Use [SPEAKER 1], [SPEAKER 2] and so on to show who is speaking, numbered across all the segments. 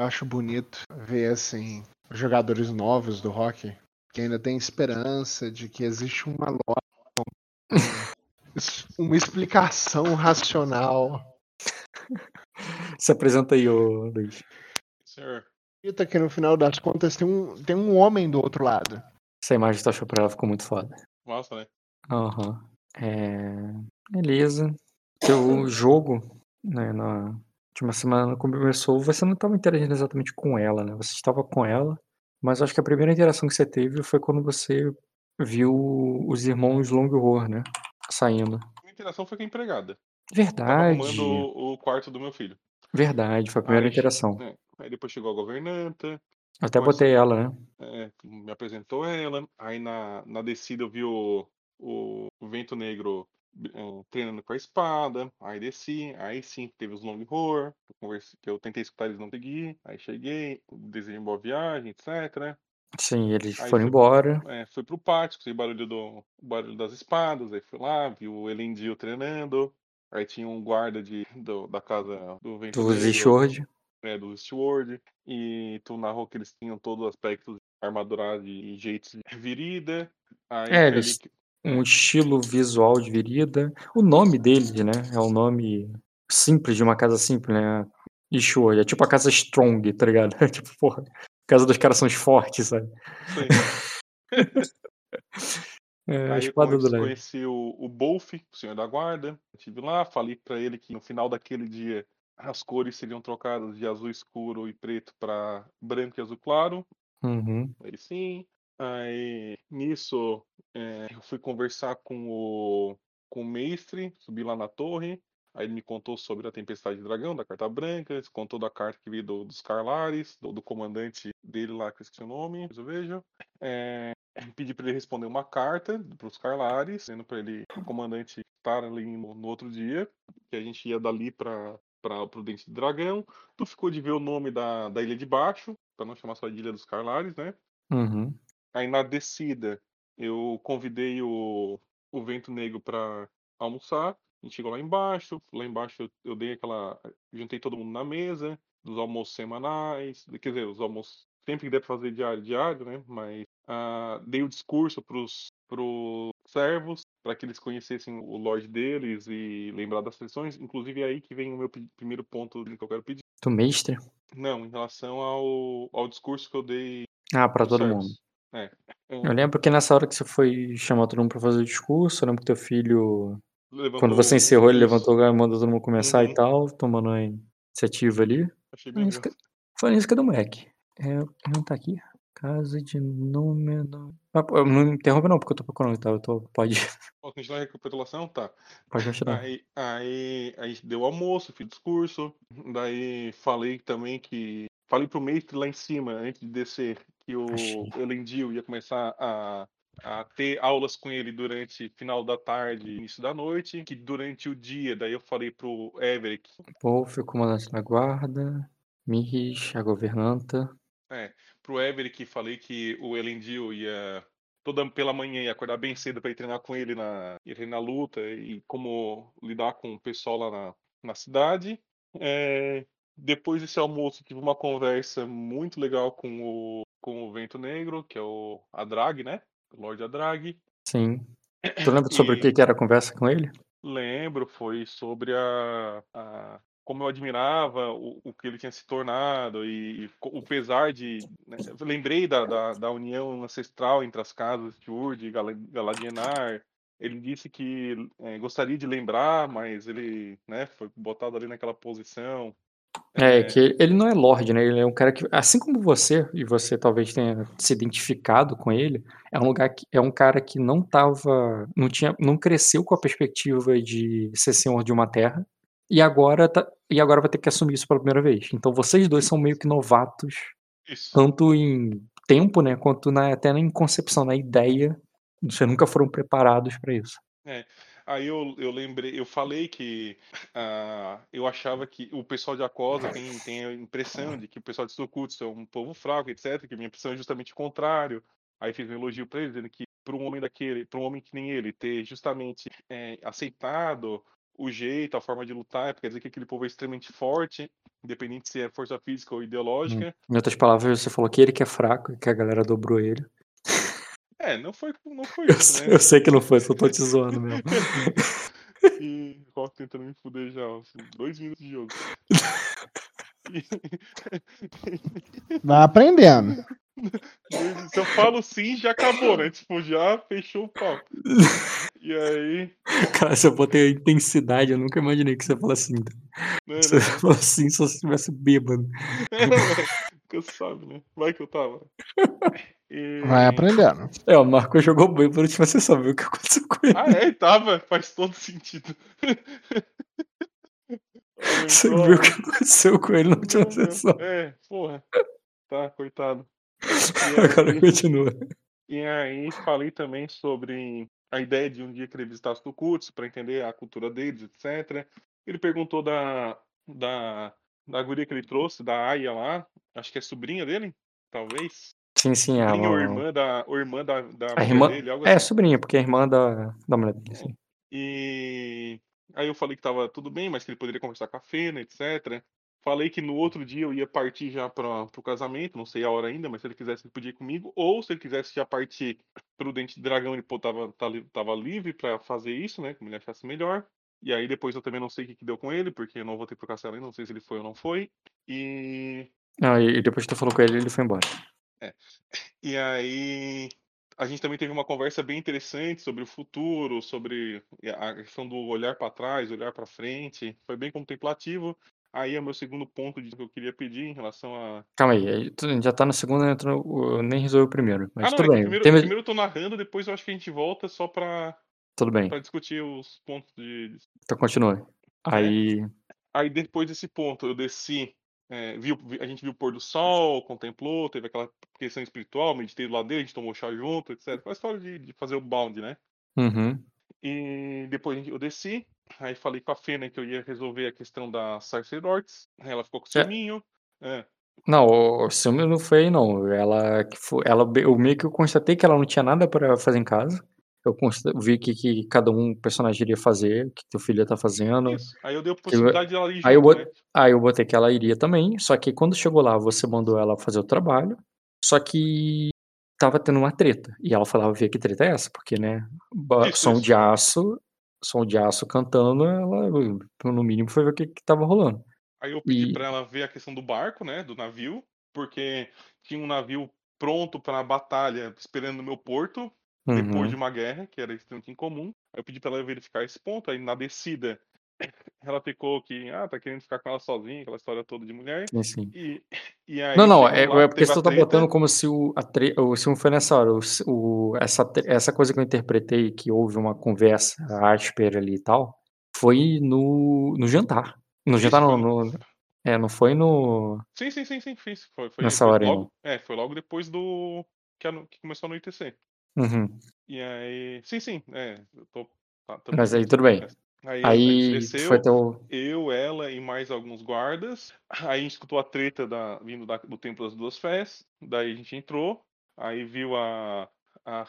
[SPEAKER 1] Eu acho bonito ver assim jogadores novos do hockey que ainda tem esperança de que existe uma lógica, uma explicação racional.
[SPEAKER 2] Se apresenta aí, ô Luiz.
[SPEAKER 3] Senhor.
[SPEAKER 1] Acredita que no final das contas tem um, tem um homem do outro lado.
[SPEAKER 2] Essa imagem que tu achou pra ela ficou muito foda.
[SPEAKER 3] Massa, né?
[SPEAKER 2] Aham. É... Beleza. Teu jogo, né, na última semana começou, você não estava interagindo exatamente com ela, né? Você estava com ela, mas acho que a primeira interação que você teve foi quando você viu os irmãos Longhorn, né? Saindo.
[SPEAKER 3] A interação foi com a empregada. Tava
[SPEAKER 2] Verdade.
[SPEAKER 3] arrumando o, quarto do meu filho.
[SPEAKER 2] Verdade, foi a primeira
[SPEAKER 3] Aí,
[SPEAKER 2] interação.
[SPEAKER 3] É, Aí depois chegou a governanta,
[SPEAKER 2] Eu até botei ela, né?
[SPEAKER 3] é, me apresentou ela. Aí na, na descida eu vi o, o, o Vento Negro é, treinando com a espada. Aí desci. Aí sim teve os long horror. Eu, conversei, que eu tentei escutar eles não consegui. Aí cheguei, desejei boa viagem, etc.
[SPEAKER 2] Sim, eles
[SPEAKER 3] Aí
[SPEAKER 2] foram
[SPEAKER 3] foi-
[SPEAKER 2] embora.
[SPEAKER 3] É, fui pro pátio, escutei barulho do barulho das espadas, aí fui lá, vi o Elendil treinando, aí tinha um guarda de, do- da casa do Vento
[SPEAKER 2] Do
[SPEAKER 3] Negro, é, do Steward, e tu narrou que eles tinham todos os aspectos de armaduragem e jeitos de virida, aí
[SPEAKER 2] É,
[SPEAKER 3] foi
[SPEAKER 2] eles-
[SPEAKER 3] que-
[SPEAKER 2] Um estilo visual de virida. O nome deles, né? É um nome simples de uma casa simples, né? Ishord. É tipo a casa Strong, tá ligado? É tipo, porra. a Casa dos caras são os fortes, sabe?
[SPEAKER 3] Sim.
[SPEAKER 2] É, a espada do
[SPEAKER 3] conheci,
[SPEAKER 2] leve.
[SPEAKER 3] conheci o, o Bolf, o senhor da guarda. Estive lá, falei pra ele que no final daquele dia as cores seriam trocadas de azul escuro e preto para branco e azul claro.
[SPEAKER 2] Uhum.
[SPEAKER 3] Ele sim. Aí nisso é, eu fui conversar com o, com o mestre, subi lá na torre. Aí ele me contou sobre a Tempestade de Dragão, da Carta Branca, contou da carta que veio do, dos Carlares, do, do comandante dele lá, que eu esqueci o nome, eu vejo. É, pedi para ele responder uma carta para os Carlares, dizendo para ele, o comandante estar ali no, no outro dia, que a gente ia dali para para o Dente do Dragão. Tu ficou de ver o nome da, da Ilha de Baixo, para não chamar só de Ilha dos Carlares, né?
[SPEAKER 2] Uhum.
[SPEAKER 3] Aí na descida, eu convidei o, o Vento Negro para almoçar. A gente chegou lá embaixo. Lá embaixo eu, eu dei aquela. Juntei todo mundo na mesa, dos almoços semanais. Quer dizer, os almoços. Sempre que der pra fazer diário, diário, né? Mas ah, dei o discurso pros, pros servos, para que eles conhecessem o Lorde deles e lembrar das lições. Inclusive é aí que vem o meu primeiro ponto que eu quero pedir.
[SPEAKER 2] Do mestre?
[SPEAKER 3] Não, em relação ao, ao discurso que eu dei
[SPEAKER 2] Ah,
[SPEAKER 3] pros
[SPEAKER 2] todo
[SPEAKER 3] servos.
[SPEAKER 2] mundo.
[SPEAKER 3] É.
[SPEAKER 2] Eu lembro que nessa hora que você foi chamar todo mundo pra fazer o discurso, eu lembro que teu filho,
[SPEAKER 3] Levantou
[SPEAKER 2] quando você encerrou, ele levantou e mandou todo mundo começar
[SPEAKER 3] Uhum.
[SPEAKER 2] e tal, tomando a iniciativa ali.
[SPEAKER 3] Achei bem
[SPEAKER 2] Falando isso, cadê o moleque? É, não tá aqui? Casa de número. Ah, não interrompe não, porque eu tô procurando, tá? Eu tô, pode,
[SPEAKER 3] Posso continuar a recapitulação? Tá.
[SPEAKER 2] pode continuar.
[SPEAKER 3] Aí, aí a gente deu almoço, fiz discurso. Daí falei também que. Falei pro mestre lá em cima, antes de descer, que o. Elendil ia começar a, a ter aulas com ele durante final da tarde e início da noite. Que durante o dia, daí eu falei pro Everick,
[SPEAKER 2] Wolf, o comandante da guarda. Mirris, a governanta.
[SPEAKER 3] é, pro Everick, falei que o Elendil ia. Toda pela manhã ia acordar bem cedo para ir treinar com ele na, ir treinar luta e como lidar com o pessoal lá na, na cidade. É, depois desse almoço, tive uma conversa muito legal com o, com o Vento Negro, que é o Adrag, né? O Lorde Adrag.
[SPEAKER 2] Sim. Tu lembra sobre o
[SPEAKER 3] E-
[SPEAKER 2] que, que era a conversa com ele?
[SPEAKER 3] Lembro, foi sobre a, a- como eu admirava o, o que ele tinha se tornado e, co- o pesar de. né, lembrei da, da, da união ancestral entre as casas de Urd e Gala- Galadienar. Ele disse que eh, gostaria de lembrar, mas ele né, foi botado ali naquela posição.
[SPEAKER 2] É, que ele não é Lorde, né? Ele é um cara que, assim como você, e você talvez tenha se identificado com ele, é um lugar que é um cara que não tava, não tinha, não cresceu com a perspectiva de ser senhor de uma terra, e agora tá, e agora vai ter que assumir isso pela primeira vez. Então vocês dois são meio que novatos,
[SPEAKER 3] Isso.
[SPEAKER 2] tanto em tempo, né, quanto na, até na concepção, na ideia. Vocês nunca foram preparados para isso.
[SPEAKER 3] Aí eu, eu lembrei, eu falei que ah, eu achava que o pessoal de Acosa tem, tem a impressão de que o pessoal de Sucuts é um povo fraco, etc. Que minha impressão é justamente o contrário. Aí fiz um elogio para ele, dizendo que para um homem daquele, para um homem que nem ele, ter justamente é, aceitado o jeito, a forma de lutar, quer dizer que aquele povo é extremamente forte, independente se é força física ou ideológica.
[SPEAKER 2] Em outras palavras, você falou que ele que é fraco que a galera dobrou ele.
[SPEAKER 3] É, não foi, não foi
[SPEAKER 2] Eu,
[SPEAKER 3] isso,
[SPEAKER 2] sei-
[SPEAKER 3] né?
[SPEAKER 2] eu sei que não foi, só tô te zoando mesmo.
[SPEAKER 3] E o Rock tentando me fuder já, assim, dois minutos de jogo. E-
[SPEAKER 1] Vai aprendendo.
[SPEAKER 3] Se eu falo sim, já acabou, né? Tipo, já fechou o papo. E aí.
[SPEAKER 2] Cara, se eu botei a intensidade, eu nunca imaginei que você fala assim.
[SPEAKER 3] Né,
[SPEAKER 2] Você
[SPEAKER 3] né?
[SPEAKER 2] falou assim só se tivesse bêbado.
[SPEAKER 3] Nunca sabe, né? Vai que eu tava. E-
[SPEAKER 1] Vai aprendendo.
[SPEAKER 2] É, o Marco jogou bêbado, tipo, você só viu o que aconteceu com ele.
[SPEAKER 3] Ah, é, tava. Faz todo sentido.
[SPEAKER 2] Você
[SPEAKER 3] a-
[SPEAKER 2] viu o que aconteceu com ele na última
[SPEAKER 3] Não, não.
[SPEAKER 2] sessão.
[SPEAKER 3] É, porra. Tá, coitado.
[SPEAKER 2] Agora
[SPEAKER 3] aí-
[SPEAKER 2] continua.
[SPEAKER 3] E aí falei também sobre a ideia de um dia que ele visitasse o para entender a cultura deles, etc. Ele perguntou da, da, da guria que ele trouxe, da Aya lá, acho que é sobrinha dele, talvez.
[SPEAKER 2] Sim, sim, a,
[SPEAKER 3] Sobrinha ou irmã da, ou irmã da, da
[SPEAKER 2] a irmã.
[SPEAKER 3] dele, algo
[SPEAKER 2] É,
[SPEAKER 3] assim.
[SPEAKER 2] sobrinha, porque é irmã da, da mulher dele. Sim.
[SPEAKER 3] E aí eu falei que tava tudo bem, mas que ele poderia conversar com a Fena, etc. Falei que no outro dia eu ia partir já para o casamento, não sei a hora ainda, mas se ele quisesse ele podia ir comigo, ou se ele quisesse já partir pro Dente de Dragão, ele pô, tava, tá li- tava livre para fazer isso, né, como ele achasse melhor. E aí depois eu também não sei o que, que deu com ele, porque eu não voltei pro castelo ainda, não sei se ele foi ou não foi. E
[SPEAKER 2] Não, e depois que tu falou com ele, ele foi embora.
[SPEAKER 3] E aí a gente também teve uma conversa bem interessante sobre o futuro, sobre a questão do olhar para trás, olhar para frente. Foi bem contemplativo. Aí é o meu segundo ponto de que eu queria pedir em relação a.
[SPEAKER 2] Calma aí, já tá no segundo, entrou, o- nem resolveu o primeiro. Mas
[SPEAKER 3] ah, não,
[SPEAKER 2] tudo
[SPEAKER 3] é
[SPEAKER 2] bem.
[SPEAKER 3] primeiro,
[SPEAKER 2] tem-
[SPEAKER 3] primeiro eu tô narrando, depois eu acho que a gente volta só para
[SPEAKER 2] Tudo bem,
[SPEAKER 3] discutir os pontos de.
[SPEAKER 2] então continua. Aí.
[SPEAKER 3] Aí depois desse ponto eu desci, é, vi- a gente viu o pôr do sol, contemplou, teve aquela questão espiritual, meditei do lado dele, a gente tomou chá junto, etc. Aquela história de, de fazer o bound, né?
[SPEAKER 2] Uhum.
[SPEAKER 3] E depois a eu desci, aí falei com a Fena que eu ia resolver a questão da. Aí ela ficou com
[SPEAKER 2] É.
[SPEAKER 3] ciúminho. É.
[SPEAKER 2] Não, o o ciúme não foi aí, não. Ela que foi, ela eu meio que eu constatei que ela não tinha nada pra fazer em casa. Eu vi que, que cada um personagem iria fazer, o que teu filho ia tá fazendo.
[SPEAKER 3] Isso. Aí eu dei a possibilidade dela ir
[SPEAKER 2] aí eu
[SPEAKER 3] junto,
[SPEAKER 2] bot-
[SPEAKER 3] né?
[SPEAKER 2] Aí eu botei que ela iria também, só que quando chegou lá, você mandou ela fazer o trabalho, só que tava tendo uma treta. E ela falava, vê que treta é essa? Porque, né,
[SPEAKER 3] Isso,
[SPEAKER 2] som
[SPEAKER 3] isso.
[SPEAKER 2] de aço, som de aço cantando, ela, no mínimo, foi ver o que, que tava rolando.
[SPEAKER 3] Aí eu pedi
[SPEAKER 2] E-
[SPEAKER 3] pra ela ver a questão do barco, né? Do navio, porque tinha um navio pronto pra batalha esperando no meu porto, depois
[SPEAKER 2] Uhum.
[SPEAKER 3] de uma guerra, que era extremamente incomum. Aí eu pedi pra ela verificar esse ponto, aí na descida ela ficou que, ah, tá querendo ficar com ela sozinha, aquela história toda de mulher.
[SPEAKER 2] Sim, sim.
[SPEAKER 3] E, e aí
[SPEAKER 2] Não, não, é,
[SPEAKER 3] lá,
[SPEAKER 2] é porque
[SPEAKER 3] a
[SPEAKER 2] você tá botando como se o, a tre- o se não foi nessa hora. O, o- essa, essa coisa que eu interpretei, que houve uma conversa áspera ali e tal, foi no, no jantar. No
[SPEAKER 3] Isso,
[SPEAKER 2] jantar não, no, é, não foi no.
[SPEAKER 3] Sim, sim, sim, sim, fiz. Foi, foi,
[SPEAKER 2] Nessa
[SPEAKER 3] foi
[SPEAKER 2] hora
[SPEAKER 3] logo, é, foi logo depois do que, ano- que começou a anoitecer.
[SPEAKER 2] Uhum.
[SPEAKER 3] E aí, sim, sim, é, eu tô tá, tá
[SPEAKER 2] Mas aí tudo bem.
[SPEAKER 3] Aí,
[SPEAKER 2] Aí
[SPEAKER 3] desceu,
[SPEAKER 2] foi teu.
[SPEAKER 3] eu, ela e mais alguns guardas. Aí a gente escutou a treta da, vindo da- do Templo das Duas Fés. Daí a gente entrou. Aí viu a, a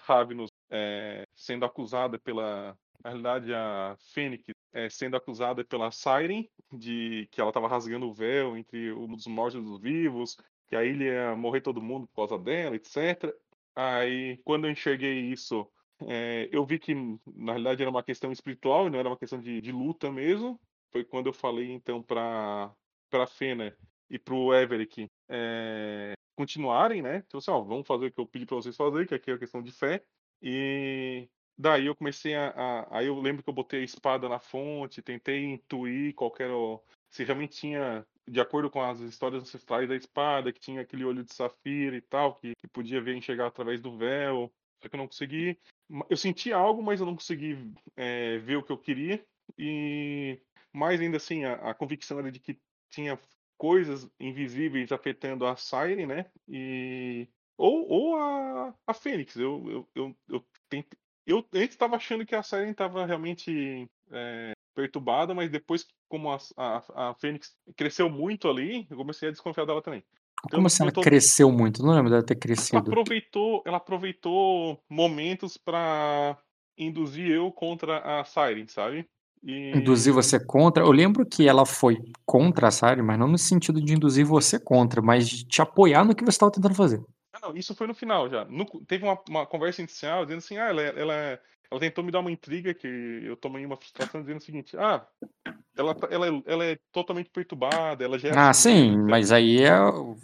[SPEAKER 3] é, sendo acusada pela. Na realidade, a Fênix é, sendo acusada pela Siren de que ela estava rasgando o véu entre os mortos e os vivos, que a ilha ia morrer todo mundo por causa dela, etc. Aí, quando eu enxerguei isso, é, eu vi que, na realidade, era uma questão espiritual não era uma questão de, de luta mesmo. Foi quando eu falei, então, para para Fena e para o Everick é, continuarem, né? Então, assim, ó, vamos fazer o que eu pedi para vocês fazerem, que aqui é a questão de fé. E daí eu comecei a, a- Aí eu lembro que eu botei a espada na fonte, tentei intuir qual que era o- Se realmente tinha, de acordo com as histórias ancestrais da espada, que tinha aquele olho de safira e tal, que, que podia ver enxergar através do véu. Só que eu não consegui. Eu senti algo, mas eu não consegui é, ver o que eu queria. E mais ainda assim, a, a convicção era de que tinha coisas invisíveis afetando a Siren, né? E ou, ou a, a Fênix. Eu eu, eu, eu, tentei- eu antes estava achando que a Siren estava realmente é, perturbada, mas depois, como a, a, a Fênix cresceu muito ali, eu comecei a desconfiar dela também. Então,
[SPEAKER 2] Como assim ela
[SPEAKER 3] tô-
[SPEAKER 2] cresceu muito? Não lembro dela ter
[SPEAKER 3] ela
[SPEAKER 2] crescido.
[SPEAKER 3] aproveitou, ela aproveitou momentos para induzir eu contra a Siren, sabe? E...
[SPEAKER 2] Induzir você contra. Eu lembro que ela foi contra a Sari, mas não no sentido de induzir você contra, mas de te apoiar no que você estava tentando fazer.
[SPEAKER 3] Não, isso foi no final já. No- teve uma, uma conversa inicial dizendo assim, ah, ela, ela, ela tentou me dar uma intriga que eu tomei uma frustração dizendo o seguinte, ah, ela, tá- ela, é- ela é totalmente perturbada, ela já é
[SPEAKER 2] Ah,
[SPEAKER 3] assim
[SPEAKER 2] sim,
[SPEAKER 3] mesmo,
[SPEAKER 2] mas aí é,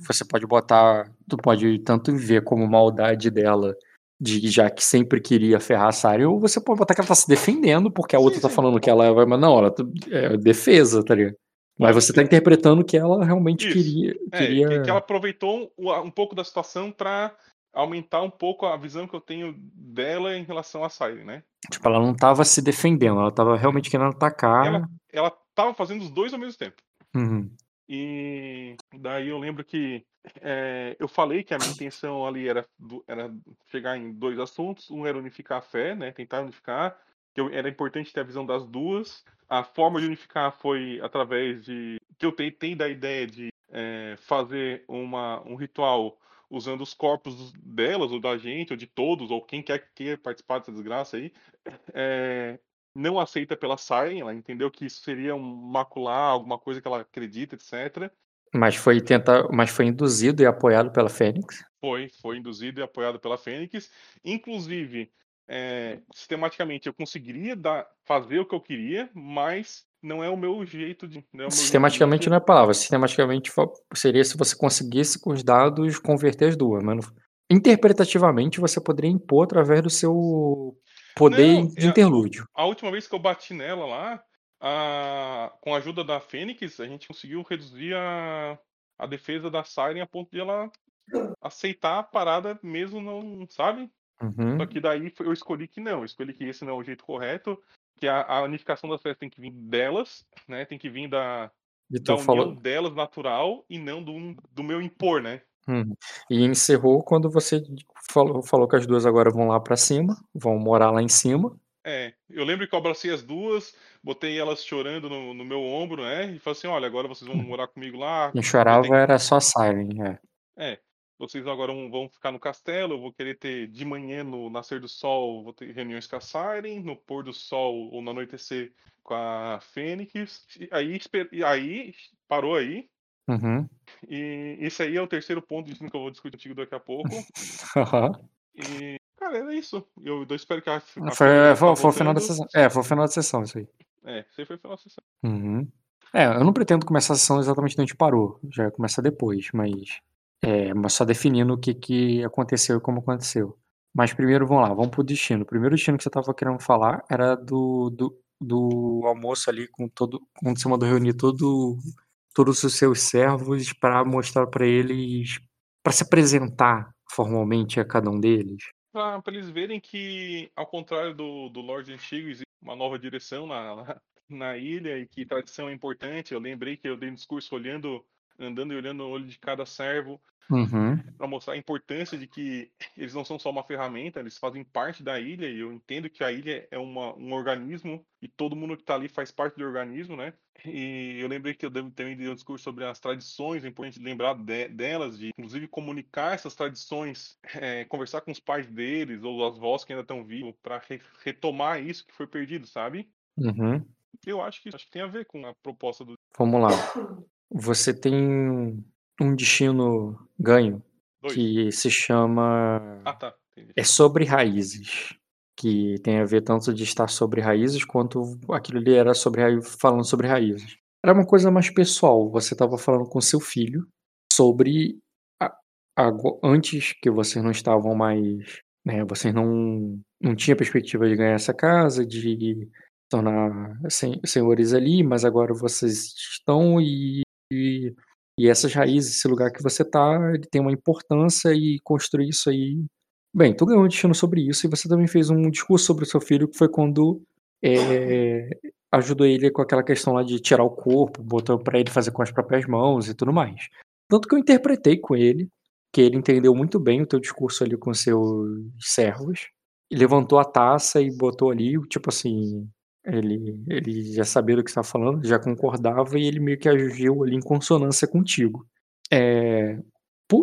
[SPEAKER 2] você pode botar, tu pode tanto ver como maldade dela, de já que sempre queria ferrar a Sari, ou você pode botar que ela tá se defendendo, porque a
[SPEAKER 3] Sim,
[SPEAKER 2] outra tá
[SPEAKER 3] sim.
[SPEAKER 2] falando que ela vai, mas não, ela tá- é defesa, tá ligado? Mas você tá
[SPEAKER 3] ser.
[SPEAKER 2] interpretando que ela realmente
[SPEAKER 3] Isso.
[SPEAKER 2] queria,
[SPEAKER 3] É,
[SPEAKER 2] queria...
[SPEAKER 3] que, que ela aproveitou um, um pouco da situação pra aumentar um pouco a visão que eu tenho dela em relação a Siren, né?
[SPEAKER 2] Tipo, ela não tava se defendendo, ela tava realmente querendo atacar.
[SPEAKER 3] Ela- Ela tava fazendo os dois ao mesmo tempo.
[SPEAKER 2] Uhum.
[SPEAKER 3] E daí eu lembro que é, eu falei que a minha intenção ali era, era chegar em dois assuntos. Um era unificar a fé, né? Tentar unificar. Que eu- era importante ter a visão das duas. A forma de unificar foi através de. que eu tentei da ideia de é, fazer uma, um ritual usando os corpos delas, ou da gente, ou de todos, ou quem quer que queira participar dessa desgraça aí. É, não aceita pela Siren, ela entendeu que isso seria um macular, alguma coisa que ela acredita, etc.
[SPEAKER 2] Mas foi tentar, mas foi induzido e apoiado pela Fênix.
[SPEAKER 3] Foi, foi induzido e apoiado pela Fênix. Inclusive, é, sistematicamente eu conseguiria dar, fazer o que eu queria, mas não é o meu jeito de. Não é jeito
[SPEAKER 2] Sistematicamente
[SPEAKER 3] de-
[SPEAKER 2] não é a palavra. Sistematicamente seria se você conseguisse com os dados converter as duas. Mas interpretativamente você poderia impor através do seu poder
[SPEAKER 3] Não,
[SPEAKER 2] de interlúdio.
[SPEAKER 3] A última vez que eu bati nela lá, a- com a ajuda da Fênix, a gente conseguiu reduzir a, a defesa da Siren a ponto de ela aceitar a parada mesmo não, sabe?
[SPEAKER 2] Uhum.
[SPEAKER 3] Só que daí eu escolhi que não, eu escolhi que esse não é o jeito correto, que a, a unificação das festas tem que vir delas, né? Tem que vir da, da união
[SPEAKER 2] falou.
[SPEAKER 3] delas natural e não do, do meu impor, né?
[SPEAKER 2] Uhum. E encerrou quando você falou, falou que as duas agora vão lá pra cima, vão morar lá em cima.
[SPEAKER 3] É, eu lembro que eu abracei as duas, botei elas chorando no, no meu ombro, né? E falei assim, olha, agora vocês vão morar comigo lá.
[SPEAKER 2] Quem chorava era só a Siren. É.
[SPEAKER 3] É, vocês agora vão, ficar no castelo, eu vou querer ter de manhã no nascer do sol, vou ter reuniões com a Siren, no pôr do sol ou no anoitecer com a Fênix. E aí, aí parou aí.
[SPEAKER 2] Uhum.
[SPEAKER 3] E esse aí é o terceiro ponto que eu vou discutir contigo daqui a pouco.
[SPEAKER 2] Aham.
[SPEAKER 3] E, cara, era isso. Eu, eu espero que a, a
[SPEAKER 2] Foi, é, foi, foi o final da sessão. É, foi o final da sessão, isso aí.
[SPEAKER 3] É, esse aí foi o final da sessão.
[SPEAKER 2] Uhum. É, eu não pretendo começar a sessão exatamente onde a gente parou. Já começa depois, mas. É, mas só definindo o que, que aconteceu e como aconteceu. Mas primeiro, vamos lá, vamos pro destino. O primeiro destino que você tava querendo falar era do, do, do almoço ali com todo. Quando você mandou reunir todo, todos os seus servos para mostrar para eles. para se apresentar formalmente a cada um deles.
[SPEAKER 3] Pra eles verem que, ao contrário do, do Lorde Antigo, existe uma nova direção na, na ilha e que tradição é importante. Eu lembrei que eu dei um discurso olhando, andando e olhando no olho de cada servo
[SPEAKER 2] Uhum.
[SPEAKER 3] para mostrar a importância de que eles não são só uma ferramenta, eles fazem parte da ilha e eu entendo que a ilha é uma, um organismo e todo mundo que está ali faz parte do organismo, né? E eu lembrei que eu devo- também dei um discurso sobre as tradições, é importante lembrar de- delas, de inclusive comunicar essas tradições, eh, conversar com os pais deles ou as avós que ainda estão vivos para retomar isso que foi perdido, sabe?
[SPEAKER 2] Uhum.
[SPEAKER 3] Eu acho que acho que tem a ver com a proposta do
[SPEAKER 2] Vamos lá. Você tem um destino ganho
[SPEAKER 3] dois.
[SPEAKER 2] que se chama
[SPEAKER 3] Ah, tá. Entendi.
[SPEAKER 2] É sobre raízes. Que tem a ver tanto de estar sobre raízes quanto aquilo ali era sobre falando sobre raízes. Era uma coisa mais pessoal. Você estava falando com seu filho sobre a- ago- antes que vocês não estavam mais, né, vocês não não tinha perspectiva de ganhar essa casa, de tornar sen- senhores ali, mas agora vocês estão e, e, e essas raízes, esse lugar que você tá, ele tem uma importância e construir isso aí. Bem, tu ganhou um destino sobre isso e você também fez um discurso sobre o seu filho, que foi quando é, ajudou ele com aquela questão lá de tirar o corpo, botou pra ele fazer com as próprias mãos e tudo mais. Tanto que eu interpretei com ele, que ele entendeu muito bem o teu discurso ali com seus servos, levantou a taça e botou ali, tipo assim, ele, ele já sabia do que estava falando, já concordava e ele meio que agiu ali em consonância contigo. É,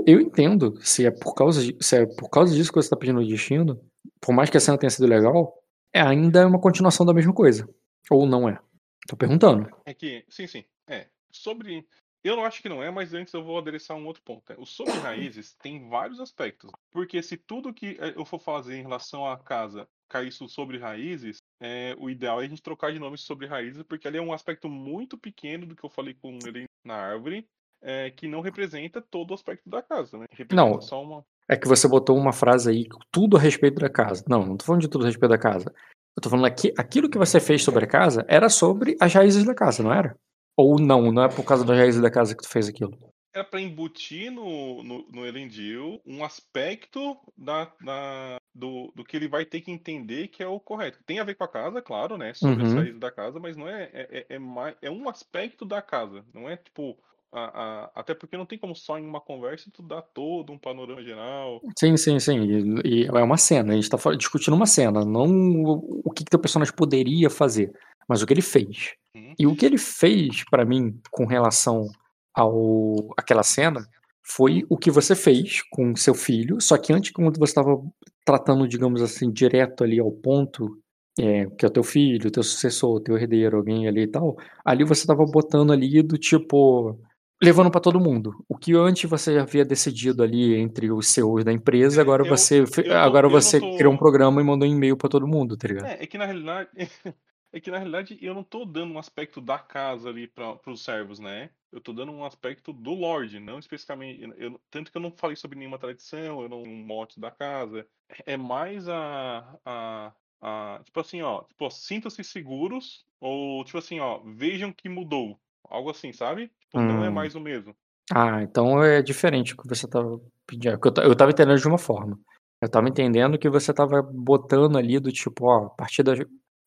[SPEAKER 2] eu entendo se é por causa de- se é por causa disso que você está pedindo o destino, por mais que a cena tenha sido legal, é, ainda é uma continuação da mesma coisa. Ou não é? Tô perguntando.
[SPEAKER 3] É que, sim, sim. É. Sobre. Eu não acho que não é, mas antes eu vou adereçar um outro ponto. né? O sobre raízes tem vários aspectos. Porque se tudo que eh, eu for fazer em relação à casa cair isso sobre raízes, é, o ideal é a gente trocar de nome sobre raízes, porque ali é um aspecto muito pequeno do que eu falei com ele na árvore, é, que não representa todo o aspecto da casa, né? Representa
[SPEAKER 2] Não.
[SPEAKER 3] só uma.
[SPEAKER 2] É que você botou uma frase aí, tudo a respeito da casa. Não, não tô falando de tudo a respeito da casa. Eu tô falando aqui, aquilo que você fez sobre a casa era sobre as raízes da casa, não era? Ou não, não é por causa das raízes da casa que tu fez aquilo.
[SPEAKER 3] Era para embutir no, no, no Elendil um aspecto da, da- do, do que ele vai ter que entender que é o correto. Tem a ver com a casa, claro, né? Sobre
[SPEAKER 2] Uhum.
[SPEAKER 3] raízes da casa, mas não é, é, é, é mais, é um aspecto da casa. Não é tipo. a- a- até porque não tem como só em uma conversa tu dar todo um panorama geral.
[SPEAKER 2] Sim, sim, sim. E, e é uma cena. A gente tá discutindo uma cena, não o, o que, que teu personagem poderia fazer, mas o que ele fez.
[SPEAKER 3] Uhum.
[SPEAKER 2] E o que ele fez pra mim com relação ao aquela cena foi o que você fez com seu filho, só que antes quando você estava tratando, digamos assim, direto ali ao ponto, é, que é o teu filho, teu sucessor, teu herdeiro, alguém ali e tal, ali você estava botando ali do tipo levando pra todo mundo. O que antes você havia decidido ali entre os seus da empresa, agora
[SPEAKER 3] eu-
[SPEAKER 2] você
[SPEAKER 3] eu
[SPEAKER 2] agora
[SPEAKER 3] eu
[SPEAKER 2] você
[SPEAKER 3] tô-
[SPEAKER 2] criou um programa e mandou um e-mail pra todo mundo, tá ligado?
[SPEAKER 3] É, é que na realidade. É que na realidade eu não tô dando um aspecto da casa ali para os servos, né? Eu tô dando um aspecto do Lorde, não especificamente. eu- eu- tanto que eu não falei sobre nenhuma tradição, eu não um mote da casa. É mais a, a, a- tipo assim, ó, tipo, ó, sintam-se seguros ou tipo assim, ó, vejam que mudou, algo assim, sabe? Tipo, não é
[SPEAKER 2] Hum.
[SPEAKER 3] mais o mesmo.
[SPEAKER 2] Ah, então é diferente o que você tava pedindo. Eu, ta- eu tava entendendo de uma forma. Eu tava entendendo que você tava botando ali do tipo, ó, a partir da.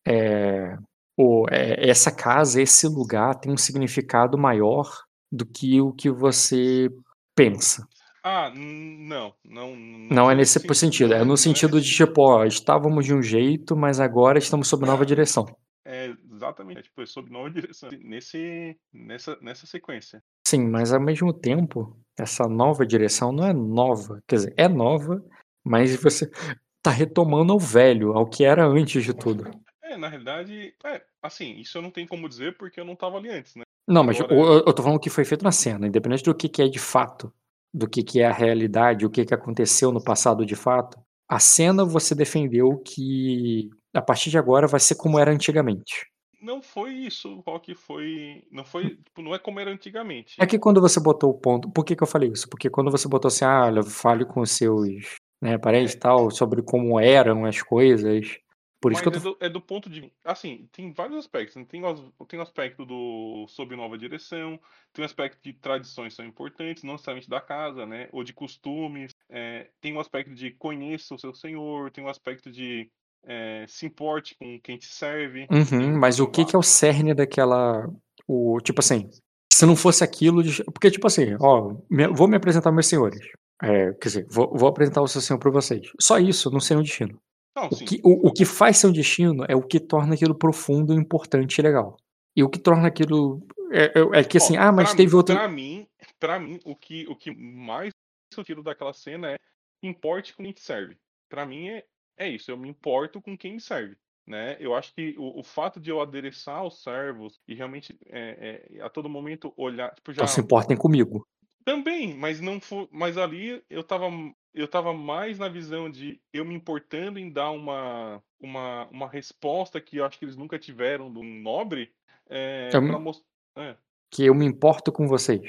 [SPEAKER 2] É, o, é, essa casa, esse lugar tem um significado maior do que o que você pensa.
[SPEAKER 3] Ah, n- não, não.
[SPEAKER 2] Não é nesse
[SPEAKER 3] sen-
[SPEAKER 2] sentido,
[SPEAKER 3] não
[SPEAKER 2] é no
[SPEAKER 3] não
[SPEAKER 2] sentido de tipo, ó, estávamos de um jeito, mas agora estamos sob nova direção.
[SPEAKER 3] É, exatamente, é, tipo, é sob nova direção. Nesse, nessa, nessa sequência.
[SPEAKER 2] Sim, mas ao mesmo tempo, essa nova direção não é nova. Quer dizer, é nova, mas você tá retomando ao velho, ao que era antes de tudo.
[SPEAKER 3] É, na realidade, é, assim, isso eu não tenho como dizer porque eu não tava ali antes, né?
[SPEAKER 2] Não, mas
[SPEAKER 3] Agora-
[SPEAKER 2] eu, eu tô falando que foi feito na cena, independente do que, que é de fato, do que, que é a realidade, o que, que aconteceu no passado de fato. A cena você defendeu que a partir de agora vai ser como era antigamente.
[SPEAKER 3] Não foi isso, Rock, foi. Não foi. Tipo, não é como era antigamente.
[SPEAKER 2] É que quando você botou o ponto. Por que, que eu falei isso? Porque quando você botou assim, ah, olha, fale com os seus né, parentes e tal, sobre como eram as coisas. Por isso
[SPEAKER 3] Mas
[SPEAKER 2] que eu tô.
[SPEAKER 3] é, do, é do ponto de. Assim, tem vários aspectos. né? Tem, os- tem o aspecto do sob nova direção, tem o aspecto de tradições são importantes, não necessariamente da casa, né? Ou de costumes. é, tem o aspecto de conheça o seu senhor, tem o aspecto de é, se importe com quem te serve.
[SPEAKER 2] Uhum,
[SPEAKER 3] tem-
[SPEAKER 2] mas o
[SPEAKER 3] tem
[SPEAKER 2] que, que é o cerne daquela. O, tipo assim, se não fosse aquilo. de- Porque, tipo assim, ó, vou me apresentar meus senhores. É, quer dizer, vou, vou apresentar o seu senhor pra vocês. Só isso, não sei um destino.
[SPEAKER 3] Não,
[SPEAKER 2] O que, o, o que faz ser um destino é o que torna aquilo profundo, importante e legal. E o que torna aquilo. É, é- é que assim,
[SPEAKER 3] Ó,
[SPEAKER 2] ah, mas teve
[SPEAKER 3] mim-
[SPEAKER 2] outra.
[SPEAKER 3] Pra mim, pra mim o, que, o que mais eu tiro daquela cena é importe com quem te serve. Pra mim é, é isso, eu me importo com quem me serve. Né? Eu acho que o, o fato de eu adereçar os servos e realmente é, é, a todo momento olhar. Tipo, já,
[SPEAKER 2] Então se importem comigo.
[SPEAKER 3] Também, mas não foi, mas ali eu tava, eu tava mais na visão de eu me importando em dar uma, uma, uma resposta que eu acho que eles nunca tiveram um nobre é,
[SPEAKER 2] Eu-
[SPEAKER 3] para mostrar. É,
[SPEAKER 2] Que eu me importo com vocês.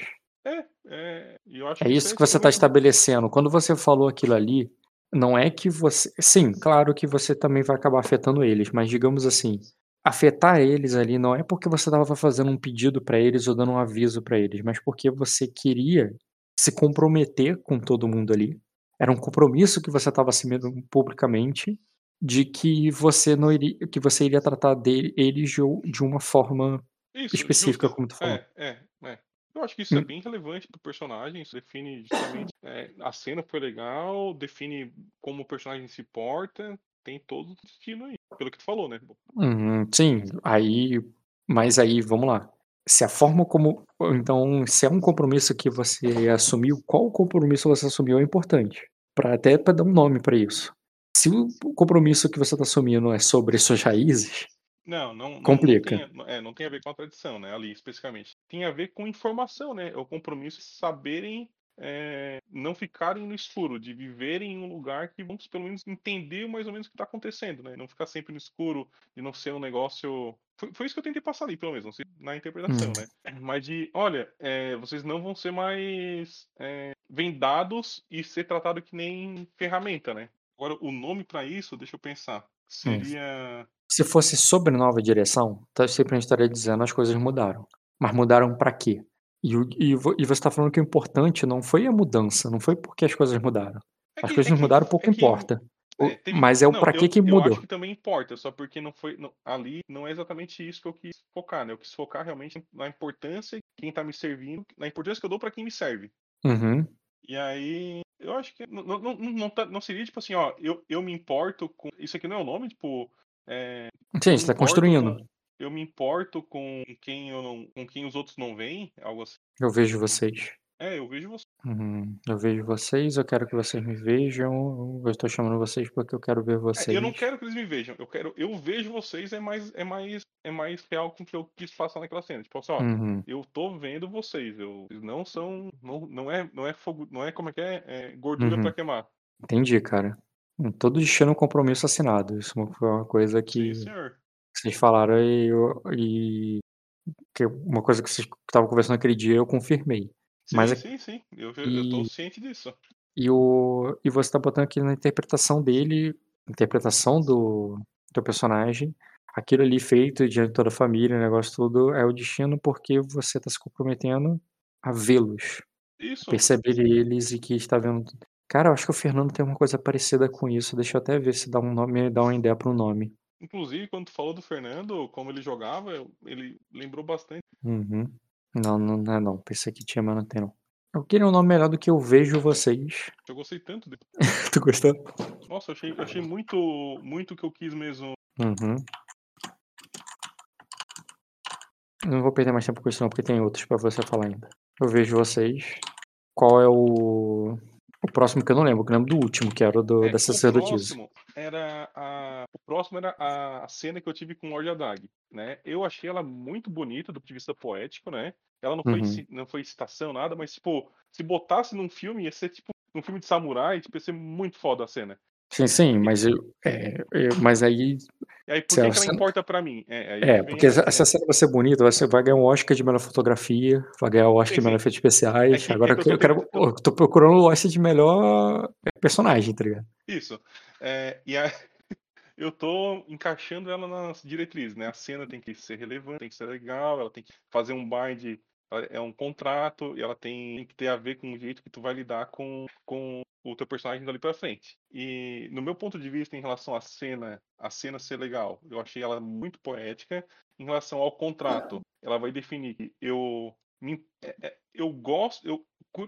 [SPEAKER 3] é, é, eu acho
[SPEAKER 2] É isso que você está estabelecendo. Quando você falou aquilo ali, não é que você. Sim, claro que você também vai acabar afetando eles, mas digamos assim, afetar eles ali não é porque você estava fazendo um pedido para eles ou dando um aviso para eles, mas porque você queria se comprometer com todo mundo ali. Era um compromisso que você estava assumindo publicamente de que você não iria, que você iria tratar dele, eles de, uma forma
[SPEAKER 3] Isso,
[SPEAKER 2] específica,
[SPEAKER 3] justo.
[SPEAKER 2] como tu falou.
[SPEAKER 3] É, é, é. Eu acho que isso é
[SPEAKER 2] Hum.
[SPEAKER 3] bem relevante pro personagem, isso define justamente. é, a cena foi legal, define como o personagem se porta, tem todo o destino aí, pelo que tu falou, né?
[SPEAKER 2] Uhum, sim, aí, mas aí, vamos lá. Se a forma como, então, se é um compromisso que você assumiu, qual compromisso você assumiu é importante, para até para dar um nome para isso. Se o compromisso que você está assumindo é sobre suas raízes,
[SPEAKER 3] Não, não, não,
[SPEAKER 2] Complica.
[SPEAKER 3] Não tem, é, não tem a ver com a tradição, né? Ali especificamente. Tem a ver com informação, né? É o compromisso de saberem é, não ficarem no escuro, de viverem em um lugar que vamos pelo menos entender mais ou menos o que está acontecendo, né? Não ficar sempre no escuro, de não ser um negócio. Foi, foi isso que eu tentei passar ali, pelo menos, na interpretação,
[SPEAKER 2] Hum.
[SPEAKER 3] né? Mas de, olha, é, vocês não vão ser mais é, vendados e ser tratado que nem ferramenta, né? Agora, o nome para isso, deixa eu pensar, seria.
[SPEAKER 2] Se fosse sobre nova direção, tá, sempre a gente estaria dizendo as coisas mudaram. Mas mudaram pra quê? E, e e você está falando que o importante não foi a mudança, não foi porque as coisas mudaram.
[SPEAKER 3] É
[SPEAKER 2] As
[SPEAKER 3] que-
[SPEAKER 2] coisas
[SPEAKER 3] é que-
[SPEAKER 2] mudaram, pouco
[SPEAKER 3] é que-
[SPEAKER 2] importa.
[SPEAKER 3] É,
[SPEAKER 2] mas é o
[SPEAKER 3] eu-
[SPEAKER 2] que que
[SPEAKER 3] Eu
[SPEAKER 2] mudou.
[SPEAKER 3] acho que também importa, só porque não foi não- ali não é exatamente isso que eu quis focar, né? Eu quis focar realmente na importância quem tá me servindo, na importância que eu dou pra quem me serve.
[SPEAKER 2] Uhum.
[SPEAKER 3] E aí, eu acho que não, não, não, não, tá- não seria tipo assim, ó, eu, eu me importo com. Isso aqui não é o nome, tipo. É,
[SPEAKER 2] Sim,
[SPEAKER 3] eu
[SPEAKER 2] você tá construindo.
[SPEAKER 3] com- eu me importo com quem eu não, com quem os outros não veem, algo assim.
[SPEAKER 2] Eu vejo vocês.
[SPEAKER 3] É, eu vejo você.
[SPEAKER 2] Uhum. Eu vejo vocês, eu quero que vocês me vejam. Eu estou chamando vocês porque eu quero ver
[SPEAKER 3] É,
[SPEAKER 2] vocês.
[SPEAKER 3] eu não quero que eles me vejam. Eu quero, eu vejo vocês é mais, é mais, é mais real com o que eu quis passar naquela cena. Tipo assim, ó,
[SPEAKER 2] Uhum.
[SPEAKER 3] eu tô vendo vocês. Eu vocês não são, não, não é, não é fogo, não é como é que é, é gordura
[SPEAKER 2] Uhum.
[SPEAKER 3] pra queimar.
[SPEAKER 2] Entendi, cara. Hum, Todo é um compromisso assinado. Isso foi uma coisa que
[SPEAKER 3] Sim,
[SPEAKER 2] vocês falaram e, eu- e que uma coisa que vocês estavam conversando aquele dia eu confirmei.
[SPEAKER 3] Sim,
[SPEAKER 2] Mas é-
[SPEAKER 3] sim, sim. Eu, eu tô
[SPEAKER 2] E-
[SPEAKER 3] ciente disso.
[SPEAKER 2] E, o, e você tá botando aqui na interpretação dele, interpretação do, do personagem, aquilo ali feito diante de toda a família, o negócio tudo, é o destino porque você tá se comprometendo a vê-los,
[SPEAKER 3] Isso.
[SPEAKER 2] perceber eles e que está vendo. Cara, eu acho que o Fernando tem uma coisa parecida com isso. Deixa eu até ver se dá um nome, dá uma ideia para um nome.
[SPEAKER 3] Inclusive, quando tu falou do Fernando, como ele jogava, ele lembrou bastante.
[SPEAKER 2] Uhum. Não, não, não é não. Pensei que tinha, mas não tem não. Eu queria um nome melhor do que eu vejo vocês.
[SPEAKER 3] Eu gostei tanto dele.
[SPEAKER 2] tu gostou?
[SPEAKER 3] Nossa, eu achei, eu achei muito, muito o que eu quis mesmo.
[SPEAKER 2] Uhum. Não vou perder mais tempo com isso não, porque tem outros pra você falar ainda. Eu vejo vocês. Qual é o. O próximo que eu não lembro, que eu lembro do último, que era o do,
[SPEAKER 3] É,
[SPEAKER 2] da
[SPEAKER 3] o
[SPEAKER 2] sacerdotisa.
[SPEAKER 3] próximo era a o próximo era a cena que eu tive com Lord Adag, né? Eu achei ela muito bonita do ponto de vista poético, né? Ela não foi
[SPEAKER 2] Uhum.
[SPEAKER 3] não foi citação nada, mas tipo, se botasse num filme ia ser tipo um filme de samurai, tipo, ia ser muito foda a cena.
[SPEAKER 2] Sim, sim, mas eu, é, eu- mas aí.
[SPEAKER 3] E aí por que, ela
[SPEAKER 2] cena-
[SPEAKER 3] importa pra mim? É, aí
[SPEAKER 2] É, porque essa, essa cena vai ser bonita, vai, ser, vai ganhar um Oscar de melhor fotografia, vai ganhar o Oscar
[SPEAKER 3] Sim,
[SPEAKER 2] de melhor efeitos especiais.
[SPEAKER 3] É é
[SPEAKER 2] Agora
[SPEAKER 3] que eu
[SPEAKER 2] eu,
[SPEAKER 3] tô
[SPEAKER 2] quero.
[SPEAKER 3] tentando-
[SPEAKER 2] Eu tô procurando o Oscar de melhor é, personagem, tá ligado?
[SPEAKER 3] Isso. É, e a- eu tô encaixando ela nas diretrizes, né? A cena tem que ser relevante, tem que ser legal, ela tem que fazer um bind, é um contrato, e ela tem, tem que ter a ver com o jeito que tu vai lidar com, com o teu personagem dali pra frente. E no meu ponto de vista em relação à cena, a cena ser legal, eu achei ela muito poética. Em relação ao contrato, ela vai definir que eu é- é- eu gosto, eu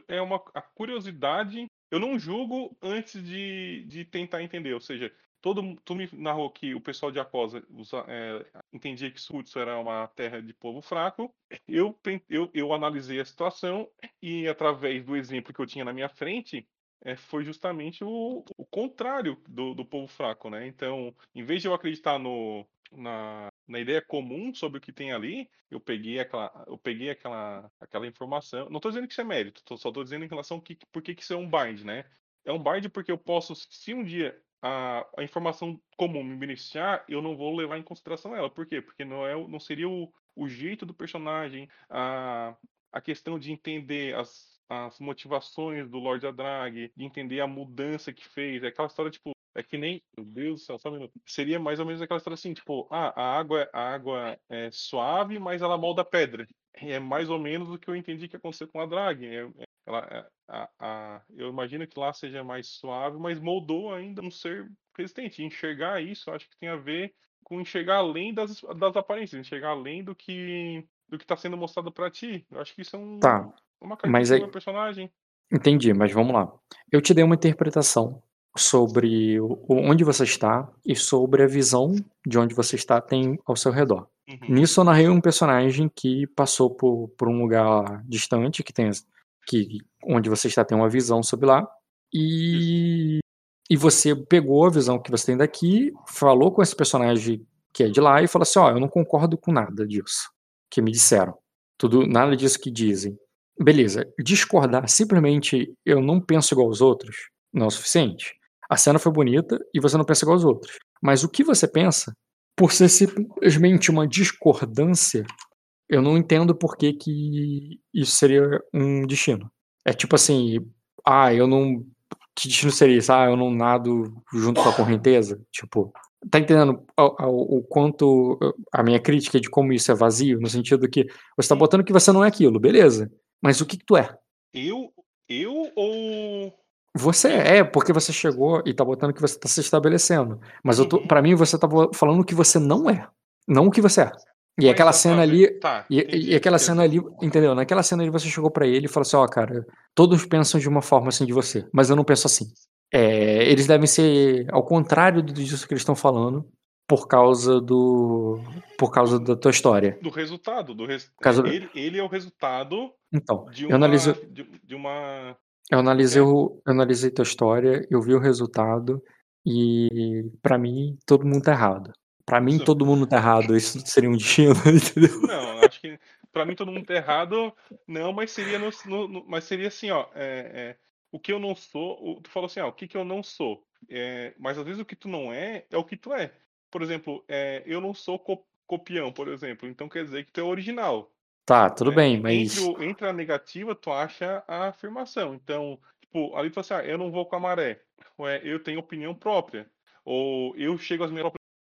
[SPEAKER 3] é uma a curiosidade. Eu não julgo antes de, de tentar entender, ou seja, todo tu me narrou que o pessoal de Acosa usa- é, entendia que Sutsu era uma terra de povo fraco. Eu, eu, eu analisei a situação e através do exemplo que eu tinha na minha frente, é, foi justamente o, o contrário do, do povo fraco, né? Então, em vez de eu acreditar no, na, na ideia comum sobre o que tem ali, eu peguei aquela, eu peguei aquela, aquela informação. Não estou dizendo que isso é mérito, tô- só estou dizendo em relação que, por que isso é um bind, né? É um bind porque eu posso, se um dia a, a informação comum me beneficiar, eu não vou levar em consideração ela. Por quê? Porque não, é, não seria o, o jeito do personagem, a, a questão de entender as, as motivações do Lord Adrag, de entender a mudança que fez. É aquela história, tipo, é que nem. Meu Deus do céu, só um minuto. Seria mais ou menos aquela história assim, tipo, ah, a água, a água é suave, mas ela molda pedra. E é mais ou menos o que eu entendi que aconteceu com a drag. É, é- ela, é- a, a- eu imagino que lá seja mais suave, mas moldou ainda um ser resistente. Enxergar isso, acho que tem a ver com enxergar além das, das aparências, enxergar além do que do que está sendo mostrado para ti. Eu acho que isso é um,
[SPEAKER 2] Tá,
[SPEAKER 3] uma
[SPEAKER 2] mas
[SPEAKER 3] característica
[SPEAKER 2] aí-
[SPEAKER 3] do personagem.
[SPEAKER 2] entendi, mas vamos lá. Eu te dei uma interpretação sobre onde você está e sobre a visão de onde você está tem ao seu redor.
[SPEAKER 3] Uhum.
[SPEAKER 2] Nisso eu narrei um personagem que passou por, por um lugar distante, que tem que onde você está tem uma visão sobre lá, e, e você pegou a visão que você tem daqui, falou com esse personagem que é de lá, e fala assim: ó, eu não concordo com nada disso que me disseram. Tudo, nada disso que dizem. Beleza, discordar simplesmente eu não penso igual aos outros não é o suficiente. A cena foi bonita e você não pensa igual aos outros. Mas o que você pensa, por ser simplesmente uma discordância, eu não entendo por que, que isso seria um destino. É tipo assim, ah, eu não. Que destino seria isso? Ah, eu não nado junto com a correnteza? Tipo, tá entendendo o, o, quanto a minha crítica de como isso é vazio, no sentido que você tá botando que você não é aquilo, beleza. Mas o que, que tu é?
[SPEAKER 3] Eu? Eu ou.
[SPEAKER 2] Você é, porque você chegou e tá botando que você tá se estabelecendo. Mas eu tô,
[SPEAKER 3] Uhum.
[SPEAKER 2] pra mim você tá falando o que você não é. Não o que você é. E
[SPEAKER 3] Mas
[SPEAKER 2] aquela cena ali.
[SPEAKER 3] Tá,
[SPEAKER 2] E,
[SPEAKER 3] entendi.
[SPEAKER 2] e aquela
[SPEAKER 3] Porque-
[SPEAKER 2] cena ali, entendeu? Naquela cena ali você chegou pra ele e falou assim: Ó, cara, todos pensam de uma forma assim de você, mas eu não penso assim. É, eles devem ser ao contrário disso que eles estão falando, por causa do. por causa da tua história.
[SPEAKER 3] Do resultado. Do res...
[SPEAKER 2] causa do-
[SPEAKER 3] ele, ele é o resultado
[SPEAKER 2] Então,
[SPEAKER 3] de
[SPEAKER 2] eu
[SPEAKER 3] uma.
[SPEAKER 2] analiso,
[SPEAKER 3] De, de uma.
[SPEAKER 2] eu analisei,
[SPEAKER 3] É.
[SPEAKER 2] eu analisei tua história, eu vi o resultado e pra mim todo mundo tá errado. Pra mim
[SPEAKER 3] Isso.
[SPEAKER 2] todo mundo tá errado, isso seria um destino, entendeu?
[SPEAKER 3] Não, acho que pra mim todo mundo tá errado. Não, mas seria no, no- no- mas seria assim, ó. é, é, o que eu não sou, o- tu falou assim, ó, o que que eu não sou. É, mas às vezes o que tu não é é o que tu é. Por exemplo, é, eu não sou co- copião, por exemplo. Então quer dizer que tu é original.
[SPEAKER 2] Tá, tudo
[SPEAKER 3] né?
[SPEAKER 2] bem, mas.
[SPEAKER 3] Entre, o- entre a negativa, tu acha a afirmação. Então, tipo, ali tu fala assim, ah, eu não vou com a maré. Ou é, eu tenho opinião própria. Ou eu chego às minhas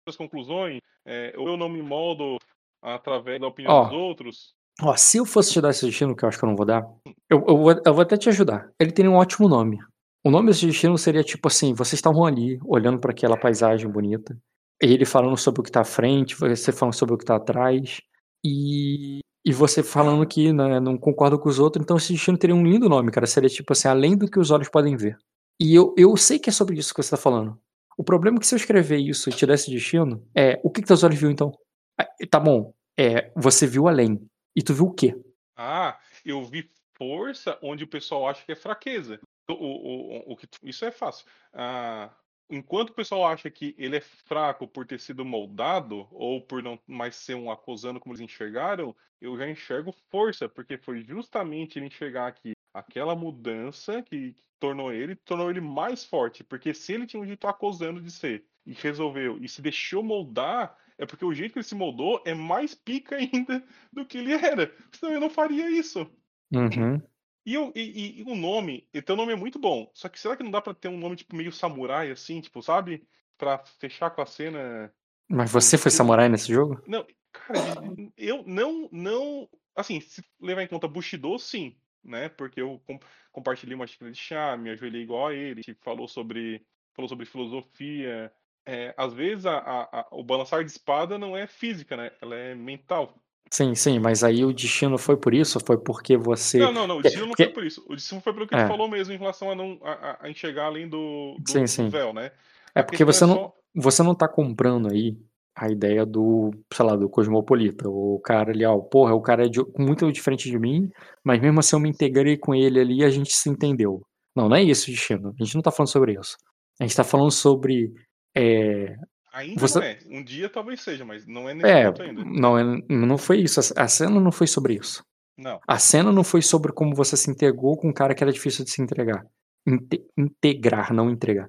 [SPEAKER 3] próprias conclusões. é, ou eu não me moldo através da opinião
[SPEAKER 2] Ó.
[SPEAKER 3] dos outros.
[SPEAKER 2] Ó, se eu fosse te dar esse destino, que eu acho que eu não vou dar, eu, eu, vou, eu vou até te ajudar. Ele tem um ótimo nome. O nome desse destino seria tipo assim: vocês estavam ali, olhando para aquela paisagem bonita, ele falando sobre o que tá à frente, você falando sobre o que tá atrás, e, e você falando que né, não concorda com os outros, então esse destino teria um lindo nome, cara. Seria tipo assim: além do que os olhos podem ver. E eu, eu sei que é sobre isso que você tá falando. O problema é que se eu escrever isso e te der esse destino, é o que, que teus olhos viu então? Ah, Tá bom, é, você viu além. E tu viu o quê?
[SPEAKER 3] Ah, eu vi força onde o pessoal acha que é fraqueza. O, o, o, o que tu- isso é fácil. Ah, enquanto o pessoal acha que ele é fraco por ter sido moldado, ou por não mais ser um acusando como eles enxergaram, eu já enxergo força, porque foi justamente ele enxergar que aquela mudança que tornou ele, tornou ele mais forte. Porque se ele tinha um jeito acusando de ser, e resolveu, e se deixou moldar, é porque o jeito que ele se moldou é mais pica ainda do que ele era. Senão eu não faria isso.
[SPEAKER 2] Uhum.
[SPEAKER 3] E, eu, e, e- o nome, e teu nome é muito bom. Só que será que não dá pra ter um nome tipo meio samurai assim, tipo, sabe? Pra fechar com a cena.
[SPEAKER 2] Mas você foi samurai nesse jogo?
[SPEAKER 3] Não, cara, eu não, não, assim, se levar em conta Bushido, sim, né? Porque eu com- compartilhei uma xícara de chá, me ajoelhei igual a ele, tipo, falou sobre, falou sobre filosofia. É, às vezes a, a- a- o balançar de espada não é física, né? Ela é mental.
[SPEAKER 2] Sim, sim, mas aí o destino foi por isso? Foi porque você.
[SPEAKER 3] Não, não, não. O destino não
[SPEAKER 2] porque-
[SPEAKER 3] foi por isso. O destino foi pelo que
[SPEAKER 2] É.
[SPEAKER 3] tu falou mesmo em relação a não a, a- enxergar além do, do,
[SPEAKER 2] Sim, sim.
[SPEAKER 3] véu, né?
[SPEAKER 2] É porque
[SPEAKER 3] questão
[SPEAKER 2] você
[SPEAKER 3] é
[SPEAKER 2] não,
[SPEAKER 3] só-
[SPEAKER 2] você não tá comprando aí a ideia do, sei lá, do cosmopolita. O cara ali, ó, porra, o cara é de- muito diferente de mim, mas mesmo assim eu me integrei com ele ali e a gente se entendeu. Não, não é isso, destino. A gente não tá falando sobre isso. A gente tá falando sobre. É,
[SPEAKER 3] Ainda
[SPEAKER 2] Você-
[SPEAKER 3] não é. Um dia talvez seja, mas não é nesse
[SPEAKER 2] é,
[SPEAKER 3] ponto ainda.
[SPEAKER 2] não, é- não foi isso. A cena não foi sobre isso.
[SPEAKER 3] Não.
[SPEAKER 2] A cena não foi sobre como você se entregou com um cara que era difícil de se entregar. Inte- integrar, não entregar.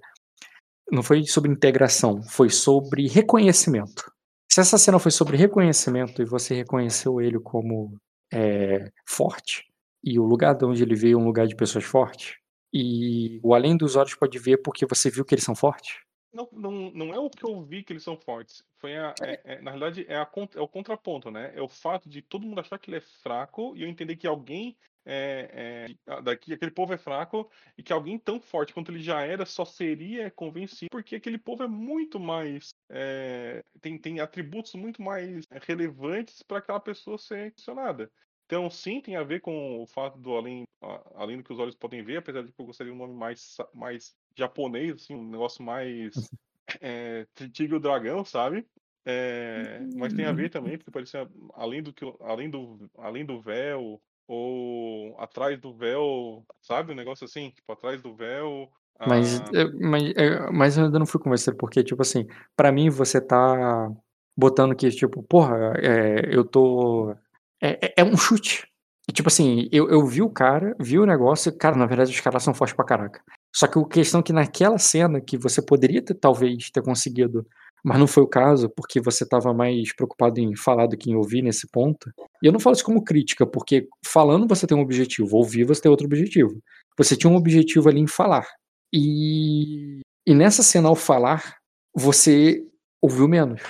[SPEAKER 2] Não foi sobre integração, foi sobre reconhecimento. Se essa cena foi sobre reconhecimento e você reconheceu ele como é, forte, e o lugar de onde ele veio é um lugar de pessoas fortes, e o além dos olhos pode ver porque você viu que eles são fortes,
[SPEAKER 3] Não, não, não é o que eu vi que eles são fortes. Foi a, é- é- na realidade, é, a, é o contraponto, né? É o fato de todo mundo achar que ele é fraco e eu entender que alguém é, é, daqui, aquele povo é fraco e que alguém tão forte quanto ele já era só seria convencido porque aquele povo é muito mais. é, tem, tem atributos muito mais relevantes para aquela pessoa ser questionada. Então, sim, tem a ver com o fato do além, além do que os olhos podem ver, apesar de que eu gostaria de um nome mais, mais japonês, assim, um negócio mais é, Tigre o Dragão, sabe? É, mas tem a ver também, porque parecia além do que além do além do véu ou atrás do véu, sabe? Um negócio assim, tipo atrás do véu.
[SPEAKER 2] Mas,
[SPEAKER 3] ah,
[SPEAKER 2] eu, mas, eu- mas eu ainda não fui convencido, porque, tipo assim, pra mim você tá botando que, tipo, porra, é, eu tô. É, é, é um chute. E, tipo assim, eu, eu vi o cara, vi o negócio, e, cara, na verdade os caras são fortes pra caraca. Só que a questão é que naquela cena que você poderia ter, talvez, ter conseguido, mas não foi o caso, porque você tava mais preocupado em falar do que em ouvir nesse ponto. E eu não falo isso como crítica, porque falando você tem um objetivo, ouvir você tem outro objetivo. Você tinha um objetivo ali em falar. E, e nessa cena, ao falar, você ouviu menos.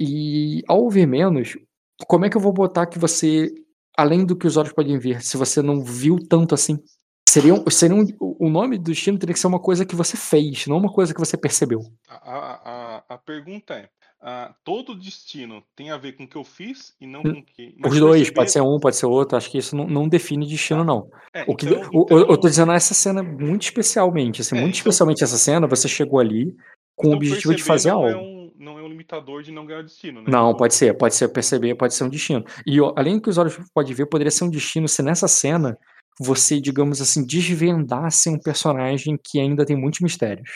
[SPEAKER 2] E ao ouvir menos, como é que eu vou botar que você, além do que os olhos podem ver, se você não viu tanto assim? Seria, um, seria um, o nome do destino teria que ser uma coisa que você fez, não uma coisa que você percebeu.
[SPEAKER 3] A, a, a pergunta é: uh, todo destino tem a ver com o que eu fiz e não com o que.
[SPEAKER 2] Os dois, perceber... pode ser um, pode ser outro. Acho que isso não, não define destino, tá. não. É, o que, então, o, então... Eu, tô dizendo essa cena muito especialmente. Assim, é, muito então... especialmente essa cena, você chegou ali com então, o objetivo de fazer
[SPEAKER 3] não
[SPEAKER 2] algo.
[SPEAKER 3] É um, não é um limitador de não ganhar destino, né?
[SPEAKER 2] Não, pode ser, pode ser perceber, pode ser um destino. E além do que os olhos podem ver, poderia ser um destino se nessa cena você, digamos assim, desvendasse um personagem que ainda tem muitos mistérios.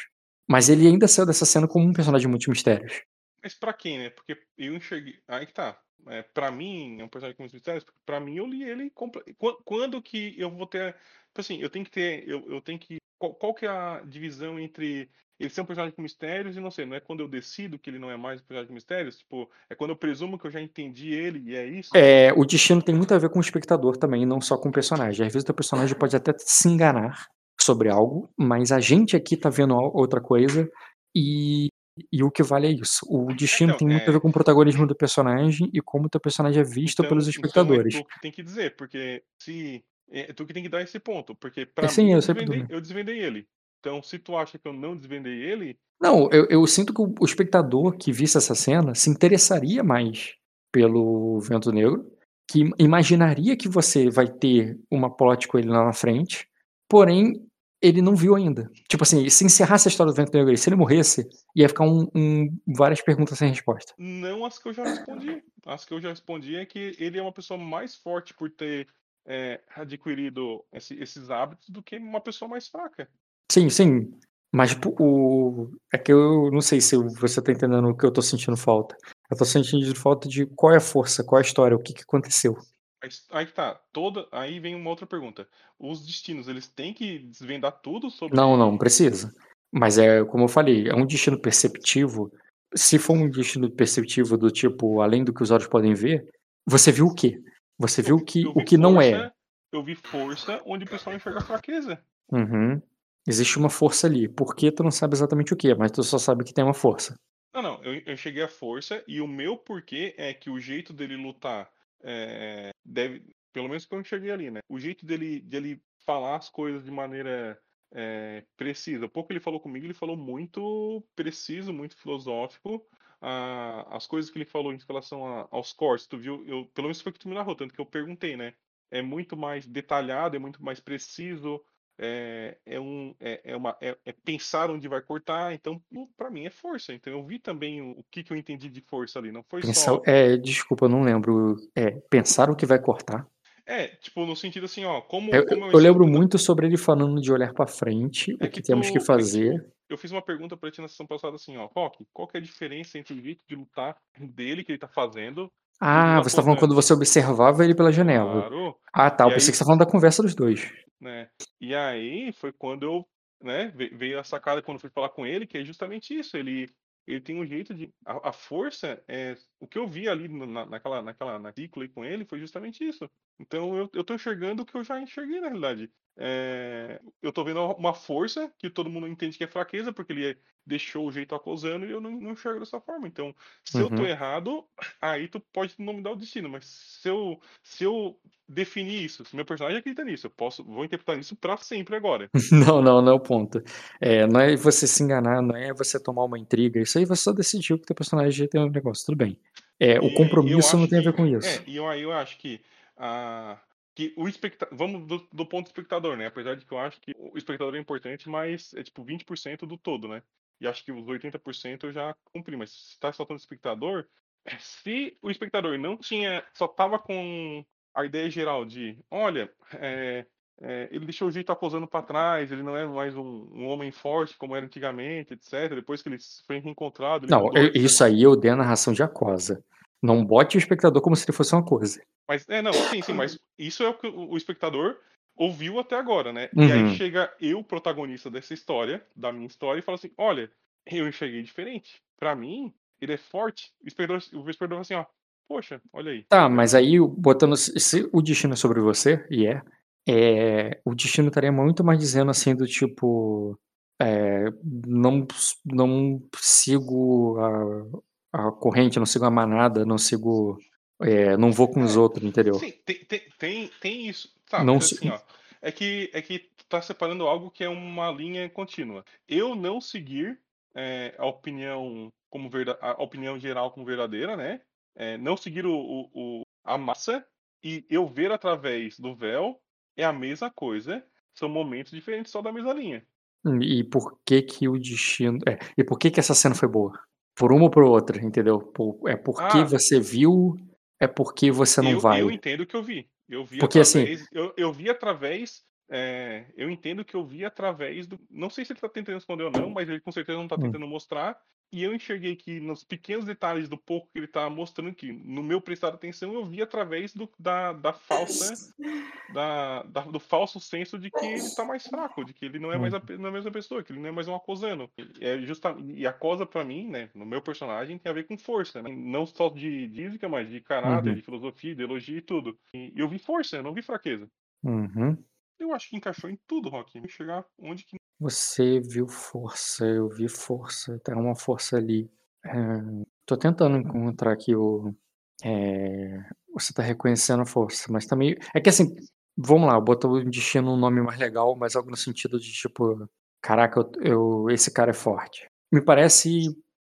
[SPEAKER 2] Mas ele ainda saiu dessa cena como um personagem de muitos mistérios.
[SPEAKER 3] Mas pra quem, né? Porque eu enxerguei. Aí que tá. É, pra mim, é um personagem com muitos mistérios, porque pra mim eu li ele. Compl... Quando que eu vou ter. Tipo assim, eu tenho que ter. Eu, eu tenho que. Qual, qual que é a divisão entre ele ser um personagem com mistérios e não sei, não é quando eu decido que ele não é mais um personagem com mistérios, tipo, é quando eu presumo que eu já entendi ele e é isso?
[SPEAKER 2] É, o destino tem muito a ver com o espectador também, não só com o personagem. Às vezes o personagem pode até se enganar sobre algo, mas a gente aqui tá vendo outra coisa e, e o que vale é isso. O destino então, tem muito é... a ver com o protagonismo do personagem e como o teu personagem é visto então, pelos espectadores.
[SPEAKER 3] Então é tu que tem que dizer, porque se é tu que tem que dar esse ponto, porque para mim eu, eu, desvendei, eu desvendei ele. Então, se tu acha que eu não desvendei ele.
[SPEAKER 2] Não, eu, eu sinto que o, o espectador que visse essa cena se interessaria mais pelo Vento Negro, que imaginaria que você vai ter uma plot com ele lá na frente, porém ele não viu ainda. Tipo assim, se encerrasse a história do Vento Negro, se ele morresse, ia ficar um, um, várias perguntas sem resposta.
[SPEAKER 3] Não as que eu já respondi. As que eu já respondi é que ele é uma pessoa mais forte por ter é, adquirido esse, esses hábitos do que uma pessoa mais fraca.
[SPEAKER 2] Sim, sim. Mas tipo, o... é que eu não sei se você tá entendendo o que eu tô sentindo falta. Eu tô sentindo falta de qual é a força, qual é a história, o que, que aconteceu.
[SPEAKER 3] Aí tá, toda. Aí vem uma outra pergunta. Os destinos, eles têm que desvendar tudo sobre.
[SPEAKER 2] Não, não, precisa. Mas é como eu falei, é um destino perceptivo. Se for um destino perceptivo do tipo, além do que os olhos podem ver, você viu o quê? Você viu o que, o que não é.
[SPEAKER 3] Eu vi força onde o pessoal enxerga fraqueza.
[SPEAKER 2] Uhum. Existe uma força ali. Por que tu não sabe exatamente o que, mas tu só sabe que tem uma força.
[SPEAKER 3] Não, não, eu, eu cheguei à força e o meu porquê é que o jeito dele lutar é, deve. Pelo menos que eu cheguei ali, né? O jeito dele, dele falar as coisas de maneira é, precisa. Pouco ele falou comigo, ele falou muito preciso, muito filosófico. Ah, as coisas que ele falou em relação a, aos cortes, tu viu? Eu, pelo menos foi o que tu me narrou, tanto que eu perguntei, né? É muito mais detalhado, é muito mais preciso é, é, um, é, é uma, é, é, pensar onde vai cortar, então para mim é força. Então eu vi também o, o, que, que eu entendi de força ali, não foi
[SPEAKER 2] Pensar,
[SPEAKER 3] só.
[SPEAKER 2] É, desculpa, eu não lembro. É, pensar o que vai cortar.
[SPEAKER 3] É, tipo, no sentido assim, ó, como.
[SPEAKER 2] Eu,
[SPEAKER 3] como
[SPEAKER 2] eu, eu lembro muito sobre ele falando de olhar para frente, é o que, que temos tu, que é fazer.
[SPEAKER 3] eu fiz uma pergunta pra ti na sessão passada assim, ó, Rock, qual que é a diferença entre o jeito de lutar dele que ele tá fazendo
[SPEAKER 2] ah, você tá falando quando você observava ele pela janela. Claro. Ah, tá. Eu e pensei aí, que você tá falando da conversa dos dois.
[SPEAKER 3] Né? E aí foi quando eu, né, veio a sacada quando fui falar com ele, que é justamente isso. Ele, ele tem um jeito de. A, a força, é, o que eu vi ali na, naquela, naquela na ciclo com ele foi justamente isso. Então eu, eu tô enxergando o que eu já enxerguei na realidade. É, eu tô vendo uma força que todo mundo entende que é fraqueza, porque ele deixou o jeito acusando e eu não, não enxergo dessa forma. Então, se uhum. eu tô uhum. errado, aí tu pode não me dar o destino. Mas se eu, se eu definir isso, se meu personagem acredita nisso, eu posso, vou interpretar isso para sempre agora.
[SPEAKER 2] não, não, não é o ponto. É, não é você se enganar, não é você tomar uma intriga. Isso aí você só decidiu que teu personagem tem um negócio, tudo bem. É, o compromisso não tem a ver com isso.
[SPEAKER 3] É, e eu, eu acho que a que o espectador. Vamos do, do, ponto do espectador, né? Apesar de que eu acho que o espectador é importante, mas é tipo 20% do todo, né? E acho que os 80% eu já cumpri, mas se tá faltando espectador, se o espectador não tinha. só tava com a ideia geral de, olha, é, é, ele deixou o jeito acusando para trás, ele não é mais um, um, homem forte como era antigamente, etc. Depois que ele foi reencontrado. Ele
[SPEAKER 2] não, mudou, isso aí eu dei a narração de Acosa. Não bote o espectador como se ele fosse uma coisa.
[SPEAKER 3] Mas, é, não, sim, sim, mas isso é o que o espectador ouviu até agora, né? Uhum. E aí uhum. chega eu, protagonista dessa história, da minha história, e fala assim: olha, eu enxerguei diferente. Para mim, ele é forte. O espectador, o espectador fala assim: ó, poxa, olha aí.
[SPEAKER 2] Tá, mas aí, botando. Se o destino é sobre você, e é, é, o destino estaria muito mais dizendo assim do tipo é, não, não sigo a, a corrente, não sigo a manada, não sigo. É, não vou com os é, outros, entendeu?
[SPEAKER 3] Sim, tem, tem, tem, isso. Tá, não assim, ó. É que, é que tá separando algo que é uma linha contínua. Eu não seguir é, a opinião como a opinião geral como verdadeira, né? É, não seguir o, o, o, a massa e eu ver através do véu é a mesma coisa, são momentos diferentes só da mesma linha.
[SPEAKER 2] Hum, e por que que o destino. É, e por que que essa cena foi boa? Por uma ou por outra, entendeu? Por, é porque ah, você viu, é porque você não
[SPEAKER 3] eu,
[SPEAKER 2] vai.
[SPEAKER 3] Eu entendo que eu vi. Eu vi
[SPEAKER 2] porque assim, através,
[SPEAKER 3] assim. Eu, eu vi através. É, eu entendo que eu vi através do. Não sei se ele tá tentando esconder ou não, mas ele com certeza não tá hum. tentando hum. mostrar e eu enxerguei que nos pequenos detalhes do pouco que ele estava mostrando aqui, no meu prestar atenção, eu vi através do, da, da falsa, da, da, do falso senso de que ele está mais fraco, de que ele não é mais a, não é a mesma pessoa, que ele não é mais um acosano. É justa, e a cosa para mim, né, no meu personagem, tem a ver com força, né? não só de, de física, mas de caráter, uhum. de filosofia, ideologia e tudo. E eu vi força, eu não vi fraqueza.
[SPEAKER 2] Uhum.
[SPEAKER 3] Eu acho que encaixou em tudo, Rock. Chegar onde que
[SPEAKER 2] você viu força, eu vi força, tem uma força ali. É, tô tentando encontrar aqui o. É, você tá reconhecendo a força, mas também. É que assim, vamos lá, eu boto o destino um nome mais legal, mas algo no sentido de tipo, caraca, eu, eu esse cara é forte. Me parece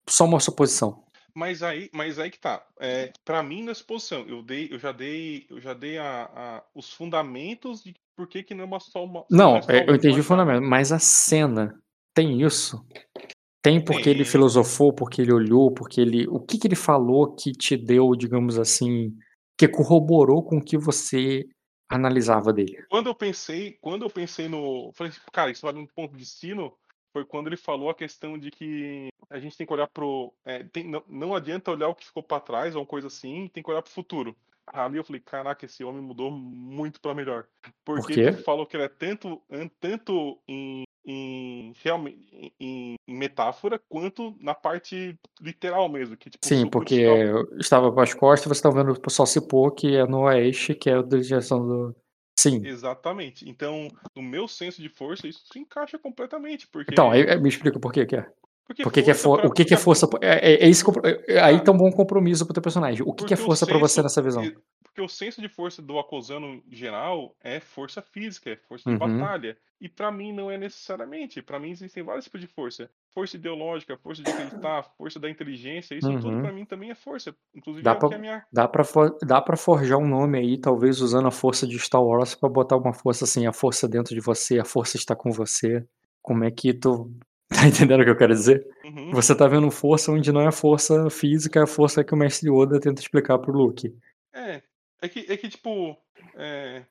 [SPEAKER 2] só uma suposição.
[SPEAKER 3] Mas aí, mas aí que tá. É, para mim, nessa posição, eu dei, eu já dei, eu já dei a, a, os fundamentos de por que, que não é uma só uma.
[SPEAKER 2] Não, é só eu entendi o fundamento, mas a cena tem isso? Tem porque tem. ele filosofou, porque ele olhou, porque ele. O que, que ele falou que te deu, digamos assim, que corroborou com o que você analisava dele?
[SPEAKER 3] Quando eu pensei, quando eu pensei no. Falei, cara, isso vale um ponto de destino foi quando ele falou a questão de que a gente tem que olhar pro. É, tem, não, não adianta olhar o que ficou para trás ou uma coisa assim, tem que olhar pro futuro ali eu falei, caraca, esse homem mudou muito para melhor. Porque Por ele falou que ele é tanto, tanto em, em realmente em, em, metáfora quanto na parte literal mesmo. Que, tipo,
[SPEAKER 2] Sim, porque estava para as costas você está vendo o pessoal se pôr, que é no oeste, que é a direção do. Sim.
[SPEAKER 3] Exatamente. Então, no meu senso de força, isso se encaixa completamente. Porque...
[SPEAKER 2] Então, aí, me explica por que, que é. Porque, porque que é for... pra... o que, que é força? É, é, é isso é, aí tá um bom compromisso pro teu personagem. O que, que é força para você nessa visão?
[SPEAKER 3] Porque o senso de força do acusando geral é força física, é força de uhum. batalha. E para mim não é necessariamente. Para mim existem vários tipos de força. Força ideológica, força de acreditar, força da inteligência, isso uhum. tudo para mim também é força. Inclusive
[SPEAKER 2] dá
[SPEAKER 3] é
[SPEAKER 2] pra,
[SPEAKER 3] é minha...
[SPEAKER 2] dá para for... dá para forjar um nome aí, talvez usando a força de Star Wars para botar uma força assim, a força dentro de você, a força está com você. Como é que tu Tá entendendo o que eu quero dizer? Uhum. Você tá vendo força onde não é força física, é a força que o mestre Yoda tenta explicar pro Luke.
[SPEAKER 3] É. É que, é que tipo. É,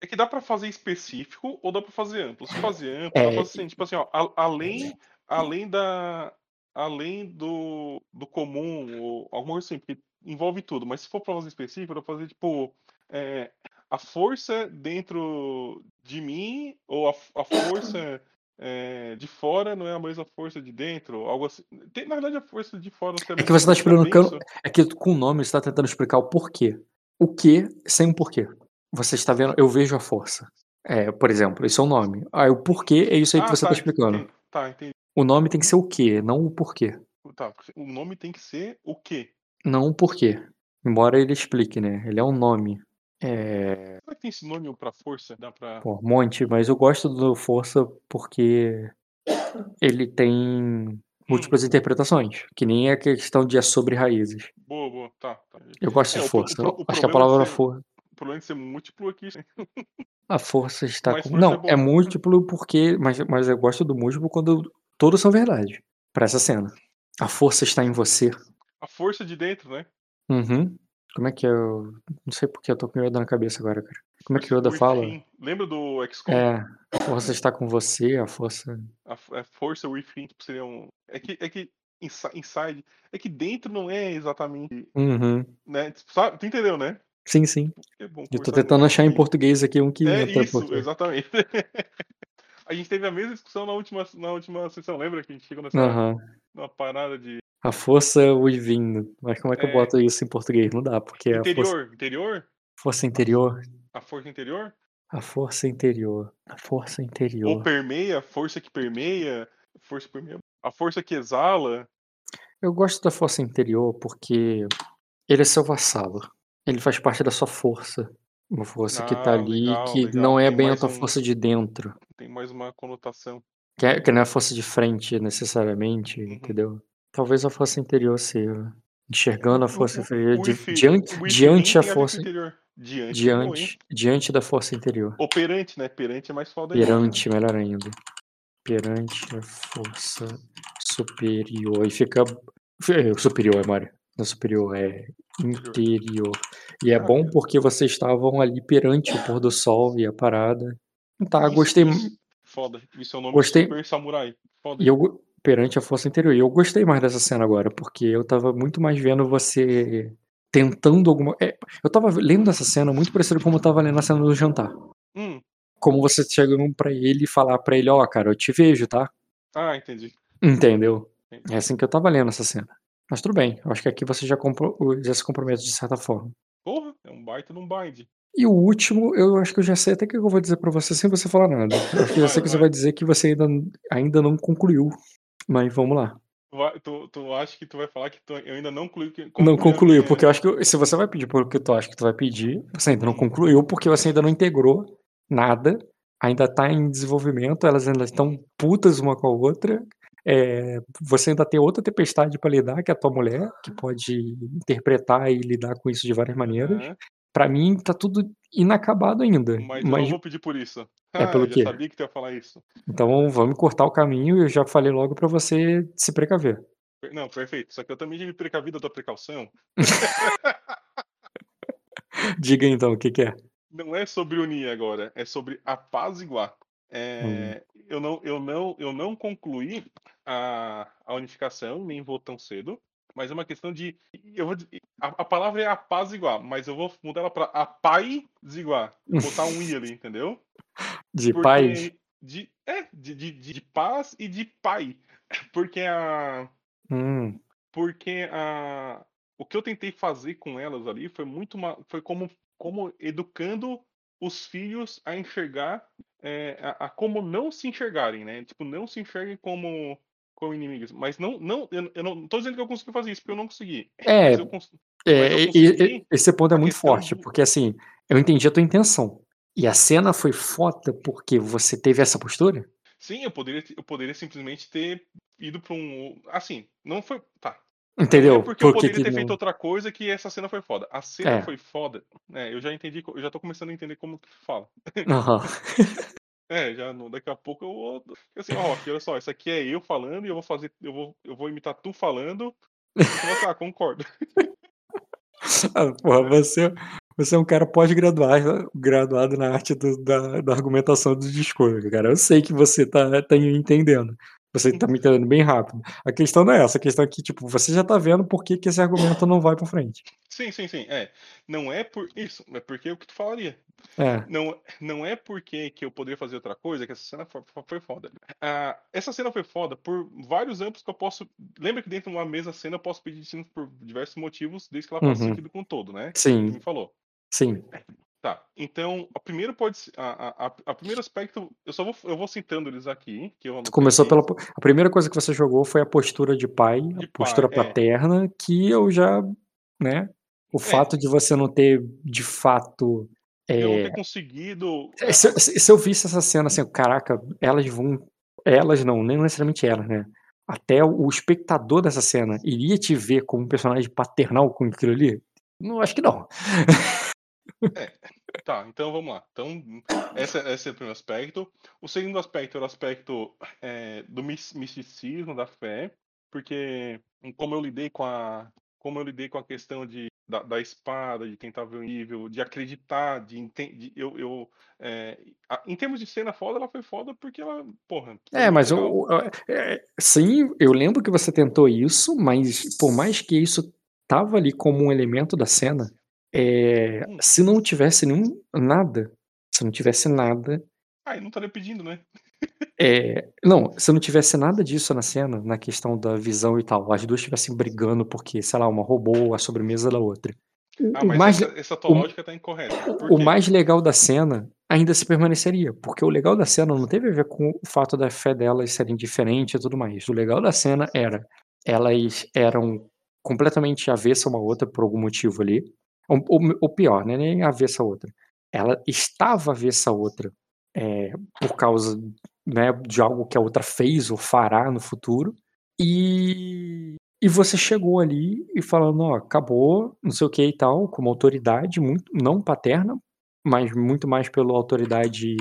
[SPEAKER 3] é que dá para fazer específico ou dá para fazer amplo. Se fazer amplo, é... dá pra fazer assim, tipo assim, ó, a, além, além da. Além do, do comum, ou alguma coisa assim, porque envolve tudo, mas se for pra fazer específico, dá pra fazer, tipo, é, a força dentro de mim, ou a, a força de fora não é a mesma força de dentro, algo assim. Tem, na verdade, a força de fora
[SPEAKER 2] é, é que você está explicando. É que com o nome você está tentando explicar o porquê. O que sem um porquê. Você está vendo, eu vejo a força. É, por exemplo, isso é o nome. Ah, o porquê é isso aí ah, que você está tá, explicando.
[SPEAKER 3] Entendi. Tá, entendi.
[SPEAKER 2] O nome tem que ser o quê, não o porquê.
[SPEAKER 3] Tá, o nome tem que ser o quê?
[SPEAKER 2] Não o porquê. Embora ele explique, né? Ele é um nome. É...
[SPEAKER 3] Será que tem sinônimo pra força? Dá pra...
[SPEAKER 2] Pô, monte, mas eu gosto do força porque ele tem múltiplas hum. interpretações, que nem a questão de é sobre raízes.
[SPEAKER 3] Boa, boa, tá. tá.
[SPEAKER 2] Eu gosto é, de força. O, o, o Acho que a palavra é ser, força.
[SPEAKER 3] O problema é ser múltiplo aqui.
[SPEAKER 2] A força está com. Força Não, é, é, múltiplo porque. Mas, mas eu gosto do múltiplo quando todos são verdade. Pra essa cena. A força está em você.
[SPEAKER 3] A força de dentro, né?
[SPEAKER 2] Uhum. Como é que é? Eu não sei porque eu tô com medo na cabeça agora, cara. Como é que o Yoda fala?
[SPEAKER 3] Within. Lembra do XCOM?
[SPEAKER 2] É, a força está com você, a força.
[SPEAKER 3] A, a força within tipo, seria um. É que, é que insi- inside. É que dentro não é exatamente.
[SPEAKER 2] Uhum.
[SPEAKER 3] Né? Tipo, Sabe? Tu entendeu, né?
[SPEAKER 2] Sim, sim.
[SPEAKER 3] É
[SPEAKER 2] Eu tô tentando achar em português aqui um que
[SPEAKER 3] É isso, exatamente. a gente teve a mesma discussão na última, na última sessão, lembra? Que a gente chegou nessa
[SPEAKER 2] Aham.
[SPEAKER 3] numa parada de.
[SPEAKER 2] A força within. Mas como é que eu
[SPEAKER 3] É.
[SPEAKER 2] boto isso em português? Não dá, porque é a força,
[SPEAKER 3] Interior. Interior?
[SPEAKER 2] força interior.
[SPEAKER 3] A força interior?
[SPEAKER 2] A força interior. A força
[SPEAKER 3] Ou
[SPEAKER 2] interior.
[SPEAKER 3] permeia, força que permeia. Força permeia. A força que exala.
[SPEAKER 2] Eu gosto da força interior porque ele é seu vassalo. Ele faz parte da sua força. Uma força que tá
[SPEAKER 3] Ah,
[SPEAKER 2] ali
[SPEAKER 3] legal,
[SPEAKER 2] que
[SPEAKER 3] legal.
[SPEAKER 2] não é
[SPEAKER 3] Tem
[SPEAKER 2] bem a tua
[SPEAKER 3] um-
[SPEAKER 2] força de dentro.
[SPEAKER 3] Tem mais uma conotação.
[SPEAKER 2] Que, é- que não é a força de frente necessariamente,
[SPEAKER 3] Uhum.
[SPEAKER 2] entendeu? Talvez a força interior seja. Enxergando a força
[SPEAKER 3] O- within-
[SPEAKER 2] diante, diante a força.
[SPEAKER 3] interior. Diante?
[SPEAKER 2] Diante, diante da força interior.
[SPEAKER 3] Ou perante, né? Perante é mais foda ainda.
[SPEAKER 2] Perante, melhor ainda. Perante a força superior. E fica. é, Superior, é Mário. Não superior, é interior. E é
[SPEAKER 3] Ah,
[SPEAKER 2] bom porque vocês estavam ali perante o pôr do sol e a parada. Tá,
[SPEAKER 3] Isso-
[SPEAKER 2] gostei.
[SPEAKER 3] isso- Foda. Isso é o nome
[SPEAKER 2] Gostei-
[SPEAKER 3] Super Samurai. Foda.
[SPEAKER 2] E eu perante a força interior. E eu gostei mais dessa cena agora, porque eu tava muito mais vendo você tentando alguma. é, eu tava lendo essa cena muito parecido como eu tava lendo a cena do jantar.
[SPEAKER 3] Hum.
[SPEAKER 2] Como você chegando pra ele e falar pra ele, ó, cara, eu te vejo, tá?
[SPEAKER 3] Ah, entendi.
[SPEAKER 2] Entendeu?
[SPEAKER 3] Entendi.
[SPEAKER 2] É assim que eu tava lendo essa cena. Mas tudo bem, eu acho que aqui você já, compro, já se compromete de certa forma.
[SPEAKER 3] Porra, é um baita num bind.
[SPEAKER 2] E o último, eu acho que eu já sei até o que eu vou dizer pra você sem você falar nada. Eu acho que eu já sei que você
[SPEAKER 3] vai.
[SPEAKER 2] vai dizer que você ainda, ainda não concluiu. Mas vamos lá.
[SPEAKER 3] Tu, tu, acha que tu vai falar que tu, eu ainda não concluí. que-
[SPEAKER 2] Não concluiu, porque eu acho que se você vai pedir por que tu acha que tu vai pedir, você ainda não concluiu, porque você ainda não integrou nada, ainda tá em desenvolvimento, elas ainda estão putas uma com a outra. é, você ainda tem outra tempestade pra lidar, que é a tua mulher, que pode interpretar e lidar com isso de várias maneiras.
[SPEAKER 3] Aham,
[SPEAKER 2] Pra mim tá tudo inacabado ainda.
[SPEAKER 3] Mas, eu
[SPEAKER 2] Mas,
[SPEAKER 3] não vou pedir por isso.
[SPEAKER 2] É
[SPEAKER 3] Ah,
[SPEAKER 2] pelo
[SPEAKER 3] eu
[SPEAKER 2] quê?
[SPEAKER 3] sabia que tu ia falar isso.
[SPEAKER 2] então vamos cortar o caminho e eu já falei logo pra você se precaver.
[SPEAKER 3] Não, perfeito. Só que eu também já me precavi da tua precaução.
[SPEAKER 2] Diga então o que, que é.
[SPEAKER 3] Não é sobre unir agora, é sobre apaziguar.
[SPEAKER 2] Hum.
[SPEAKER 3] É, eu, não, eu, não, eu não concluí a, a unificação, nem vou tão cedo, mas é uma questão de. Eu vou, a, a palavra é apaziguar, mas eu vou mudar ela para apaiziguar. Botar um i ali, entendeu?
[SPEAKER 2] De
[SPEAKER 3] Porque
[SPEAKER 2] paz?
[SPEAKER 3] De, é, de, de, de de paz e de pai. Porque a.
[SPEAKER 2] Hum,
[SPEAKER 3] Porque a. O que eu tentei fazer com elas ali foi muito uma, foi como, como educando os filhos a enxergar é, a, a como não se enxergarem, né? Tipo, não se enxerguem como, como inimigos. Mas não, não, eu, eu não tô dizendo que eu consegui fazer isso, porque eu não consegui.
[SPEAKER 2] É,
[SPEAKER 3] eu
[SPEAKER 2] É,
[SPEAKER 3] eu
[SPEAKER 2] e- esse ponto é muito forte, porque assim, eu entendi a tua intenção. E a cena foi foda porque você teve essa postura?
[SPEAKER 3] Sim, eu poderia, eu poderia simplesmente ter ido pra um. Assim, não foi. Tá.
[SPEAKER 2] Entendeu?
[SPEAKER 3] É porque eu
[SPEAKER 2] Por que
[SPEAKER 3] poderia ter
[SPEAKER 2] não?
[SPEAKER 3] feito outra coisa que essa cena foi foda. A cena
[SPEAKER 2] É.
[SPEAKER 3] foi foda. É, eu já entendi, eu já tô começando a entender como que fala.
[SPEAKER 2] Aham.
[SPEAKER 3] É, já não, daqui a pouco eu vou. Assim, ó, Rock, olha só, isso aqui é eu falando e eu vou fazer. Eu vou, eu vou imitar tu falando. E vai falar, ah, concordo.
[SPEAKER 2] Ah, Porra, você, você é um cara pós-graduado graduado na arte do- da, da argumentação do discurso, cara. Eu sei que você tá, tá entendendo. Você tá me entendendo bem rápido. A questão não é essa, a questão é que, tipo, você já tá vendo por que, que esse argumento não vai pra frente.
[SPEAKER 3] Sim, sim, sim. É. Não é por isso, é porque é o que tu falaria.
[SPEAKER 2] É.
[SPEAKER 3] Não, não é porque que eu poderia fazer outra coisa que essa cena foi, foi foda. Ah, essa cena foi foda por vários âmbitos que eu posso. Lembra que dentro de uma mesma cena eu posso pedir destino por diversos motivos, desde que ela faça
[SPEAKER 2] Uhum.
[SPEAKER 3] sentido com todo, né?
[SPEAKER 2] Sim,
[SPEAKER 3] me falou.
[SPEAKER 2] sim.
[SPEAKER 3] Tá. Então, a primeiro pode ser- a, a, a primeiro aspecto, eu só vou eu vou citando eles aqui, que eu
[SPEAKER 2] Tu começou
[SPEAKER 3] aqui.
[SPEAKER 2] pela. A primeira coisa que você jogou foi a postura de pai,
[SPEAKER 3] De
[SPEAKER 2] a postura
[SPEAKER 3] pai, é.
[SPEAKER 2] paterna, que eu já. né? O
[SPEAKER 3] É.
[SPEAKER 2] fato de você não ter, de fato.
[SPEAKER 3] Eu não
[SPEAKER 2] é,
[SPEAKER 3] ter conseguido.
[SPEAKER 2] se, eu- se- se eu visse essa cena assim, caraca, elas vão. Elas não, nem necessariamente elas, né? Até o, o espectador dessa cena iria te ver como um personagem paternal com aquilo ali? Não, acho que não.
[SPEAKER 3] Tá, então vamos lá. Então, essa, esse é o primeiro aspecto. O segundo aspecto é o aspecto é, do mis- misticismo da fé, porque como eu lidei com a como eu lidei com a questão de da, da espada, de tentar ver o nível, de acreditar, de. Eu, eu é, a- em termos de cena foda, ela foi foda porque ela, porra.
[SPEAKER 2] É, mas
[SPEAKER 3] legal.
[SPEAKER 2] o, o- é, sim, eu lembro que você tentou isso, mas por mais que isso tava ali como um elemento da cena, é,
[SPEAKER 3] Hum.
[SPEAKER 2] se não tivesse nenhum nada, se não tivesse nada,
[SPEAKER 3] Ah, e não estaria pedindo, né?
[SPEAKER 2] é, não, se não tivesse nada disso na cena, na questão da visão e tal, as duas estivessem brigando porque, sei lá, uma roubou a sobremesa da outra.
[SPEAKER 3] Ah,
[SPEAKER 2] o
[SPEAKER 3] mas
[SPEAKER 2] mais,
[SPEAKER 3] essa, essa tua
[SPEAKER 2] o-
[SPEAKER 3] lógica tá incorreta.
[SPEAKER 2] O mais legal da cena ainda se permaneceria, porque o legal da cena não teve a ver com o fato da fé delas serem diferentes e tudo mais. O legal da cena era elas eram completamente avessa uma outra por algum motivo ali. Ou, ou- pior, né? Nem avessa a outra. Ela estava a outra é, por causa né, de algo que a outra fez ou fará no futuro. E, e você chegou ali e falando, ó, acabou, não sei o que e tal, com uma autoridade muito, não paterna, mas muito mais pela autoridade,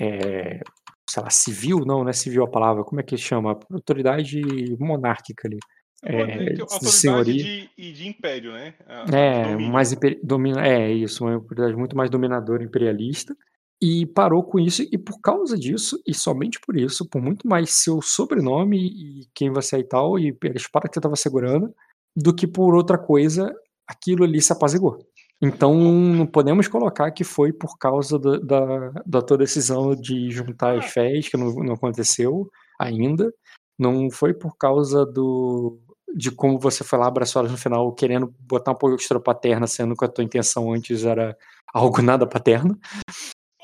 [SPEAKER 2] é, sei lá, civil, não, não é civil a palavra, como é que chama? Autoridade monárquica ali. É,
[SPEAKER 3] dizer que
[SPEAKER 2] de senhoria.
[SPEAKER 3] e de império, né? A- a
[SPEAKER 2] É, mais imperi- domina, é isso, uma autoridade muito mais dominadora, imperialista, e parou com isso, e por causa disso, e somente por isso, por muito mais seu sobrenome e quem você é e tal, e pela espada que você estava segurando, do que por outra coisa, aquilo ali se apaziguou. Então, não podemos colocar que foi por causa da, da, da tua decisão de juntar as
[SPEAKER 3] Ah.
[SPEAKER 2] fés, que não, não aconteceu ainda, não foi por causa do de como você foi lá abraçou elas no final querendo botar um pouco de extra paterna, sendo que a tua intenção antes era algo nada paterno.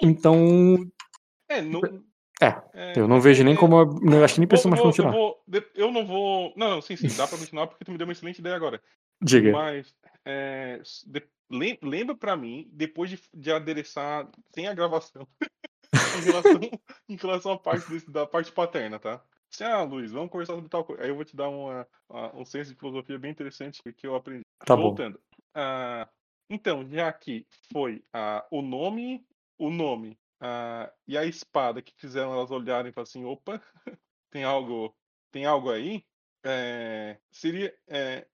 [SPEAKER 2] Então,
[SPEAKER 3] É, não,
[SPEAKER 2] É,
[SPEAKER 3] é,
[SPEAKER 2] eu não vejo nem
[SPEAKER 3] é,
[SPEAKER 2] como. Eu acho que nem precisa
[SPEAKER 3] vou-
[SPEAKER 2] mais continuar.
[SPEAKER 3] Eu, vou, eu não vou. Não, não, sim, sim, dá pra continuar porque tu me deu uma excelente ideia agora.
[SPEAKER 2] Diga.
[SPEAKER 3] Mas é, de- lem- lembra pra mim, depois de, de adereçar sem a gravação, em relação, em relação à parte desse- da parte paterna, tá? Assim, ah, Luiz, vamos conversar sobre tal coisa. Aí eu vou te dar uma, uma- um senso de filosofia bem interessante que eu aprendi.
[SPEAKER 2] Tá bom.
[SPEAKER 3] Voltando. Ah, então, já que foi ah, o nome, o nome ah, e a espada que fizeram elas olharem e falar assim, opa, tem algo, tem algo aí. é, seria. é,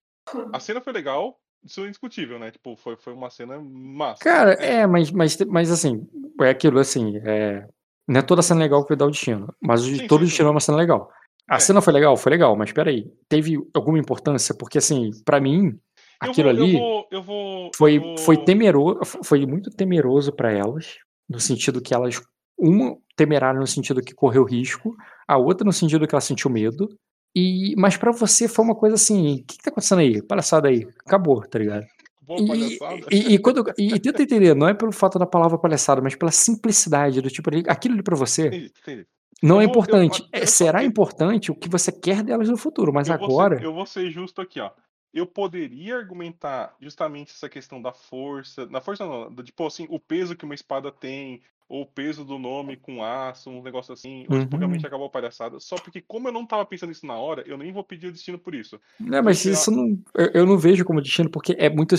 [SPEAKER 3] a cena foi legal, isso é indiscutível, né? Tipo, foi, foi uma cena massa.
[SPEAKER 2] Cara,
[SPEAKER 3] É,
[SPEAKER 2] é, mas, mas, mas assim, é aquilo assim, é, não é toda cena legal que vai dar o destino, mas
[SPEAKER 3] Sim,
[SPEAKER 2] todo
[SPEAKER 3] sim,
[SPEAKER 2] destino é uma cena legal. A
[SPEAKER 3] É.
[SPEAKER 2] cena foi legal? Foi legal, mas peraí, teve alguma importância? Porque assim, pra mim,
[SPEAKER 3] eu
[SPEAKER 2] aquilo
[SPEAKER 3] vou,
[SPEAKER 2] ali
[SPEAKER 3] Eu vou, eu vou, eu
[SPEAKER 2] foi,
[SPEAKER 3] vou-
[SPEAKER 2] foi temeroso, foi muito temeroso pra elas, no sentido que elas, uma temerária no sentido que correu risco, a outra no sentido que ela sentiu medo, e, mas pra você foi uma coisa assim, o que, que tá acontecendo aí? Palhaçada aí, acabou, tá ligado?
[SPEAKER 3] Boa
[SPEAKER 2] E,
[SPEAKER 3] palhaçada.
[SPEAKER 2] e, e quando, e, e tenta entender, não é pelo fato da palavra palhaçada, mas pela simplicidade do tipo, aquilo ali pra você
[SPEAKER 3] Entendi, entendi.
[SPEAKER 2] não
[SPEAKER 3] Eu
[SPEAKER 2] é
[SPEAKER 3] vou- eu-
[SPEAKER 2] importante.
[SPEAKER 3] olha
[SPEAKER 2] É, será
[SPEAKER 3] eu-
[SPEAKER 2] importante o que você quer delas no futuro, mas
[SPEAKER 3] eu vou
[SPEAKER 2] agora.
[SPEAKER 3] Ser, eu vou ser justo aqui, ó. Eu poderia argumentar justamente essa questão da força. Na força não, do, tipo assim, o peso que uma espada tem, ou o peso do nome com aço, um negócio assim, ou tipo,
[SPEAKER 2] Uhum.
[SPEAKER 3] realmente acabou a palhaçada. Só porque, como eu não tava pensando nisso na hora, eu nem vou pedir o destino por isso.
[SPEAKER 2] Não, mas isso não. Eu, não vejo como destino, porque é muito.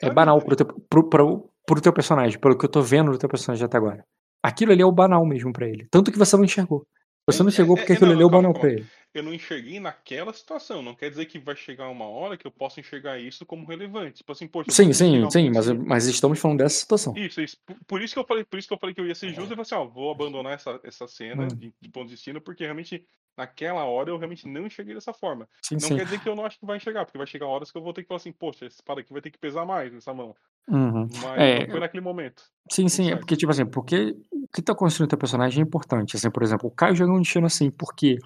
[SPEAKER 2] É banal pro teu, pro, pro, pro teu personagem, pelo que eu tô vendo do teu personagem até agora. Aquilo ali é o banal mesmo pra ele. Tanto que você não enxergou. Você não
[SPEAKER 3] É,
[SPEAKER 2] enxergou
[SPEAKER 3] é,
[SPEAKER 2] porque
[SPEAKER 3] é,
[SPEAKER 2] aquilo ali é o.
[SPEAKER 3] Eu não enxerguei naquela situação. Não quer dizer que vai chegar uma hora que eu possa enxergar isso como relevante. Tipo assim, poxa,
[SPEAKER 2] Sim, sim, sim, mas, mas estamos falando dessa situação.
[SPEAKER 3] Isso, isso. Por, isso que eu falei, por isso que eu falei que eu ia ser justo e falei assim, ó, vou abandonar essa, essa cena
[SPEAKER 2] Hum.
[SPEAKER 3] de, de ponto de destino, porque realmente naquela hora eu realmente não enxerguei dessa forma.
[SPEAKER 2] Sim,
[SPEAKER 3] Não
[SPEAKER 2] sim.
[SPEAKER 3] quer dizer que eu não acho que vai enxergar, porque vai chegar horas que eu vou ter que falar assim, poxa, essa espada aqui vai ter que pesar mais nessa mão.
[SPEAKER 2] Uhum.
[SPEAKER 3] Mas
[SPEAKER 2] É,
[SPEAKER 3] foi naquele momento.
[SPEAKER 2] Sim, sim, é porque, tipo assim, porque o que tá construindo teu personagem é importante. Assim, por exemplo, o Caio jogou um destino assim, porque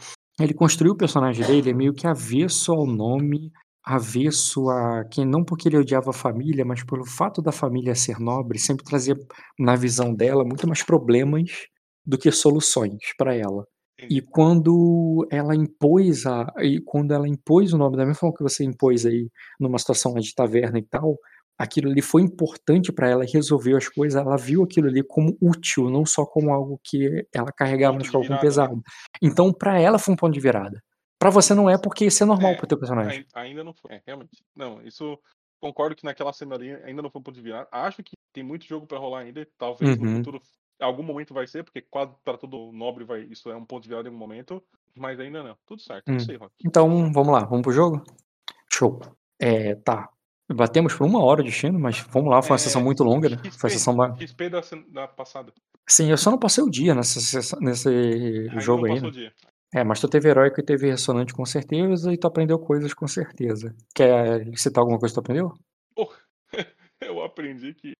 [SPEAKER 2] ele construiu o personagem dele é meio que avesso ao nome, avesso a quem não porque ele odiava a família, mas pelo fato da família ser nobre, sempre trazia na visão dela muito mais problemas do que soluções pra ela. E quando ela impôs a e quando ela impôs o nome da mesma forma que você impôs aí numa situação de taverna e tal, aquilo ali foi importante pra ela e resolveu as coisas, ela viu aquilo ali como útil, não só como algo que ela carregava costas como pesado. Então pra ela foi um ponto de virada. Pra você não é porque isso é normal
[SPEAKER 3] É,
[SPEAKER 2] pro teu personagem.
[SPEAKER 3] Ai- Ainda não foi. É, realmente. Não, isso. Concordo que naquela cena ali ainda não foi um ponto de virada. Acho que tem muito jogo pra rolar ainda. Talvez no
[SPEAKER 2] Uhum.
[SPEAKER 3] futuro, em algum momento vai ser, porque quase para todo nobre vai, isso é um ponto de virada em algum momento. Mas ainda não. Tudo certo. É
[SPEAKER 2] Hum.
[SPEAKER 3] isso aí, Rock.
[SPEAKER 2] Então, vamos lá, vamos pro jogo? Show. É, tá. Batemos por uma hora de destino, mas vamos lá, foi uma
[SPEAKER 3] É,
[SPEAKER 2] sessão muito longa, né?
[SPEAKER 3] XP,
[SPEAKER 2] Foi a sessão
[SPEAKER 3] XP da, da passada.
[SPEAKER 2] Sim, eu só não passei o dia nessa, nesse
[SPEAKER 3] Ainda
[SPEAKER 2] jogo
[SPEAKER 3] não
[SPEAKER 2] aí, né? É, mas tu teve heróico e teve ressonante com certeza, e tu aprendeu coisas com certeza. Quer citar alguma coisa que tu aprendeu?
[SPEAKER 3] Porra, eu aprendi que.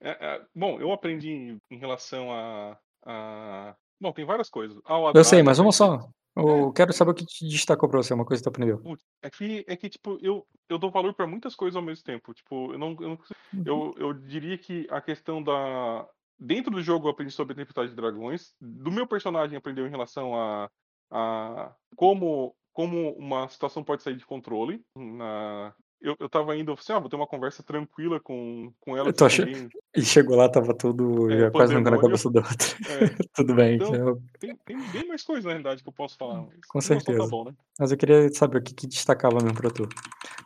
[SPEAKER 3] é, é, bom, eu aprendi em, relação a, a. Bom, tem várias coisas.
[SPEAKER 2] Eu sei, mas uma só. Eu quero saber o que te destacou pra você, uma coisa que tu aprendeu.
[SPEAKER 3] Putz, é que, é que tipo, eu, eu dou valor pra muitas coisas ao mesmo tempo. Tipo, eu não. Eu, não- eu, eu diria que a questão da. Dentro do jogo eu aprendi sobre a tempestade de dragões. Do meu personagem aprendeu em relação a. a como, como uma situação pode sair de controle. Na, eu, eu tava indo, assim, ah, vou ter uma conversa tranquila com, com ela.
[SPEAKER 2] Eu tô Ele chegou lá, tava tudo
[SPEAKER 3] É,
[SPEAKER 2] já quase arrancando a cabeça do outro.
[SPEAKER 3] É,
[SPEAKER 2] Tudo bem.
[SPEAKER 3] Então,
[SPEAKER 2] eu-
[SPEAKER 3] tem, tem bem mais coisas, na realidade, que eu posso falar. mas
[SPEAKER 2] Com
[SPEAKER 3] só
[SPEAKER 2] certeza.
[SPEAKER 3] Tá bom, né?
[SPEAKER 2] Mas eu queria saber o que, que destacava mesmo pra tu.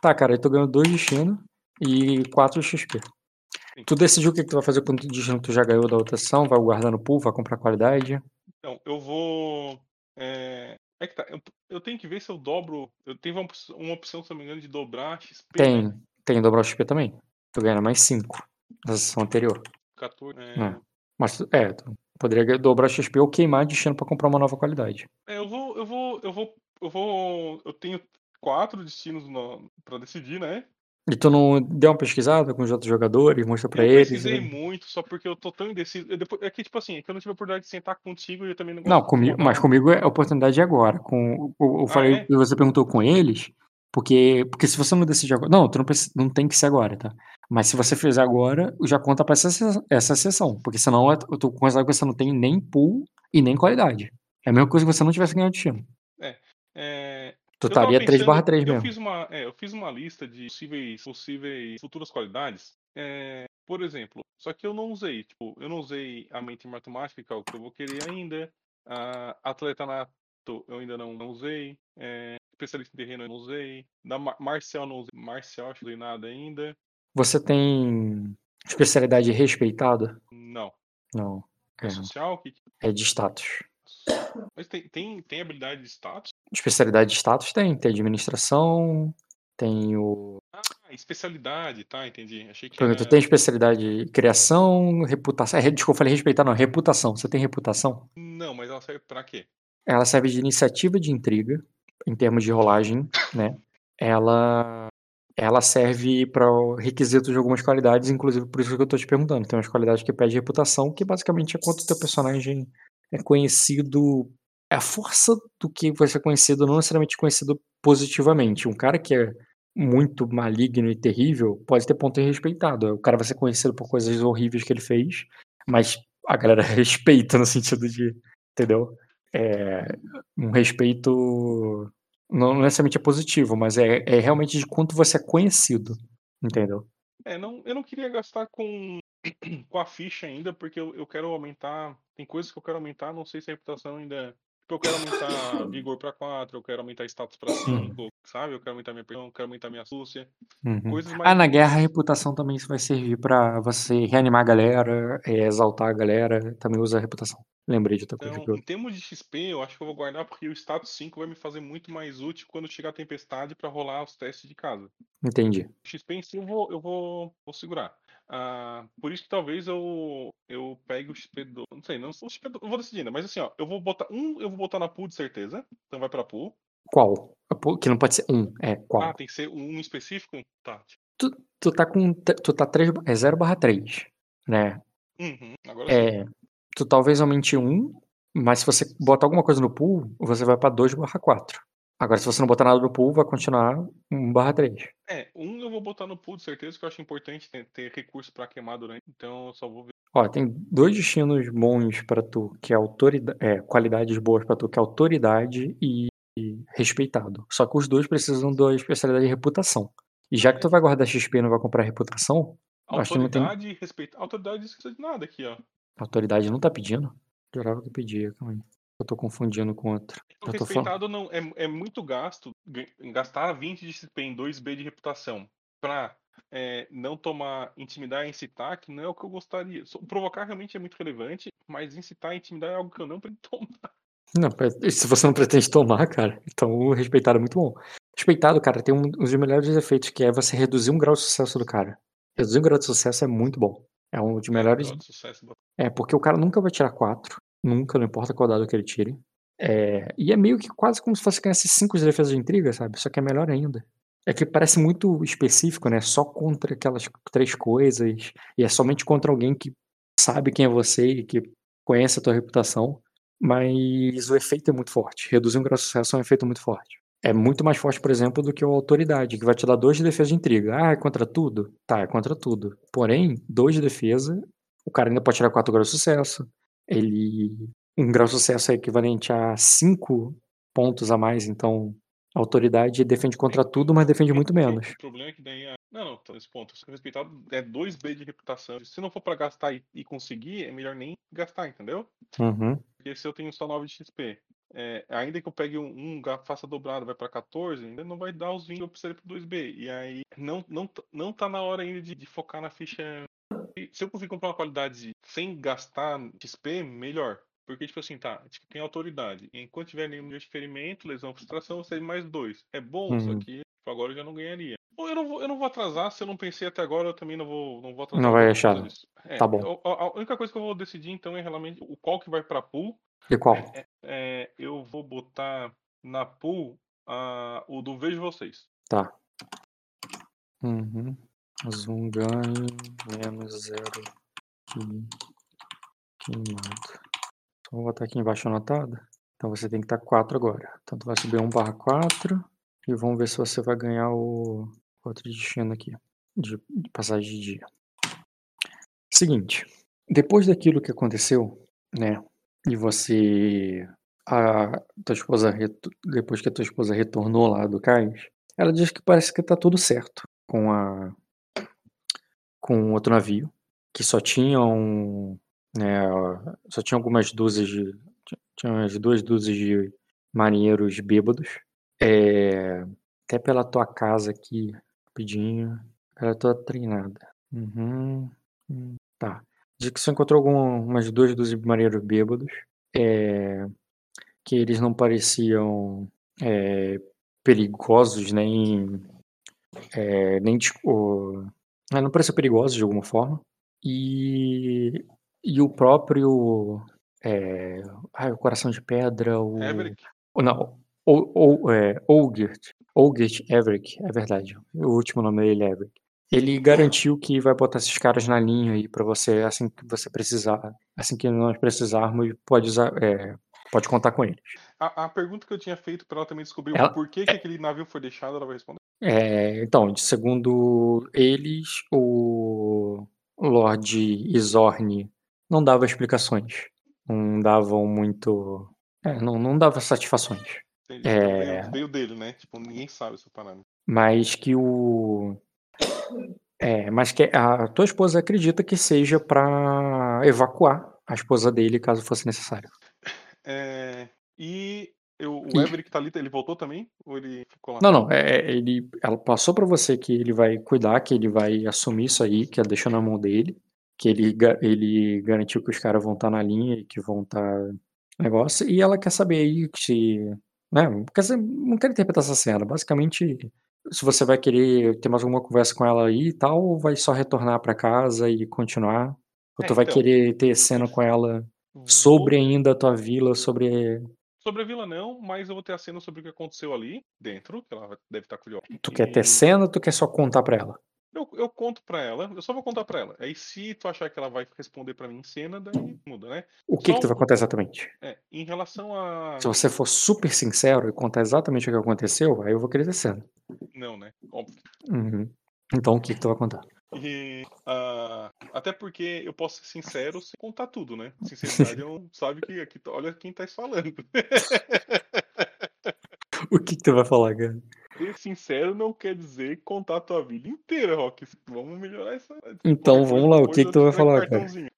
[SPEAKER 2] Tá, cara, aí tu ganhou dois destinos e quatro XP.
[SPEAKER 3] Sim.
[SPEAKER 2] Tu decidiu o que, que tu vai fazer com o destino que tu já ganhou da outra sessão? Vai guardar no pool, vai comprar qualidade?
[SPEAKER 3] Então, eu vou. É, é que tá. Eu, eu tenho que ver se eu dobro. Eu tenho uma, opção- uma opção, se não me engano, de dobrar XP. né?
[SPEAKER 2] Tem, tem dobrar o XP também. Tu ganha mais cinco na sessão anterior.
[SPEAKER 3] 14. É,
[SPEAKER 2] Não. Mas, é, tu poderia dobrar XP ou queimar destino pra comprar uma nova qualidade.
[SPEAKER 3] É, eu vou. Eu vou. Eu vou. Eu vou. Eu tenho quatro destinos no, pra decidir, né?
[SPEAKER 2] E tu não deu uma pesquisada com os outros jogadores, mostra pra
[SPEAKER 3] eu
[SPEAKER 2] eles?
[SPEAKER 3] pesquisei
[SPEAKER 2] né?
[SPEAKER 3] muito, só porque eu tô tão indeciso. Eu depois, é que, tipo assim, é que eu não tive a oportunidade de sentar contigo e eu também não
[SPEAKER 2] Não,
[SPEAKER 3] de
[SPEAKER 2] comigo, mas comigo é a oportunidade é agora. Com, eu, eu
[SPEAKER 3] Ah,
[SPEAKER 2] falei,
[SPEAKER 3] é?
[SPEAKER 2] e você perguntou com eles, porque, porque se você não decide agora. Não, tu não, precisa- não tem que ser agora, tá? Mas se você fizer agora, já conta pra essa, essa sessão. Porque senão é- eu tô considerando que você não tem nem pool e nem qualidade. É a mesma coisa que você não tivesse ganhado destino.
[SPEAKER 3] É,
[SPEAKER 2] Tu
[SPEAKER 3] Eu
[SPEAKER 2] estaria 3 barra 3
[SPEAKER 3] eu
[SPEAKER 2] mesmo.
[SPEAKER 3] Fiz uma, é, eu fiz uma lista de possíveis, possíveis futuras qualidades. É, por exemplo, só que eu não usei. Tipo, eu não usei a mente matemática, que é o que eu vou querer ainda. A atleta nato eu ainda não, não usei. É, especialista em terreno eu não usei. Da Mar- Marcial eu não usei. Marcial acho que não usei nada ainda.
[SPEAKER 2] Você tem especialidade respeitada?
[SPEAKER 3] Não.
[SPEAKER 2] Não.
[SPEAKER 3] É
[SPEAKER 2] É,
[SPEAKER 3] social? Que-
[SPEAKER 2] é de status.
[SPEAKER 3] Mas tem, tem, tem habilidade de status?
[SPEAKER 2] Especialidade de status tem. Tem administração, tem o.
[SPEAKER 3] Ah, especialidade, tá, entendi. Achei que
[SPEAKER 2] Por exemplo,
[SPEAKER 3] era...
[SPEAKER 2] tu tem especialidade de criação, reputação. É, desculpa, eu falei respeitar, não. Reputação. Você tem reputação?
[SPEAKER 3] Não, mas ela serve pra quê?
[SPEAKER 2] Ela serve de iniciativa de intriga, em termos de rolagem, né? Ela, ela serve para requisitos de algumas qualidades, inclusive por isso que eu tô te perguntando. Tem umas qualidades que pede reputação, que basicamente é quanto o teu personagem é conhecido. É a força do que vai ser conhecido, não necessariamente conhecido positivamente. Um cara que é muito maligno e terrível pode ter ponto irrespeitado. O cara vai ser conhecido por coisas horríveis que ele fez, mas a galera respeita no sentido de. Entendeu? É, um respeito não necessariamente é positivo, mas é, é realmente de quanto você é conhecido, entendeu?
[SPEAKER 3] É, não, eu não queria gastar com, com a ficha ainda, porque eu, eu quero aumentar. Tem coisas que eu quero aumentar, não sei se a reputação ainda. Tipo, eu quero aumentar vigor pra 4, eu quero aumentar status pra 5, sabe? Eu quero aumentar minha percepção, eu quero aumentar minha astúcia.
[SPEAKER 2] Uhum.
[SPEAKER 3] Coisas mais.
[SPEAKER 2] Ah, na guerra a reputação também vai servir pra você reanimar a galera, é, exaltar a galera, também usa a reputação. Lembrei de outra coisa
[SPEAKER 3] Então, em termos de XP, eu acho que eu vou guardar porque o status 5 vai me fazer muito mais útil quando chegar a tempestade pra rolar os testes de casa.
[SPEAKER 2] Entendi.
[SPEAKER 3] XP em si eu vou, eu vou, vou segurar. Ah, por isso que talvez eu, eu pegue o XP do. Não sei, não, o XP do, eu vou decidir ainda, mas assim, ó, eu vou botar. Um eu vou botar na pool de certeza. Então vai pra pool.
[SPEAKER 2] Qual? Que não pode ser um, é qual?
[SPEAKER 3] Ah, tem que ser um específico? Tá.
[SPEAKER 2] Tu tá com. Tu tá 3, é 0 barra 3, né?
[SPEAKER 3] Uhum, agora sim.
[SPEAKER 2] É. Tu talvez aumente um, mas se você botar alguma coisa no pool, você vai pra 2 barra 4. Agora, se você não botar nada no pool, vai continuar 1 barra 3.
[SPEAKER 3] É, um eu vou botar no pool de certeza, que eu acho importante ter, ter recurso pra queimar durante. Então eu só vou ver.
[SPEAKER 2] Ó, tem dois destinos bons pra tu, que é autoridade, é, qualidades boas pra tu, que é autoridade e, e respeitado. Só que os dois precisam da especialidade de reputação. E já que tu vai guardar XP e não vai comprar reputação, tem.
[SPEAKER 3] Autoridade e respeito. Autoridade não precisa de nada aqui, ó.
[SPEAKER 2] Autoridade não tá pedindo? Jurava que pedia, calma aí. Eu tô confundindo com outro.
[SPEAKER 3] O
[SPEAKER 2] falando.
[SPEAKER 3] respeitado não é, é muito gasto gastar 20 de XP em 2B de reputação pra é, não tomar intimidar e incitar, que não é o que eu gostaria. Provocar realmente é muito relevante, mas incitar e intimidar é algo que eu não pretendo tomar.
[SPEAKER 2] Não, se você não pretende tomar, cara, então o respeitado é muito bom. Respeitado, cara, tem um dos melhores efeitos, que é você reduzir um grau de sucesso do cara. Reduzir um grau de sucesso é muito bom. É um dos melhores.
[SPEAKER 3] Grau de sucesso, bota-
[SPEAKER 2] É, porque o cara nunca vai tirar 4. Nunca, não importa qual dado que ele tire. É, e é meio que quase como se fosse ganhar 5 de defesa de intriga, sabe? Só que é melhor ainda. É que parece muito específico, né? Só contra aquelas três coisas. E é somente contra alguém que sabe quem é você e que conhece a tua reputação. Mas o efeito é muito forte. Reduzir um grau de sucesso é um efeito muito forte. É muito mais forte, por exemplo, do que o autoridade, que vai te dar 2 de defesa de intriga. Ah, é contra tudo? Tá, é contra tudo. Porém, 2 de defesa, o cara ainda pode tirar 4 graus de sucesso. Ele. Um grau de sucesso é equivalente a 5 pontos a mais, então a autoridade defende contra tudo, mas defende muito menos.
[SPEAKER 3] O problema é que daí. a- Não, não, tá nesse ponto. Se respeitado é 2B de reputação. Se não for pra gastar e, e conseguir, é melhor nem gastar, entendeu?
[SPEAKER 2] Uhum.
[SPEAKER 3] Porque se eu tenho só 9 de XP, é, ainda que eu pegue um, um faça dobrado, vai pra 14, ainda não vai dar os 20 que eu precisaria pro 2B. E aí não, não, não tá na hora ainda de, de focar na ficha. Se eu conseguir comprar uma qualidade sem gastar XP, melhor. Porque, tipo assim, tá, tipo, tem autoridade. Enquanto tiver nenhum de ferimento, lesão, frustração, você tem mais dois. É bom, só
[SPEAKER 2] Uhum.
[SPEAKER 3] que tipo, agora eu já não ganharia. Ou eu não vou, eu não vou atrasar, se eu não pensei até agora, eu também não vou, não vou atrasar.
[SPEAKER 2] Não vai achar.
[SPEAKER 3] disso. É,
[SPEAKER 2] Tá bom.
[SPEAKER 3] a- A, única coisa que eu vou decidir, então, é realmente o qual que vai pra pool.
[SPEAKER 2] E qual?
[SPEAKER 3] É, eu vou botar na pool o do Vejo Vocês.
[SPEAKER 2] Tá. Uhum. Zoom ganho menos zero que queimado. Então vou botar aqui embaixo anotado. Então você tem que estar 4 agora. Então tu vai subir 1 barra 4 e vamos ver se você vai ganhar o outro destino aqui de, passagem de dia. Seguinte, depois daquilo que aconteceu, né? E você a tua esposa depois que a tua esposa retornou lá do cais, ela diz que parece que tá tudo certo com a com outro navio, que só tinham, né, só tinha algumas dúzias de ti- tinha umas duas dúzias de marinheiros bêbados. É, até pela tua casa aqui, rapidinho, ela tua treinada. Uhum, hum, tá. Diz que você encontrou algumas duas dúzias de marinheiros bêbados. É, que eles não pareciam é, perigosos nem é, nem dis- o- é, não pareciam perigosos de alguma forma. E e o próprio é, ai, o coração de pedra o
[SPEAKER 3] Everick,
[SPEAKER 2] ou não ou, ou é, Olgert Olgert Everick é verdade o último nome dele é Everick ele garantiu que vai botar esses caras na linha aí pra você assim que você precisar assim que nós precisarmos pode usar é, pode contar com eles.
[SPEAKER 3] A, a pergunta que eu tinha feito pra ela também descobrir
[SPEAKER 2] Ela-
[SPEAKER 3] por que, que aquele navio foi deixado, ela vai responder.
[SPEAKER 2] É, então, de- segundo eles, o Lord Isorne não dava explicações, não davam muito, é, não, não dava satisfações,
[SPEAKER 3] Entendi.
[SPEAKER 2] É.
[SPEAKER 3] Veio, veio dele, né? Tipo, ninguém sabe essa parada.
[SPEAKER 2] mas que o, é, mas que a tua esposa acredita que seja para evacuar a esposa dele caso fosse necessário.
[SPEAKER 3] É, e eu, o
[SPEAKER 2] E-
[SPEAKER 3] Everick tá ali, ele voltou também? Ou ele ficou lá?
[SPEAKER 2] Não, não, é, ele, ela passou pra você que ele vai cuidar, que ele vai assumir isso aí, que ela deixou na mão dele, que ele, ele garantiu que os caras vão estar na linha e que vão estar negócio, e ela quer saber aí se, né, quer não quero interpretar essa cena, basicamente, se você vai querer ter mais alguma conversa com ela aí e tal, ou vai só retornar pra casa e continuar, ou
[SPEAKER 3] É,
[SPEAKER 2] tu vai
[SPEAKER 3] então.
[SPEAKER 2] querer ter cena com ela sobre ainda a tua vila, sobre,
[SPEAKER 3] Sobre a vila não, mas eu vou ter a cena sobre o que aconteceu ali dentro, que ela deve estar curiosa.
[SPEAKER 2] tu quer ter cena ou tu quer só contar pra ela?
[SPEAKER 3] Eu, eu conto pra ela, eu só vou contar pra ela. Aí se tu achar que ela vai responder pra mim em cena, daí muda, né?
[SPEAKER 2] O que
[SPEAKER 3] Só
[SPEAKER 2] que tu vai contar exatamente?
[SPEAKER 3] É, em relação a.
[SPEAKER 2] Se você for super sincero e contar exatamente o que aconteceu, aí eu vou querer ter cena.
[SPEAKER 3] Não, né? Óbvio.
[SPEAKER 2] Uhum. Então o que, que tu vai contar?
[SPEAKER 3] E, ah, até porque eu posso ser sincero sem contar tudo, né? Sinceridade não sabe que aqui, tá- olha quem tá falando.
[SPEAKER 2] O que, que tu vai falar, cara?
[SPEAKER 3] Ser sincero não quer dizer contar a tua vida inteira, Rock. Vamos melhorar essa.
[SPEAKER 2] Então vamos lá, o que, que tu vai
[SPEAKER 3] um
[SPEAKER 2] falar, cara?
[SPEAKER 3] É.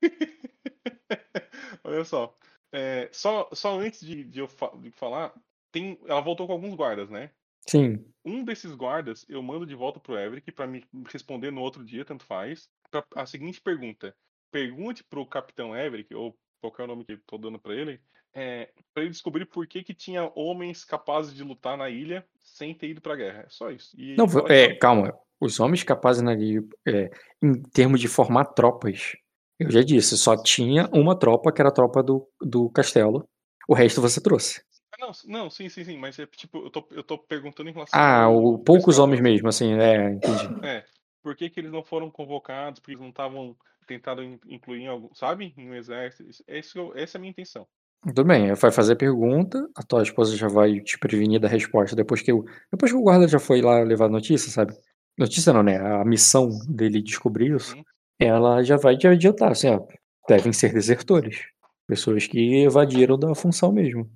[SPEAKER 3] Olha só. é, só. Só antes de, de eu fa- de falar, tem, ela voltou com alguns guardas, né?
[SPEAKER 2] Sim.
[SPEAKER 3] Um desses guardas eu mando de volta pro Everick pra me responder no outro dia, tanto faz. Pra a seguinte pergunta: pergunte pro Capitão Everick, ou qualquer nome que eu tô dando pra ele, é, para ele descobrir por que, que tinha homens capazes de lutar na ilha sem ter ido pra guerra. É só isso. E
[SPEAKER 2] Não, é, calma. Os homens capazes na é, em termos de formar tropas, eu já disse, só tinha uma tropa, que era a tropa do, do castelo. O resto você trouxe.
[SPEAKER 3] Não, não, sim, sim, sim, mas é tipo, eu tô, eu tô perguntando em relação
[SPEAKER 2] Ah, o, poucos homens mesmo, assim, é, entendi.
[SPEAKER 3] É, por que, que eles não foram convocados? Porque eles não estavam tentando in- incluir em algum, sabe? Um exército. Esse eu- essa é a minha intenção.
[SPEAKER 2] Tudo bem, vai fazer a pergunta, a tua esposa já vai te prevenir da resposta depois que, o, depois que o guarda já foi lá levar notícia, sabe? Notícia não, né? A missão dele descobrir isso,
[SPEAKER 3] Uhum.
[SPEAKER 2] ela já vai te adiantar, assim, ó, devem ser desertores. Pessoas que evadiram da função mesmo.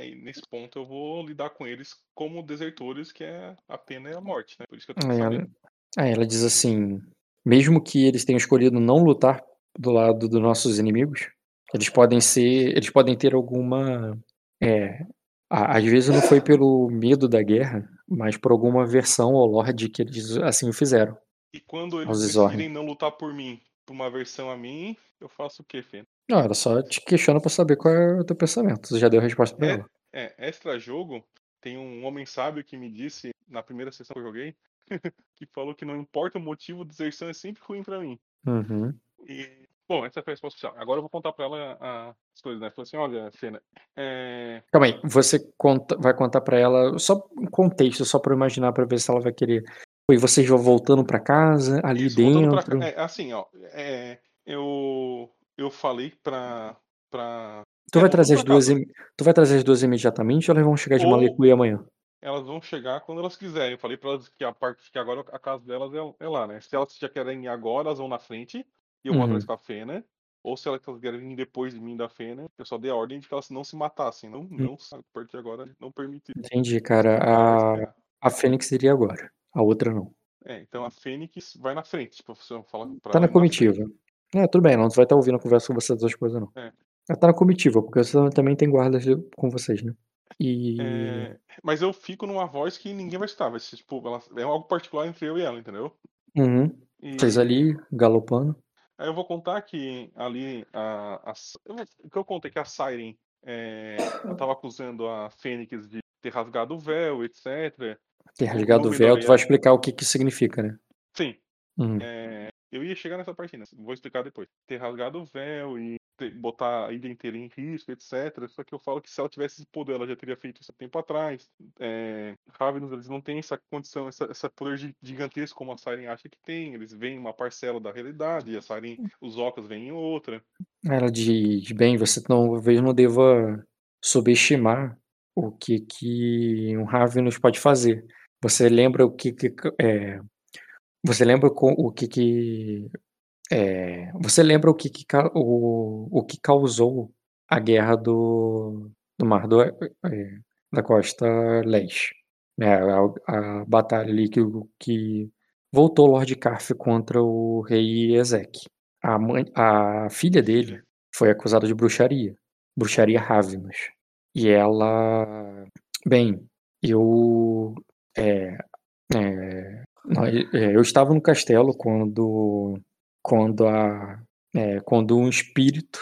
[SPEAKER 3] É- é, nesse ponto eu vou lidar com eles como desertores, que é a pena é a morte, né? Por isso que eu tenho que
[SPEAKER 2] Aí
[SPEAKER 3] saber.
[SPEAKER 2] ela, aí ela diz assim: mesmo que eles tenham escolhido não lutar do lado dos nossos inimigos, eles podem ser, eles podem ter alguma, é, às vezes não foi pelo medo da guerra, mas por alguma versão ao Lorde que eles assim o fizeram.
[SPEAKER 3] E quando eles decidirem não lutar por mim, por uma versão a mim, eu faço o quê, Fê?
[SPEAKER 2] Não, ela só te questiona pra saber qual é o teu pensamento. Você já deu a resposta pra
[SPEAKER 3] É.
[SPEAKER 2] ela.
[SPEAKER 3] É, extra jogo, tem um homem sábio que me disse na primeira sessão que eu joguei, que falou que não importa o motivo, deserção é sempre ruim pra mim.
[SPEAKER 2] Uhum.
[SPEAKER 3] E, bom, essa foi a resposta oficial. Agora eu vou contar pra ela as coisas, né? Falou assim, olha, Fena, é,
[SPEAKER 2] Calma aí, você conta, vai contar pra ela só um contexto, só pra eu imaginar pra ver se ela vai querer. E vocês vão voltando pra casa, ali
[SPEAKER 3] Isso, pra
[SPEAKER 2] dentro.
[SPEAKER 3] cá. É, assim, ó. é, eu, eu falei pra. pra
[SPEAKER 2] Tu
[SPEAKER 3] é,
[SPEAKER 2] vai trazer as duas, im- tu vai trazer as duas imediatamente ou elas vão chegar de
[SPEAKER 3] Ou-
[SPEAKER 2] Malicuia amanhã?
[SPEAKER 3] Elas vão chegar quando elas quiserem. Eu falei pra elas que a parte que agora a casa delas é, é lá, né? Se elas já querem ir agora, elas vão na frente e eu vou
[SPEAKER 2] Uhum.
[SPEAKER 3] atrás da Fena. Ou se elas querem vir depois de mim da Fena, eu só dei a ordem de que elas não se matassem. Não,
[SPEAKER 2] Hum.
[SPEAKER 3] não, a partir de agora, não permitir.
[SPEAKER 2] Entendi, cara. A, a Fênix iria agora, a outra não.
[SPEAKER 3] É, então a Fênix vai na frente. Tipo, você fala pra
[SPEAKER 2] Tá na comitiva. É, tudo bem, não vai estar ouvindo a conversa com vocês duas coisas, não.
[SPEAKER 3] É.
[SPEAKER 2] Ela tá na comitiva, porque você também tem guardas com vocês, né? E.
[SPEAKER 3] É, mas eu fico numa voz que ninguém vai escutar. Vai ser, tipo, ela- é algo particular entre eu e ela, entendeu?
[SPEAKER 2] Uhum.
[SPEAKER 3] E
[SPEAKER 2] Vocês ali, galopando.
[SPEAKER 3] aí eu vou contar que ali a, a- o que eu contei é que a Siren é, ela tava acusando a Fênix de ter rasgado o véu, etc.
[SPEAKER 2] Ter rasgado o véu, tu vai explicar o que que significa, né?
[SPEAKER 3] Sim,
[SPEAKER 2] Uhum.
[SPEAKER 3] é, eu ia chegar nessa parte, né? Vou explicar depois. Ter rasgado o véu e ter- botar a ilha inteira em risco, etc. Só que eu falo que se ela tivesse esse poder, ela já teria feito isso há tempo atrás. É, Ravenous, eles não têm essa condição, essa, essa poder gi- gigantesco como a Siren acha que tem. Eles veem uma parcela da realidade, e a Siren, os Ocas veem em outra.
[SPEAKER 2] Ela diz, bem, você talvez não deva subestimar o que que um Ravenous pode fazer. Você lembra o que que é, você lembra o que que é, você lembra o que que o, o que causou a guerra do do mar do, é, da costa leste, né? A, a batalha ali que, que voltou Lord Carf contra o rei Ezek. A mãe, a filha dele foi acusada de bruxaria, bruxaria Ravenous. E ela, bem, eu, é, é, eu estava no castelo quando, quando a, é, quando um espírito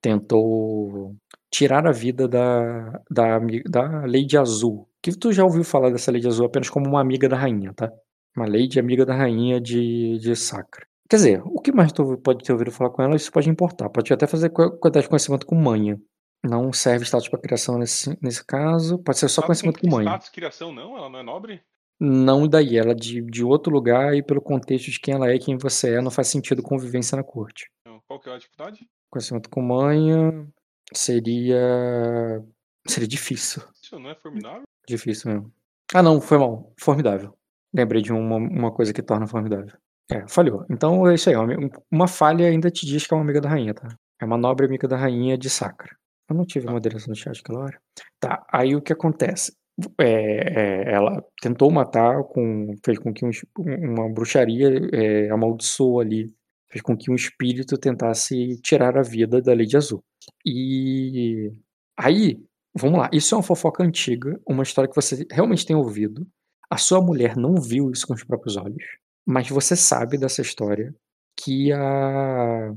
[SPEAKER 2] tentou tirar a vida da, da, da Lady Azul. Que tu já ouviu falar dessa Lady Azul apenas como uma amiga da rainha, tá? Uma Lady amiga da rainha de, de Sacra. Quer dizer, o que mais tu pode ter ouvido falar com ela, isso pode importar. Pode até fazer quantidade de conhecimento com manha. Não serve status para criação nesse, nesse caso. Pode ser só conhecimento com manha.
[SPEAKER 3] Status criação, não? Ela não é nobre?
[SPEAKER 2] Não daí, ela é de, de outro lugar e pelo contexto de quem ela é e quem você é, não faz sentido convivência na corte.
[SPEAKER 3] Então, Qual que é a dificuldade?
[SPEAKER 2] Conhecimento com manha seria. Seria difícil.
[SPEAKER 3] Isso não é formidável?
[SPEAKER 2] Difícil mesmo. Ah, não, foi mal. Formidável. Lembrei de uma, uma coisa que torna formidável. É, falhou. Então é isso aí. Uma, uma falha ainda te diz que é uma amiga da rainha, tá? É uma nobre amiga da rainha de Sacra. Eu não tive
[SPEAKER 3] Tá.
[SPEAKER 2] moderação no chat aquela hora. Tá, aí o que acontece? É, é, ela tentou matar, com, fez com que um uma bruxaria é, amaldiçoou ali, fez com que um espírito tentasse tirar a vida da Lady Azul. E aí, vamos lá, isso é uma fofoca antiga, uma história que você realmente tem ouvido. A sua mulher não viu isso com os próprios olhos, mas você sabe dessa história que a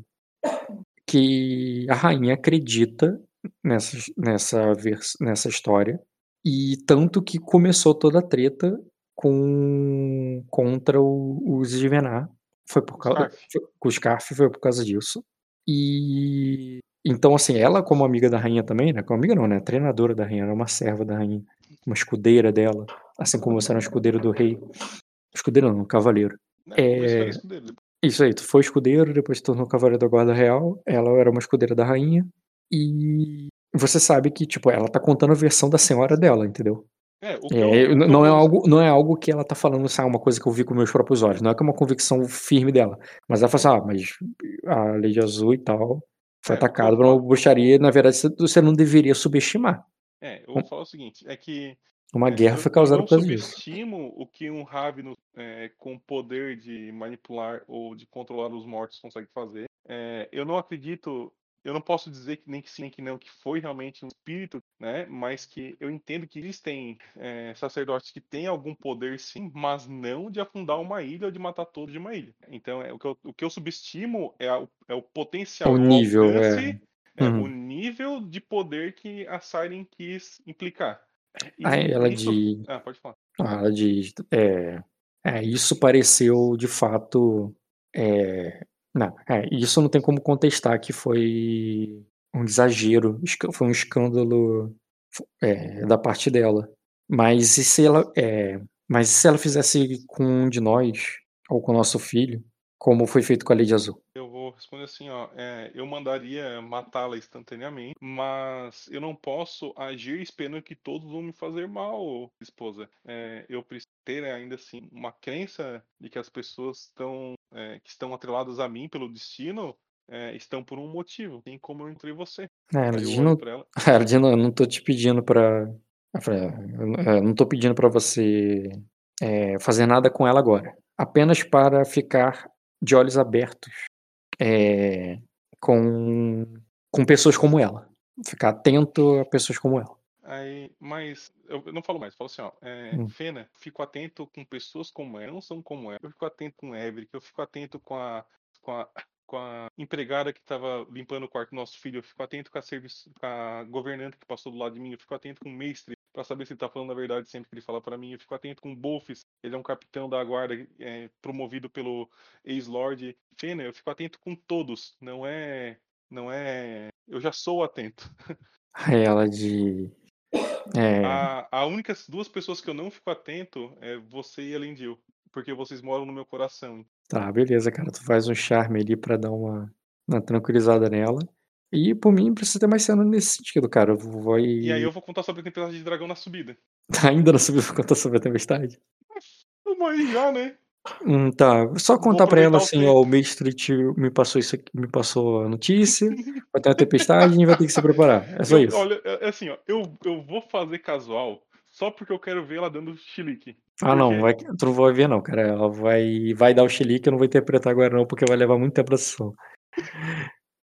[SPEAKER 2] que a rainha acredita nessa, nessa, nessa história. E tanto que começou toda a treta com contra o, os Givenar. Foi por causa. Foi, o Scarf foi por causa disso. E então, assim, ela, como amiga da rainha também, né? Como amiga não, né? Treinadora da rainha, era uma serva da rainha, uma escudeira dela, assim como você era um escudeiro do rei. Escudeiro não, cavaleiro. É, é... Isso aí, tu foi escudeiro, depois se tornou cavaleiro da guarda real, ela era uma escudeira da rainha, e você sabe que, tipo, ela tá contando a versão da senhora dela, entendeu?
[SPEAKER 3] É,
[SPEAKER 2] é, eu, não, é algo, não é algo que ela tá falando, assim, uma coisa que eu vi com meus próprios olhos. Não é que é uma convicção firme dela. Mas ela fala assim, ah, mas a Lei de Azul e tal foi é, atacado por uma bruxaria. Na verdade, você não deveria subestimar.
[SPEAKER 3] É, eu vou falar o seguinte, é que
[SPEAKER 2] uma é, guerra foi causada por disso.
[SPEAKER 3] Eu subestimo o que um Ravno é, com poder de manipular ou de controlar os mortos consegue fazer. É, eu não acredito eu não posso dizer que nem que sim, nem que não, que foi realmente um espírito, né? Mas que eu entendo que existem é, sacerdotes que têm algum poder, sim, mas não de afundar uma ilha ou de matar todos de uma ilha. Então, é, o, que eu, o que eu subestimo é, a, é o potencial,
[SPEAKER 2] o nível, alcance,
[SPEAKER 3] é. uhum. o nível de poder que a Siren quis implicar.
[SPEAKER 2] ah, ela isso... de.
[SPEAKER 3] Ah, pode falar.
[SPEAKER 2] Ah, ela de. É, é, isso pareceu de fato. É, não, é, isso não tem como contestar que foi um exagero, foi um escândalo é, da parte dela. Mas e se ela, é, mas se ela fizesse com um de nós ou com o nosso filho, como foi feito com a Lady Azul?
[SPEAKER 3] Eu vou responder assim, ó, é, eu mandaria matá-la instantaneamente, mas eu não posso agir esperando que todos vão me fazer mal, esposa. É, eu preciso ter ainda assim uma crença de que as pessoas estão é, que estão atreladas a mim pelo destino é, estão por um motivo, tem como eu entrei você.
[SPEAKER 2] É, não, ela. ela diz, não, eu não tô te pedindo pra. Eu não tô pedindo para você é, fazer nada com ela agora. Apenas para ficar de olhos abertos é, com, com pessoas como ela. Ficar atento a pessoas como ela.
[SPEAKER 3] Aí, mas eu não falo mais, falo assim, ó, é, hum. Fena, fico atento com pessoas como ela, não são como ela. Eu fico atento com Everett, eu fico atento com a, com a, com a empregada que estava limpando o quarto do nosso filho, eu fico atento com a, serviço, com a governante que passou do lado de mim, eu fico atento com o mestre para saber se ele tá falando a verdade sempre que ele fala para mim, eu fico atento com o Bolfes, ele é um capitão da guarda é, promovido pelo ex-lord Fena, eu fico atento com todos, não é, não é, eu já sou atento.
[SPEAKER 2] Ela de é.
[SPEAKER 3] A, a única duas pessoas que eu não fico atento é você e a Lindil. Porque vocês moram no meu coração.
[SPEAKER 2] Tá, beleza, cara. Tu faz um charme ali pra dar uma, uma tranquilizada nela. E por mim precisa ter mais cena nesse sentido, cara. Vou...
[SPEAKER 3] E aí eu vou contar sobre a tempestade de dragão na subida.
[SPEAKER 2] Ainda na subida vou contar sobre a tempestade?
[SPEAKER 3] Vamos aí já, né?
[SPEAKER 2] Hum, tá. Só contar pra ela assim, ó, o mestre me passou isso aqui, me passou a notícia, vai ter uma tempestade e vai ter que se preparar. É só
[SPEAKER 3] eu,
[SPEAKER 2] isso.
[SPEAKER 3] Olha, é, é assim, ó, eu, eu vou fazer casual só porque eu quero ver ela dando chilique.
[SPEAKER 2] Ah, não, vai, tu não vai ver não, cara. Ela vai, vai dar o chilique, eu não vou interpretar agora não, porque vai levar muito tempo pra sessão.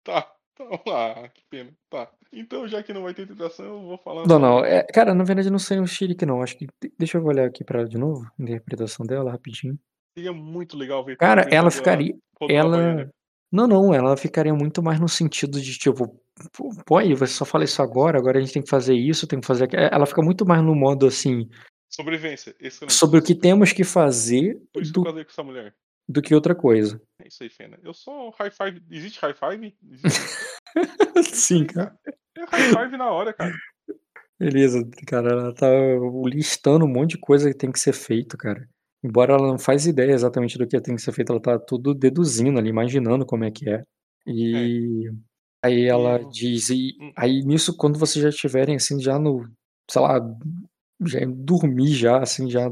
[SPEAKER 3] tá, então, ah, que pena. Tá. Então, já que não vai ter interpretação, eu vou falar.
[SPEAKER 2] Não, não, é, cara, na verdade não sei o chilique não. Acho que. Deixa eu olhar aqui pra ela de novo, a interpretação dela, rapidinho.
[SPEAKER 3] Seria muito legal ver.
[SPEAKER 2] Cara, ela ficaria. Ela. Não, não, ela ficaria muito mais no sentido de tipo, pô, aí você só fala isso agora, agora a gente tem que fazer isso, tem que fazer aquilo. Ela fica muito mais no modo assim.
[SPEAKER 3] Sobrevivência, excelente.
[SPEAKER 2] Sobre o que temos que fazer.
[SPEAKER 3] Por isso do, que eu com essa mulher.
[SPEAKER 2] Do que outra coisa.
[SPEAKER 3] É isso aí, Fena. Eu sou high five. Existe high five? Existe.
[SPEAKER 2] Sim, cara.
[SPEAKER 3] É high five na hora, cara.
[SPEAKER 2] Beleza, cara, ela tá listando um monte de coisa que tem que ser feito, cara. Embora ela não faz ideia exatamente do que tem que ser feito, ela tá tudo deduzindo ali, imaginando como é que é. E é. aí ela diz, e hum. aí nisso, quando vocês já estiverem assim, já no, sei lá, já dormir já, assim, já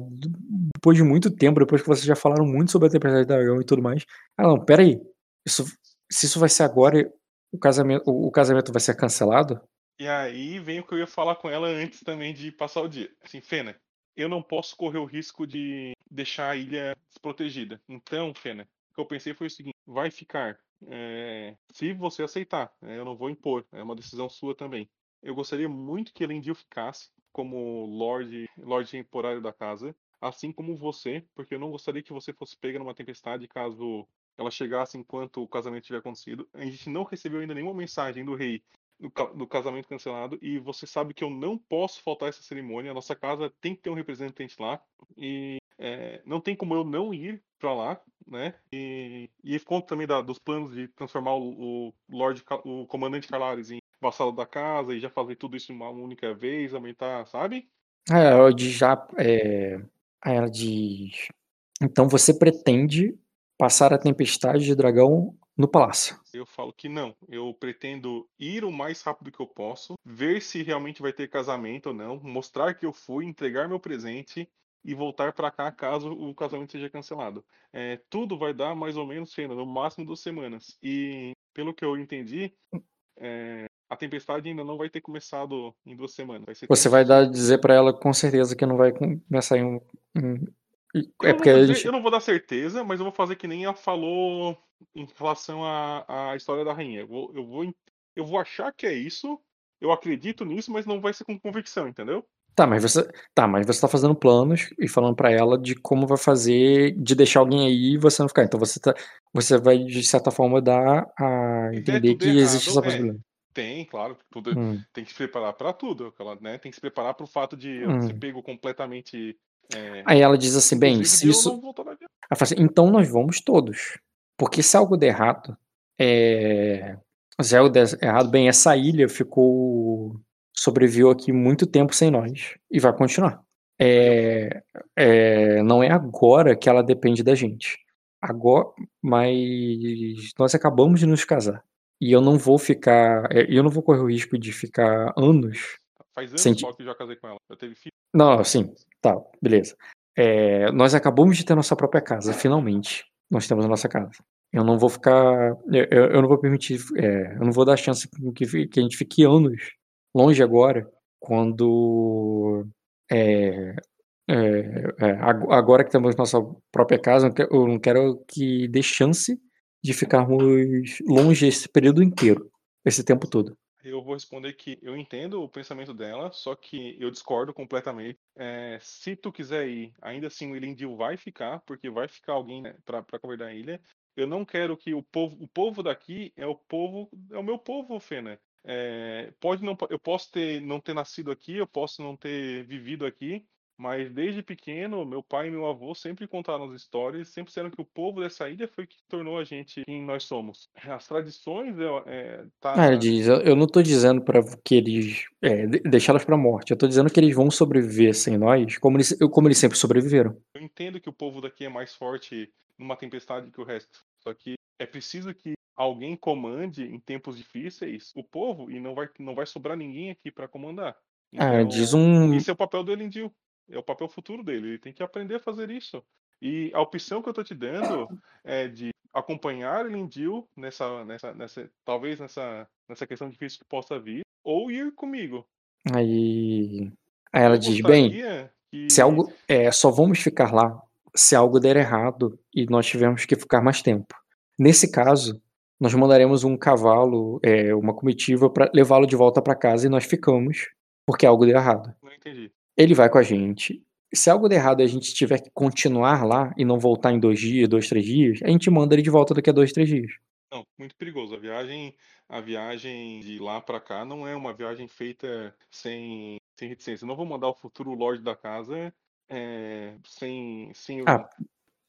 [SPEAKER 2] depois de muito tempo, depois que vocês já falaram muito sobre a tempestade do dragão e tudo mais. Ah, não, pera aí. Isso, se isso vai ser agora, o casamento, o, o casamento vai ser cancelado?
[SPEAKER 3] E aí vem o que eu ia falar com ela antes também de passar o dia. Assim, Fena, eu não posso correr o risco de deixar a ilha desprotegida. Então, Fena, o que eu pensei foi o seguinte: vai ficar. É, se você aceitar, né, eu não vou impor, é uma decisão sua também. Eu gostaria muito que Elendil ficasse como Lorde, Lorde temporário da casa, assim como você, porque eu não gostaria que você fosse pega numa tempestade caso ela chegasse enquanto o casamento tiver acontecido. A gente não recebeu ainda nenhuma mensagem do rei do, casamento cancelado e você sabe que eu não posso faltar essa cerimônia. A nossa casa tem que ter um representante lá e é, não tem como eu não ir para lá, né? E, e conta também da, dos planos de transformar o, o Lord, o comandante Calares em vassalo da casa e já fazer tudo isso uma única vez, aumentar, sabe?
[SPEAKER 2] Ah, ela diz já. É... Ela diz. Então você pretende passar a tempestade de dragão no palácio.
[SPEAKER 3] Eu falo que não. Eu pretendo ir o mais rápido que eu posso, ver se realmente vai ter casamento ou não, mostrar que eu fui, entregar meu presente e voltar para cá caso o casamento seja cancelado. É, tudo vai dar mais ou menos, Fena, no máximo duas semanas. E pelo que eu entendi, é, a tempestade ainda não vai ter começado em duas semanas. Vai
[SPEAKER 2] Você vai dar dizer para ela com certeza que não vai começar em um.
[SPEAKER 3] É porque a gente... eu não vou dar certeza, mas eu vou fazer que nem ela falou em relação à, à história da rainha. Eu vou, eu, vou, eu vou achar que é isso, eu acredito nisso, mas não vai ser com convicção, entendeu?
[SPEAKER 2] Tá, mas você, tá, mas você tá fazendo planos e falando para ela de como vai fazer, de deixar alguém aí e você não ficar. Então você tá, você vai de certa forma dar a é entender é que errado, existe essa possibilidade. É.
[SPEAKER 3] Tem, claro, tudo hum. tem que se preparar para tudo, né? Tem que se preparar para o fato de hum. ser pego completamente. É...
[SPEAKER 2] Aí ela diz assim, bem, se isso. Assim, então nós vamos todos. Porque se algo der errado, é... se algo der errado, bem, essa ilha ficou. Sobreviveu aqui muito tempo sem nós. E vai continuar. É... É... Não é agora que ela depende da gente. Agora, mas nós acabamos de nos casar. E eu não vou ficar. É, eu não vou correr o risco de ficar anos.
[SPEAKER 3] Faz anos sem... só que eu já casei com ela. Eu teve filho.
[SPEAKER 2] Não, sim, tá, beleza. É, nós acabamos de ter nossa própria casa, finalmente. Nós temos a nossa casa. Eu não vou ficar. Eu, eu não vou permitir. É, eu não vou dar chance que, que a gente fique anos longe agora, quando. É, é, é, agora que temos nossa própria casa, eu não quero que dê chance de ficarmos longe esse período inteiro, esse tempo todo?
[SPEAKER 3] Eu vou responder que eu entendo o pensamento dela, só que eu discordo completamente. É, se tu quiser ir, ainda assim o Elendil vai ficar, porque vai ficar alguém né, para governar a ilha. Eu não quero que o povo, o povo daqui é o povo, é o meu povo, Fena. É, pode não, eu posso ter não ter nascido aqui, eu posso não ter vivido aqui, mas desde pequeno, meu pai e meu avô sempre contaram as histórias, sempre disseram que o povo dessa ilha foi que tornou a gente quem nós somos. As tradições, é, tá.
[SPEAKER 2] Ah, diz, eu não estou dizendo para que eles é, deixá-las para morte. Eu estou dizendo que eles vão sobreviver sem nós, como eles, como eles sempre sobreviveram.
[SPEAKER 3] Eu entendo que o povo daqui é mais forte numa tempestade que o resto. Só que é preciso que alguém comande em tempos difíceis o povo e não vai, não vai sobrar ninguém aqui para comandar.
[SPEAKER 2] Ah, então, ah, diz um.
[SPEAKER 3] Esse é o papel do Elendil. É o papel futuro dele. Ele tem que aprender a fazer isso. E a opção que eu estou te dando é de acompanhar Lindil nessa, nessa, nessa, talvez nessa, nessa questão difícil que possa vir, ou ir comigo.
[SPEAKER 2] Aí, aí ela eu diz bem, que... se algo, é, só vamos ficar lá se algo der errado e nós tivermos que ficar mais tempo. Nesse caso, nós mandaremos um cavalo, é, uma comitiva para levá-lo de volta para casa e nós ficamos porque algo deu errado.
[SPEAKER 3] Não entendi.
[SPEAKER 2] Ele vai com a gente. Se algo der errado e a gente tiver que continuar lá e não voltar em dois dias, dois, três dias, a gente manda ele de volta daqui a dois, três dias.
[SPEAKER 3] Não, muito perigoso. A viagem, a viagem de lá para cá não é uma viagem feita sem, sem reticência. Eu não vou mandar o futuro Lorde da casa é, sem, sem.
[SPEAKER 2] Ah,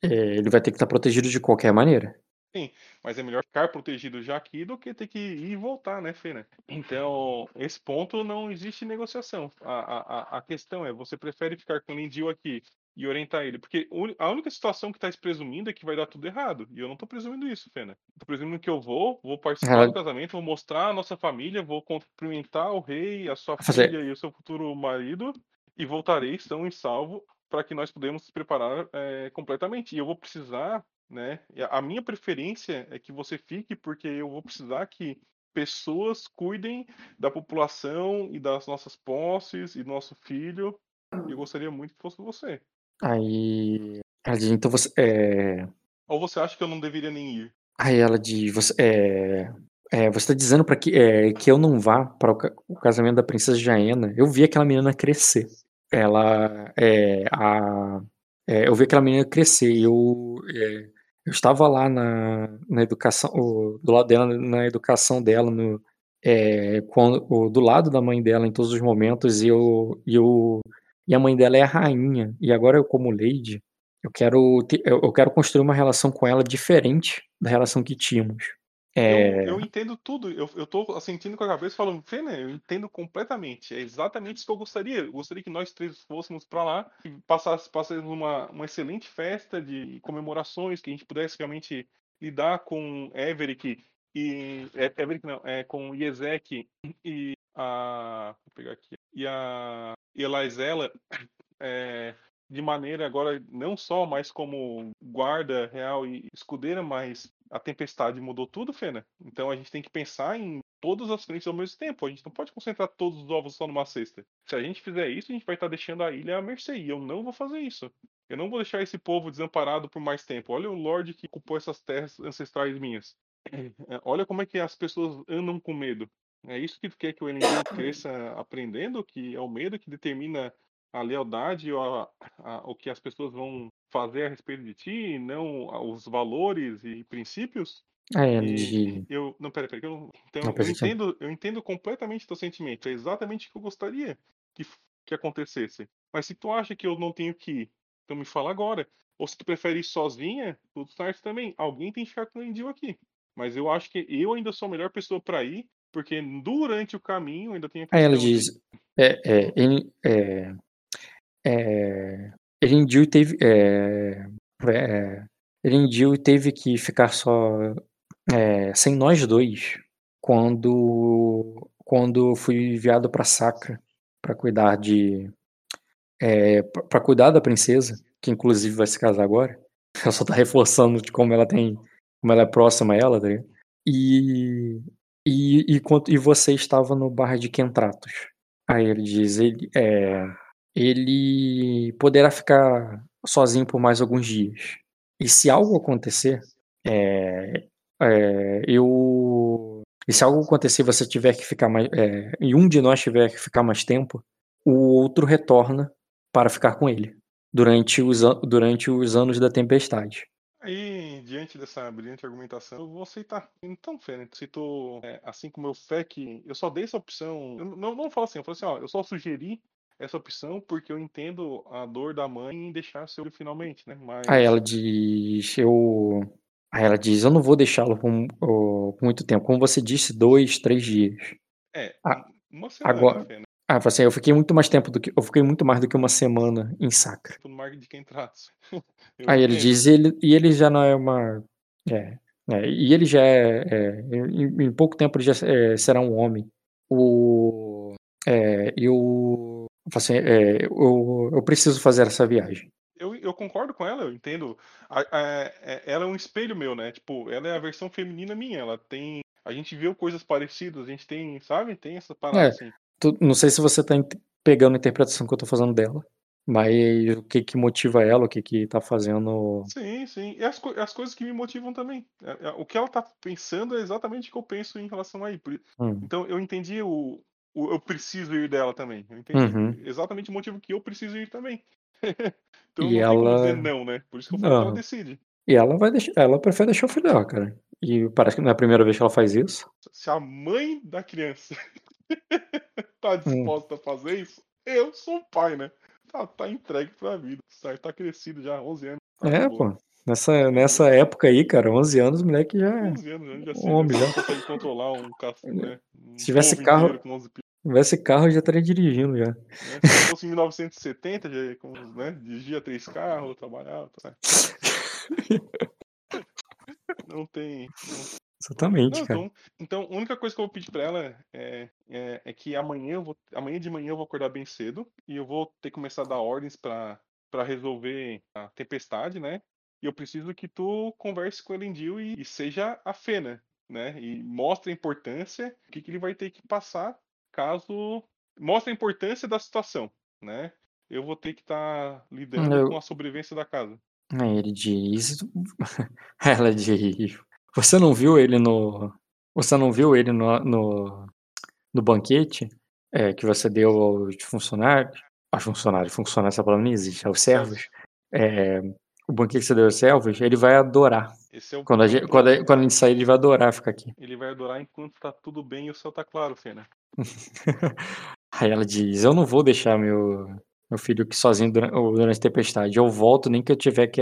[SPEAKER 2] é, ele vai ter que estar protegido de qualquer maneira.
[SPEAKER 3] Sim, mas é melhor ficar protegido já aqui do que ter que ir e voltar, né, Fê? Né? Então, esse ponto não existe negociação. A, a, a questão é, você prefere ficar com o Lindil aqui e orientar ele? Porque a única situação que está presumindo é que vai dar tudo errado. E eu não estou presumindo isso, Fê, né? Tô presumindo que eu vou, vou participar é. do casamento, vou mostrar a nossa família, vou cumprimentar o rei, a sua Fazer. filha e o seu futuro marido e voltarei são e salvo para que nós podemos nos preparar é, completamente. E eu vou precisar né? A minha preferência é que você fique, porque eu vou precisar que pessoas cuidem da população e das nossas posses e do nosso filho. Eu gostaria muito que fosse você.
[SPEAKER 2] Aí. Ela diz, então você. É...
[SPEAKER 3] Ou você acha que eu não deveria nem ir?
[SPEAKER 2] Aí ela diz, você. É... É, você está dizendo para que, é, que eu não vá para o, o, casamento da princesa Jaena. Eu vi aquela menina crescer. Ela. É, a, é, eu vi aquela menina crescer. Eu. Eu estava lá na, na educação, do lado dela, na educação dela, no, é, quando, do lado da mãe dela em todos os momentos e eu, e eu e a mãe dela é a rainha e agora eu como Lady eu quero eu quero construir uma relação com ela diferente da relação que tínhamos é...
[SPEAKER 3] Eu, eu, entendo tudo. Eu, eu tô sentindo com a cabeça falando, Fena, eu entendo completamente. É exatamente isso que eu gostaria. Eu gostaria que nós três fôssemos para lá passássemos, passássemos uma, uma excelente festa de comemorações, que a gente pudesse realmente lidar com Everick e. É, Everick não, é, com Iezek e a. Vou pegar aqui. E a Elizela. É, de maneira agora não só mais como guarda real e escudeira, mas a tempestade mudou tudo, Fena. Então a gente tem que pensar em todas as frentes ao mesmo tempo. A gente não pode concentrar todos os ovos só numa cesta. Se a gente fizer isso, a gente vai estar deixando a ilha à mercê. E eu não vou fazer isso. Eu não vou deixar esse povo desamparado por mais tempo. Olha o Lorde que ocupou essas terras ancestrais minhas. Olha como é que as pessoas andam com medo. É isso que quer que o Elendil cresça aprendendo, que é o medo que determina a lealdade ou a, a, o que as pessoas vão fazer a respeito de ti, não os valores e princípios.
[SPEAKER 2] É, de...
[SPEAKER 3] eu não, pera, pera, eu, então não, eu entendo, eu entendo completamente teu sentimento. É exatamente o que eu gostaria que, que acontecesse. Mas se tu acha que eu não tenho que ir, então me fala agora. Ou se tu prefere ir sozinha, tudo certo também. Alguém tem que ficar com o Endil aqui. Mas eu acho que eu ainda sou a melhor pessoa para ir, porque durante o caminho ainda tem
[SPEAKER 2] a Aí ela diz, é, é, é, é, Erendil teve, é, é, Erendil teve que ficar só é, sem nós dois quando quando fui enviado para Sacra para cuidar de é, para cuidar da princesa que inclusive vai se casar agora. Ela só tá reforçando de como ela tem como ela é próxima a ela tá e e, e, e você estava no bar de Kentratos aí ele diz ele é, ele poderá ficar sozinho por mais alguns dias. E se algo acontecer, é, é, eu. E se algo acontecer, você tiver que ficar mais. É, e um de nós tiver que ficar mais tempo, o outro retorna para ficar com ele durante os, durante os anos da tempestade.
[SPEAKER 3] Aí, diante dessa brilhante argumentação, eu vou aceitar. Então, Fênix, tu, é, assim como eu fé que eu só dei essa opção, eu não, não falo assim, eu falo assim, ó, eu só sugeri essa opção porque eu entendo a dor da mãe em deixar seu filho finalmente, né? Mas...
[SPEAKER 2] Aí ela diz, eu. Aí ela diz, eu não vou deixá-lo por, por, muito tempo. Como você disse, dois, três dias.
[SPEAKER 3] É, ah, uma semana.
[SPEAKER 2] Agora, né? ah, assim, eu fiquei muito mais tempo do que eu fiquei muito mais do que uma semana em Sacra.
[SPEAKER 3] No mar de quem traz.
[SPEAKER 2] Aí ele diz, ele, e ele já não é uma, é, é e ele já é, é em, em, pouco tempo ele já é, será um homem. O, é, e o Assim, é, eu, eu preciso fazer essa viagem.
[SPEAKER 3] Eu, eu concordo com ela, eu entendo. A, a, a, é, ela é um espelho meu, né? Tipo, ela é a versão feminina minha. Ela tem. A gente viu coisas parecidas, a gente tem, sabe? Tem essa parada é, assim.
[SPEAKER 2] Tu, não sei se você tá pegando a interpretação que eu tô fazendo dela. Mas o que que motiva ela, o que que tá fazendo.
[SPEAKER 3] Sim, sim. E as, as coisas que me motivam também. É, é, o que ela tá pensando é exatamente o que eu penso em relação a aí. Hum. Então eu entendi o, eu preciso ir dela também. Eu entendi. Uhum. Exatamente o motivo que eu preciso ir também. então e não ela... dizer não, né? Por isso que eu falo que ela decide.
[SPEAKER 2] E ela vai deixar, ela prefere deixar o filho dela, cara. E parece que não é a primeira vez que ela faz isso.
[SPEAKER 3] Se a mãe da criança tá hum. disposta hum. a fazer isso, eu sou o pai, né? Tá, tá entregue pra vida? Tá crescido já, 11 anos.
[SPEAKER 2] Tá é, pô. Nessa, nessa época aí, cara, 11 anos, o moleque já. 11 anos, né? já, já, homem, já.
[SPEAKER 3] consegue controlar um, né?
[SPEAKER 2] um Se tivesse carro. Tivesse carro, já estaria dirigindo já.
[SPEAKER 3] É, se fosse em 1970, já com, né, dirigia três carros, trabalhava. Tá. não tem. Não...
[SPEAKER 2] Exatamente, não, cara.
[SPEAKER 3] Então, então, a única coisa que eu vou pedir pra ela é, é, é, que amanhã, eu vou, amanhã de manhã eu vou acordar bem cedo e eu vou ter que começar a dar ordens para resolver a tempestade, né? E eu preciso que tu converse com o Elendil e, e seja a Fena, né? E mostre a importância, o que, que ele vai ter que passar caso mostre a importância da situação, né? Eu vou ter que estar tá lidando eu... com a sobrevivência da casa.
[SPEAKER 2] Ele diz, ela diz, você não viu ele no, você não viu ele no, no, no banquete é, que você deu aos funcionários, aos funcionários, funcionários essa palavra não existe, aos servos. É, o banquete das selvas, ele vai adorar.
[SPEAKER 3] É
[SPEAKER 2] Quando a gente, quando, a, quando a gente sair, ele vai adorar ficar aqui.
[SPEAKER 3] Ele vai adorar enquanto tá tudo bem e o céu tá claro, Fena.
[SPEAKER 2] Aí ela diz: Eu não vou deixar meu, meu filho aqui sozinho durante, durante a tempestade. Eu volto nem que eu tiver que,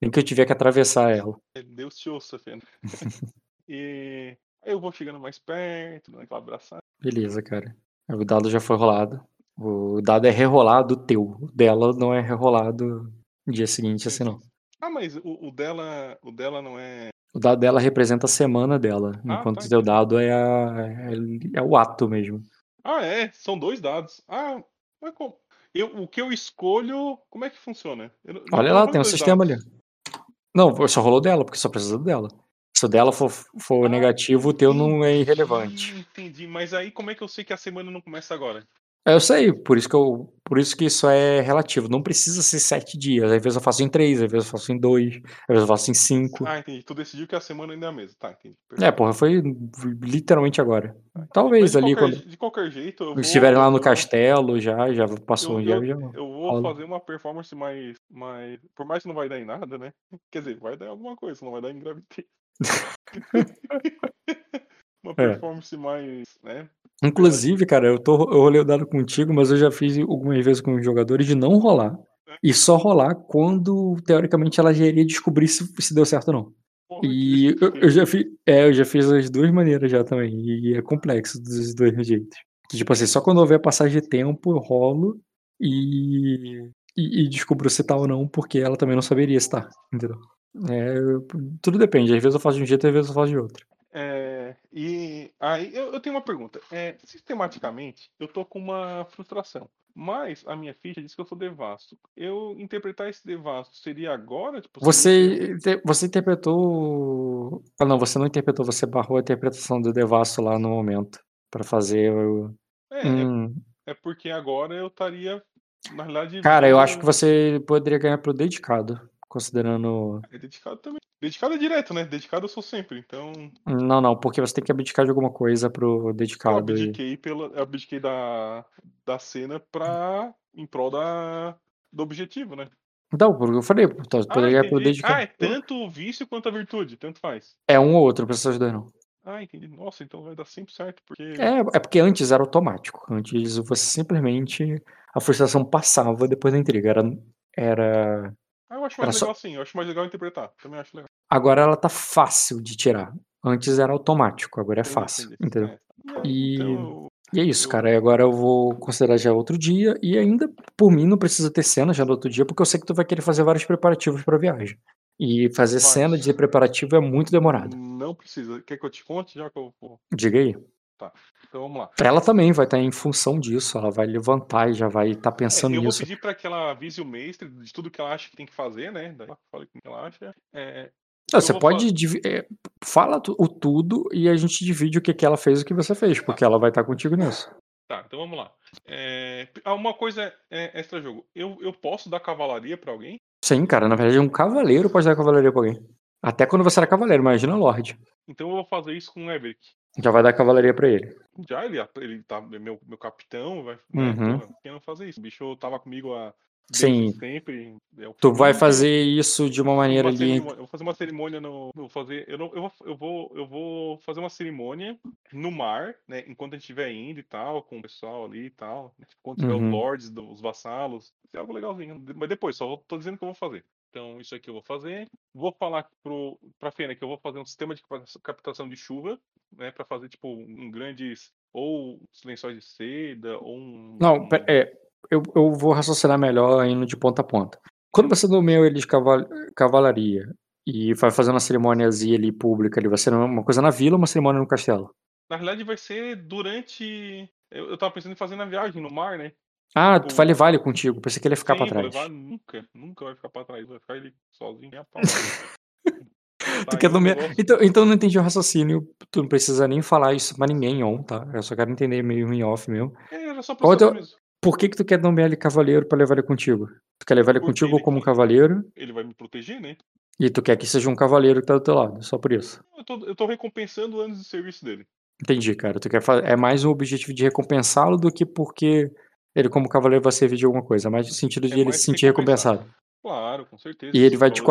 [SPEAKER 2] nem que, eu tiver que atravessar ela.
[SPEAKER 3] Deus te ouça, Fena. e eu vou chegando mais perto, dando aquela abraçada.
[SPEAKER 2] Beleza, cara. O dado já foi rolado. O dado é rerolado teu. O dela não é rerolado no dia seguinte, assim não.
[SPEAKER 3] Ah, mas o, o dela. O dela não é.
[SPEAKER 2] O dado dela representa a semana dela,
[SPEAKER 3] Ah,
[SPEAKER 2] enquanto
[SPEAKER 3] tá,
[SPEAKER 2] o teu
[SPEAKER 3] entendi.
[SPEAKER 2] dado é, a- é, é o ato mesmo.
[SPEAKER 3] Ah, é? São dois dados. Ah, mas como? Eu, o que eu escolho. Como é que funciona? Eu
[SPEAKER 2] Olha lá, tem um sistema
[SPEAKER 3] dados.
[SPEAKER 2] ali. Não, só rolou dela, porque só precisa dela. Se o dela for, for
[SPEAKER 3] Ah,
[SPEAKER 2] negativo, o teu não é
[SPEAKER 3] entendi,
[SPEAKER 2] irrelevante.
[SPEAKER 3] Entendi, mas aí como é que eu sei que a semana não começa agora?
[SPEAKER 2] É, Eu sei, por isso que eu, por isso que isso é relativo. Não precisa ser sete dias. Às vezes eu faço em três, às vezes eu faço em dois, às vezes eu faço em cinco.
[SPEAKER 3] Ah, entendi. Tu decidiu que a semana ainda é a mesma. Tá, entendi.
[SPEAKER 2] É,
[SPEAKER 3] Perfeito.
[SPEAKER 2] porra, foi literalmente agora.
[SPEAKER 3] Mas
[SPEAKER 2] Talvez
[SPEAKER 3] de
[SPEAKER 2] ali
[SPEAKER 3] qualquer,
[SPEAKER 2] quando
[SPEAKER 3] de qualquer jeito, eu
[SPEAKER 2] estiverem lá no castelo já, já passou
[SPEAKER 3] Eu,
[SPEAKER 2] um dia,
[SPEAKER 3] eu,
[SPEAKER 2] já.
[SPEAKER 3] eu vou
[SPEAKER 2] rola.
[SPEAKER 3] fazer uma performance mais, mais. Por mais que não vai dar em nada, né? Quer dizer, vai dar em alguma coisa, não vai dar em gravidez. uma
[SPEAKER 2] É.
[SPEAKER 3] performance mais. né?
[SPEAKER 2] Inclusive, cara, eu tô eu rolei o dado contigo, mas eu já fiz algumas vezes com os jogadores de não rolar. E só rolar quando, teoricamente, ela já iria descobrir se, se deu certo ou não.
[SPEAKER 3] Porra,
[SPEAKER 2] E eu, eu já fiz. É, eu já fiz as duas maneiras já também. E é complexo dos dois jeitos. Que, tipo assim, só quando houver passagem de tempo, eu rolo e, e, e descubro se tá ou não, porque ela também não saberia se tá. Entendeu? É, tudo depende. Às vezes eu faço de um jeito, às vezes eu faço de outro.
[SPEAKER 3] É, e aí eu, eu tenho uma pergunta. É, sistematicamente, eu tô com uma frustração. Mas a minha ficha diz que eu sou devasto. Eu interpretar esse devasto seria agora? Tipo, seria
[SPEAKER 2] Você, te- você interpretou. Ah, não, você não interpretou, você barrou a interpretação do Devasso lá no momento. Pra fazer o.
[SPEAKER 3] É, é,
[SPEAKER 2] Hum.
[SPEAKER 3] é porque agora eu estaria, na realidade,
[SPEAKER 2] Cara, eu acho que você poderia ganhar pro dedicado. Considerando.
[SPEAKER 3] É dedicado também. Dedicado é direto, né? Dedicado eu sou sempre. Então,
[SPEAKER 2] Não, não, porque você tem que abdicar de alguma coisa pro
[SPEAKER 3] eu
[SPEAKER 2] dedicado. e-
[SPEAKER 3] abdiquei, pela, eu abdiquei da, da cena pra, em prol da, do objetivo, né?
[SPEAKER 2] Então, porque eu falei, tá,
[SPEAKER 3] Ah,
[SPEAKER 2] poderia ganhar pro
[SPEAKER 3] entendi.
[SPEAKER 2] dedicado.
[SPEAKER 3] Ah, é tanto o vício quanto a virtude, tanto faz.
[SPEAKER 2] É um ou outro, precisa dos dois, não.
[SPEAKER 3] Ah, entendi. Nossa, então vai dar sempre certo, porque.
[SPEAKER 2] É, é porque antes era automático. Antes você simplesmente. A frustração passava depois da intriga. Era. era...
[SPEAKER 3] Ah, eu acho
[SPEAKER 2] Era
[SPEAKER 3] mais
[SPEAKER 2] só-
[SPEAKER 3] legal assim, eu acho mais legal interpretar. Também acho legal.
[SPEAKER 2] Agora ela tá fácil de tirar. Antes era automático, agora é
[SPEAKER 3] Entendi,
[SPEAKER 2] fácil.
[SPEAKER 3] entendi.
[SPEAKER 2] Entendeu?
[SPEAKER 3] É. E,
[SPEAKER 2] E-
[SPEAKER 3] Então,
[SPEAKER 2] E é isso,
[SPEAKER 3] Eu-
[SPEAKER 2] cara. E agora eu vou considerar já outro dia. E ainda, por mim, não precisa ter cena já no outro dia, porque eu sei que tu vai querer fazer vários preparativos pra viagem. E fazer
[SPEAKER 3] Vai.
[SPEAKER 2] cena de preparativo é muito demorado.
[SPEAKER 3] não precisa. Quer que eu te conte já que eu vou.
[SPEAKER 2] Diga aí.
[SPEAKER 3] Então vamos lá.
[SPEAKER 2] Ela também vai estar em função disso. Ela vai levantar e já vai estar
[SPEAKER 3] É,
[SPEAKER 2] pensando
[SPEAKER 3] eu vou
[SPEAKER 2] nisso.
[SPEAKER 3] pedir para que ela avise o mestre de tudo que ela acha que tem que fazer, né? Daí ela fala o que ela acha. É,
[SPEAKER 2] Não,
[SPEAKER 3] eu
[SPEAKER 2] você
[SPEAKER 3] vou
[SPEAKER 2] pode. é, fala o tudo e a gente divide o que, que ela fez e o que você fez, porque ela vai estar contigo nisso.
[SPEAKER 3] Tá, então vamos lá. É, ah, uma coisa é extra jogo. Eu, eu posso dar cavalaria pra alguém?
[SPEAKER 2] Sim, cara. Na verdade, um cavaleiro pode dar cavalaria pra alguém. Até quando você era cavaleiro, imagina Lorde.
[SPEAKER 3] Então eu vou fazer isso com o Everick.
[SPEAKER 2] Já vai dar cavalaria pra ele.
[SPEAKER 3] Já ele, ele tá meu, meu capitão, vai. Né,
[SPEAKER 2] Uhum.
[SPEAKER 3] porra, por que não fazer isso? O bicho tava comigo há
[SPEAKER 2] Sim.
[SPEAKER 3] sempre. é
[SPEAKER 2] Tu vai fazer isso de uma maneira ali.
[SPEAKER 3] eu vou fazer uma cerimônia no. Eu vou fazer. Eu, não, eu, vou, eu, vou, eu vou fazer uma cerimônia no mar, né? Enquanto a gente estiver indo e tal, com o pessoal ali e tal. né, Quando tiver
[SPEAKER 2] Uhum.
[SPEAKER 3] os lords, os vassalos. É algo legalzinho. Mas depois, só tô dizendo que eu vou fazer. Então, isso aqui eu vou fazer. Vou falar pro, pra Fena que eu vou fazer um sistema de capta- captação de chuva, né? Pra fazer, tipo, um grandes. Ou lençóis de seda, ou um.
[SPEAKER 2] Não, é, eu, eu vou raciocinar melhor indo de ponta a ponta. Quando você nomeia ele de caval- cavalaria e vai fazer uma cerimôniazinha ali pública ali, vai ser uma coisa na vila ou uma cerimônia no castelo?
[SPEAKER 3] Na realidade, vai ser durante. Eu, eu tava pensando em fazer na viagem, no mar, né?
[SPEAKER 2] Ah, tu
[SPEAKER 3] O-
[SPEAKER 2] vai levar ele contigo, pensei que ele ia ficar
[SPEAKER 3] Sim,
[SPEAKER 2] pra trás.
[SPEAKER 3] levar nunca, nunca vai ficar pra trás, vai ficar ele sozinho a pau.
[SPEAKER 2] Tu quer nomear... então, então eu não entendi o raciocínio, tu não precisa nem falar isso pra ninguém on, tá? Eu só quero entender meio em off mesmo.
[SPEAKER 3] É, era só pra
[SPEAKER 2] Qual
[SPEAKER 3] saber
[SPEAKER 2] teu-
[SPEAKER 3] mesmo.
[SPEAKER 2] Por que que tu quer nomear ele cavaleiro pra levar ele contigo? Tu quer levar ele
[SPEAKER 3] Porque
[SPEAKER 2] contigo
[SPEAKER 3] ele
[SPEAKER 2] como
[SPEAKER 3] que-
[SPEAKER 2] cavaleiro
[SPEAKER 3] Ele vai me proteger, né?
[SPEAKER 2] e tu quer que seja um cavaleiro que tá do teu lado, só por isso.
[SPEAKER 3] Eu tô, eu tô recompensando anos de serviço dele.
[SPEAKER 2] Entendi, cara. Tu quer fa... É mais um objetivo de recompensá-lo do que porque ele, como cavaleiro, vai servir de alguma coisa. É mais no sentido de
[SPEAKER 3] É
[SPEAKER 2] ele se sentir recompensado.
[SPEAKER 3] Claro, com certeza.
[SPEAKER 2] E ele vai
[SPEAKER 3] é
[SPEAKER 2] te.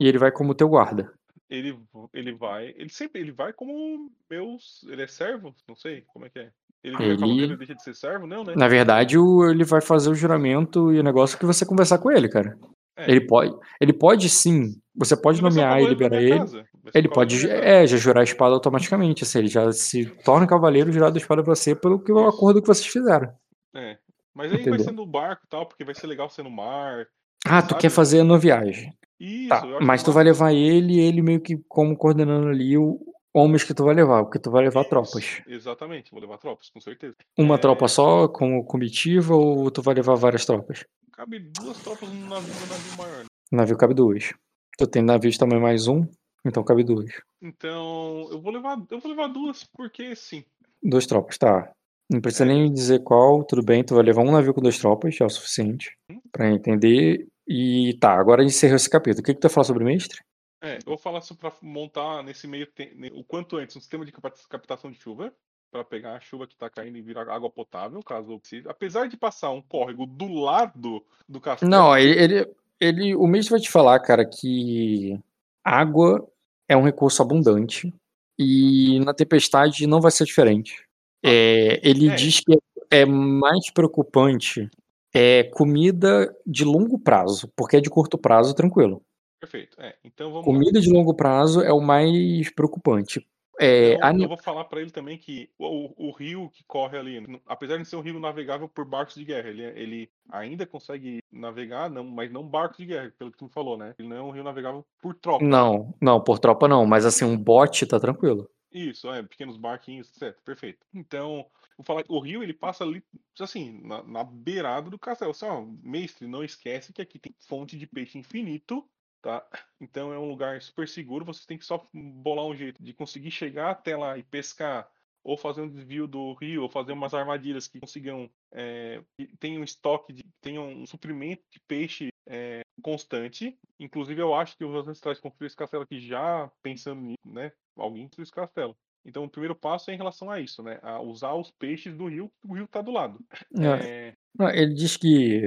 [SPEAKER 2] E ele vai como teu guarda.
[SPEAKER 3] Ele, ele vai. Ele sempre ele vai como meus. Ele é servo? Não sei como é que é. Ele
[SPEAKER 2] Ele-
[SPEAKER 3] cavaleiro e deixa de ser servo? Não, né?
[SPEAKER 2] Na verdade, o- ele vai fazer o juramento e o negócio que você conversar com ele, cara.
[SPEAKER 3] É.
[SPEAKER 2] Ele pode, ele pode sim. Você pode
[SPEAKER 3] Ele vai
[SPEAKER 2] nomear e liberar ele.
[SPEAKER 3] casa. Vai
[SPEAKER 2] Ele pode, é, já jurar a espada automaticamente. Assim, ele já se torna cavaleiro jurado a espada pra você pelo que, o acordo que vocês fizeram.
[SPEAKER 3] É. Mas aí vai
[SPEAKER 2] Entendeu?
[SPEAKER 3] ser no barco e tal, porque vai ser legal ser no mar.
[SPEAKER 2] Ah, tu
[SPEAKER 3] Sabe?
[SPEAKER 2] quer fazer no viagem.
[SPEAKER 3] Isso,
[SPEAKER 2] Tá, mas tu vai levar ele e ele meio que como coordenando ali o homens que tu vai levar, porque tu vai levar
[SPEAKER 3] Isso,
[SPEAKER 2] tropas.
[SPEAKER 3] Exatamente, vou levar tropas, com certeza.
[SPEAKER 2] Uma
[SPEAKER 3] É,
[SPEAKER 2] tropa só, como comitiva, ou tu vai levar várias tropas?
[SPEAKER 3] Cabe duas tropas no navio, no navio maior. né?
[SPEAKER 2] Navio cabe duas. Tu tem navios também mais um, então cabe duas.
[SPEAKER 3] Então, eu vou levar, eu vou levar duas, porque sim.
[SPEAKER 2] Duas tropas, tá. Não precisa
[SPEAKER 3] É.
[SPEAKER 2] nem dizer qual, tudo bem, tu vai levar um navio com duas tropas, já é o suficiente
[SPEAKER 3] Hum.
[SPEAKER 2] pra entender. E tá, agora encerrou esse capítulo. O que que tu vai falar sobre o mestre?
[SPEAKER 3] É, eu vou falar sobre pra montar nesse meio tempo, o quanto antes, um sistema de captação de chuva, para pegar a chuva que tá caindo e virar água potável, caso precise. Apesar de passar um córrego do lado do castelo.
[SPEAKER 2] Não, ele, ele, ele- o mestre vai te falar, cara, que água é um recurso abundante e na tempestade não vai ser diferente. É, ele
[SPEAKER 3] É.
[SPEAKER 2] diz que é mais preocupante é comida de longo prazo, porque é de curto prazo, tranquilo.
[SPEAKER 3] Perfeito. É, então vamos lá.
[SPEAKER 2] Comida de longo prazo é o mais preocupante. É,
[SPEAKER 3] Então, eu vou falar pra ele também que o, o rio que corre ali, apesar de ser um rio navegável por barcos de guerra, ele, ele ainda consegue navegar, não, mas não barcos de guerra, pelo que tu me falou, né? Ele não é um rio navegável por tropa.
[SPEAKER 2] Não, não, por tropa não, mas assim, um bote tá tranquilo.
[SPEAKER 3] Isso, é, pequenos barquinhos, etc. Perfeito. Então, vou falar o rio ele passa ali, assim, na, na beirada do castelo. Assim, ó, mestre, não esquece que aqui tem fonte de peixe infinito, tá? Então é um lugar super seguro. Você tem que só bolar um jeito de conseguir chegar até lá e pescar, ou fazer um desvio do rio, ou fazer umas armadilhas que consigam é, que tenham estoque, de, tenham um suprimento de peixe é, constante. Inclusive, eu acho que os ancestrais construíram esse castelo aqui já pensando nisso, né? Alguém construiu esse castelo. Então, o primeiro passo é em relação a isso, né? A usar os peixes do rio, o rio tá do lado.
[SPEAKER 2] É,
[SPEAKER 3] É,
[SPEAKER 2] Ele diz que,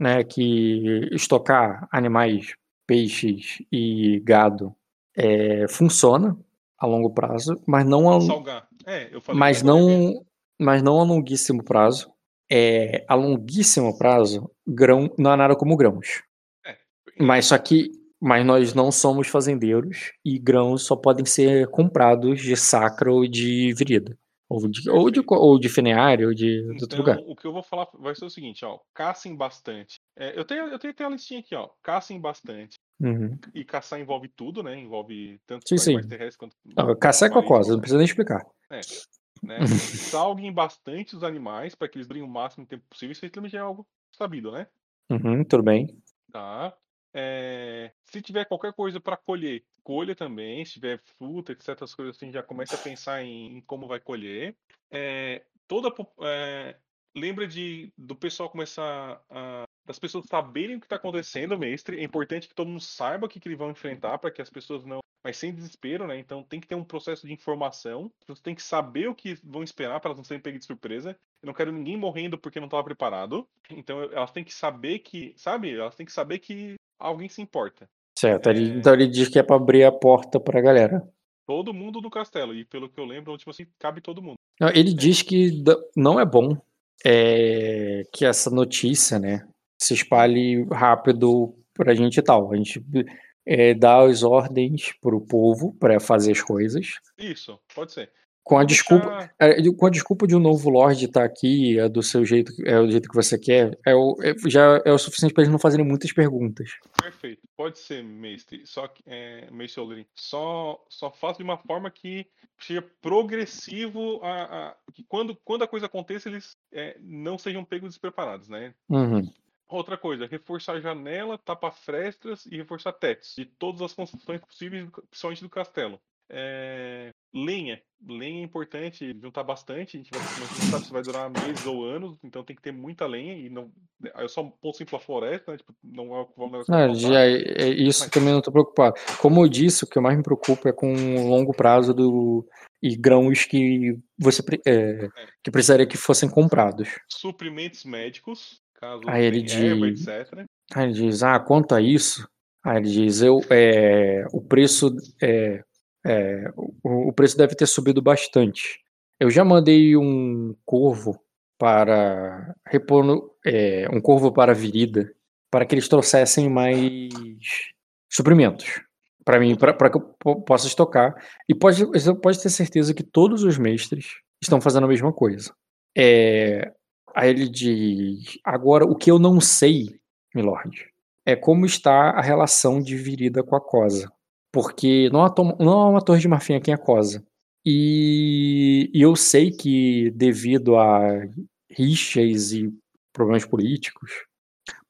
[SPEAKER 2] né, que estocar animais, peixes e gado é, funciona a longo prazo, mas não a,
[SPEAKER 3] salgar. É,
[SPEAKER 2] mas
[SPEAKER 3] é
[SPEAKER 2] não, mas não a longuíssimo prazo. É, a longuíssimo prazo, grão não há nada como grãos.
[SPEAKER 3] É.
[SPEAKER 2] Mas só que, mas nós não somos fazendeiros e grãos só podem ser comprados de sacra ou de virida. Ou de, ou de, ou de feneário, ou de, de outro
[SPEAKER 3] Então,
[SPEAKER 2] lugar.
[SPEAKER 3] o que eu vou falar vai ser o seguinte, ó. Caçem bastante. É, eu, tenho, eu tenho até a listinha aqui, ó. Caçem bastante.
[SPEAKER 2] Uhum.
[SPEAKER 3] E caçar envolve tudo, né? Envolve tanto
[SPEAKER 2] Sim, sim.
[SPEAKER 3] terrestres quanto.
[SPEAKER 2] Não, caçar é cocosa, não precisa nem explicar.
[SPEAKER 3] Né? Salguem bastante os animais para que eles durem o máximo tempo possível. Isso aí também já é algo sabido, né?
[SPEAKER 2] Uhum, tudo bem.
[SPEAKER 3] Tá. É, se tiver qualquer coisa para colher, colha também. Se tiver fruta, etc., essas coisas assim, já começa a pensar em, em como vai colher. É, toda é, lembra de do pessoal começar a das pessoas saberem o que está acontecendo, mestre. É importante que todo mundo saiba o que, que eles vão enfrentar para que as pessoas não, mas sem desespero, né? Então tem que ter um processo de informação. As pessoas têm que saber o que vão esperar para elas não serem pegas de surpresa. Eu não quero ninguém morrendo porque não estava preparado. Então elas têm que saber que, sabe? Elas têm que saber que alguém se importa.
[SPEAKER 2] Certo. ele-
[SPEAKER 3] É.
[SPEAKER 2] então ele diz que é pra abrir a porta pra galera.
[SPEAKER 3] Todo mundo do castelo. E pelo que eu lembro, tipo assim, cabe todo mundo.
[SPEAKER 2] Não, ele diz que não é bom é, que essa notícia, né, se espalhe rápido pra gente e tal. A gente é, dá as ordens pro povo pra fazer as coisas.
[SPEAKER 3] Isso, pode ser.
[SPEAKER 2] Com a desculpa, É, de- com a desculpa de um novo Lorde estar aqui, é do seu jeito, é o jeito que você quer, é o, é- já é o suficiente para eles não fazerem muitas perguntas.
[SPEAKER 3] Perfeito. Pode ser, mestre. Só que, é, mestre Aldrin, só, só faça de uma forma que seja progressivo, a, a- que quando, quando a coisa aconteça, eles é, não sejam pegos despreparados, né?
[SPEAKER 2] Uhum.
[SPEAKER 3] Outra coisa, reforçar janela, tapar frestas e reforçar tetos de todas as construções possíveis, principalmente do castelo. É, lenha. Lenha é importante juntar bastante. A gente vai, não sabe se vai durar meses ou anos, então tem que ter muita lenha. E não, eu só ponto simples a floresta, né? Tipo, não é um negócio que vai
[SPEAKER 2] Ah,
[SPEAKER 3] faltar.
[SPEAKER 2] já, é- isso
[SPEAKER 3] Mas-
[SPEAKER 2] também não estou preocupado. Como eu disse, o que eu mais me preocupo é com o longo prazo do, e grãos que você pre- é, que precisaria que fossem comprados.
[SPEAKER 3] Suprimentos médicos, caso
[SPEAKER 2] Aí ele
[SPEAKER 3] tem erva,
[SPEAKER 2] diz-
[SPEAKER 3] etc.
[SPEAKER 2] Aí ele diz, ah, quanto a isso, aí ele diz, eu, é, o preço é, é, o, o preço deve ter subido bastante. Eu já mandei um corvo para repor é, um corvo para Virida para que eles trouxessem mais suprimentos para mim, para que eu po- possa estocar. E pode, pode ter certeza que todos os mestres estão fazendo a mesma coisa. É, aí ele diz, agora o que eu não sei, milord, é como está a relação de Virida com a Cosa. Porque não há, tom- não há uma torre de marfim aqui em Cosa. E, e eu sei que devido a rixas e problemas políticos,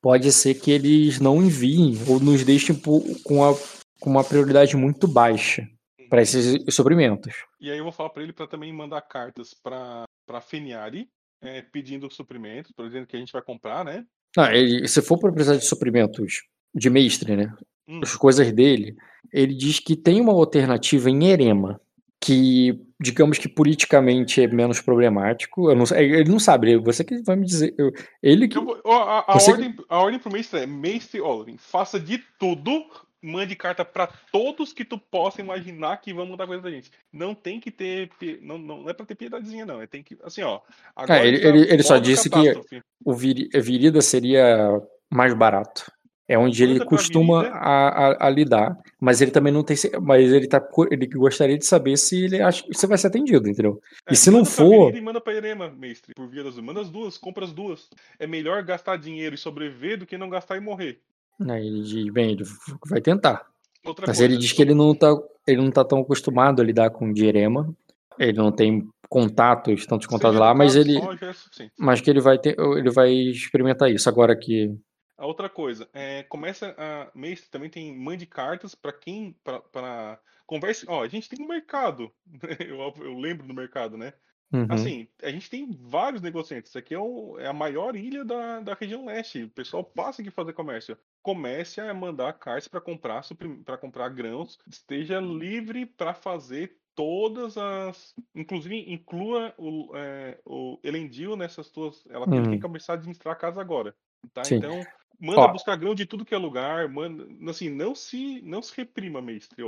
[SPEAKER 2] pode ser que eles não enviem ou nos deixem com, a- com uma prioridade muito baixa para esses suprimentos.
[SPEAKER 3] E aí eu vou falar pra ele pra também mandar cartas pra, pra Feniari, é, pedindo suprimentos, por exemplo, que a gente vai comprar, né?
[SPEAKER 2] Não, ele, se for para precisar de suprimentos de mestre, né?
[SPEAKER 3] Hum.
[SPEAKER 2] As coisas dele, ele diz que tem uma alternativa em Erema, que digamos que politicamente é menos problemático. Não, sei- ele não sabe, você que vai me dizer. eu- ele que.
[SPEAKER 3] Eu a, a ordem, a ordem pro mestre é Mestre Olin, faça de tudo, mande carta pra todos que tu possa imaginar que vão mudar coisa da gente. Não tem que ter. Não, não, não é pra ter piedadezinha, não. É tem que. Assim, ó. Agora
[SPEAKER 2] ele-
[SPEAKER 3] já
[SPEAKER 2] ele- ele só disse que- o a Virida seria mais barato. É onde ele costuma
[SPEAKER 3] Virida.
[SPEAKER 2] a, a- a lidar, mas ele também não tem, mas ele tá, ele gostaria de saber se ele acha que você vai ser atendido, entendeu?
[SPEAKER 3] É,
[SPEAKER 2] E se não for-
[SPEAKER 3] Virida E manda pra Erema, mestre, por via das Manda as duas, compra as duas. É melhor gastar dinheiro e sobreviver do que não gastar e morrer.
[SPEAKER 2] Aí ele diz, bem, ele vai tentar.
[SPEAKER 3] Outra
[SPEAKER 2] Mas
[SPEAKER 3] coisa,
[SPEAKER 2] ele diz que ele não tá, ele não tá tão acostumado a lidar com Dierema. Ele não tem contatos, tantos contatos lá, mas ele,
[SPEAKER 3] é
[SPEAKER 2] mas que ele vai ter, ele vai experimentar isso agora que
[SPEAKER 3] A outra coisa, é, começa a mestre também tem mande cartas para quem para converse. Ó, a gente tem um mercado. eu, eu lembro do mercado, né?
[SPEAKER 2] Uhum.
[SPEAKER 3] Assim, a gente tem vários negociantes. Isso aqui é, o- é a maior ilha da, da região leste. O pessoal passa aqui fazer comércio. Comece a mandar cartas para comprar para comprar grãos. Esteja livre para fazer todas as. Inclusive, inclua o, é, o Elendil nessas tuas. Ela
[SPEAKER 2] Uhum.
[SPEAKER 3] tem que começar a administrar a casa agora. Tá?
[SPEAKER 2] Sim.
[SPEAKER 3] Então, manda
[SPEAKER 2] Ó.
[SPEAKER 3] buscar grão de tudo que é lugar. Manda, assim, não se, não se reprima, mestre.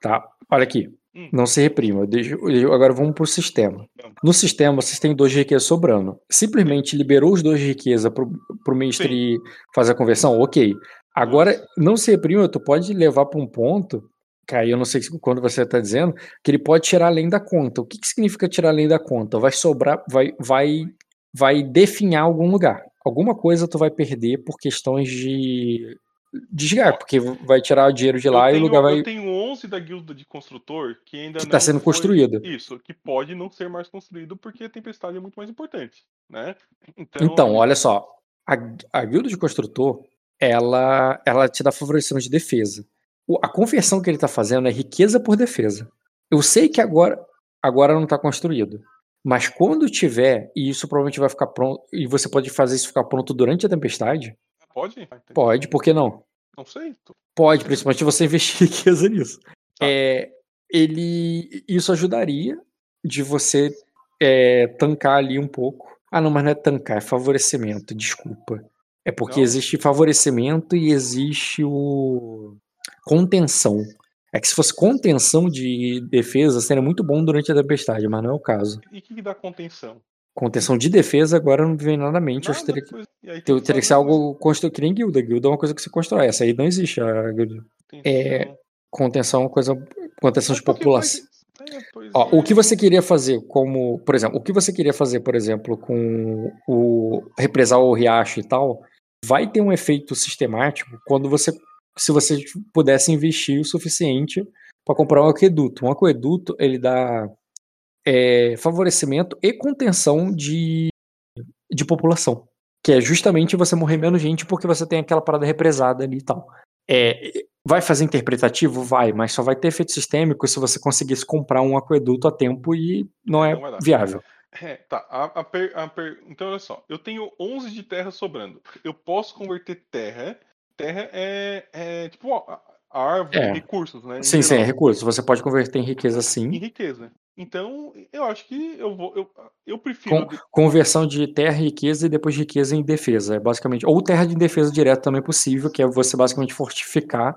[SPEAKER 2] Tá, olha aqui.
[SPEAKER 3] Hum.
[SPEAKER 2] Não se reprima. Deixa- agora vamos pro sistema. No sistema, vocês têm dois de riqueza sobrando. Simplesmente liberou os dois de riqueza pro, pro mestre fazer a conversão? Ok. Agora, não se reprima, tu pode levar para um ponto, que aí eu não sei se- quando você está dizendo, que ele pode tirar além da conta. O que, que significa tirar além da conta? Vai sobrar, vai, vai, vai definhar algum lugar. Alguma coisa tu vai perder por questões de desgar, porque vai tirar o dinheiro de lá
[SPEAKER 3] eu
[SPEAKER 2] e
[SPEAKER 3] tenho,
[SPEAKER 2] o lugar vai.
[SPEAKER 3] Eu tenho 11 da guilda de construtor que ainda
[SPEAKER 2] Que
[SPEAKER 3] não
[SPEAKER 2] tá sendo
[SPEAKER 3] foi-
[SPEAKER 2] construído.
[SPEAKER 3] Isso, que pode não ser mais construído porque a tempestade é muito mais importante, né?
[SPEAKER 2] Então, olha só, a, a guilda de construtor, ela, ela te dá favorecimento de defesa. O- a conversão que ele está fazendo é riqueza por defesa. Eu sei que agora, agora não está construído, mas quando tiver, e isso provavelmente vai ficar pronto, e você pode fazer isso ficar pronto durante a tempestade,
[SPEAKER 3] Pode?
[SPEAKER 2] pode, por que não?
[SPEAKER 3] Não sei. tô-
[SPEAKER 2] Pode, principalmente se você investir riqueza nisso.
[SPEAKER 3] Tá.
[SPEAKER 2] É, ele, isso ajudaria de você é, tancar ali um pouco. Ah, não, mas não é tancar, é favorecimento, desculpa. É porque
[SPEAKER 3] Não.
[SPEAKER 2] existe favorecimento e existe o contenção. É que se fosse contenção de defesa, seria muito bom durante a tempestade, mas não é o caso.
[SPEAKER 3] E o que, dá contenção?
[SPEAKER 2] Contenção de defesa agora não vem nada à mente. acho que
[SPEAKER 3] Nada,
[SPEAKER 2] teria que,
[SPEAKER 3] pois- e aí
[SPEAKER 2] teria teria que ser algo construído que nem guilda. Guilda é uma coisa que você constrói. Essa aí não existe. A guilda. é,
[SPEAKER 3] contenção.
[SPEAKER 2] Contenção é uma coisa. Contenção
[SPEAKER 3] Mas
[SPEAKER 2] de população.
[SPEAKER 3] É,
[SPEAKER 2] Ó,
[SPEAKER 3] é.
[SPEAKER 2] o que você queria fazer, como, por exemplo, o que você queria fazer, por exemplo, com o represar o riacho e tal, vai ter um efeito sistemático quando você, se você pudesse investir o suficiente para comprar um aqueduto. Um aqueduto ele dá é, favorecimento e contenção de, de população, que é justamente você morrer menos gente porque você tem aquela parada represada ali e tal. É, vai fazer interpretativo? Vai, mas só vai ter efeito sistêmico se você conseguisse comprar um aqueduto a tempo e não é
[SPEAKER 3] Não
[SPEAKER 2] viável.
[SPEAKER 3] É, tá. A, a per- a per- Então, olha só. Eu tenho 11 de terra sobrando. Eu posso converter terra. Terra é, é tipo a, árvore,
[SPEAKER 2] É.
[SPEAKER 3] recursos, né? em
[SPEAKER 2] Sim, sim, é
[SPEAKER 3] geral,
[SPEAKER 2] recurso. Você pode converter em riqueza
[SPEAKER 3] Em
[SPEAKER 2] sim.
[SPEAKER 3] riqueza. Então, eu acho que eu vou. Eu, eu prefiro.
[SPEAKER 2] Com, conversão de terra e riqueza e depois riqueza em defesa. É basicamente. Ou terra de defesa direto também é possível, que é você basicamente fortificar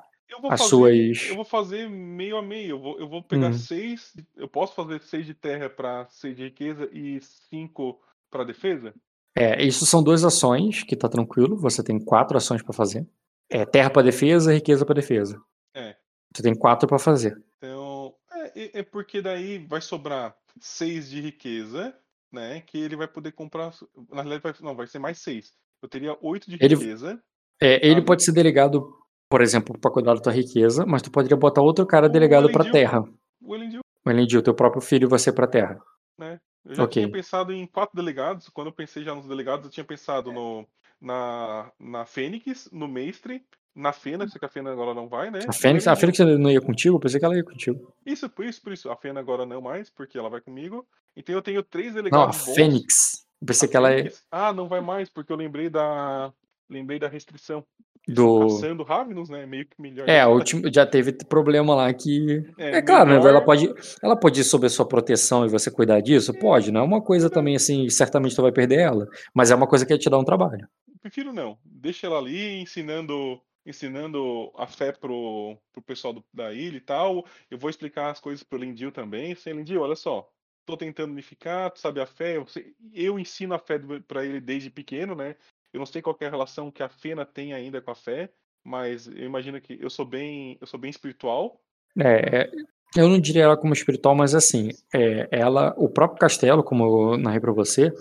[SPEAKER 2] as
[SPEAKER 3] fazer,
[SPEAKER 2] suas.
[SPEAKER 3] Eu vou fazer meio a meio. Eu vou, eu vou pegar
[SPEAKER 2] Hum.
[SPEAKER 3] seis. Eu posso fazer seis de terra para seis de riqueza e cinco para defesa?
[SPEAKER 2] É, isso são duas ações, que tá tranquilo. Você tem quatro ações pra fazer. É terra pra defesa, riqueza pra defesa.
[SPEAKER 3] É.
[SPEAKER 2] Você tem quatro pra fazer.
[SPEAKER 3] Então. É, é- é porque daí vai sobrar seis de riqueza, né? Que ele vai poder comprar. Na realidade, vai, não, vai ser mais seis. Eu teria oito de
[SPEAKER 2] Ele-
[SPEAKER 3] riqueza.
[SPEAKER 2] É, ele
[SPEAKER 3] Ah,
[SPEAKER 2] pode ser delegado, por exemplo, pra cuidar da tua riqueza, mas tu poderia botar outro cara delegado
[SPEAKER 3] Elendil.
[SPEAKER 2] terra.
[SPEAKER 3] O Elendil,
[SPEAKER 2] O Elendil, teu próprio filho e você pra terra.
[SPEAKER 3] né? Eu já
[SPEAKER 2] Ok.
[SPEAKER 3] tinha pensado em quatro delegados. Quando eu pensei já nos delegados, eu tinha pensado no, na, na Fênix, no Mestre, na Fena, só que a Fena agora não vai, né?
[SPEAKER 2] A Fênix, a. Fênix não ia contigo? Eu pensei que ela ia contigo.
[SPEAKER 3] Isso, por isso, por isso. A Fena agora não mais, porque ela vai comigo. Então eu tenho três
[SPEAKER 2] Não, a
[SPEAKER 3] delegados bons.
[SPEAKER 2] Fênix. Eu pensei
[SPEAKER 3] A
[SPEAKER 2] que ela ia
[SPEAKER 3] Fênix- Ah, não vai mais, porque eu lembrei da. Lembrei da restrição.
[SPEAKER 2] Do.
[SPEAKER 3] Caçando Ravenous, né? Meio que melhor.
[SPEAKER 2] É, a última, já teve problema lá que.
[SPEAKER 3] É,
[SPEAKER 2] É claro, né?
[SPEAKER 3] melhor-
[SPEAKER 2] Ela pode, ela pode ir sob a sua proteção e você cuidar disso? Pode, não é uma coisa também assim, certamente tu vai perder ela, mas é uma coisa que ia te dar um trabalho.
[SPEAKER 3] Prefiro não. Deixa ela ali ensinando ensinando a fé pro, pro pessoal do- da ilha e tal. Eu vou explicar as coisas pro Lindil também. Sem Lindil, olha só. Tô tentando unificar, tu sabe a fé. Eu, eu ensino a fé pra ele desde pequeno, né? Eu não sei qual é a relação que a Fena tem ainda com a fé, mas eu imagino que eu sou bem, eu sou bem espiritual.
[SPEAKER 2] É, é, eu não diria ela como espiritual, mas assim, é, ela, o próprio castelo, como eu narrei pra você,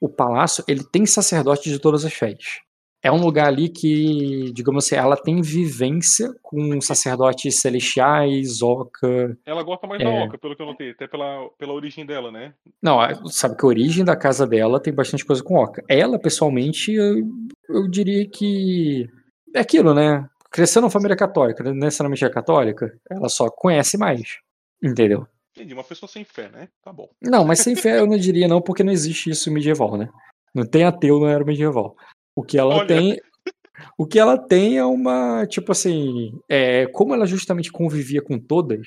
[SPEAKER 2] o palácio, ele tem sacerdote de todas as fés. É um lugar ali que, digamos assim, ela tem vivência com sacerdotes celestiais, Oca.
[SPEAKER 3] Ela gosta mais da
[SPEAKER 2] É.
[SPEAKER 3] Oca, pelo que eu notei, até pela, pela origem dela, né?
[SPEAKER 2] Não, a- sabe que a origem da casa dela tem bastante coisa com Oca. Ela, pessoalmente, eu, eu diria que é aquilo, né? Cresceu numa família católica, não necessariamente é católica, ela só conhece mais. Entendeu?
[SPEAKER 3] Entendi, uma pessoa sem fé, né? Tá bom.
[SPEAKER 2] Não, mas sem fé eu não diria não, porque não existe isso medieval, né? Não tem ateu na era medieval. O que ela
[SPEAKER 3] Olha.
[SPEAKER 2] tem. O que ela tem é uma. Tipo assim. É, como ela justamente convivia com todas,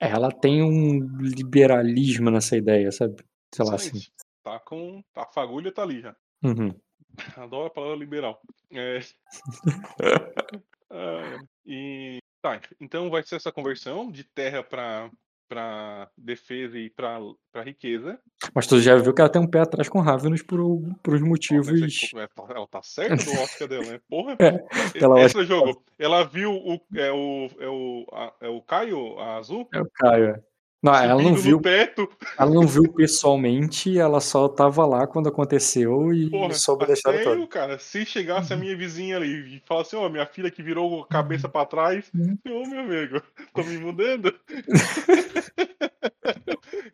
[SPEAKER 2] ela tem um liberalismo nessa ideia, sabe? Sei lá assim.
[SPEAKER 3] Tá com. A fagulha tá ali já.
[SPEAKER 2] Uhum.
[SPEAKER 3] Adoro a palavra liberal. É. Ah, e tá, então vai ser essa conversão de terra para para defesa e para riqueza.
[SPEAKER 2] Mas tu já viu que ela tem um pé atrás com Ravenous por, por
[SPEAKER 3] Ó, mas
[SPEAKER 2] motivos.
[SPEAKER 3] é- é- ela tá certa do Oscar dela, né? Porra.
[SPEAKER 2] É, ela
[SPEAKER 3] Esse jogo, ela viu o é o é o, é o Caio a azul
[SPEAKER 2] É o Caio. é. Não, ela não viu,
[SPEAKER 3] teto.
[SPEAKER 2] ela não viu pessoalmente, ela só tava lá quando aconteceu e
[SPEAKER 3] Porra,
[SPEAKER 2] soube história
[SPEAKER 3] sério.
[SPEAKER 2] Uhum.
[SPEAKER 3] cara, se chegasse a minha vizinha ali e falasse, ó, minha filha que virou cabeça pra trás,
[SPEAKER 2] Uhum.
[SPEAKER 3] ô meu amigo, tô me mudando.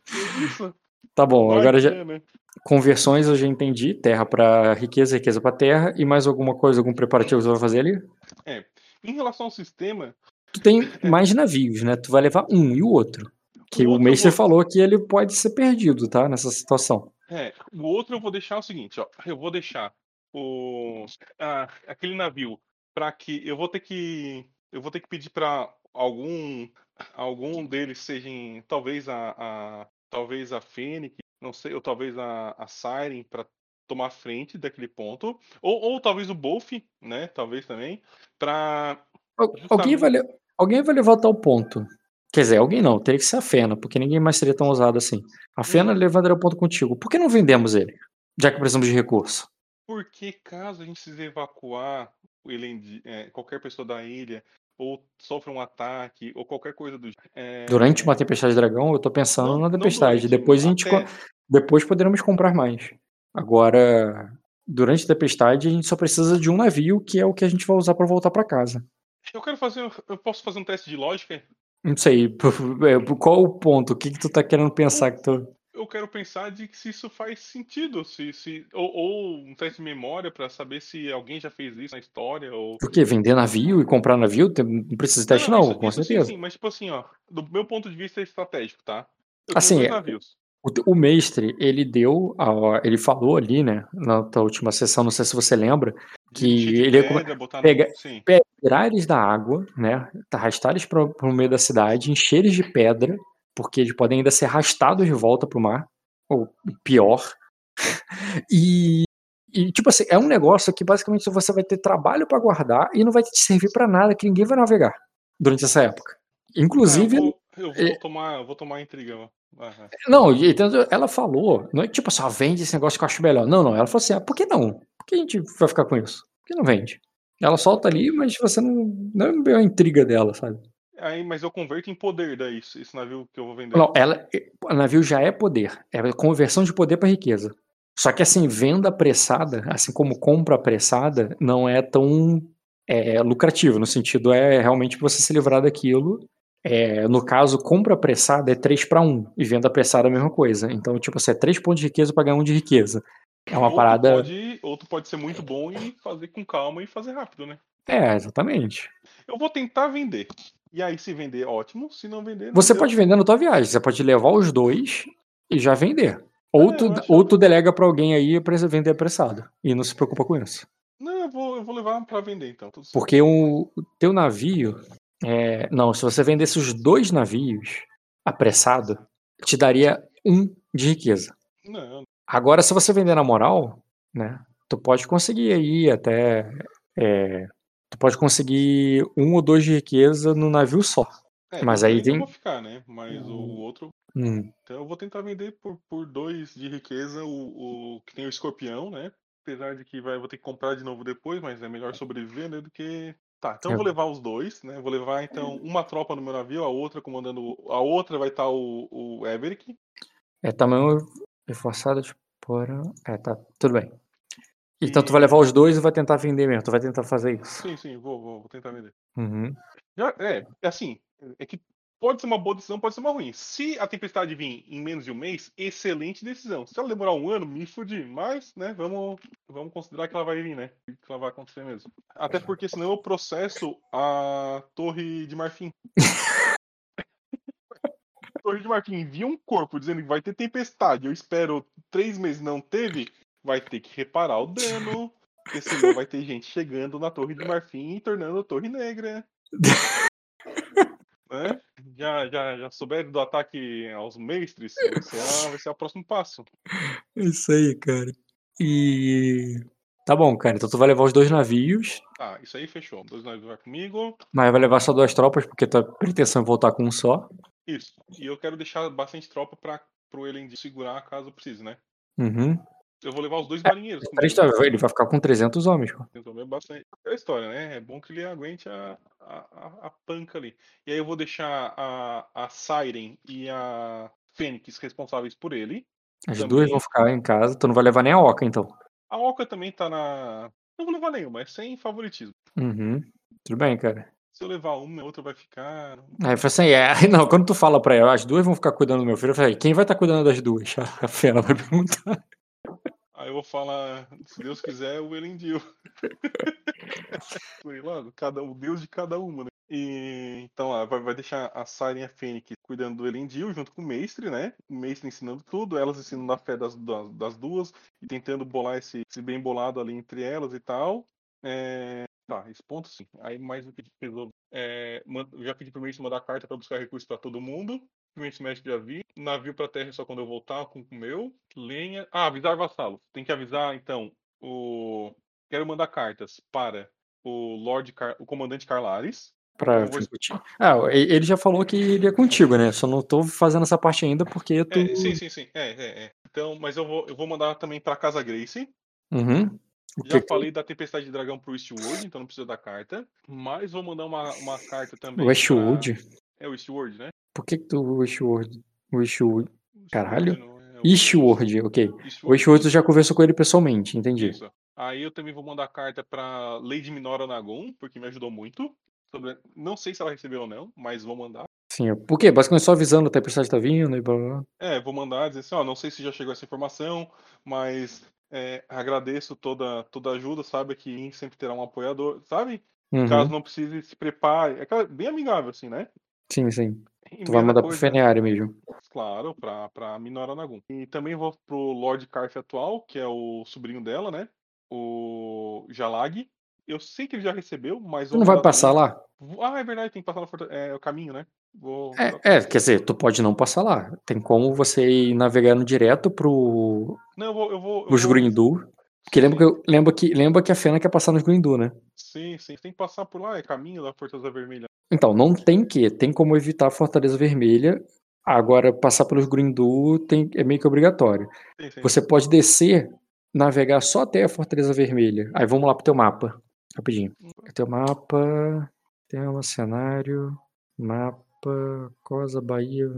[SPEAKER 3] que isso?
[SPEAKER 2] Tá bom,
[SPEAKER 3] Vai
[SPEAKER 2] agora já,
[SPEAKER 3] é, né?
[SPEAKER 2] conversões eu já entendi, terra pra riqueza, riqueza pra terra, e mais alguma coisa, algum preparativo que você vai fazer ali?
[SPEAKER 3] Em relação ao sistema,
[SPEAKER 2] Tu tem mais navios, né? Tu vai levar um e o outro. Que
[SPEAKER 3] O
[SPEAKER 2] o mestre
[SPEAKER 3] vou-
[SPEAKER 2] falou que ele pode ser perdido, tá? Nessa situação.
[SPEAKER 3] é, o outro eu vou deixar o seguinte, ó, eu vou deixar o ah, aquele navio para que eu vou ter que eu vou ter que pedir para algum algum deles sejam talvez a, a talvez a Fênix, não sei, ou talvez a, a Siren para tomar frente daquele ponto, ou, ou talvez o Bolf, né? Talvez também, para
[SPEAKER 2] Al- Alguém vai, alguém vai levantar o ponto. Quer dizer, alguém não, teria que ser a Fena, porque ninguém mais seria tão usado assim. A Fena
[SPEAKER 3] Hum.
[SPEAKER 2] levantaria o ponto contigo. Por que não vendemos ele? Já que precisamos de recurso.
[SPEAKER 3] porque caso a gente precise evacuar o Elend- é, qualquer pessoa da ilha ou sofra um ataque ou qualquer coisa do é,
[SPEAKER 2] Durante uma tempestade de dragão, eu tô pensando
[SPEAKER 3] Não-
[SPEAKER 2] na tempestade.
[SPEAKER 3] durante,
[SPEAKER 2] depois a gente.
[SPEAKER 3] até.
[SPEAKER 2] Depois poderemos comprar mais. Agora, durante a tempestade, a gente só precisa de um navio, que é o que a gente vai usar pra voltar pra casa.
[SPEAKER 3] Eu quero fazer. Eu posso fazer um teste de lógica?
[SPEAKER 2] Não sei, é, qual o ponto? O que, que tu tá querendo pensar que tu.
[SPEAKER 3] Eu quero pensar de que se isso faz sentido, se, se ou, ou um teste de memória para saber se alguém já fez isso na história ou
[SPEAKER 2] Por quê? Vender navio e comprar navio? Não precisa de teste, não,
[SPEAKER 3] isso-
[SPEAKER 2] com
[SPEAKER 3] isso sim,
[SPEAKER 2] certeza.
[SPEAKER 3] sim, mas tipo assim, ó, do meu ponto de vista estratégico, tá? Eu
[SPEAKER 2] Assim,
[SPEAKER 3] tenho dois navios.
[SPEAKER 2] O, o mestre, ele deu, a- ele falou ali, né, na tua última sessão, não sei se você lembra, que ele ia
[SPEAKER 3] pedra, botar no-
[SPEAKER 2] pega-
[SPEAKER 3] sim.
[SPEAKER 2] tirar eles da água, né, arrastar eles para o meio da cidade, encher eles de pedra porque eles podem ainda ser arrastados de volta pro mar, ou pior. e, e, tipo assim, é um negócio que basicamente você vai ter trabalho para guardar e não vai te servir para nada, que ninguém vai navegar durante essa época. Inclusive.
[SPEAKER 3] É, eu vou, eu vou é, tomar, eu vou tomar intriga. Uhum.
[SPEAKER 2] Não, ela falou, não é tipo só assim, vende esse negócio que eu acho melhor. Não, não. Ela falou assim: ah, por que não? Por que a gente vai ficar com isso? Por que não vende? Ela solta ali, mas você não. Não é a intriga dela, sabe?
[SPEAKER 3] Aí, mas eu converto em poder daí, esse navio que eu vou vender.
[SPEAKER 2] Não, ela, o navio já é poder. É conversão de poder para riqueza. Só que assim, venda apressada, assim como compra apressada, não é tão é, lucrativo, no sentido é realmente você se livrar daquilo. É, no caso, compra apressada é 3 para 1 e venda apressada é a mesma coisa. Então, tipo, você é 3 pontos de riqueza para ganhar 1 de riqueza. É uma
[SPEAKER 3] outro
[SPEAKER 2] parada.
[SPEAKER 3] Pode, outro pode ser muito bom e fazer com calma e fazer rápido, né?
[SPEAKER 2] É, exatamente.
[SPEAKER 3] Eu vou tentar vender. E aí, se vender, ótimo. Se não vender. Não
[SPEAKER 2] você
[SPEAKER 3] deu.
[SPEAKER 2] pode vender na tua viagem. Você pode levar os dois e já vender. Ou, é, tu, ou tu delega para alguém aí pra vender apressado. E não se preocupa com isso.
[SPEAKER 3] Não, eu vou, eu vou levar para vender então.
[SPEAKER 2] Porque o, o teu navio. É, não, se você vendesse os dois navios apressado, te daria um de riqueza.
[SPEAKER 3] Não.
[SPEAKER 2] Agora, se você vender na moral, né? Tu pode conseguir aí até. É, tu pode conseguir um ou dois de riqueza no navio só.
[SPEAKER 3] É,
[SPEAKER 2] Mas aí tem.
[SPEAKER 3] Eu vou ficar, né? Mas o outro.
[SPEAKER 2] Hum.
[SPEAKER 3] Então eu vou tentar vender por, por dois de riqueza o, o que tem o escorpião, né? Apesar de que vai, vou ter que comprar de novo depois, mas é melhor sobreviver, né? Do que. Tá, então eu vou levar os dois, né? Vou levar então uma tropa no meu navio, a outra comandando. A outra vai estar o, o Everick.
[SPEAKER 2] É tamanho reforçado de porão. É, tá, tudo bem. Então tu vai levar os dois e vai tentar vender mesmo, tu vai tentar fazer isso.
[SPEAKER 3] Sim, sim, vou, vou, vou tentar vender.
[SPEAKER 2] Uhum.
[SPEAKER 3] Já, é, é assim, é que pode ser uma boa decisão, pode ser uma ruim. Se a tempestade vir em menos de um mês, excelente decisão. Se ela demorar um ano, me fudi. Mas, né, vamos, vamos considerar que ela vai vir, né? Que ela vai acontecer mesmo. Até porque senão eu processo a Torre de Marfim. Torre de Marfim envia um corpo dizendo que vai ter tempestade. Eu espero três meses não teve. Vai ter que reparar o dano. Porque senão vai ter gente chegando na Torre de Marfim e tornando a Torre Negra. né? Já, já, já souberam do ataque aos mestres? Vai ser, vai ser o próximo passo.
[SPEAKER 2] Isso aí, cara. E. Tá bom, cara. Então tu vai levar os dois navios.
[SPEAKER 3] Ah, isso aí fechou. Dois navios vai comigo.
[SPEAKER 2] Mas vai levar só duas tropas, porque tua pretensão é voltar com um só.
[SPEAKER 3] Isso. E eu quero deixar bastante tropa para pro Elendil segurar caso precise, né?
[SPEAKER 2] Uhum.
[SPEAKER 3] Eu vou levar os dois marinheiros.
[SPEAKER 2] É, ele vai ficar com 300 homens. Pô.
[SPEAKER 3] É bastante. É a história, né? É bom que ele aguente a, a, a, panca ali. E aí eu vou deixar a, a Siren e a Fênix responsáveis por ele.
[SPEAKER 2] As também. duas vão ficar em casa. Tu não vai levar nem a Oca, então.
[SPEAKER 3] A Oca também tá na. Não vou levar nenhuma, é sem favoritismo.
[SPEAKER 2] Uhum. Tudo bem, cara.
[SPEAKER 3] Se eu levar uma, a outra vai ficar.
[SPEAKER 2] Aí eu falei assim, é, não, quando tu fala pra ela, as duas vão ficar cuidando do meu filho, eu falei, quem vai estar tá cuidando das duas? A Fê, ela vai perguntar.
[SPEAKER 3] Aí eu vou falar, se Deus quiser, o Elendil. lá, cada, o Deus de cada uma, né? E, então lá, vai, vai deixar a Siren e a Fênix cuidando do Elendil junto com o Mestre, né? O Mestre ensinando tudo, elas ensinando a fé das, das, das duas e tentando bolar esse, esse, bem bolado ali entre elas e tal. É, tá, esse ponto sim. Aí mais o que pesou. É, já pedi pro Mestre mandar carta para buscar recursos para todo mundo. Primeiro semestre já vi. Navio para terra só quando eu voltar com o meu. Lenha. Ah, avisar vassalo. Tem que avisar, então, o. Quero mandar cartas para o Lord Car... o comandante Carlares.
[SPEAKER 2] Pra vou... Ah, ele já falou que iria contigo, né? Só não tô fazendo essa parte ainda porque tu.
[SPEAKER 3] É, sim, sim, sim. É, é, é. Então, mas eu vou, eu vou mandar também pra Casa Grace.
[SPEAKER 2] Uhum.
[SPEAKER 3] Já que... falei da Tempestade de Dragão pro Eastwood, então não precisa da carta. Mas vou mandar uma, uma carta também.
[SPEAKER 2] O Eastwood?
[SPEAKER 3] Pra... É o Eastwood, né?
[SPEAKER 2] Por que, que tu Wishword? Wishword. Caralho? Eastward, ok. O Eastward tu já conversou com ele pessoalmente, entendi. Isso.
[SPEAKER 3] Aí eu também vou mandar carta pra Lady Minora Nagon, porque me ajudou muito. Sobre... Não sei se ela recebeu ou não, mas vou mandar.
[SPEAKER 2] Sim, por quê? Basicamente só avisando a tempestade tá vindo e blá blá.
[SPEAKER 3] É, vou mandar dizer assim, ó, não sei se já chegou essa informação, mas é, agradeço toda, toda a ajuda, sabe que sempre terá um apoiador, sabe?
[SPEAKER 2] Uhum.
[SPEAKER 3] Caso não precise, se prepare. É bem amigável, assim, né?
[SPEAKER 2] Sim, sim. Tu vai mandar coisa, pro Feniari mesmo.
[SPEAKER 3] Claro, pra, pra Minora Nagum. E também vou pro Lord Carf atual, que é o sobrinho dela, né? O Jalag. Eu sei que ele já recebeu, mas.
[SPEAKER 2] Tu não vai passar lá?
[SPEAKER 3] Ah, é verdade, tem que passar no é, o caminho, né? Vou...
[SPEAKER 2] É, é, quer dizer, tu pode não passar lá. Tem como você ir navegando direto pro.
[SPEAKER 3] Não, eu vou. Eu vou
[SPEAKER 2] os
[SPEAKER 3] vou...
[SPEAKER 2] Grindu. Porque lembra que, lembra, que, lembra que a Fena quer passar nos Grindu, né?
[SPEAKER 3] Sim, sim. Tem que passar por lá, é caminho da Fortaleza Vermelha.
[SPEAKER 2] Então, não tem que. Tem como evitar a Fortaleza Vermelha. Agora, passar pelos Grindu tem, é meio que obrigatório. Sim, sim. Você pode descer, navegar só até a Fortaleza Vermelha. Aí vamos lá pro teu mapa. Rapidinho. Hum. Teu mapa. Tema, cenário. Mapa. Cosa, Bahia.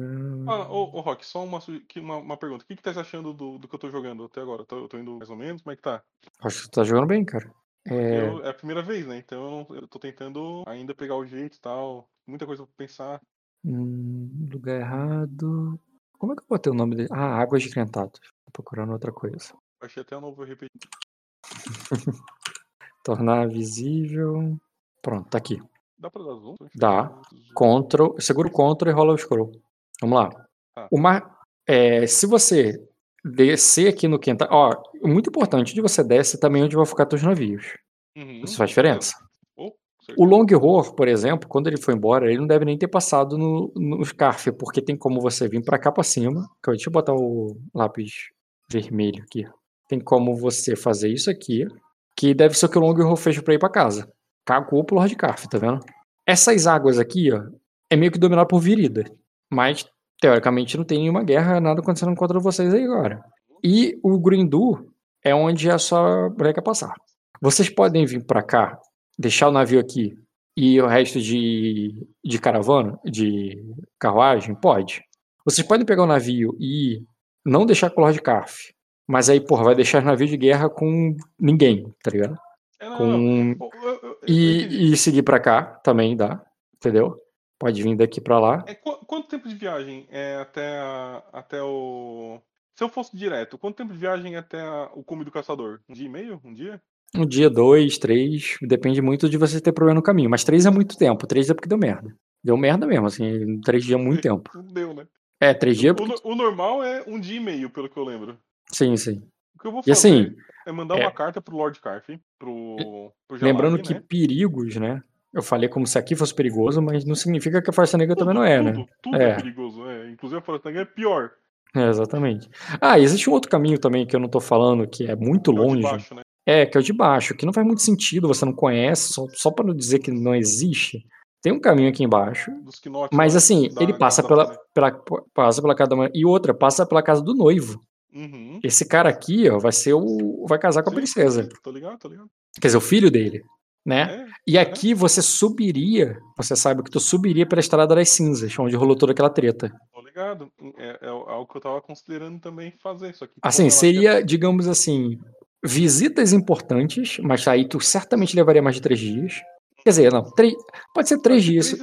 [SPEAKER 3] Ah, ô, ô Rock, só uma, uma, uma pergunta. O que, que tá achando do, do que eu tô jogando até agora? Eu tô, eu tô indo mais ou menos? Como é que tá?
[SPEAKER 2] Acho que tu tá jogando bem, cara.
[SPEAKER 3] É... Eu, é a primeira vez, né? Então eu, tô tentando ainda pegar o jeito e tal. Muita coisa pra pensar.
[SPEAKER 2] Hum, lugar errado. Como é que eu botei o nome dele? Ah, Águas de Crentados. Tô procurando outra coisa.
[SPEAKER 3] Achei até um novo repetir.
[SPEAKER 2] Tornar visível. Pronto, tá aqui.
[SPEAKER 3] Dá pra dar zoom?
[SPEAKER 2] Dá. Ctrl, segura o Ctrl e rola o scroll. Vamos lá. Ah. Uma, é, se você descer aqui no Quenta, ó, muito importante, onde você desce também onde vão ficar seus navios. Uhum. Isso faz diferença. Oh, o Long Horror, por exemplo, quando ele foi embora, ele não deve nem ter passado no, no Scarf, porque tem como você vir para cá para cima. Deixa eu botar o lápis vermelho aqui. Tem como você fazer isso aqui, que deve ser o que o Long Horror fez para ir para casa cagou pro Lord Carf, tá vendo? Essas águas aqui, ó, é meio que dominado por Virida. Mas, teoricamente, não tem nenhuma guerra, nada acontecendo contra vocês aí agora. E o Grindu é onde a sua breca passar. Vocês podem vir para cá, deixar o navio aqui e o resto de, de caravana, de carruagem? Pode. Vocês podem pegar o navio e não deixar com o Lord Carf. Mas aí, porra, vai deixar navio de guerra com ninguém, tá ligado? É, não, com... Não. Eu, eu, e, e seguir para cá também dá, entendeu? Pode vir daqui para lá.
[SPEAKER 3] É, qu quanto tempo de viagem é até, a, até o. Se eu fosse direto, quanto tempo de viagem é até a, o cume do caçador? Um dia e meio? Um dia?
[SPEAKER 2] Um dia, dois, três. Depende muito de você ter problema no caminho. Mas três é muito tempo. Três é porque deu merda. Deu merda mesmo, assim. Três dias é muito tempo.
[SPEAKER 3] Deu, né?
[SPEAKER 2] É, três dias.
[SPEAKER 3] O, o, normal é um dia e meio, pelo que eu lembro.
[SPEAKER 2] Sim, sim.
[SPEAKER 3] O que eu vou fazer? E assim, é mandar é... uma carta pro Lord Carf, pro,
[SPEAKER 2] pro Lembrando que né? perigos, né? Eu falei como se aqui fosse perigoso, mas não significa que a Força Negra tudo, também não é,
[SPEAKER 3] tudo,
[SPEAKER 2] né?
[SPEAKER 3] Tudo é. é perigoso, é. Inclusive a Força Negra é pior.
[SPEAKER 2] É, exatamente. Ah, existe um outro caminho também que eu não tô falando, que é muito que longe. É, baixo, né? é, que é o de baixo, que não faz muito sentido, você não conhece, só, só para não dizer que não existe. Tem um caminho aqui embaixo. mas assim, ele passa pela, pela, passa pela casa da mãe. E outra, passa pela casa do noivo. Uhum. Esse cara aqui, ó, vai ser o. Vai casar com Sim, a princesa.
[SPEAKER 3] Tô ligado, tô ligado.
[SPEAKER 2] Quer dizer, o filho dele. Né? É, e aqui é. você subiria, você sabe que tu subiria pela Estrada das Cinzas, onde rolou toda aquela treta.
[SPEAKER 3] Tô ligado. É, é algo que eu tava considerando também fazer. Só que,
[SPEAKER 2] assim, seria, digamos assim, visitas importantes, mas aí tu certamente levaria mais de três dias. Quer dizer, não, três, pode ser três dias. Três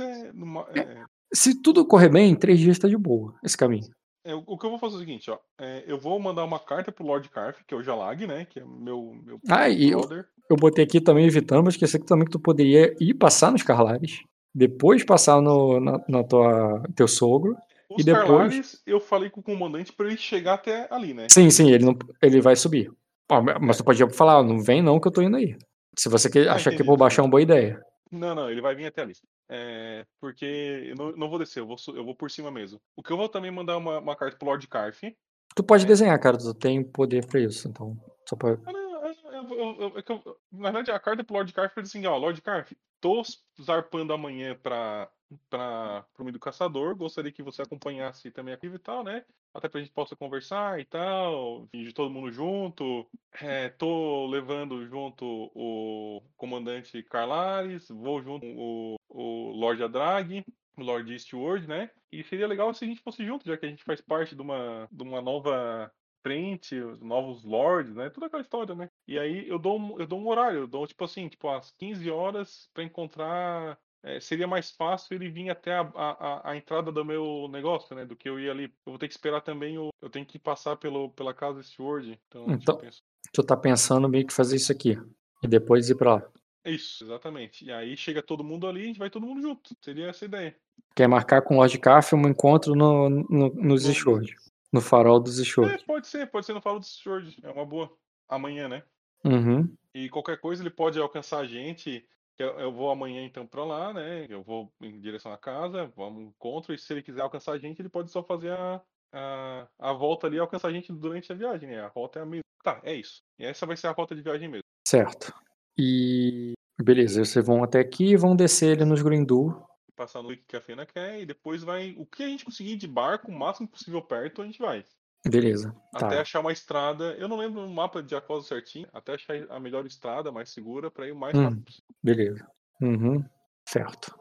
[SPEAKER 2] é, é, Se tudo correr bem, três dias tá de boa esse caminho.
[SPEAKER 3] É, o que eu vou fazer é o seguinte, ó. É, eu vou mandar uma carta pro Lord Carf, que é o Jalag, né? Que é meu, meu
[SPEAKER 2] ah, e eu, eu botei aqui também evitando, mas esqueci que também que tu poderia ir passar nos Carlares, depois passar no na, na tua teu sogro. Os e depois... Carlares,
[SPEAKER 3] eu falei com o comandante para ele chegar até ali, né?
[SPEAKER 2] Sim, sim, ele, não, ele vai subir. mas tu podia falar, não vem não que eu tô indo aí. Se você quer, ah, achar que por baixo é uma boa ideia.
[SPEAKER 3] Não, não, ele vai vir até ali. É, porque eu não, não, vou descer, eu vou, eu vou por cima mesmo. O que eu vou também mandar uma, uma carta pro Lord Carf.
[SPEAKER 2] Tu pode é. desenhar, cara, tu tem poder pra isso, então. Só pra...
[SPEAKER 3] Ah, não, é, na verdade, a carta pro Lord Carf diz assim, ó, Lord Carf, tô zarpando amanhã pra, pra, pro meio do caçador, gostaria que você acompanhasse também aqui e tal, né? Até pra gente possa conversar e tal, de todo mundo junto. É, tô levando junto o comandante Carlares, vou junto o, o Lord Adrag, o Lord Eastward, né? E seria legal se a gente fosse junto, já que a gente faz parte de uma, de uma nova frente, os novos lords, né? Toda aquela história, né? E aí eu dou um, eu dou um horário, eu dou tipo assim, tipo às 15 horas para encontrar. É, seria mais fácil ele vir até a, a, a, entrada do meu negócio, né? Do que eu ir ali. Eu vou ter que esperar também, o, eu tenho que passar pelo, pela casa Steward. Então,
[SPEAKER 2] então tu tá pensando meio que fazer isso aqui. E depois ir pra lá.
[SPEAKER 3] Isso, exatamente. E aí chega todo mundo ali, a gente vai todo mundo junto. Seria essa a ideia.
[SPEAKER 2] Quer marcar com o Lord Caff um encontro no, no, nos Steward. No farol dos Sword.
[SPEAKER 3] É, pode ser, pode ser no farol dos Sword. É uma boa. Amanhã, né?
[SPEAKER 2] Uhum.
[SPEAKER 3] E qualquer coisa ele pode alcançar a gente. eu vou amanhã então pra lá, né? Eu vou em direção à casa, vamos um encontro. E se ele quiser alcançar a gente, ele pode só fazer a, a, a volta ali e alcançar a gente durante a viagem, né? A rota é a mesma. Tá, é isso. E essa vai ser a rota de viagem mesmo.
[SPEAKER 2] Certo. E. Beleza, vocês vão até aqui e vão descer ali nos Grindu.
[SPEAKER 3] Passar a noite que a Fena quer e depois vai. O que a gente conseguir de barco, o máximo possível perto, a gente vai.
[SPEAKER 2] Beleza.
[SPEAKER 3] Até
[SPEAKER 2] Tá.
[SPEAKER 3] achar uma estrada. Eu não lembro o mapa de Acosa certinho. Até achar a melhor estrada, mais segura, pra ir o mais
[SPEAKER 2] Hum.
[SPEAKER 3] rápido.
[SPEAKER 2] Beleza. Uhum. Certo.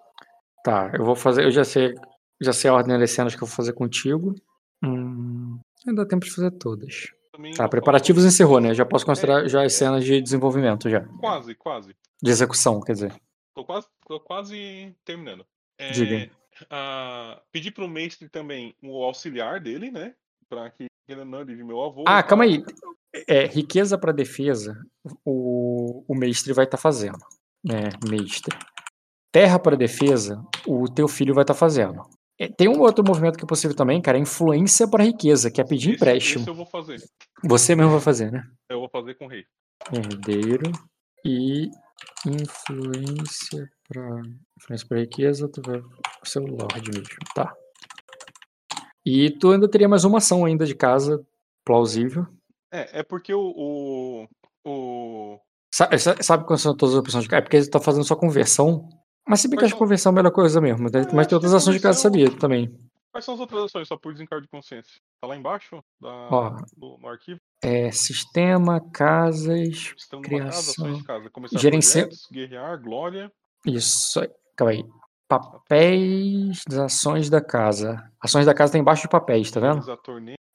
[SPEAKER 2] Tá, eu vou fazer. Eu já sei. Já sei a ordem das cenas que eu vou fazer contigo. Hum, não dá tempo de fazer todas.
[SPEAKER 3] Também
[SPEAKER 2] Tá, preparativos encerrou, né? Já posso considerar já as
[SPEAKER 3] é.
[SPEAKER 2] cenas de desenvolvimento já.
[SPEAKER 3] Quase, quase.
[SPEAKER 2] De execução, quer dizer.
[SPEAKER 3] Tô quase, tô quase terminando. É,
[SPEAKER 2] Diga.
[SPEAKER 3] ah, pedi pro mestre também o auxiliar dele, né? Pra que ele não ele meu avô.
[SPEAKER 2] Ah,
[SPEAKER 3] e
[SPEAKER 2] calma aí. É, riqueza para defesa, o, o mestre vai estar fazendo. É, mestre. Terra para defesa, o teu filho vai estar fazendo. É, tem um outro movimento que é possível também, cara, influência para riqueza, que é pedir
[SPEAKER 3] Esse-
[SPEAKER 2] empréstimo.
[SPEAKER 3] Esse eu vou fazer.
[SPEAKER 2] Você mesmo vai fazer, né?
[SPEAKER 3] Eu vou fazer com o rei.
[SPEAKER 2] Herdeiro e influência para influência para riqueza, tu vai ser o lord mesmo, tá? E tu ainda teria mais uma ação ainda de casa plausível.
[SPEAKER 3] É, é porque o. o, o-
[SPEAKER 2] Sa- sa- Sabe quais são todas as opções de casa? É porque ele tá fazendo só conversão. Mas se bem que acho
[SPEAKER 3] são-
[SPEAKER 2] conversão é a melhor coisa mesmo. Mas tem
[SPEAKER 3] que
[SPEAKER 2] outras ações de casa, sabia também.
[SPEAKER 3] Quais são as outras ações, só por desencargo de consciência? Tá lá embaixo da,
[SPEAKER 2] Ó.
[SPEAKER 3] do- no arquivo?
[SPEAKER 2] É, sistema, casas.
[SPEAKER 3] Casa,
[SPEAKER 2] Criação.
[SPEAKER 3] de casa. Começar projetos, guerrear, glória.
[SPEAKER 2] Isso aí. Calma aí. Papéis das ações da casa. Ações da casa tá embaixo de papéis, tá vendo?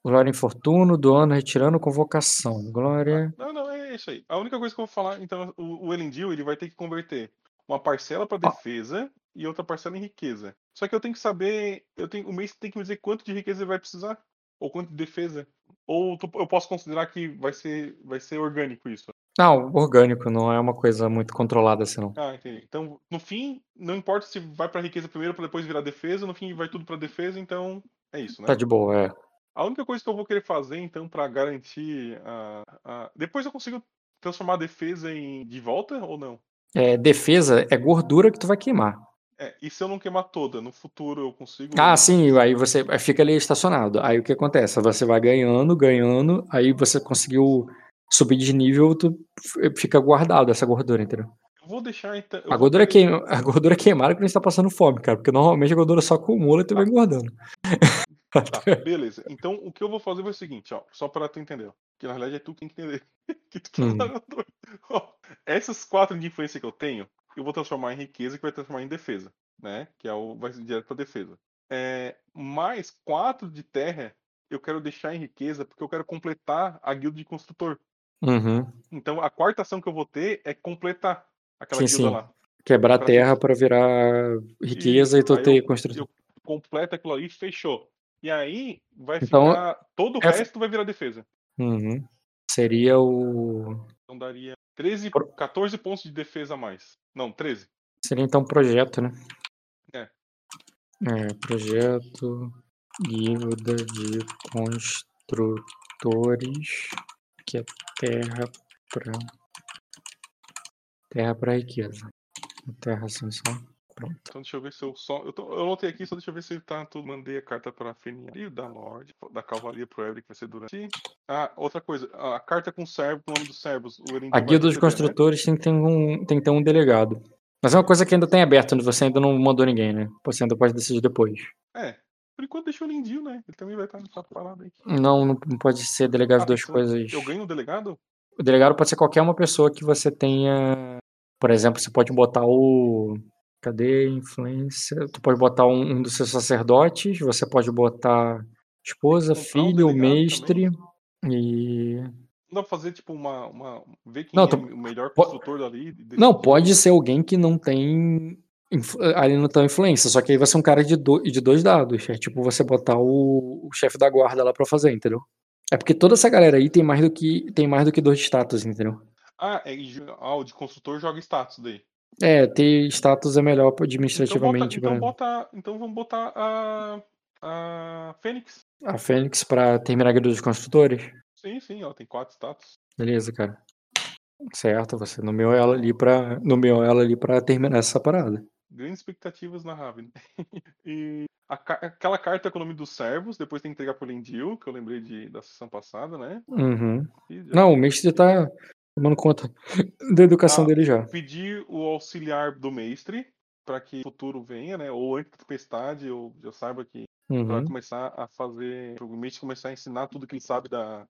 [SPEAKER 2] Glória infortúnio, doano, retirando, convocação. Glória.
[SPEAKER 3] Não, não, é isso aí. A única coisa que eu vou falar, então, o, o Elendil, ele vai ter que converter uma parcela para defesa e outra parcela em riqueza. Só que eu tenho que saber, eu tenho, o mês tem que me dizer quanto de riqueza ele vai precisar ou quanto de defesa. Ou eu posso considerar que vai ser, vai ser orgânico isso.
[SPEAKER 2] Não, orgânico, não é uma coisa muito controlada assim, não.
[SPEAKER 3] Ah, entendi. Então, no fim, não importa se vai para riqueza primeiro para depois virar defesa, no fim vai tudo para defesa, então é isso, né?
[SPEAKER 2] Tá de boa, é.
[SPEAKER 3] A única coisa que eu vou querer fazer, então, para garantir a, a- Depois eu consigo transformar a defesa em de volta ou não?
[SPEAKER 2] É, Defesa é gordura que tu vai queimar.
[SPEAKER 3] É, e se eu não queimar toda, no futuro eu consigo.
[SPEAKER 2] Ah, sim, aí você fica ali estacionado. Aí o que acontece? Você vai ganhando, ganhando, aí você conseguiu subir de nível, tu fica guardado essa gordura, entendeu?
[SPEAKER 3] Eu vou deixar então.
[SPEAKER 2] A
[SPEAKER 3] vou
[SPEAKER 2] gordura,
[SPEAKER 3] querer-
[SPEAKER 2] queima, a gordura queimada que a gente tá passando fome, cara, porque normalmente a gordura só acumula e tu vai engordando.
[SPEAKER 3] Tá, beleza. Então o que eu vou fazer é o seguinte, ó, só pra tu entender. ó, Que na realidade é tu que tem que entender. que tu
[SPEAKER 2] Hum.
[SPEAKER 3] tá. Ó, Essas quatro de influência que eu tenho, eu vou transformar em riqueza que vai transformar em defesa, né? Que é o vai ser direto pra defesa. É, mais quatro de terra eu quero deixar em riqueza porque eu quero completar a guilda de construtor.
[SPEAKER 2] Uhum.
[SPEAKER 3] Então a quarta ação que eu vou ter é completar aquela
[SPEAKER 2] Sim,
[SPEAKER 3] guilda
[SPEAKER 2] sim.
[SPEAKER 3] lá.
[SPEAKER 2] Quebrar
[SPEAKER 3] Pra
[SPEAKER 2] terra pra virar riqueza e tu
[SPEAKER 3] Aí
[SPEAKER 2] ter construção.
[SPEAKER 3] eu completo aquilo ali e fechou. E aí vai
[SPEAKER 2] Então,
[SPEAKER 3] ficar. Todo o
[SPEAKER 2] essa-
[SPEAKER 3] resto vai virar defesa.
[SPEAKER 2] Uhum. Seria o.
[SPEAKER 3] Então daria 13,
[SPEAKER 2] Pro-
[SPEAKER 3] 14 pontos de defesa a mais. Não, 13.
[SPEAKER 2] Seria então projeto, né?
[SPEAKER 3] É.
[SPEAKER 2] É, projeto guilda de construtores que é terra para terra para riqueza. Terra só. Pronto.
[SPEAKER 3] Então deixa eu ver se eu só. Eu, tô, eu anotei aqui, só deixa eu ver se tá tudo. Mandei a carta pra Feninha ali, da Lorde, da Cavalaria pro Evelyn, que vai ser durante. Ah, outra coisa. A carta com servo, com o nome dos servos. O
[SPEAKER 2] A guilda dos
[SPEAKER 3] né?
[SPEAKER 2] construtores tem que, ter um, tem que ter um delegado. Mas é uma coisa que ainda tem aberto, né? você ainda não mandou ninguém, né? Você ainda pode decidir depois.
[SPEAKER 3] É. Por enquanto deixa o Lindil, né? Ele também vai estar nessa parada aí.
[SPEAKER 2] Não, não não pode ser delegado
[SPEAKER 3] Ah,
[SPEAKER 2] duas coisas.
[SPEAKER 3] Eu ganho o delegado?
[SPEAKER 2] O delegado pode ser qualquer uma pessoa que você tenha. Por exemplo, você pode botar o. Cadê? Influência. Tu pode botar um, um dos seus sacerdotes, você pode botar esposa, filho, mestre. E.
[SPEAKER 3] Não dá pra fazer, tipo, uma. uma ver quem
[SPEAKER 2] Não,
[SPEAKER 3] é
[SPEAKER 2] tu-
[SPEAKER 3] o melhor
[SPEAKER 2] po-
[SPEAKER 3] construtor dali. e
[SPEAKER 2] Não,
[SPEAKER 3] decidir.
[SPEAKER 2] pode ser alguém que não tem. Ali não tem influência, só que aí vai ser um cara de, do- de dois dados. É tipo você botar o, o chefe da guarda lá pra fazer, entendeu? É porque toda essa galera aí tem mais do que tem mais do que dois status, entendeu?
[SPEAKER 3] Ah, é, ah, o de construtor joga status daí.
[SPEAKER 2] É, ter status é melhor
[SPEAKER 3] Então, bota,
[SPEAKER 2] administrativamente
[SPEAKER 3] então, bota, então vamos botar a. A Fênix.
[SPEAKER 2] a Fênix pra terminar a guilda dos construtores.
[SPEAKER 3] Sim, sim, ela tem quatro status.
[SPEAKER 2] Beleza, cara. Certo, você nomeou ela ali pra, nomeou ela ali pra terminar essa parada.
[SPEAKER 3] Grandes expectativas na Raven. e a aquela carta com o nome dos servos, depois tem que entregar pro Lendil, que eu lembrei de, da sessão passada, né?
[SPEAKER 2] Uhum.
[SPEAKER 3] Já
[SPEAKER 2] Não, o mestre tá tomando conta da educação
[SPEAKER 3] Ah,
[SPEAKER 2] dele já.
[SPEAKER 3] pedir o auxiliar do mestre para que o futuro venha, né? Ou antes da tempestade, eu já saiba que vai
[SPEAKER 2] Uhum.
[SPEAKER 3] começar a fazer, provavelmente começar a ensinar tudo que ele sabe da.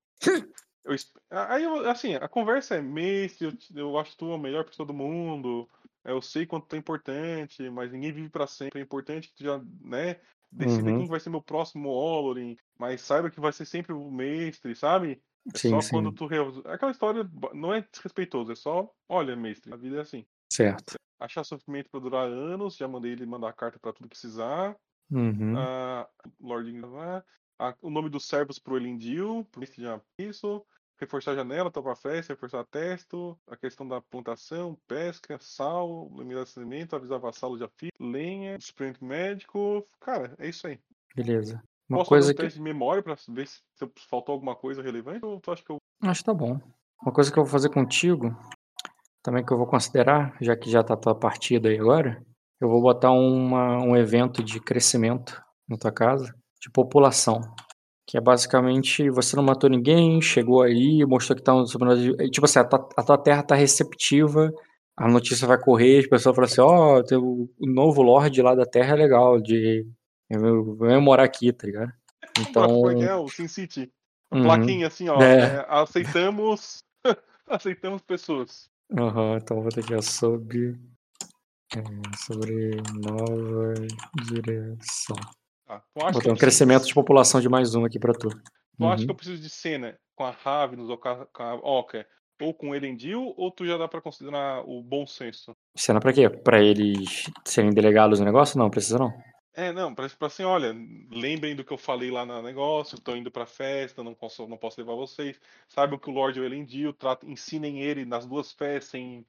[SPEAKER 3] Eu aí, eu- assim, a conversa é mestre, eu, eu acho tu a melhor pessoa do mundo, é, eu sei quanto tu é importante, mas ninguém vive para sempre. É importante que tu já, né? Decida
[SPEAKER 2] Uhum.
[SPEAKER 3] quem vai ser meu próximo Olorin, mas saiba que vai ser sempre o mestre, sabe? É
[SPEAKER 2] Sim,
[SPEAKER 3] só
[SPEAKER 2] sim.
[SPEAKER 3] quando tu. Aquela história não é desrespeitoso, é só, olha, mestre, a vida é assim.
[SPEAKER 2] Certo.
[SPEAKER 3] Achar sofrimento pra durar anos, já mandei ele mandar carta pra tudo precisar.
[SPEAKER 2] Uhum.
[SPEAKER 3] Ah, Lord ah, o nome dos servos pro Elendil, pro mestre já isso. Reforçar a janela, topar festa, reforçar testo, a questão da plantação, pesca, sal, limitar de avisar vassalo de afio, lenha, suplente médico. Cara, é isso aí.
[SPEAKER 2] Beleza. Uma
[SPEAKER 3] Posso
[SPEAKER 2] coisa
[SPEAKER 3] fazer um
[SPEAKER 2] que.
[SPEAKER 3] de memória pra ver se, se faltou alguma coisa relevante ou tu acha que eu.
[SPEAKER 2] Acho que tá bom. Uma coisa que eu vou fazer contigo, também que eu vou considerar, já que já tá tua partida aí agora, eu vou botar uma, um evento de crescimento na tua casa, de população. Que é basicamente, você não matou ninguém, chegou aí, mostrou que tá um. Tipo assim, a tua, a tua terra tá receptiva, a notícia vai correr, as pessoas falam assim, ó, tem o o novo Lorde lá da Terra é legal, de. Vem morar aqui, tá ligado? Então.
[SPEAKER 3] Como é que é? O Sin City.
[SPEAKER 2] Uhum.
[SPEAKER 3] plaquinha assim, ó.
[SPEAKER 2] É.
[SPEAKER 3] é, aceitamos. aceitamos pessoas.
[SPEAKER 2] Aham, então vou ter ó, sobre, é, sobre nova direção.
[SPEAKER 3] Acha
[SPEAKER 2] Vou
[SPEAKER 3] que
[SPEAKER 2] ter
[SPEAKER 3] eu
[SPEAKER 2] um crescimento
[SPEAKER 3] de-
[SPEAKER 2] de população de mais um aqui pra tu.
[SPEAKER 3] Tu acha que
[SPEAKER 2] Uhum.
[SPEAKER 3] eu preciso de cena com a Ravens ou com a, Oca ou com o Elendil? Ou tu já dá pra considerar o bom senso?
[SPEAKER 2] Cena pra quê? Pra eles serem delegados no negócio? Não, precisa não.
[SPEAKER 3] É, não, parece pra assim, olha, lembrem do que eu falei lá no negócio, tô indo pra festa, não posso, não posso levar vocês. Saibam que o Lorde é o Elendil, tratem, ensinem ele nas duas festas sem,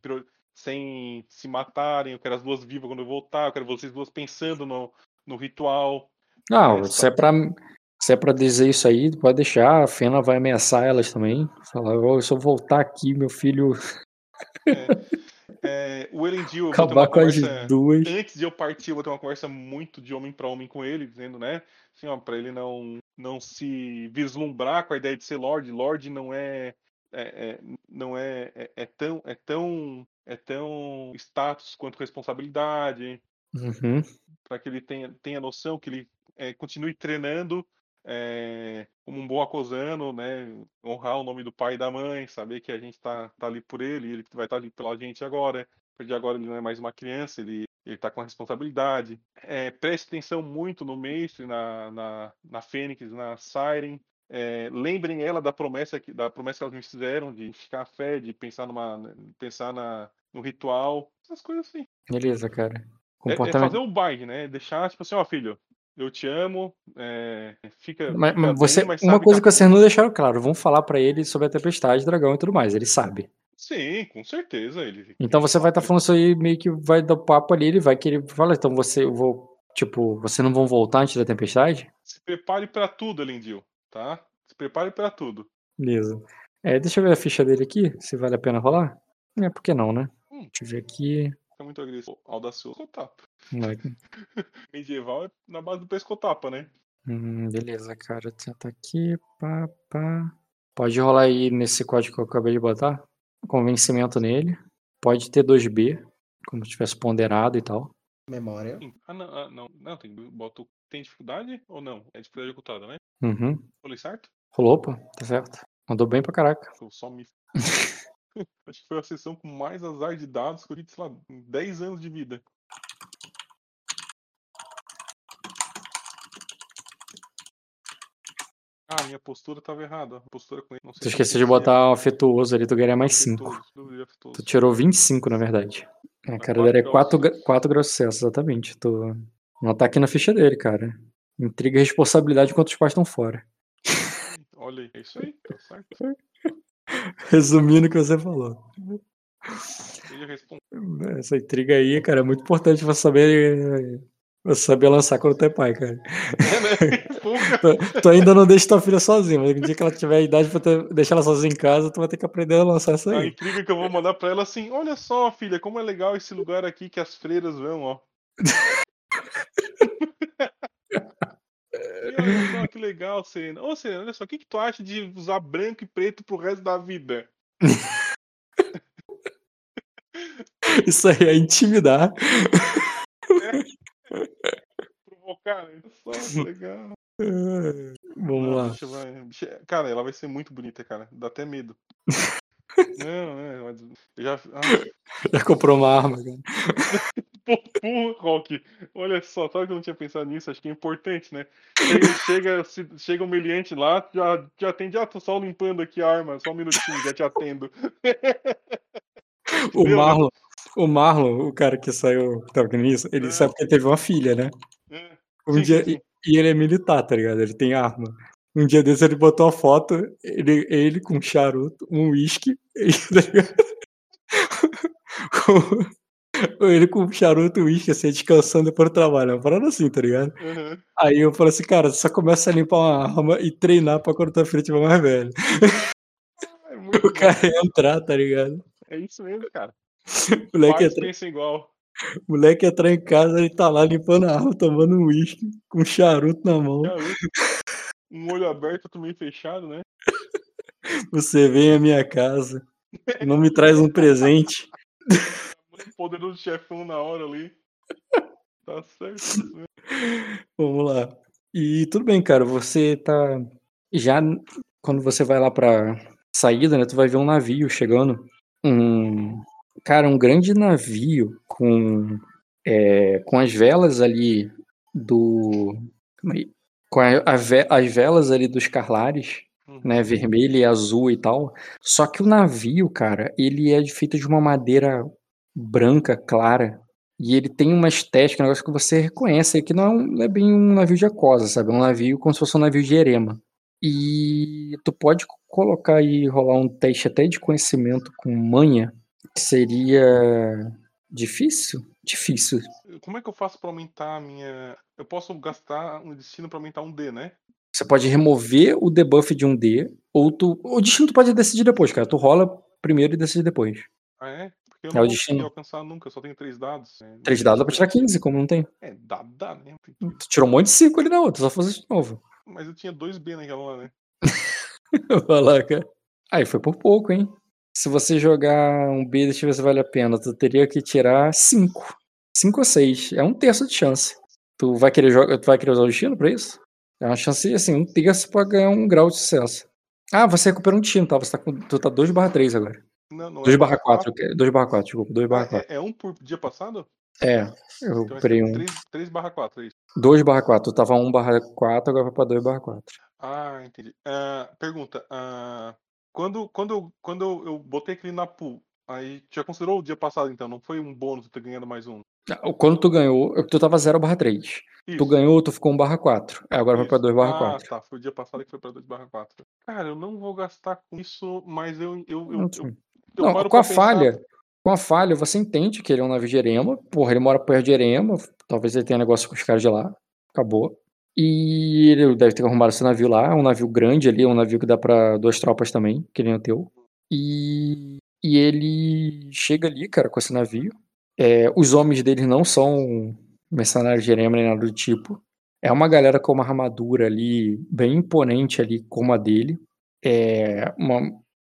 [SPEAKER 3] sem se matarem. Eu quero as duas vivas quando eu voltar, eu quero vocês duas pensando no, no ritual.
[SPEAKER 2] Não,
[SPEAKER 3] Essa-
[SPEAKER 2] se é pra, se é pra dizer isso aí, pode deixar. A Fena vai ameaçar elas também. Falar, "Ó, se eu voltar aqui, meu filho
[SPEAKER 3] É, o Elendil, eu vou ter
[SPEAKER 2] acabar
[SPEAKER 3] uma
[SPEAKER 2] as
[SPEAKER 3] conversa.
[SPEAKER 2] duas.
[SPEAKER 3] Antes de eu partir, eu vou ter uma conversa muito de homem para homem com ele, dizendo, né? Assim, ó, para ele não, não se vislumbrar com a ideia de ser Lorde. Lorde não é, é- é- não é, é, é tão é tão é tão status quanto responsabilidade,
[SPEAKER 2] Uhum.
[SPEAKER 3] para que ele tenha, tenha noção que ele é, continue treinando é, como um bom acosano, né? Honrar o nome do pai e da mãe, saber que a gente tá, tá ali por ele, ele vai estar ali pela gente agora. Porque agora ele não é mais uma criança, ele, ele tá com a responsabilidade. É, preste atenção muito no Mestre, na, na, na Fênix, na Siren. É, lembrem ela da promessa que da promessa que elas me fizeram de ficar a fé, de pensar numa pensar na, no ritual, essas coisas assim.
[SPEAKER 2] Beleza, cara.
[SPEAKER 3] É, é fazer o bind, né? Deixar, tipo assim, ó, filho, eu te amo, é, fica,
[SPEAKER 2] Mas,
[SPEAKER 3] fica
[SPEAKER 2] você,
[SPEAKER 3] bem, mas
[SPEAKER 2] uma coisa
[SPEAKER 3] que
[SPEAKER 2] que vocês não deixaram claro, vão falar pra ele sobre a tempestade, dragão e tudo mais, ele sabe.
[SPEAKER 3] Sim, com certeza. Ele,
[SPEAKER 2] Então você vai estar
[SPEAKER 3] sabe.
[SPEAKER 2] falando isso aí, meio que vai dar papo ali, ele vai querer falar, então você, eu vou, tipo, vocês não vão voltar antes da tempestade?
[SPEAKER 3] Se prepare pra tudo, Elendil, tá? Se prepare pra tudo.
[SPEAKER 2] Beleza. É, deixa eu ver a ficha dele aqui, se vale a pena rolar. É, por que não, né?
[SPEAKER 3] Hum.
[SPEAKER 2] Deixa eu ver aqui.
[SPEAKER 3] Fica muito agressivo. Audacioso. Pescotapa.
[SPEAKER 2] Vai.
[SPEAKER 3] Medieval é na base do pescotapa, né?
[SPEAKER 2] Hum, beleza, cara. Senta aqui, pá, pá. Pode rolar aí nesse código que eu acabei de botar. Convencimento nele. Pode ter 2B, como se tivesse ponderado e tal.
[SPEAKER 4] Memória.
[SPEAKER 3] Ah, não, ah, não. Não, tem, bota, o- tem dificuldade ou não? É dificuldade ocultada, né?
[SPEAKER 2] Uhum.
[SPEAKER 3] Falei certo?
[SPEAKER 2] Rolou, pô. Tá certo. Mandou bem pra caraca.
[SPEAKER 3] Eu só me. Acho que foi a sessão com mais azar de dados que eu tive, sei lá, em 10 anos de vida. Ah, minha postura tava errada. A postura com ele. Não sei
[SPEAKER 2] Tu
[SPEAKER 3] se
[SPEAKER 2] esqueceu de botar o afetuoso ali, tu ganharia mais 5.
[SPEAKER 3] Afetuoso, dúvida afetuoso.
[SPEAKER 2] Tu tirou 25, na verdade. É,
[SPEAKER 3] Mas
[SPEAKER 2] cara, daria
[SPEAKER 3] graus
[SPEAKER 2] 4,
[SPEAKER 3] de sucesso.
[SPEAKER 2] 4 graus sucesso, exatamente. Tu não tá aqui na ficha dele, cara. Intriga e responsabilidade enquanto os pais estão fora.
[SPEAKER 3] Olha aí, é isso aí, tá certo.
[SPEAKER 2] Resumindo o que você falou. Essa intriga aí, cara, é muito importante pra saber Você sabia lançar quando tu é pai, cara.
[SPEAKER 3] É, né?
[SPEAKER 2] Tu, tu ainda não deixa tua filha sozinha, mas no dia que ela tiver a idade pra ter- deixar ela sozinha em casa, tu vai ter que aprender a lançar isso
[SPEAKER 3] A
[SPEAKER 2] aí.
[SPEAKER 3] intriga que eu vou mandar pra ela assim: olha só, filha, como é legal esse lugar aqui que as freiras vão, ó. E olha só que legal, Serena. Ô, Serena, olha só, o que, que tu acha de usar branco e preto pro resto da vida?
[SPEAKER 2] Isso aí é intimidar.
[SPEAKER 3] Provocar, né? Só, que legal.
[SPEAKER 2] Vamos lá.
[SPEAKER 3] Cara, ela vai ser muito bonita, cara. Dá até medo. Não, é, mas já. Ah,
[SPEAKER 2] Já comprou uma arma, cara.
[SPEAKER 3] Pô, porra, Rock. Olha só, sabe que eu não tinha pensado nisso? Acho que é importante, né? Chega, chega, chega um meliante lá, já, já atende. Ah, tô só limpando aqui a arma, só um minutinho, já te atendo.
[SPEAKER 2] O? Marlon, o Marlon, o cara que saiu, que tava nisso, ele
[SPEAKER 3] É.
[SPEAKER 2] sabe que ele teve uma filha, né?
[SPEAKER 3] É.
[SPEAKER 2] Um
[SPEAKER 3] Sim,
[SPEAKER 2] dia,
[SPEAKER 3] sim.
[SPEAKER 2] E, e ele é militar, tá ligado? Ele tem arma. Um dia desse ele botou a foto, ele, ele com um charuto, um uísque, tá ele com um charuto, uísque, assim, descansando depois do trabalho. Uma parada assim, tá ligado?
[SPEAKER 3] Aham.
[SPEAKER 2] Aí eu falei assim, cara, você só começa a limpar uma arma e treinar pra quando tua filha tiver mais velho.
[SPEAKER 3] É
[SPEAKER 2] O cara ia entrar, tá ligado?
[SPEAKER 3] É isso mesmo, cara.
[SPEAKER 2] O moleque, entra,
[SPEAKER 3] igual.
[SPEAKER 2] o moleque entrar em casa, ele tá lá limpando a arma, tomando um uísque, com um charuto na mão.
[SPEAKER 3] Garoto. Um olho aberto, outro meio fechado, né?
[SPEAKER 2] Você vem à minha casa, não me traz um presente.
[SPEAKER 3] Poderoso chefão na hora ali. Tá certo.
[SPEAKER 2] Vamos lá. E tudo bem, cara, você tá. Já quando você vai lá pra saída, né? Tu vai ver um navio chegando. Um. Cara, um grande navio com. é, com as velas ali do. calma aí. Com a- a ve- as velas ali dos Carlares,
[SPEAKER 3] Uhum.
[SPEAKER 2] né? Vermelha e azul e tal. Só que o navio, cara, ele é feito de uma madeira branca, clara. E ele tem uma estética, um negócio que você reconhece, que não é, um- não é bem um navio de aquosa, sabe? É um navio como se fosse um navio de erema. E tu pode co- colocar aí, rolar um teste até de conhecimento com manha, que seria difícil? Difícil.
[SPEAKER 3] Como é que eu faço pra aumentar a minha. Eu posso gastar um destino pra aumentar um D, né?
[SPEAKER 2] Você pode remover o debuff de um D, ou tu. O destino tu pode decidir depois, cara. Tu rola primeiro e decide depois.
[SPEAKER 3] Ah, é? Porque eu
[SPEAKER 2] É
[SPEAKER 3] não
[SPEAKER 2] o destino.
[SPEAKER 3] alcançar nunca, eu só tenho três dados. né?
[SPEAKER 2] Três dados dá pra tirar 15, como não tem.
[SPEAKER 3] É, dado dá, né?
[SPEAKER 2] Tu tirou um monte de 5 ali na outra, só fazer de novo.
[SPEAKER 3] Mas eu tinha dois B naquela lá, né?
[SPEAKER 2] Vai lá, cara. Aí foi por pouco, hein? Se você jogar um B, deixa eu ver se vale a pena. Tu teria que tirar 5. 5 ou 6. É um terço de chance. Tu vai querer jogar. Tu vai querer usar o destino pra isso? É uma chance, assim, um terço pra ganhar um grau de sucesso. Ah, você recupera um destino, tá? Você tá com. Tu tá 2 barra 3 agora.
[SPEAKER 3] Não, não
[SPEAKER 2] 2
[SPEAKER 3] é
[SPEAKER 2] barra 4. 2 barra 4, desculpa. 2 barra
[SPEAKER 3] Ah,
[SPEAKER 2] 4.
[SPEAKER 3] é, é um por dia passado?
[SPEAKER 2] É, eu
[SPEAKER 3] Então
[SPEAKER 2] recuperei
[SPEAKER 3] ser
[SPEAKER 2] um.
[SPEAKER 3] 3, 3 barra 4, é isso.
[SPEAKER 2] 2 barra 4. Tu tava 1 barra 4, agora vai pra 2 barra 4.
[SPEAKER 3] Ah, entendi. Ah, pergunta. ah, quando quando, eu, quando eu, eu botei aquele na pool, aí já considerou o dia passado, então? Não foi um bônus ter ganhado mais um?
[SPEAKER 2] Ah, Quando tu ganhou, tu tava 0 barra 3. Tu
[SPEAKER 3] Isso,
[SPEAKER 2] ganhou, tu ficou 1 barra 4. Aí agora vai pra
[SPEAKER 3] isso.
[SPEAKER 2] 2 barra
[SPEAKER 3] Ah,
[SPEAKER 2] 4.
[SPEAKER 3] tá. Foi o dia passado que foi pra 2 barra 4. Cara, eu não vou gastar com isso, mas eu, eu, eu, eu, eu
[SPEAKER 2] Não, com a
[SPEAKER 3] pra pensar-
[SPEAKER 2] falha, com a falha, você entende que ele é um navio de Erema. Porra, ele mora perto de Erema. Talvez ele tenha negócio com os caras de lá. Acabou. E ele deve ter arrumado esse navio lá. É um navio grande ali, é um navio que dá pra duas tropas também, que nem o teu. E, e ele chega ali, cara, com esse navio. É, os homens dele não são mercenários de Erema nem nada do tipo. É uma galera com uma armadura ali, bem imponente ali, como a dele. É uma,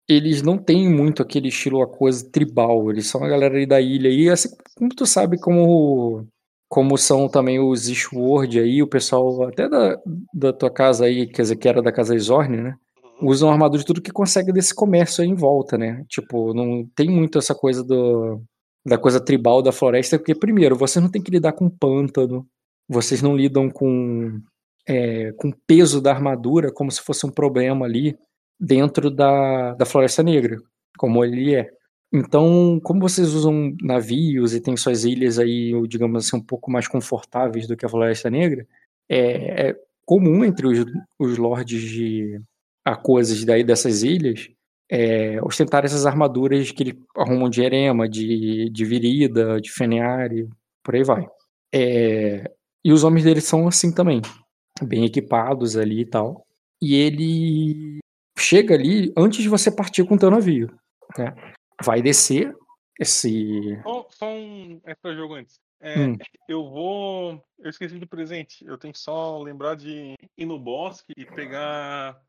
[SPEAKER 2] eles não têm muito aquele estilo, a coisa tribal. Eles são a galera ali da ilha. E assim como tu sabe como, como são também os Ishward aí, o pessoal até da, da tua casa aí, quer dizer, que era da casa Isorne, né? Usam armadura de tudo que consegue desse comércio aí em volta, né? Tipo, não tem muito essa coisa do, da coisa tribal da floresta, porque, primeiro, vocês não tem que lidar com pântano, vocês não lidam com, é, com peso da armadura como se fosse um problema ali dentro da, da Floresta Negra, como ele é. Então, como vocês usam navios e tem suas ilhas aí, digamos assim, um pouco mais confortáveis do que a Floresta Negra, é, é comum entre os, os lords de Acoses daí dessas ilhas é, ostentar essas armaduras que ele arrumam de erema, de, de virida, de feneário, por aí vai. É, E os homens dele são assim também, bem equipados ali e tal. E ele chega ali antes de você partir com o teu navio, né? Vai descer esse.
[SPEAKER 3] Só, só um extra jogo antes. É,
[SPEAKER 2] Hum.
[SPEAKER 3] Eu vou. Eu esqueci do presente. Eu tenho que só lembrar de ir no bosque e pegar.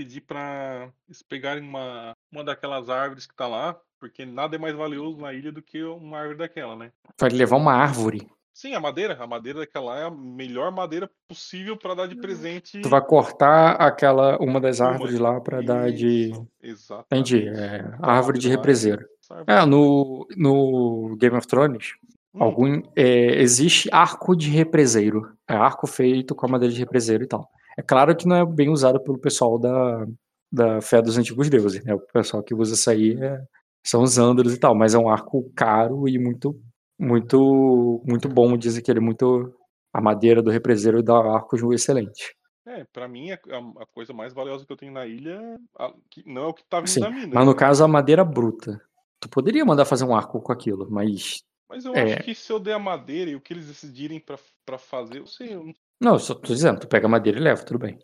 [SPEAKER 3] Pedir pra eles pegarem uma, uma daquelas árvores que tá lá. Porque nada é mais valioso na ilha do que uma árvore daquela, né?
[SPEAKER 2] Vai levar uma árvore.
[SPEAKER 3] Sim, a madeira. A madeira daquela é a melhor madeira possível pra dar de presente.
[SPEAKER 2] Tu vai cortar aquela uma das
[SPEAKER 3] Uma.
[SPEAKER 2] árvores lá pra dar de.
[SPEAKER 3] Exatamente.
[SPEAKER 2] Entendi. É, árvore de
[SPEAKER 3] lá.
[SPEAKER 2] represeiro. É, no, no Game of Thrones,
[SPEAKER 3] Hum,
[SPEAKER 2] algum, é, existe arco de represeiro. É arco feito com a madeira de represeiro e tal. É claro que não é bem usado pelo pessoal da, da fé dos antigos deuses, né? O pessoal que usa isso aí é- são os ândalos e tal, mas é um arco caro e muito, muito, muito bom. Dizem que ele é muito. A madeira do represeiro dá arcos excelentes.
[SPEAKER 3] É, pra mim, a, a- coisa mais valiosa que eu tenho na ilha a- que não é o que tá vindo
[SPEAKER 2] Sim,
[SPEAKER 3] da mina.
[SPEAKER 2] mas no caso a madeira bruta. Tu poderia mandar fazer um arco com aquilo, mas.
[SPEAKER 3] Mas eu
[SPEAKER 2] é.
[SPEAKER 3] acho que se eu der a madeira e o que eles decidirem pra, pra fazer, eu sei. Eu, não-
[SPEAKER 2] Não, eu só tô dizendo, tu pega madeira e leva, tudo bem.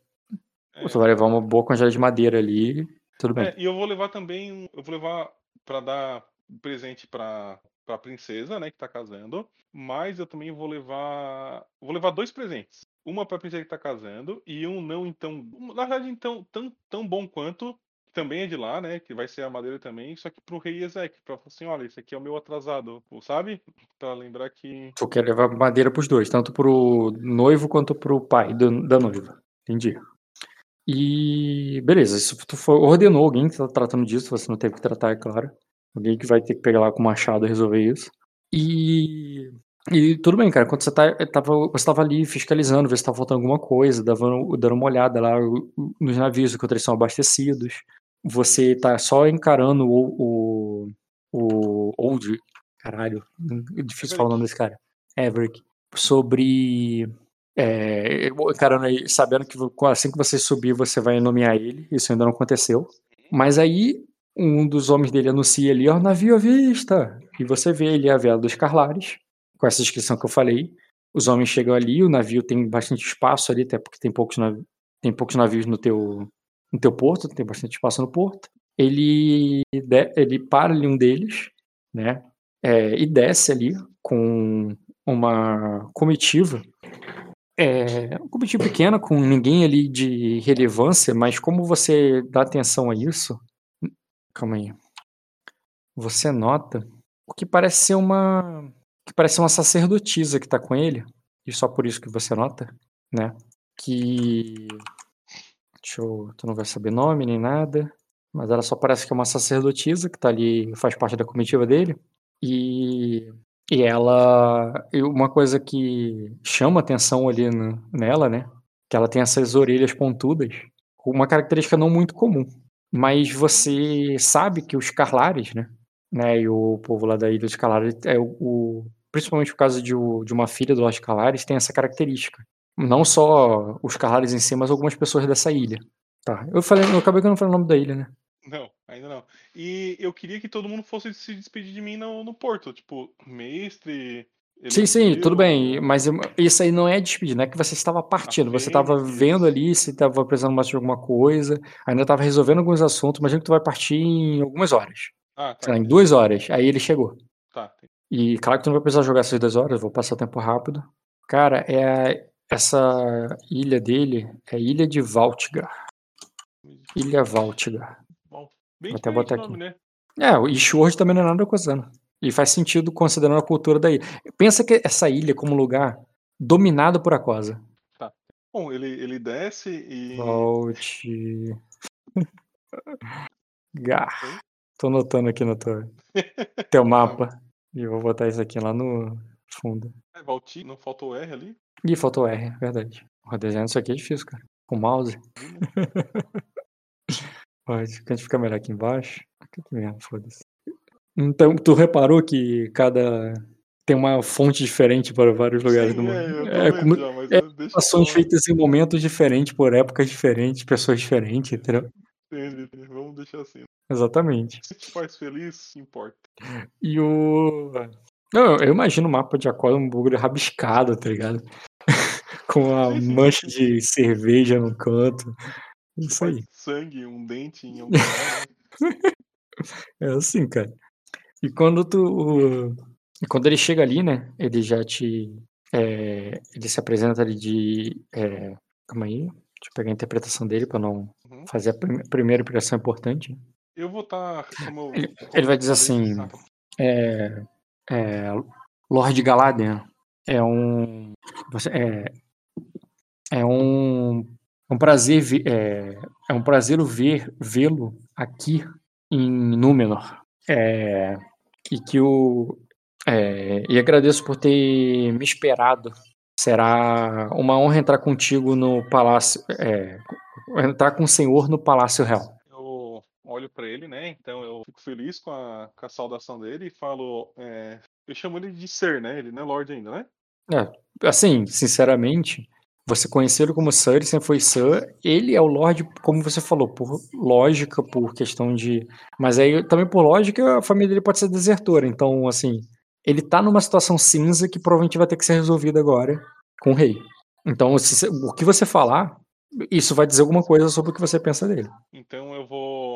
[SPEAKER 3] é,
[SPEAKER 2] tu vai levar uma boa quantidade de madeira ali, tudo bem.
[SPEAKER 3] É, e eu vou levar também. Eu vou levar pra dar presente pra, pra princesa, né, que tá casando. Mas eu também vou levar. Vou levar dois presentes. Uma pra princesa que tá casando e um não então. Na verdade, então, tão, tão bom quanto. Também é de lá, né? Que vai ser a madeira também, só que pro rei Ezek, pra falar assim, olha, esse aqui é o meu atrasado, sabe? Pra lembrar que.
[SPEAKER 2] Tu quer levar madeira pros dois, tanto pro noivo quanto pro pai do- da noiva. Entendi. E beleza, se tu for, ordenou alguém que tá tratando disso, você não teve que tratar, é claro. Alguém que vai ter que pegar lá com o machado e resolver isso. E, e tudo bem, cara. Quando você, tá, tava, você tava ali fiscalizando, ver se tava faltando alguma coisa, dava, dando uma olhada lá nos navios enquanto eles são abastecidos. Você tá só encarando o, o, o Old. Caralho, é difícil falar o nome desse cara. Everick. Sobre. É, encarando aí, sabendo que assim que você subir, você vai nomear ele. Isso ainda não aconteceu. Mas aí, um dos homens dele anuncia ali, ó, navio à vista. E você vê ele a vela dos Carlares, com essa descrição que eu falei. Os homens chegam ali, o navio tem bastante espaço ali, até porque tem poucos, tem poucos navios no teu, no teu porto, tem bastante espaço no porto. Ele, ele para ali um deles, né? é, e desce ali com uma comitiva é uma comitiva pequena, com ninguém ali de relevância, mas como você dá atenção a isso. Calma aí. Você nota o que parece ser uma. que parece uma sacerdotisa que tá com ele. E só por isso que você nota, né? Que. Eu. Tu não vai saber nome nem nada. Mas ela só parece que é uma sacerdotisa que tá ali, faz parte da comitiva dele. E e ela. e uma coisa que chama atenção ali no- nela, né? Que ela tem essas orelhas pontudas. Uma característica não muito comum. Mas você sabe que os Carlares, né? né e o povo lá da Ilha dos Carlares, é o, principalmente por causa de, de uma filha do Los Carlares, tem essa característica. Não só os Carlares em si, mas algumas pessoas dessa ilha. Tá. Eu falei, eu acabei que eu não falei o nome da ilha, né?
[SPEAKER 3] Não, ainda não. E eu queria que todo mundo fosse se despedir de mim no, no porto. Tipo, mestre.
[SPEAKER 2] Sim, sim,
[SPEAKER 3] Eliseu,
[SPEAKER 2] tudo bem, mas isso aí não é despedir, não é que você estava partindo, você estava vendo ali se estava precisando mais de alguma coisa, ainda estava resolvendo alguns assuntos, imagina que tu vai partir em algumas horas,
[SPEAKER 3] Ah,
[SPEAKER 2] sei lá,
[SPEAKER 3] tá.
[SPEAKER 2] em duas horas, aí ele chegou.
[SPEAKER 3] Tá.
[SPEAKER 2] E claro que tu não vai precisar jogar essas duas horas, vou passar o tempo rápido. Cara, é essa ilha dele é Ilha de Valtgar. Ilha Valtgar.
[SPEAKER 3] Bom, bem
[SPEAKER 2] Vou até botar
[SPEAKER 3] nome, né?
[SPEAKER 2] É, o Ishword também não é nada coisando. E faz sentido considerando a cultura da ilha. Pensa que essa ilha é como lugar dominado por Aquosa.
[SPEAKER 3] Bom, ele, ele desce e.
[SPEAKER 2] Volte. Gar. Tô anotando aqui no teu, teu mapa. E eu vou botar isso aqui lá no fundo.
[SPEAKER 3] É, Valti, não faltou R ali?
[SPEAKER 2] Ih, faltou R, é verdade. O desenho disso aqui é difícil, cara. Com mouse. Pode, a gente fica melhor aqui embaixo. Aqui mesmo, foda-se. Então, tu reparou que cada. Tem uma fonte diferente para vários lugares
[SPEAKER 3] Sim,
[SPEAKER 2] do mundo.
[SPEAKER 3] é,
[SPEAKER 2] É, como-
[SPEAKER 3] já,
[SPEAKER 2] é, Ações feitas em momentos diferentes, por épocas diferentes, pessoas diferentes, entendeu?
[SPEAKER 3] Entendi, entendi. Vamos deixar assim.
[SPEAKER 2] Exatamente.
[SPEAKER 3] Se te faz feliz, importa.
[SPEAKER 2] E o. Não, eu imagino o mapa de Aquila um bagulho rabiscado, tá ligado? Com a mancha de cerveja no canto. Isso aí.
[SPEAKER 3] Sangue, um dente em algum lugar, né?
[SPEAKER 2] É assim, cara. E quando tu. e Quando ele chega ali, né? Ele já te. é, ele se apresenta ali de. é, calma aí. Deixa eu pegar a interpretação dele pra não
[SPEAKER 3] Uhum.
[SPEAKER 2] fazer a prim- primeira impressão importante.
[SPEAKER 3] Eu vou estar. como eu-
[SPEAKER 2] Ele-
[SPEAKER 3] como
[SPEAKER 2] ele vai dizer assim, É, é, Lord Galadriel é um. é, é um. É um prazer é, é um prazer ver vê-lo aqui em Númenor. É, e que o é, e agradeço por ter me esperado. Será uma honra entrar contigo no palácio, é, entrar com o senhor no palácio real.
[SPEAKER 3] Olho pra ele, né? Então eu fico feliz com a, com a saudação dele e falo. é, eu chamo ele de Ser, né? Ele não é Lorde ainda, né?
[SPEAKER 2] Assim, sinceramente, você conhecê-lo como Sir, ele sempre foi Sir. Ele é o Lorde, como você falou, por lógica, por questão de. Mas aí também por lógica, a família dele pode ser desertora. Então, assim, ele tá numa situação cinza que provavelmente vai ter que ser resolvida agora com o rei. Então, se o que você falar, isso vai dizer alguma coisa sobre o que você pensa dele.
[SPEAKER 3] Então eu vou.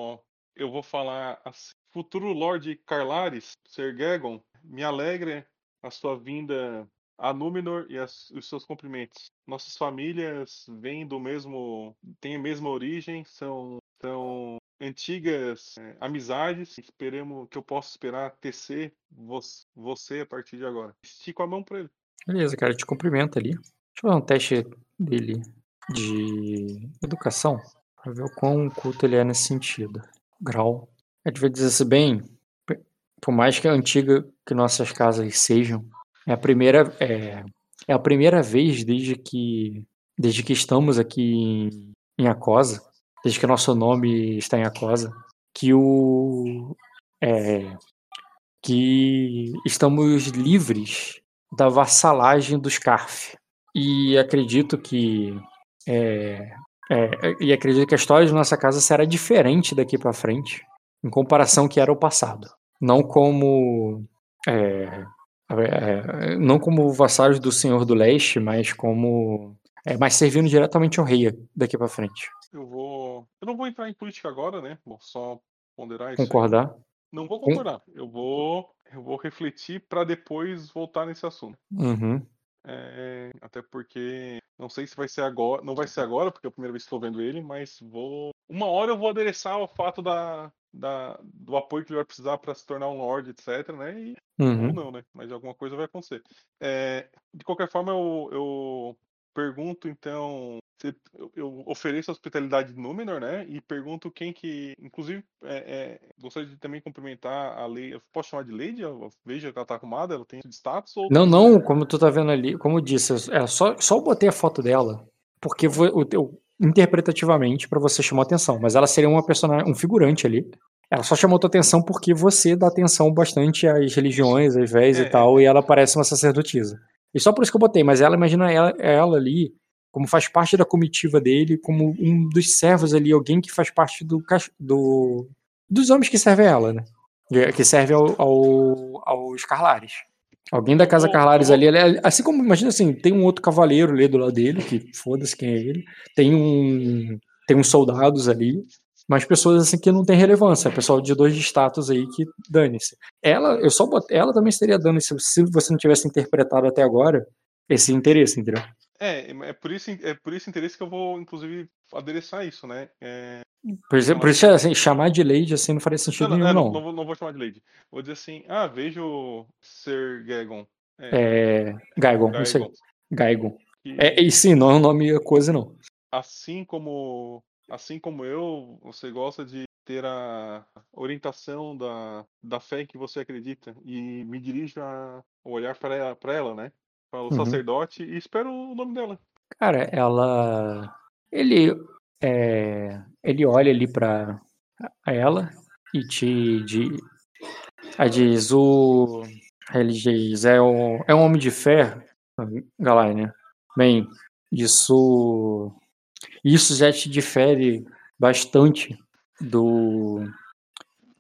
[SPEAKER 3] Eu vou falar assim. Futuro Lorde Carlares, Ser Gegon, me alegra a sua vinda a Númenor e as- os seus cumprimentos. Nossas famílias vêm do mesmo. têm a mesma origem, são, são antigas é, amizades. Esperemos que eu possa esperar tecer você a partir de agora. Estico a mão pra ele.
[SPEAKER 2] Beleza, cara, te cumprimento ali. Deixa eu fazer um teste dele de educação pra ver o quão culto ele é nesse sentido. Grau. Vai dizer assim, bem, por mais que antiga que nossas casas sejam, é a primeira é, é a primeira vez desde que desde que estamos aqui em, em Acosa, desde que nosso nome está em Acosa, que o é, que estamos livres da vassalagem dos Carf. E acredito que é, é, e acredito que a história de nossa casa será diferente daqui para frente, em comparação que era o passado. Não como é, é, não como vassalos do Senhor do Leste, mas como é, mas servindo diretamente ao rei daqui para frente.
[SPEAKER 3] Eu vou. Eu não vou entrar em política agora, né? Vou só ponderar isso. aí.
[SPEAKER 2] Concordar?
[SPEAKER 3] Não vou concordar. Eu vou, eu vou refletir para depois voltar nesse assunto.
[SPEAKER 2] Uhum.
[SPEAKER 3] É, até porque não sei se vai ser agora, não vai ser agora, porque é a primeira vez que estou vendo ele, mas vou. Uma hora eu vou adereçar o fato da, da, do apoio que ele vai precisar para se tornar um Lorde, etc, né? E,
[SPEAKER 2] Uhum.
[SPEAKER 3] Ou não, né? Mas alguma coisa vai acontecer. É, de qualquer forma, eu, eu pergunto, então. Eu, eu ofereço a hospitalidade de Númenor, né? E pergunto quem que. Inclusive, é, é, gostaria de também cumprimentar a lei. Eu posso chamar de Lady? Eu vejo que ela tá arrumada, ela tem status? Ou
[SPEAKER 2] Não, não, como tu tá vendo ali, como eu disse, é só, só eu botei a foto dela, porque vo- o teu, interpretativamente para você chamar atenção, mas ela seria uma personagem, um figurante ali. Ela só chamou tua atenção porque você dá atenção bastante às religiões, às véis
[SPEAKER 3] É,
[SPEAKER 2] e tal, e ela parece uma sacerdotisa. E só por isso que eu botei, mas ela imagina ela, ela ali como faz parte da comitiva dele, como um dos servos ali, alguém que faz parte do, do dos homens que servem a ela, né? Que serve ao, ao, aos Carlares. Alguém da casa Carlares ali, é- assim como, imagina assim, tem um outro cavaleiro ali do lado dele, que foda-se quem é ele, tem um tem uns soldados ali, mas pessoas assim que não tem relevância, pessoal de dois status aí que dane-se. Ela, eu só ela também estaria dando se, se você não tivesse interpretado até agora esse interesse, entendeu?
[SPEAKER 3] É, é por, isso, é por esse interesse que eu vou, inclusive, adereçar isso, né? É,
[SPEAKER 2] Por isso, por isso assim, chamar de Lady assim não faria
[SPEAKER 3] não,
[SPEAKER 2] sentido
[SPEAKER 3] não,
[SPEAKER 2] nenhum,
[SPEAKER 3] é,
[SPEAKER 2] não.
[SPEAKER 3] não, não vou, não vou chamar de Lady. Vou dizer assim, ah, vejo Ser Gagon.
[SPEAKER 2] É, Gaigon.
[SPEAKER 3] Gagon,
[SPEAKER 2] Gaigon.
[SPEAKER 3] que,
[SPEAKER 2] É, e sim, não é um nome coisa, não.
[SPEAKER 3] assim como assim como eu, você gosta de ter a orientação da, da fé em que você acredita e me dirijo a olhar para ela, para ela, né? Para o
[SPEAKER 2] Uhum.
[SPEAKER 3] sacerdote e espero o nome dela.
[SPEAKER 2] Cara, ela. Ele. É, ele olha ali pra ela e te. De, aí diz: o. Ele diz: é, o, é um homem de fé, Galai, né? Bem, isso. Isso já te difere bastante do.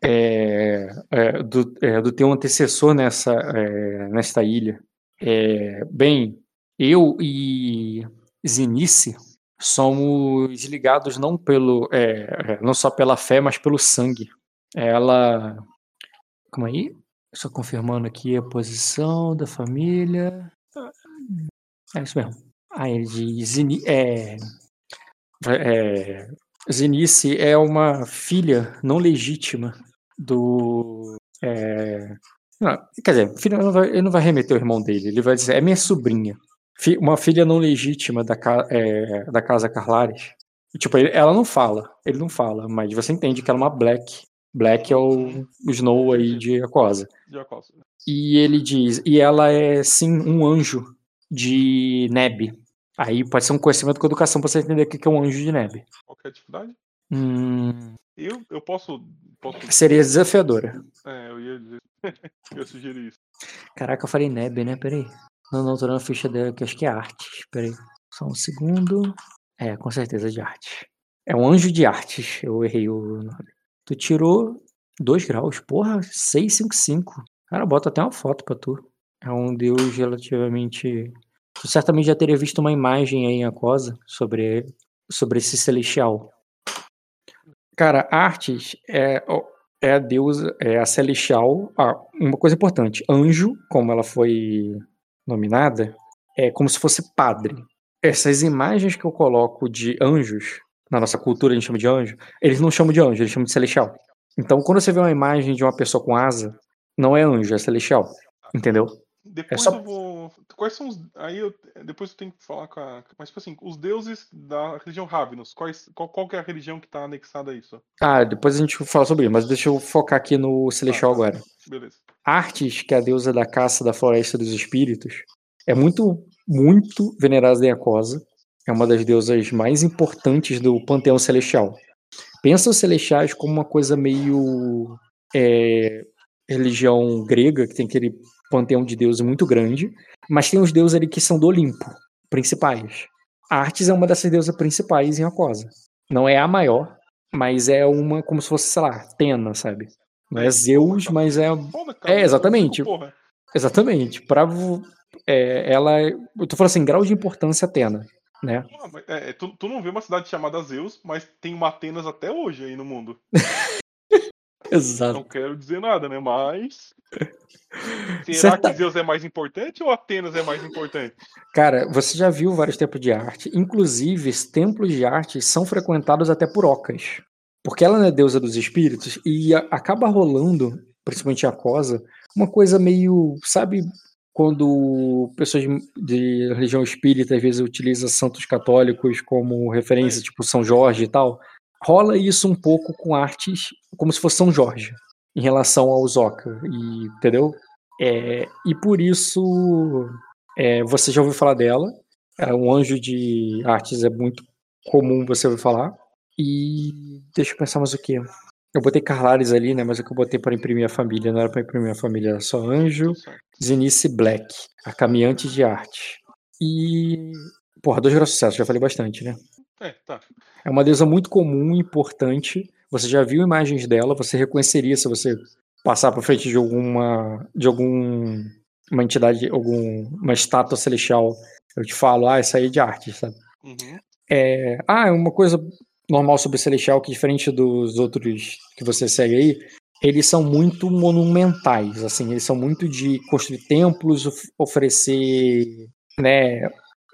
[SPEAKER 2] é, é, do, é, do teu antecessor nessa, é, nesta ilha. É, bem, eu e Zinice somos ligados não pelo é, não só pela fé, mas pelo sangue. Ela. Calma aí. Só confirmando aqui a posição da família. É isso mesmo. Ele. É, é, Zenice é uma filha não legítima do. É, não, quer dizer, filho, ele, não vai, ele não vai remeter o irmão dele, ele vai dizer: é minha sobrinha. Uma filha não legítima da, é, da casa Carlares. Tipo, ele, ela não fala, ele não fala, mas você entende que ela é uma Black. Black é o, o Snow aí de Aquosa.
[SPEAKER 3] De Aquosa.
[SPEAKER 2] E ele diz, e ela é sim um anjo de Neb. Aí pode ser um conhecimento com educação pra você entender o que é um anjo de Neb.
[SPEAKER 3] Qual que é a atividade?
[SPEAKER 2] Hum,
[SPEAKER 3] Eu, eu posso, posso.
[SPEAKER 2] seria desafiadora.
[SPEAKER 3] É, eu ia dizer. eu ia sugerir isso.
[SPEAKER 2] Caraca, eu falei Neb, né? Peraí. Não, não, tô dando a ficha dela que acho que é artes. Peraí. Só um segundo. É, com certeza de artes. É um anjo de artes. Eu errei o nome. Tu tirou 2 graus. Porra, 655. Cara, bota até uma foto pra tu. É um deus relativamente. Tu certamente já teria visto uma imagem aí em Aquosa sobre, sobre esse celestial. Cara, Artes é, é a deusa, é a celestial. Ah, uma coisa importante: anjo, como ela foi nominada, é como se fosse padre. Essas imagens que eu coloco de anjos, na nossa cultura a gente chama de anjo, eles não chamam de anjo, eles chamam de celestial. Então, quando você vê uma imagem de uma pessoa com asa, não é anjo, é celestial. Entendeu?
[SPEAKER 3] Depois
[SPEAKER 2] só-
[SPEAKER 3] eu vou. Quais são os. Aí eu. Depois eu tenho que falar com a. Mas, tipo assim, os deuses da religião Ravenous. Quais, qual, qual é a religião que tá anexada a isso?
[SPEAKER 2] Ah, depois a gente fala sobre isso, mas deixa eu focar aqui no celestial
[SPEAKER 3] Tá, tá.
[SPEAKER 2] agora.
[SPEAKER 3] Beleza.
[SPEAKER 2] Artes, que é a deusa da caça da floresta dos espíritos, é muito, muito venerada em Aquosa. É uma das deusas mais importantes do panteão celestial. Pensa os celestiais como uma coisa meio é, religião grega, que tem aquele panteão de deuses muito grande, mas tem os deuses ali que são do Olimpo, principais. Artes é uma dessas deusas principais em Aquosa. Não é a maior, mas é uma como se fosse, sei lá, Atena, sabe? Não é Zeus, mas é. É, exatamente. Exatamente. Pra, é, ela. é- Eu tô falando assim, grau de importância Atena, né?
[SPEAKER 3] Ah, mas, é, tu, tu não vê uma cidade chamada Zeus, mas tem uma Atenas até hoje aí no mundo.
[SPEAKER 2] Exato.
[SPEAKER 3] Não quero dizer nada, né? Mas. Será
[SPEAKER 2] Certa-
[SPEAKER 3] que Zeus é mais importante ou Atenas é mais importante?
[SPEAKER 2] Cara, você já viu vários templos de arte. Inclusive, os templos de arte são frequentados até por ocas. Porque ela é deusa dos espíritos e acaba rolando, principalmente a Cosa, uma coisa meio. Sabe quando pessoas de, religião espírita às vezes utilizam santos católicos como referência, tipo São Jorge e tal? Rola isso um pouco com artes como se fosse São Jorge, em relação aos Oca, e, entendeu? É, e por isso é, você já ouviu falar dela. É um anjo de artes é muito comum você ouvir falar. E deixa eu pensar mais o que. Eu botei Carlares ali, né? Mas o que eu botei para imprimir a família não era para imprimir a família, era só anjo. Zenice Black, a caminhante de arte. E. Porra, dois graus de sucesso, já falei bastante, né?
[SPEAKER 3] É, tá.
[SPEAKER 2] É uma deusa muito comum e importante. Você já viu imagens dela, você reconheceria se você passar por frente de alguma. de algum. uma entidade, algum, uma estátua celestial. Eu te falo, ah, essa aí é de arte, sabe?
[SPEAKER 3] Uhum.
[SPEAKER 2] É, ah, é uma coisa normal sobre o Celestial que diferente dos outros que você segue aí, eles são muito monumentais, assim, eles são muito de construir templos, of- oferecer, né,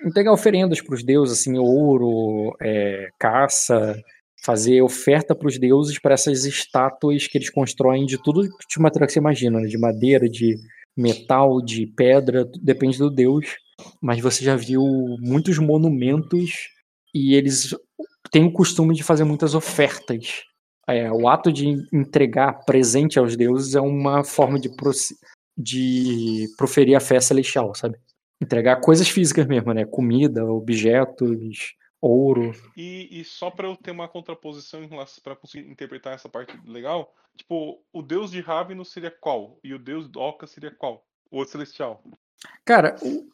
[SPEAKER 2] entregar oferendas para os deuses, assim, ouro, é, caça, fazer oferta para os deuses para essas estátuas que eles constroem de tudo de material que você imagina, né, de madeira, de metal, de pedra, depende do deus. Mas você já viu muitos monumentos e eles têm o costume de fazer muitas ofertas. É, o ato de entregar presente aos deuses é uma forma de, de proferir a fé celestial, sabe? Entregar coisas físicas mesmo, né? Comida, objetos, ouro.
[SPEAKER 3] E, e só pra eu ter uma contraposição em relação para conseguir interpretar essa parte legal, tipo, o deus de Ravenous seria qual? E o deus do Oca seria qual? O outro celestial.
[SPEAKER 2] Cara, o,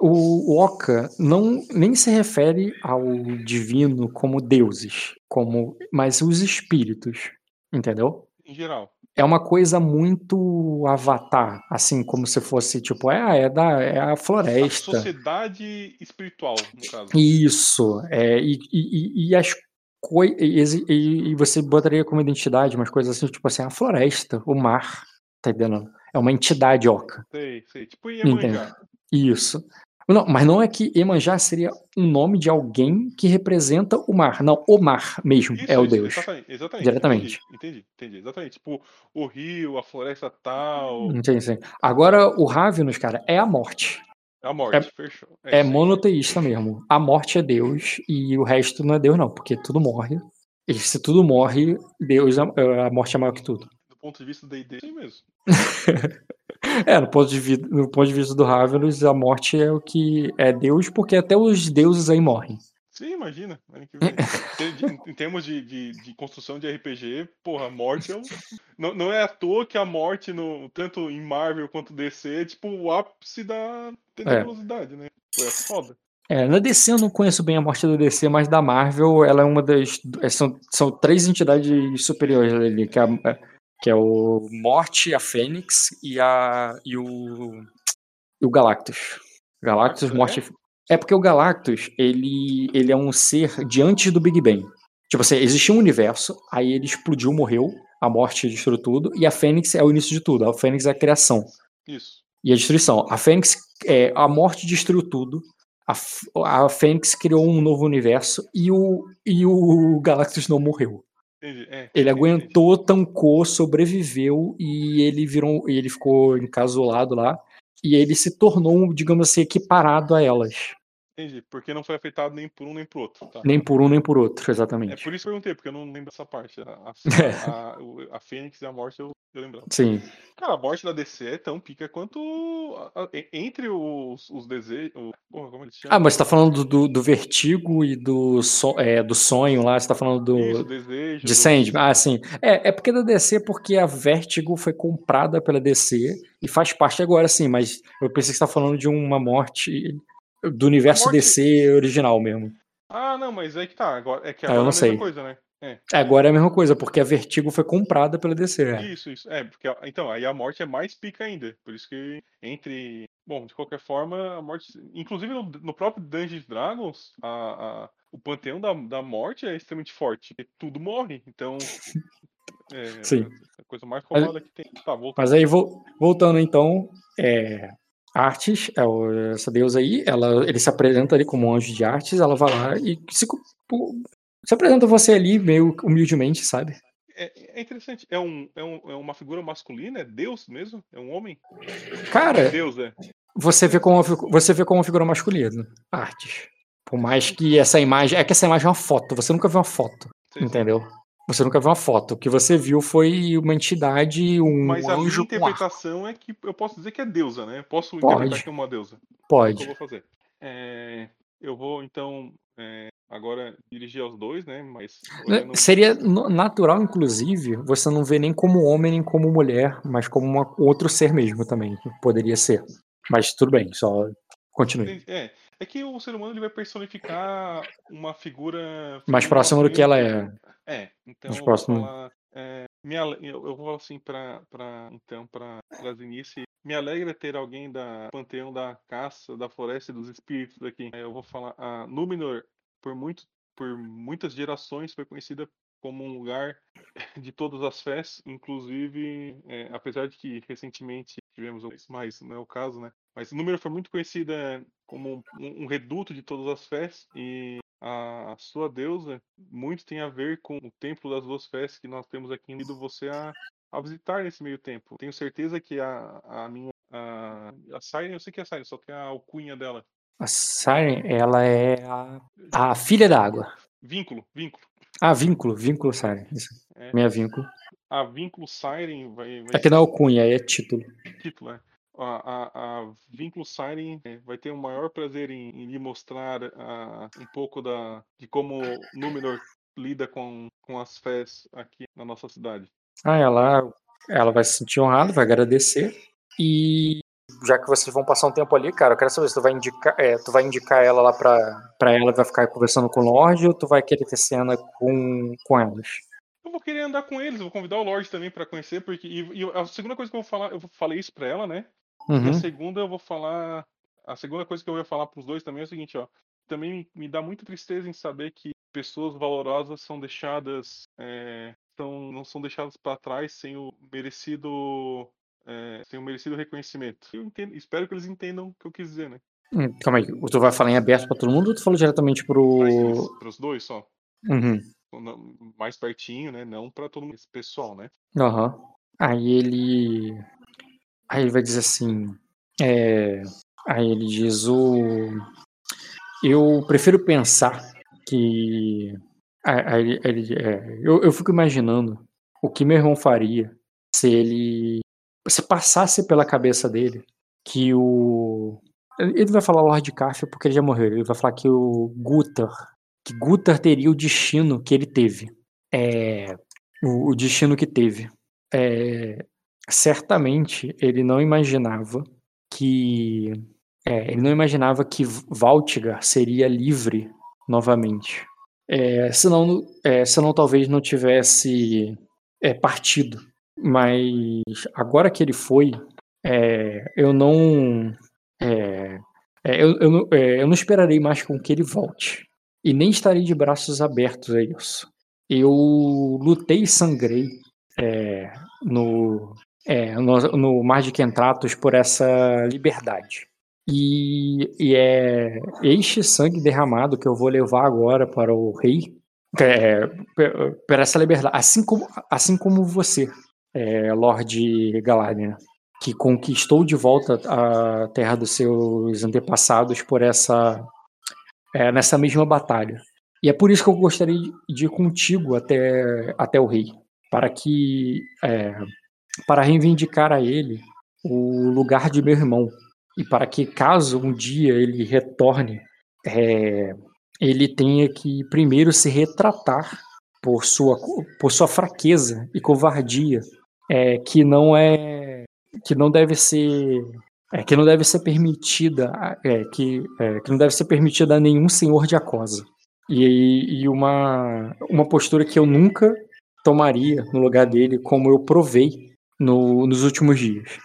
[SPEAKER 2] o Oca não nem se refere ao divino como deuses, como mas os espíritos, entendeu?
[SPEAKER 3] Em geral.
[SPEAKER 2] É uma coisa muito avatar, assim, como se fosse, tipo, é, é, da, é a
[SPEAKER 3] A
[SPEAKER 2] floresta.
[SPEAKER 3] sociedade espiritual, no caso.
[SPEAKER 2] Isso, é, e, e, e as coisas. E, e você botaria como identidade umas coisas assim, tipo assim, a floresta, o mar, tá entendendo? É uma entidade oca.
[SPEAKER 3] Sei, sei. Tipo. Iemanjá.
[SPEAKER 2] Isso. Não, mas não é que Iemanjá seria um nome de alguém que representa o mar. Não, o mar mesmo
[SPEAKER 3] Isso,
[SPEAKER 2] é o
[SPEAKER 3] isso,
[SPEAKER 2] Deus.
[SPEAKER 3] Exatamente, exatamente.
[SPEAKER 2] Diretamente.
[SPEAKER 3] Entendi, entendi, entendi. Exatamente. Tipo, o rio, a floresta tal.
[SPEAKER 2] Entendi, sim. Agora, o Ravenous, cara, é a morte.
[SPEAKER 3] A morte, fechou.
[SPEAKER 2] É
[SPEAKER 3] aí.
[SPEAKER 2] monoteísta mesmo. A morte é Deus e o resto não é Deus, não, porque tudo morre. E se tudo morre, Deus, é- a morte é maior que tudo.
[SPEAKER 3] Do ponto de vista do D&D, sim mesmo.
[SPEAKER 2] É, no ponto de, vi- no ponto de vista do Ravenous, a morte é o que é Deus, porque até os deuses aí morrem.
[SPEAKER 3] Sim, imagina. em termos de, de, de construção de RPG, porra, a morte é um... não, não é à toa que a morte, no, tanto em Marvel quanto DC, é tipo o ápice da tenebrosidade, né? Pô, é foda.
[SPEAKER 2] É, na DC eu não conheço bem a morte da DC, mas da Marvel ela é uma das. é, São, são três entidades superiores ali, que é, a- que é o Morte, a Fênix e, a, e, o, e o Galactus. Galactus,
[SPEAKER 3] É?
[SPEAKER 2] Morte. É porque o Galactus ele, ele é um ser de antes do Big Bang. Tipo assim, existia um universo, aí ele explodiu, morreu, a morte destruiu tudo, e a Fênix é o início de tudo. A Fênix é a criação
[SPEAKER 3] Isso.
[SPEAKER 2] e a destruição. A Fênix, é, a morte destruiu tudo. A, a Fênix criou um novo universo e o, e o Galactus não morreu.
[SPEAKER 3] Entendi. É,
[SPEAKER 2] Ele
[SPEAKER 3] entendi,
[SPEAKER 2] aguentou, tancou, sobreviveu e ele virou, ele ficou encasulado lá. E ele se tornou, digamos assim, equiparado a elas.
[SPEAKER 3] Entendi. Porque não foi afetado nem por um nem por outro. Tá.
[SPEAKER 2] Nem por um, nem por outro,
[SPEAKER 3] É
[SPEAKER 2] exatamente.
[SPEAKER 3] por isso que eu perguntei, porque eu não lembro dessa parte. A, a,
[SPEAKER 2] É.
[SPEAKER 3] a, a Fênix e a morte eu, eu lembrava.
[SPEAKER 2] Sim.
[SPEAKER 3] Cara, a morte da DC é tão pica quanto a- entre os, os desejos. Porra, como eles chamam?
[SPEAKER 2] Ah, mas você tá falando do, do vertigo e do, so, é, do sonho lá, você tá falando do.
[SPEAKER 3] Isso, desejo.
[SPEAKER 2] De Sandman, ah, sim. É, é porque da DC, porque a Vertigo foi comprada pela DC e faz parte agora, sim, mas eu pensei que você tá falando de uma morte do universo
[SPEAKER 3] morte-
[SPEAKER 2] DC original mesmo.
[SPEAKER 3] Ah, não, mas aí que tá. Agora, é que
[SPEAKER 2] Ah, eu
[SPEAKER 3] agora
[SPEAKER 2] não
[SPEAKER 3] é a mesma
[SPEAKER 2] sei.
[SPEAKER 3] coisa, né? É,
[SPEAKER 2] Agora é a mesma coisa, porque a Vertigo foi comprada pela DC. é.
[SPEAKER 3] isso, isso. É, porque então, aí a morte é mais pica ainda. Por isso que entre. Bom, de qualquer forma, a morte. Inclusive no, no próprio Dungeons Dragons, a, a- o panteão da, da morte é extremamente forte. Tudo morre. Então. É,
[SPEAKER 2] Sim.
[SPEAKER 3] a coisa mais roubada que tem. Tá.
[SPEAKER 2] Mas aí, vo- voltando então, é, Artes, é essa deusa aí, ela, ele se apresenta ali como um anjo de artes, ela vai lá e se, se apresenta você ali meio humildemente, sabe?
[SPEAKER 3] É, é interessante. É, um, é, um, é uma figura masculina? É Deus mesmo? É um homem?
[SPEAKER 2] Cara,
[SPEAKER 3] Deus, é.
[SPEAKER 2] você vê como você vê como uma figura masculina, artes. Por mais que essa imagem, é que essa imagem é uma foto, você nunca viu uma foto,
[SPEAKER 3] sei.
[SPEAKER 2] entendeu? Você nunca viu uma foto. O que você viu foi uma entidade, um
[SPEAKER 3] Mas a minha
[SPEAKER 2] anjo com arco.
[SPEAKER 3] interpretação é que eu posso dizer que é deusa, né? Posso
[SPEAKER 2] Pode.
[SPEAKER 3] interpretar que é uma deusa. É o que eu
[SPEAKER 2] Pode.
[SPEAKER 3] vou fazer. É, eu vou, então, é, agora dirigir aos dois, né? Mas
[SPEAKER 2] Né,
[SPEAKER 3] olhando-
[SPEAKER 2] Seria natural, inclusive, você não vê nem como homem nem como mulher, mas como uma- outro ser mesmo também. Poderia ser. Mas tudo bem, só continue.
[SPEAKER 3] É, é que o ser humano ele vai personificar uma figura
[SPEAKER 2] Mais próximo do que ela
[SPEAKER 3] masculina.
[SPEAKER 2] é.
[SPEAKER 3] É, então
[SPEAKER 2] Mais
[SPEAKER 3] eu
[SPEAKER 2] próximo.
[SPEAKER 3] vou falar. é, eu, eu vou assim pra, pra então pra Zinice. Me alegra ter alguém da panteão da caça, da floresta e dos espíritos aqui. É, eu vou falar. A Númenor, por muito, por muitas gerações, foi conhecida como um lugar de todas as fés, inclusive, é, apesar de que recentemente tivemos mas não é o caso, né? Mas Númenor foi muito conhecida como um, um reduto de todas as fés e a sua deusa muito tem a ver com o templo das duas fés que nós temos aqui indo você a, a visitar nesse meio tempo. Tenho certeza que a, a minha a, a Siren, eu sei que é a Siren, só que é a alcunha dela.
[SPEAKER 2] A Siren, ela é a, a filha da água.
[SPEAKER 3] Vínculo, vínculo.
[SPEAKER 2] Ah, vínculo, vínculo Siren.
[SPEAKER 3] É.
[SPEAKER 2] Minha vínculo.
[SPEAKER 3] A vínculo Siren vai, vai
[SPEAKER 2] Aqui não é alcunha, aí é título.
[SPEAKER 3] título, é. A, a, a Vínculo Siren é, vai ter o maior prazer em, em lhe mostrar ah, um pouco da, de como Númenor lida com, com as fés aqui na nossa cidade.
[SPEAKER 2] Ah, ela, ela vai se sentir honrada, vai agradecer. E já que vocês vão passar um tempo ali, cara, eu quero saber se tu vai indicar, é, tu vai indicar ela lá pra, pra ela, vai ficar conversando com o Lorde ou tu vai querer ter cena com, com elas?
[SPEAKER 3] Eu vou querer andar com eles, vou convidar o Lorde também pra conhecer, porque. E, e a segunda coisa que eu vou falar, eu falei isso pra ela, né? E
[SPEAKER 2] Uhum.
[SPEAKER 3] a segunda eu vou falar. A segunda coisa que eu ia falar pros dois também é o seguinte, ó. Também me, dá muita tristeza em saber que pessoas valorosas são deixadas. é, são, não são deixadas pra trás sem o merecido. é, sem o merecido reconhecimento. Eu entendo- espero que eles entendam o que eu quis dizer, né?
[SPEAKER 2] Hum, Calma aí, tu vai falar em aberto pra todo mundo ou tu falou diretamente pro.
[SPEAKER 3] Pros dois só.
[SPEAKER 2] Uhum.
[SPEAKER 3] Mais pertinho, né? Não pra todo mundo, esse pessoal, né?
[SPEAKER 2] Aham. Aí ele. Aí ele vai dizer assim. É... Aí ele diz o. Eu prefiro pensar que. Aí ele, é, eu, eu fico imaginando o que meu irmão faria se ele. Se passasse pela cabeça dele que o. Ele vai falar Lord Carf porque ele já morreu. Ele vai falar que o Gutar. Que Gutar teria o destino que ele teve. É. O, o destino que teve. É, certamente ele não imaginava que é, ele não imaginava que Valtigar seria livre novamente. É, senão, é, senão talvez não tivesse é, partido. Mas agora que ele foi, é, eu não. é, é, eu, eu, é, eu não esperarei mais com que ele volte. E nem estarei de braços abertos a isso. Eu lutei e sangrei no, é, no, no Mar de Kentratos por essa liberdade. E, e é este sangue derramado que eu vou levar agora para o rei, é, pe- para essa liberdade, assim como, assim como você, é, Lorde Galadriel, que conquistou de volta a terra dos seus antepassados por essa é, nessa mesma batalha. E é por isso que eu gostaria de- de ir contigo até, até o rei, para que é, para reivindicar a ele o lugar de meu irmão. E para que caso um dia ele retorne, é, ele tenha que primeiro se retratar por sua por sua fraqueza e covardia, é, que não é que não deve ser é, que não deve ser permitida é, que, é, que não deve ser permitida a nenhum senhor de Acosa e, e uma uma postura que eu nunca tomaria no lugar dele como eu provei no- nos últimos dias.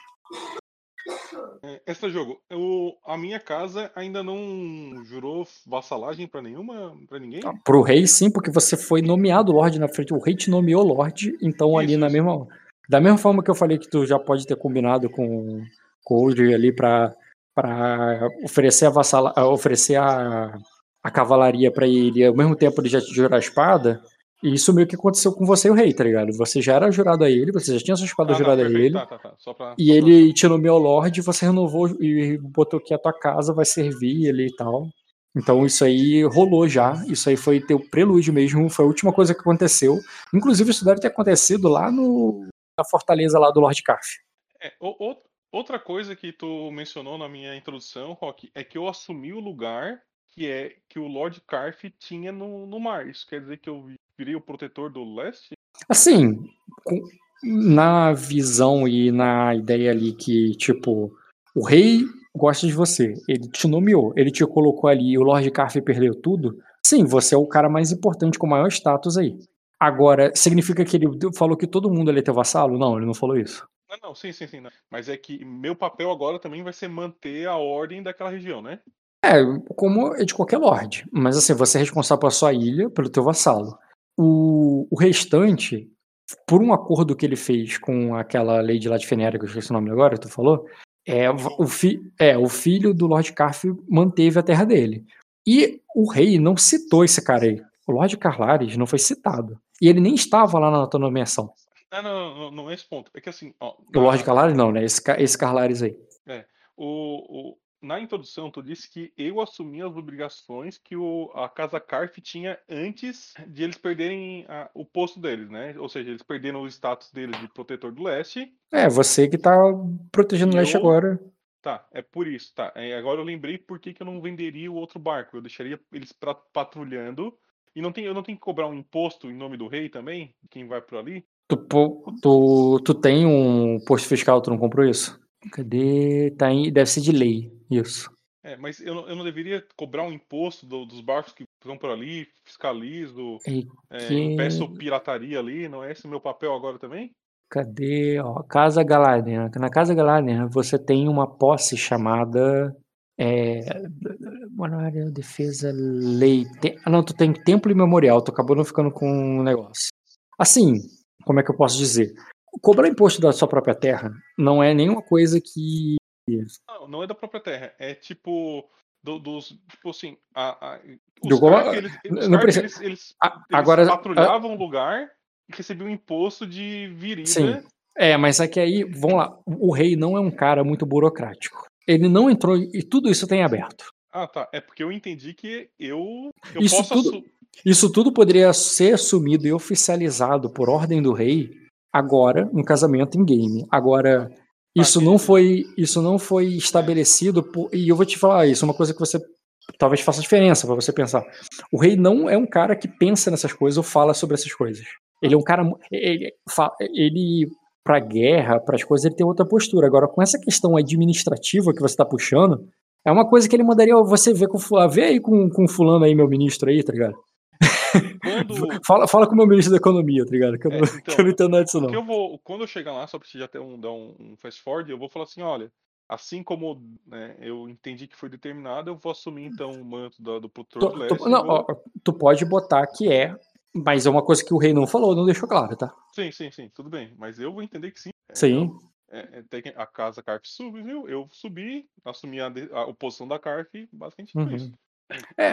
[SPEAKER 3] É, Extra jogo, eu, a minha casa ainda não jurou vassalagem pra nenhuma, para ninguém?
[SPEAKER 2] Pro rei, sim, porque você foi nomeado Lorde na frente. O rei te nomeou Lorde, então ali
[SPEAKER 3] Isso,
[SPEAKER 2] na
[SPEAKER 3] isso.
[SPEAKER 2] mesma. Da mesma forma que eu falei que tu já pode ter combinado com, com o Audrey ali pra, pra oferecer a vassala, oferecer a, a cavalaria pra ele ao mesmo tempo ele já te jurar a espada. E isso meio que aconteceu com você e o rei, tá ligado? Você já era jurado a ele, você já tinha sua espada
[SPEAKER 3] Ah,
[SPEAKER 2] jurada a
[SPEAKER 3] perfeito,
[SPEAKER 2] ele.
[SPEAKER 3] Tá, tá, tá. Só pra,
[SPEAKER 2] E
[SPEAKER 3] só pra-
[SPEAKER 2] ele te nomeou Lorde, você renovou e botou que a tua casa vai servir ele e tal. Então isso aí rolou já. Isso aí foi teu prelúdio mesmo. Foi a última coisa que aconteceu. Inclusive, isso deve ter acontecido lá no, na fortaleza lá do Lord Carf.
[SPEAKER 3] É, o- o- outra coisa que tu mencionou na minha introdução, Rock, é que eu assumi o lugar que é que o Lord Carf tinha no, no mar. Isso quer dizer que eu virei o protetor do leste?
[SPEAKER 2] Assim, na visão e na ideia ali que, tipo, o rei gosta de você, ele te nomeou, ele te colocou ali e o Lord Carf perdeu tudo, sim, você é o cara mais importante com maior status aí. Agora, significa que ele falou que todo mundo ali é teu vassalo? Não, ele não falou isso.
[SPEAKER 3] Não, não, sim, sim, sim. não. Mas é que meu papel agora também vai ser manter a ordem daquela região, né?
[SPEAKER 2] É, como é de qualquer lorde. Mas assim, você é responsável pela sua ilha, pelo teu vassalo. O, o restante, por um acordo que ele fez com aquela lady lá de Fenéria, que eu esqueci o nome agora, tu falou, é, o, fi, é, o filho do Lord Carf manteve a terra dele. E o rei não citou esse cara aí. O Lord Carlares não foi citado. E ele nem estava lá na nomeação.
[SPEAKER 3] Não, não, não, não é esse ponto. É que assim, ó.
[SPEAKER 2] O Lord Carlares não, né? Esse, esse Carlares aí.
[SPEAKER 3] o, o- na introdução, tu disse que eu assumi as obrigações que o, a Casa Carf tinha antes de eles perderem a- o posto deles, né? Ou seja, eles perderam o status deles de protetor do leste.
[SPEAKER 2] É, você que tá protegendo o leste
[SPEAKER 3] eu-
[SPEAKER 2] agora.
[SPEAKER 3] Tá, é por isso, tá. É, agora eu lembrei por que, que eu não venderia o outro barco. Eu deixaria eles pra- patrulhando. E não tem, eu não tenho que cobrar um imposto em nome do rei também? Quem vai por ali?
[SPEAKER 2] Tu, pô- tu, tu tem um posto fiscal, tu não comprou isso? Cadê? Tá em, deve ser de lei, isso.
[SPEAKER 3] É, mas eu não, eu não deveria cobrar um imposto do- dos barcos que estão por ali, fiscalizo,
[SPEAKER 2] E
[SPEAKER 3] é,
[SPEAKER 2] que-
[SPEAKER 3] impeço pirataria ali, não é esse o meu papel agora também?
[SPEAKER 2] Cadê? Ó, Casa Galadriel. Na Casa Galadriel você tem uma posse chamada. É, defesa, lei. Ah, não, tu tem templo e memorial. Tu acabou não ficando com um negócio. Assim, como é que eu posso dizer? Cobrar imposto da sua própria terra não é nenhuma coisa que.
[SPEAKER 3] Não, não é da própria terra, é tipo do- dos, tipo assim, a, a,
[SPEAKER 2] Do
[SPEAKER 3] eles,
[SPEAKER 2] não precisa-
[SPEAKER 3] eles, eles,
[SPEAKER 2] A- agora-
[SPEAKER 3] patrulhavam o lugar e recebiam imposto de virida.
[SPEAKER 2] Sim. É, mas é que aí, vamos lá, o rei não é um cara muito burocrático. Ele não entrou e tudo isso tem aberto.
[SPEAKER 3] Ah, tá. É porque eu entendi que eu, eu
[SPEAKER 2] Isso
[SPEAKER 3] posso
[SPEAKER 2] tudo- Isso tudo poderia ser assumido e oficializado por ordem do rei agora no casamento em game. Agora isso não foi isso não foi estabelecido por, e eu vou te falar isso, é uma coisa que você talvez faça diferença para você pensar. O rei não é um cara que pensa nessas coisas ou fala sobre essas coisas. Ele é um cara ele ele para guerra, para as coisas ele tem outra postura. Agora com essa questão administrativa que você está puxando, é uma coisa que ele mandaria você ver com fulano, vê aí com, com fulano aí meu ministro aí, tá ligado?
[SPEAKER 3] Quando,
[SPEAKER 2] Fala, fala com o meu ministro da Economia, tá ligado? Que eu,
[SPEAKER 3] É,
[SPEAKER 2] não,
[SPEAKER 3] então,
[SPEAKER 2] que eu não entendo nada disso, não.
[SPEAKER 3] eu vou, quando eu chegar lá, só pra te já ter um, dar um, um fast forward, eu vou falar assim, olha, assim como né, eu entendi que foi determinado, eu vou assumir então o manto da- do
[SPEAKER 2] Tu,
[SPEAKER 3] produtor do leste.
[SPEAKER 2] tu- não,
[SPEAKER 3] vou-
[SPEAKER 2] ó, tu pode botar que é, mas é uma coisa que o rei não falou, não deixou claro, tá?
[SPEAKER 3] Sim, sim, sim, tudo bem. Mas eu vou entender que sim. É,
[SPEAKER 2] Sim.
[SPEAKER 3] então, é, é, a casa Carf subiu, eu subi, assumi a, de- a oposição da Carf, basicamente tudo
[SPEAKER 2] Uhum.
[SPEAKER 3] isso.
[SPEAKER 2] É,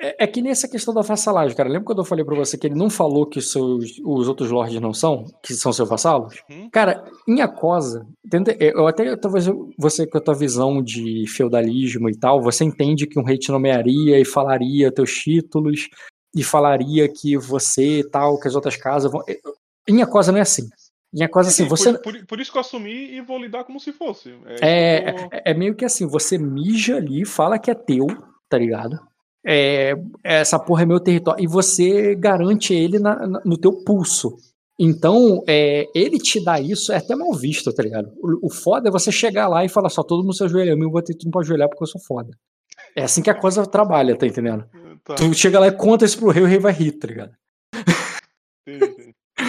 [SPEAKER 2] É, é que nessa questão da vassalagem, cara. Lembra quando eu falei pra você que ele não falou que os, seus, os outros lords não são? Que são seus vassalos?
[SPEAKER 3] Uhum.
[SPEAKER 2] Cara, em Acosa, tenta- eu até talvez você com a tua visão de feudalismo e tal, você entende que um rei te nomearia e falaria teus títulos e falaria que você e tal, que as outras casas vão. Em Acosa não é assim. Em Acosa, assim,
[SPEAKER 3] Sim,
[SPEAKER 2] você.
[SPEAKER 3] por, por- por isso que eu assumi e vou lidar como se fosse. É,
[SPEAKER 2] É,
[SPEAKER 3] eu
[SPEAKER 2] é, é meio que assim, você mija ali, fala que é teu, tá ligado? É, essa porra é meu território. E você garante ele na- na- no teu pulso. Então, é, ele te dá isso, é até mal visto, tá ligado? O, o foda é você chegar lá e falar só, todo mundo se ajoelha, eu vou ter tudo pra ajoelhar porque eu sou foda. É assim que a coisa trabalha, tá entendendo?
[SPEAKER 3] Tá,
[SPEAKER 2] Tu chega lá e conta isso pro rei, o rei vai rir, tá ligado?
[SPEAKER 3] entendi.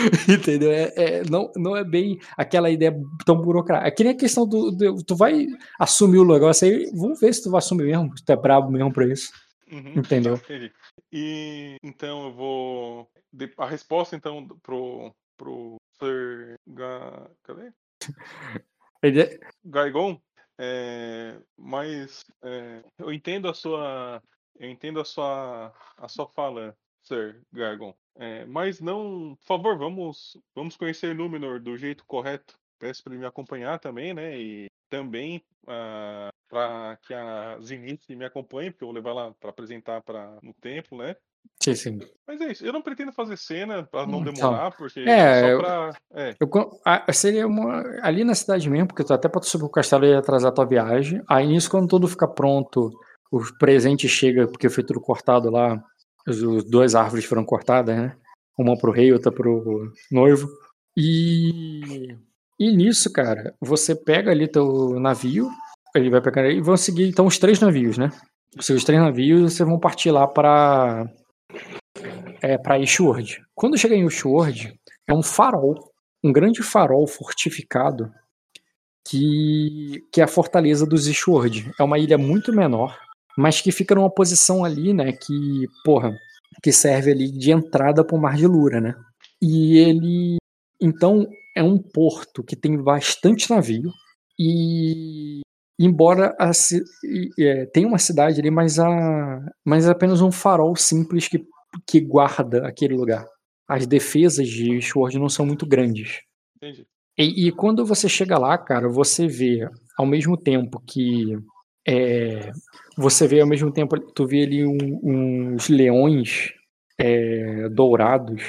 [SPEAKER 2] Entendeu? É, é- não, não é bem aquela ideia tão burocrática. É que nem a questão do, do- Tu vai assumir o negócio aí, vamos ver se tu vai assumir mesmo, se tu é brabo mesmo pra isso.
[SPEAKER 3] Uhum.
[SPEAKER 2] Entendeu?
[SPEAKER 3] Entendi. E então eu vou. A resposta então pro, pro Sir Ga... Cadê?
[SPEAKER 2] Ele é-
[SPEAKER 3] Gaigon. É, mas é, eu entendo a sua. Eu entendo a sua. a sua fala, Sir Gargon. É, mas não. Por favor, vamos. Vamos conhecer Númenor do jeito correto. Peço para ele me acompanhar também, né? E também para que a Zenith me acompanhe, porque eu vou levar lá para apresentar para no templo, né?
[SPEAKER 2] Sim, sim.
[SPEAKER 3] Mas é isso. Eu não pretendo fazer cena para não
[SPEAKER 2] Então,
[SPEAKER 3] demorar, porque
[SPEAKER 2] é,
[SPEAKER 3] só
[SPEAKER 2] eu-
[SPEAKER 3] pra. É,
[SPEAKER 2] Eu, a- seria uma, ali na cidade mesmo, porque tu até pode subir o castelo e atrasar tua viagem. Aí nisso, quando tudo fica pronto, o presente chega, porque foi tudo cortado lá. As as duas árvores foram cortadas, né? Uma pro rei, outra pro noivo. E, e nisso, cara, você pega ali teu navio, ele vai pegar e vão seguir então os três navios, né? Os os três navios, vocês vão partir lá para é, para Ishward. Quando chega em Ishward, é um farol, um grande farol fortificado que, que é a fortaleza dos Ishward. É uma ilha muito menor, mas que fica numa posição ali, né, que, porra, que serve ali de entrada para o Mar de Lura, né? E ele, então, é um porto que tem bastante navio e embora a, é, tenha uma cidade ali, mas, a, mas é apenas um farol simples que, que guarda aquele lugar. As defesas de Sword não são muito grandes.
[SPEAKER 3] entendi.
[SPEAKER 2] E, e quando você chega lá, cara, você vê ao mesmo tempo que é, você vê ao mesmo tempo, tu vê ali um- uns leões é, dourados,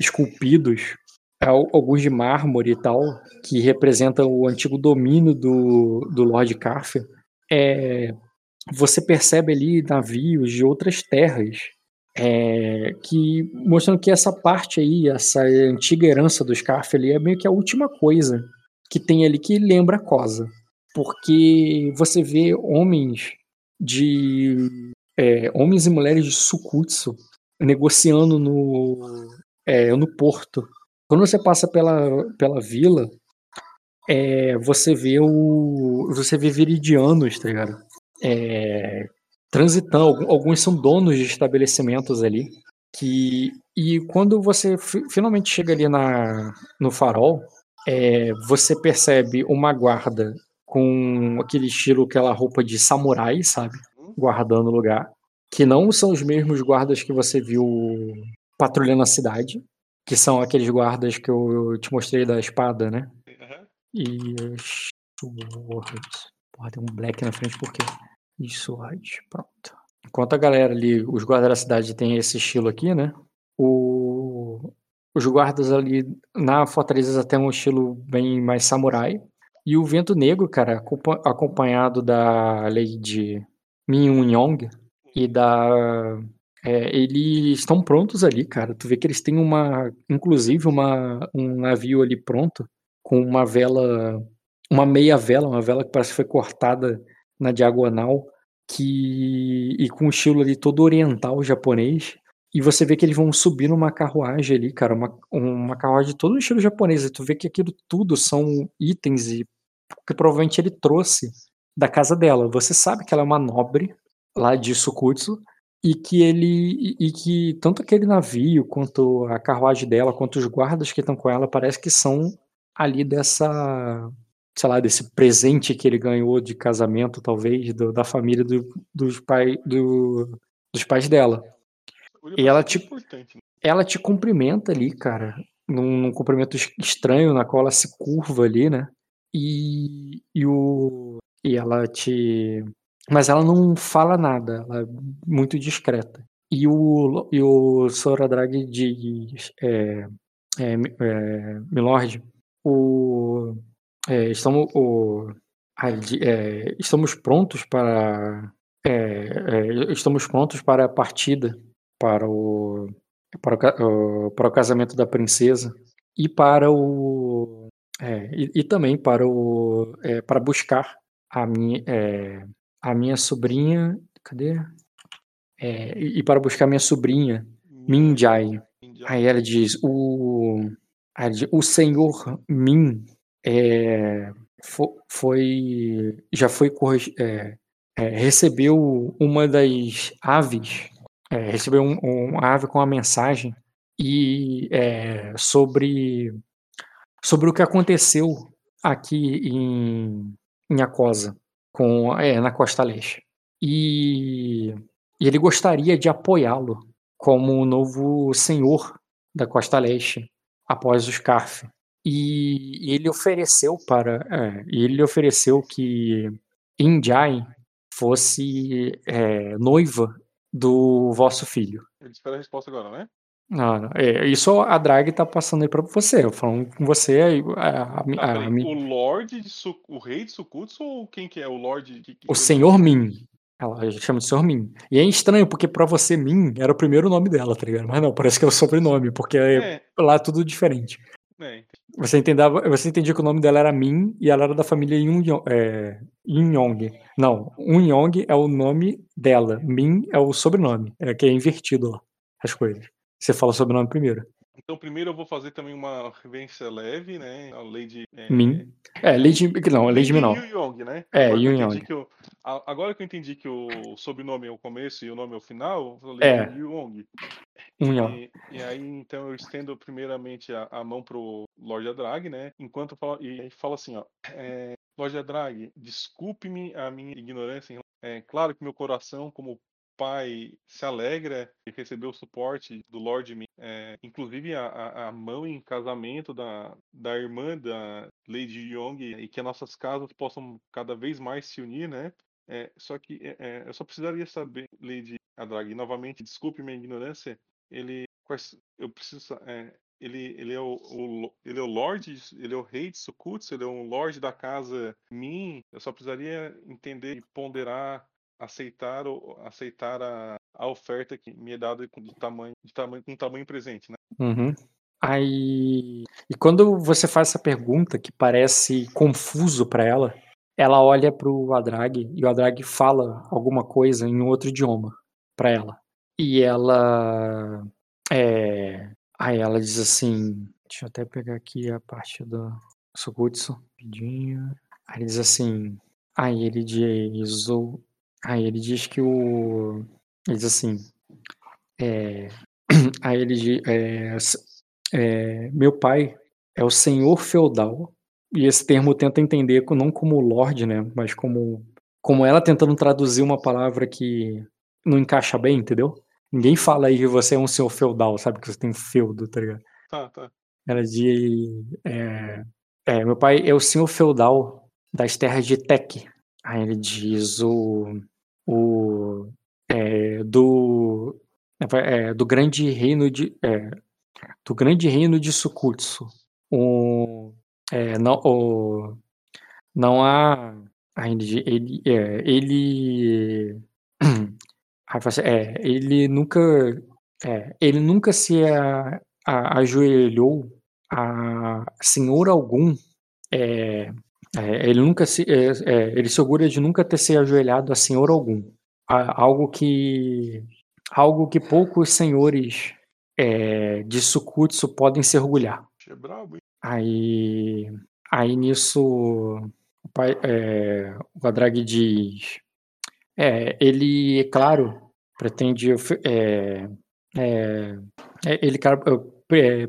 [SPEAKER 2] esculpidos, al- alguns de mármore e tal, que representam o antigo domínio do, do Lord Carfer. É, você percebe ali navios de outras terras é, que mostrando que essa parte aí, essa antiga herança dos Scarf ali é meio que a última coisa que tem ali que lembra a Cosa. Porque você vê homens de é, homens e mulheres de Sukutsu negociando no, é, no porto. Quando você passa pela, pela vila, é, você vê o. Você vê viridianos, tá ligado? É, transitando. Alguns são donos de estabelecimentos ali. Que, e quando você finalmente chega ali na, no farol, é, você percebe uma guarda com aquele estilo, aquela roupa de samurai, sabe? Guardando o lugar. Que não são os mesmos guardas que você viu patrulhando a cidade. Que são aqueles guardas que eu te mostrei da espada, né? Uhum. E. Porra, tem um black na frente, por quê? E sword, pronto. Enquanto a galera ali, os guardas da cidade tem esse estilo aqui, né? O, os guardas ali na fortaleza têm um estilo bem mais samurai. E o Vento Negro, cara, acompanhado da Lady Min Yong e da. É, eles estão prontos ali, cara. Tu vê que eles têm uma. Inclusive, uma, um navio ali pronto, com uma vela. Uma meia vela, uma vela que parece que foi cortada na diagonal, que. e com um estilo ali todo oriental japonês. E você vê que eles vão subir numa carruagem ali, cara, uma, uma carruagem todo no estilo japonês. E tu vê que aquilo tudo são itens e que provavelmente ele trouxe da casa dela. Você sabe que ela é uma nobre lá de Sukutsu e que ele e, que tanto aquele navio quanto a carruagem dela, quanto os guardas que estão com ela, parece que são ali dessa sei lá, desse presente que ele ganhou de casamento, talvez, do, da família do, dos, pai, do, dos pais dela. E ela te, né? ela te cumprimenta ali, cara, num, num, cumprimento estranho, na qual ela se curva ali, né? E, e, o, e ela te. Mas ela não fala nada, ela é muito discreta. E o, e o Soradrag diz: é, é, é, Milord, o, é, estamos, o, é, estamos prontos para. É, é, estamos prontos para a partida para o, para o, para o casamento da princesa e para o é, e, e, também para o é, para buscar a minha é, a minha sobrinha cadê? É, e, e, para buscar minha sobrinha Minjai aí ela diz o o senhor Min é, foi já foi é, recebeu uma das aves recebeu um, um ave com uma mensagem e sobre sobre o que aconteceu aqui em, em Acosa, com, é, na Costa Leste. E, e ele gostaria de apoiá-lo como o novo senhor da Costa Leste após o Scarf. E, e ele ofereceu para é, ele ofereceu que Injai fosse é, noiva do vosso filho.
[SPEAKER 3] Ele espera a resposta agora, né?
[SPEAKER 2] Não, não. É, isso a drag tá passando aí pra você. Eu falando com você aí. A, a,
[SPEAKER 3] tá, a, o Lorde de Su... o rei de Sukutsu ou quem que é? O Lorde de...
[SPEAKER 2] O Senhor Min. Ela chama de Senhor Min. E é estranho, porque pra você, Min era o primeiro nome dela, tá ligado? Mas não, parece que é o sobrenome, porque é. é. lá é tudo diferente. É. Você, entendava, você entendia que o nome dela era Min e ela era da família Yun, é, Yong. Não, Yong é o nome dela, Min é o sobrenome, é que é invertido lá, as coisas. Você fala o sobrenome primeiro.
[SPEAKER 3] Então, primeiro eu vou fazer também uma referência leve, né? A Lady.
[SPEAKER 2] É, Min. É, Lady. Não, Lady Min não.
[SPEAKER 3] Yong, né?
[SPEAKER 2] É, Yu Yong.
[SPEAKER 3] Que eu, agora que eu entendi que o sobrenome é o começo e o nome é o final, eu falei é. Yu Yong. E, e, aí, então, eu estendo primeiramente a, a mão pro Lorde Adrag, né? Enquanto falo, e aí fala assim, ó. É, Lorde Adrag, desculpe-me a minha ignorância. É claro que meu coração, como pai se alegra e recebeu o suporte do Lord é, inclusive a, a, mão em casamento da, da irmã da Lady Young e que as nossas casas possam cada vez mais se unir, né? É, só que é, é eu só precisaria saber, Lady Adrag, novamente, desculpe minha ignorância, ele, eu preciso, é, ele, ele, é o, o, ele é o Lorde, ele é o rei de Sukutsu, ele é um Lorde da casa Min. Eu só precisaria entender e ponderar aceitar, aceitar a, a oferta que me é dada de tamanho, de tamanho, com tamanho presente, né?
[SPEAKER 2] Uhum. Aí, e quando você faz essa pergunta que parece confuso para ela, ela olha pro Adrag e o Adrag fala alguma coisa em outro idioma pra ela. E ela. É, aí ela diz assim. Deixa eu até pegar aqui a parte do Sugutsu. Rapidinho. Aí ele diz assim. Aí ele diz. o- Aí ele diz que o. Ele diz assim. É, aí ele diz. é, é, meu pai é o senhor feudal. E esse termo tenta entender não como lord, né? Mas como. Como ela tentando traduzir uma palavra que não encaixa bem, entendeu? Ninguém fala aí que você é um senhor feudal, sabe? Que você tem feudo, tá ligado?
[SPEAKER 3] Tá, tá.
[SPEAKER 2] Ela diz. É, é, meu pai é o senhor feudal das terras de Tec. Aí ele diz o. o é, do. é, do grande reino de. é, do grande reino de Sukutsu. O, é, não, o, não há. Aí ele, ele, é, ele é, nunca, é, ele nunca se a, a- ajoelhou a senhor algum. É, ele nunca se, é, é, ele se orgulha de nunca ter se ajoelhado a senhor algum. Algo que, algo que poucos senhores é, de Sukutsu podem se orgulhar.
[SPEAKER 3] É brabo, hein?
[SPEAKER 2] Aí, aí nisso, o, pai, é, o Adrag diz, é, ele, é claro, pretende, é, é, é, ele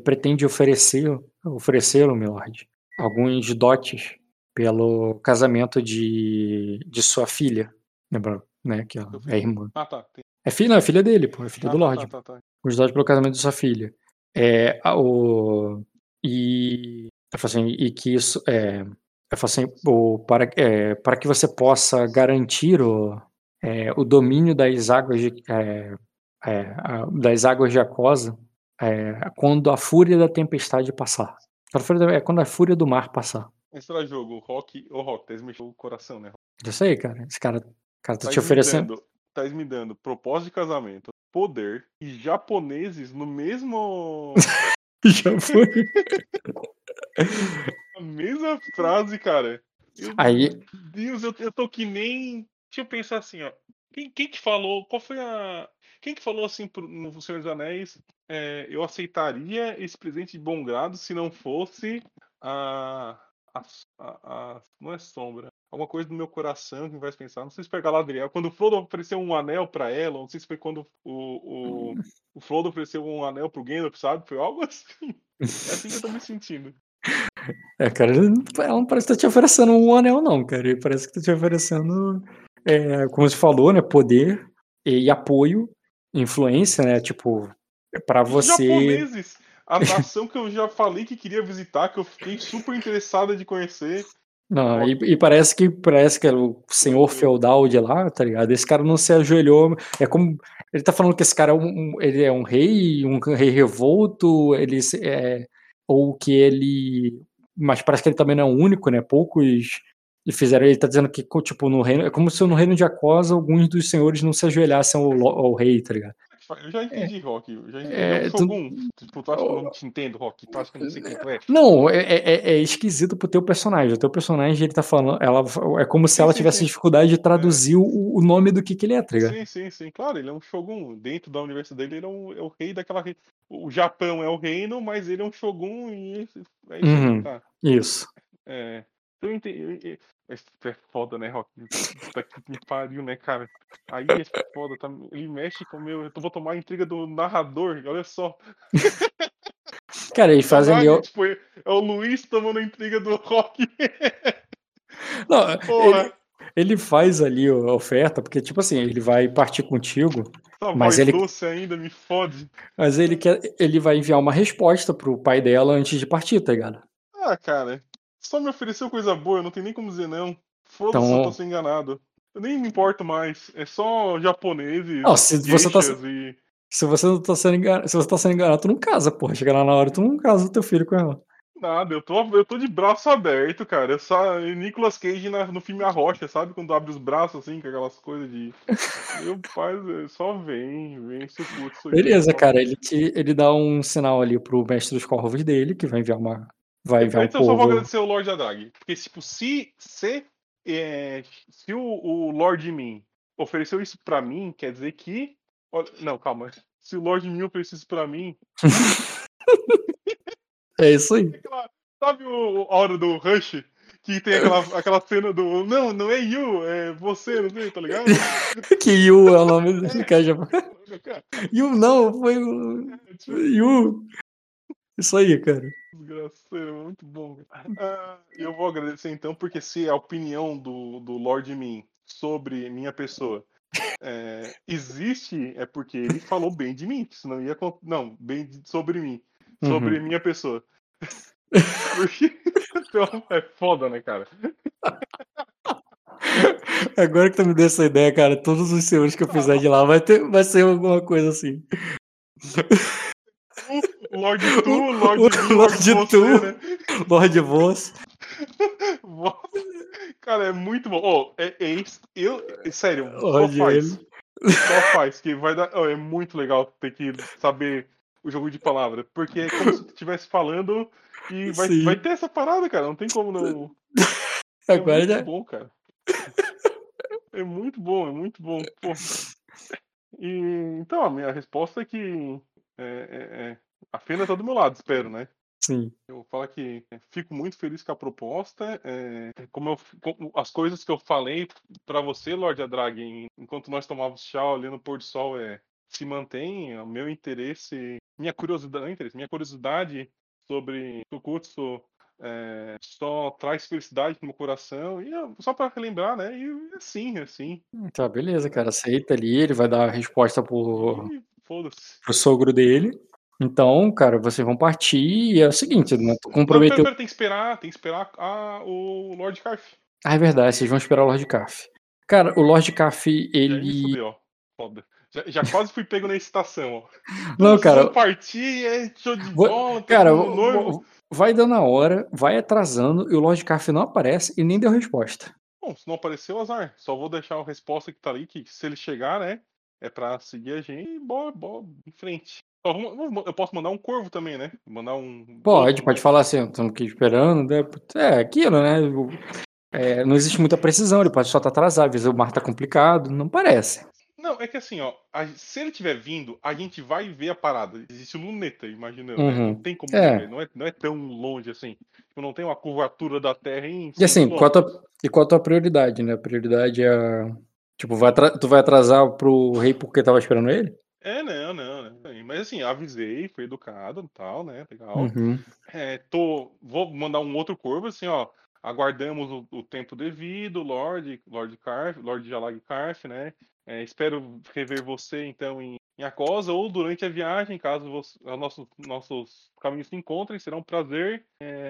[SPEAKER 2] pretende oferecer, oferecê-lo, milord, alguns dotes pelo casamento de, de sua filha, lembra, né, que ela é irmã.
[SPEAKER 3] Ah, tá. Tem...
[SPEAKER 2] É filha, não, é filha dele, pô, é filha
[SPEAKER 3] ah,
[SPEAKER 2] do
[SPEAKER 3] tá,
[SPEAKER 2] lord
[SPEAKER 3] Tá, tá, tá.
[SPEAKER 2] os pelo casamento de sua filha. É, a- o, e, assim, e que isso é, eu falo assim, o, para, é, para que você possa garantir o, é, o domínio das águas de, é, é, a- das águas de Acosa é, quando a fúria da tempestade passar. Quando a fúria da- É quando a fúria do mar passar.
[SPEAKER 3] Esse era jogo, o Rock. Ô, Rock, tá mexeu o coração, né?
[SPEAKER 2] Eu sei, cara. Esse cara, cara tá
[SPEAKER 3] Tá
[SPEAKER 2] te oferecendo.
[SPEAKER 3] Dando, tá me dando propósito de casamento, poder e japoneses no mesmo.
[SPEAKER 2] Já foi.
[SPEAKER 3] a mesma frase, cara. Eu-
[SPEAKER 2] Aí,
[SPEAKER 3] Deus, eu, eu tô que nem. Deixa eu pensar assim, ó. Quem, quem que falou? Qual foi a. Quem que falou assim pro, no Senhor dos Anéis? é, eu aceitaria esse presente de bom grado se não fosse a. a, a- a- não é sombra. Alguma coisa do meu coração que me faz pensar. Não sei se foi Galadriel. Quando o Frodo ofereceu um anel pra ela, não sei se foi quando o, o, o Frodo ofereceu um anel pro Gandalf, sabe? Foi algo assim. É assim que eu tô me sentindo.
[SPEAKER 2] É, cara, ela não parece estar te oferecendo um anel, não, cara. Ele parece que tá te oferecendo, é, como você falou, né? Poder e apoio, influência, né? Tipo, pra
[SPEAKER 3] Os
[SPEAKER 2] você.
[SPEAKER 3] japoneses, a nação que eu já falei que queria visitar, que eu fiquei super interessada de conhecer.
[SPEAKER 2] Não, e, e parece que parece que era o senhor feudal de lá, tá ligado? Esse cara não se ajoelhou. É como. Ele tá falando que esse cara é um, ele é um rei, um rei revolto, ele é, ou que ele. Mas parece que ele também não é o único, né? Poucos e fizeram. Ele tá dizendo que, tipo, no reino. É como se no reino de Acosa alguns dos senhores não se ajoelhassem ao, ao rei, tá ligado?
[SPEAKER 3] Eu já entendi, Rock. Eu já entendi.
[SPEAKER 2] É,
[SPEAKER 3] É, um
[SPEAKER 2] tu-
[SPEAKER 3] Shogun. Tipo, tu acha que eu não te entendo, Rock? Tu acha que eu não sei quem tu é?
[SPEAKER 2] Não, é, é- é esquisito pro teu personagem. O teu personagem, ele tá falando. Ela, é como se
[SPEAKER 3] Sim,
[SPEAKER 2] ela
[SPEAKER 3] sim,
[SPEAKER 2] tivesse
[SPEAKER 3] sim.
[SPEAKER 2] dificuldade de traduzir o, o nome do que, que ele é, tá ligado?
[SPEAKER 3] Sim, sim, sim. Claro, ele é um Shogun. Dentro da universidade dele, ele é, um- é o rei daquela. O Japão é o reino, mas ele é um Shogun e é isso aí,
[SPEAKER 2] Uhum.
[SPEAKER 3] tá.
[SPEAKER 2] Isso.
[SPEAKER 3] É. Eu entendi. Mas é foda, né, Rock? Puta que me pariu, né, cara? Aí é foda, tá? Ele mexe com o meu. Eu vou tomar a intriga do narrador, olha só.
[SPEAKER 2] Cara, eles fazem ali.
[SPEAKER 3] Caralho, tipo, é o Luiz tomando a intriga do Rock.
[SPEAKER 2] Não, ele, ele faz ali a oferta, porque, tipo assim, ele vai partir contigo,
[SPEAKER 3] Essa
[SPEAKER 2] Mas ele-
[SPEAKER 3] doce ainda me fode.
[SPEAKER 2] mas ele quer. Ele vai enviar uma resposta pro pai dela antes de partir, tá ligado?
[SPEAKER 3] Ah, cara, só me ofereceu coisa boa, eu não tenho nem como dizer não. Foda-se,
[SPEAKER 2] Então-
[SPEAKER 3] eu tô sendo enganado. Eu nem me importo mais. É só japoneses,
[SPEAKER 2] Não, se você tá-
[SPEAKER 3] e...
[SPEAKER 2] Se você não tá sendo enganado, se você tá sendo enganado, tu não casa, porra. Chega lá na hora, tu não casa o teu filho com ela.
[SPEAKER 3] Nada, eu tô, eu tô de braço aberto, cara. Eu só, Nicolas Cage na- no filme A Rocha, sabe? Quando abre os braços assim, com aquelas coisas de. Meu pai, é, só vem, vem, se puto.
[SPEAKER 2] Beleza, cara. Ele, te, ele dá um sinal ali pro mestre dos corvos dele, que vai enviar uma. Vai enviar um
[SPEAKER 3] Então eu só vou agradecer o Lord Adrag. Porque, tipo, se, se é, se o, o Lord Min ofereceu isso pra mim, quer dizer que. olha- Não, calma. Se o Lord Min ofereceu isso pra mim.
[SPEAKER 2] É isso aí.
[SPEAKER 3] aquela- sabe o, a hora do Rush? Que tem aquela, aquela cena do. Não, não é you, é você, não sei, tá ligado?
[SPEAKER 2] Que Yu é o nome do cara. Yu não, foi o. Yu. Isso aí, cara.
[SPEAKER 3] Desgraceiro, muito bom. Ah, eu vou agradecer então, porque se a opinião do, do Lord Min sobre minha pessoa é, existe, é porque ele falou bem de mim, senão ia. Não, bem de- sobre mim. Sobre minha pessoa. Porque, então, é foda, né, cara?
[SPEAKER 2] Agora que tu me deu essa ideia, cara, todos os senhores que eu fizer de lá vai, ter, vai ser alguma coisa assim.
[SPEAKER 3] Lord Tu, Lord Min, Lord
[SPEAKER 2] Lorde
[SPEAKER 3] você,
[SPEAKER 2] Tu.
[SPEAKER 3] né?
[SPEAKER 2] Lorde Voz.
[SPEAKER 3] Nossa, Cara, é muito bom. Oh, é, é isso. Eu, é sério, só
[SPEAKER 2] Lorde
[SPEAKER 3] faz.
[SPEAKER 2] ele.
[SPEAKER 3] Só faz, que vai dar. oh, é muito legal ter que saber o jogo de palavra. Porque é como se tu estivesse falando e vai,
[SPEAKER 2] Sim.
[SPEAKER 3] vai ter essa parada, cara. Não tem como não. É
[SPEAKER 2] Agora
[SPEAKER 3] muito
[SPEAKER 2] já.
[SPEAKER 3] bom, cara. É muito bom, é muito bom. Pô. E, então, a minha resposta é que é, é- é, a Fena tá do meu lado, espero, né?
[SPEAKER 2] Sim.
[SPEAKER 3] Eu vou falar que fico muito feliz com a proposta. é, como eu, como as coisas que eu falei pra você, Lorde Adrag, enquanto nós tomávamos chá ali no pôr do sol, é, se mantém. O meu interesse, minha curiosidade, interesse, minha curiosidade sobre Tokutsu é, só traz felicidade pro meu coração. E só pra relembrar, né? E assim, assim.
[SPEAKER 2] Tá, beleza, cara. Aceita ali, ele vai dar a resposta pro,
[SPEAKER 3] E foda-se.
[SPEAKER 2] pro sogro dele. Então, cara, vocês vão partir e é o seguinte, né? Tu
[SPEAKER 3] Não, pera,
[SPEAKER 2] comprometeu.
[SPEAKER 3] pera, tem que esperar, tem que esperar a, o Lord Carf.
[SPEAKER 2] Ah, é verdade, vocês vão esperar o Lord Caff. Cara, o Lord
[SPEAKER 3] me
[SPEAKER 2] ele.
[SPEAKER 3] fudeu, ó. Foda. Já, já quase fui pego na excitação, ó.
[SPEAKER 2] Não, cara.
[SPEAKER 3] partir, é show de
[SPEAKER 2] Vou-
[SPEAKER 3] bola,
[SPEAKER 2] Cara, vai dando a hora, vai atrasando e o Lord Caff não aparece e nem deu resposta.
[SPEAKER 3] Bom, se não apareceu, azar. Só vou deixar a resposta que tá ali, que se ele chegar, né? É pra seguir a gente e bora, bora em frente. Eu posso mandar um corvo também, né? Mandar um.
[SPEAKER 2] Pode, pode
[SPEAKER 3] né?
[SPEAKER 2] falar assim, estamos aqui esperando. né? É aquilo, né? É, não existe muita precisão, ele pode só estar atrasado, às vezes o mar tá complicado, não parece.
[SPEAKER 3] Não, é que assim, ó. a- se ele tiver vindo, a gente vai ver a parada. Existe luneta, imaginando. né?
[SPEAKER 2] Uhum.
[SPEAKER 3] Não tem como
[SPEAKER 2] É.
[SPEAKER 3] ver, não é, não é tão longe assim. Tipo, não tem uma curvatura da Terra em.
[SPEAKER 2] E assim, qual a tua, e qual a tua prioridade, né? A prioridade é. a- Tipo, vai tu vai atrasar pro rei porque tava esperando ele?
[SPEAKER 3] É, não, não, não. Mas assim, avisei, fui educado e tal, né? Legal.
[SPEAKER 2] Uhum.
[SPEAKER 3] É, tô, vou mandar um outro corvo, assim, ó. Aguardamos o, o tempo devido, Lord, Lord Carf, Lord Jalag Carf, né? É, espero rever você, então, em, em Acosa ou durante a viagem, caso você- os nossos, nossos caminhos se encontrem, será um prazer.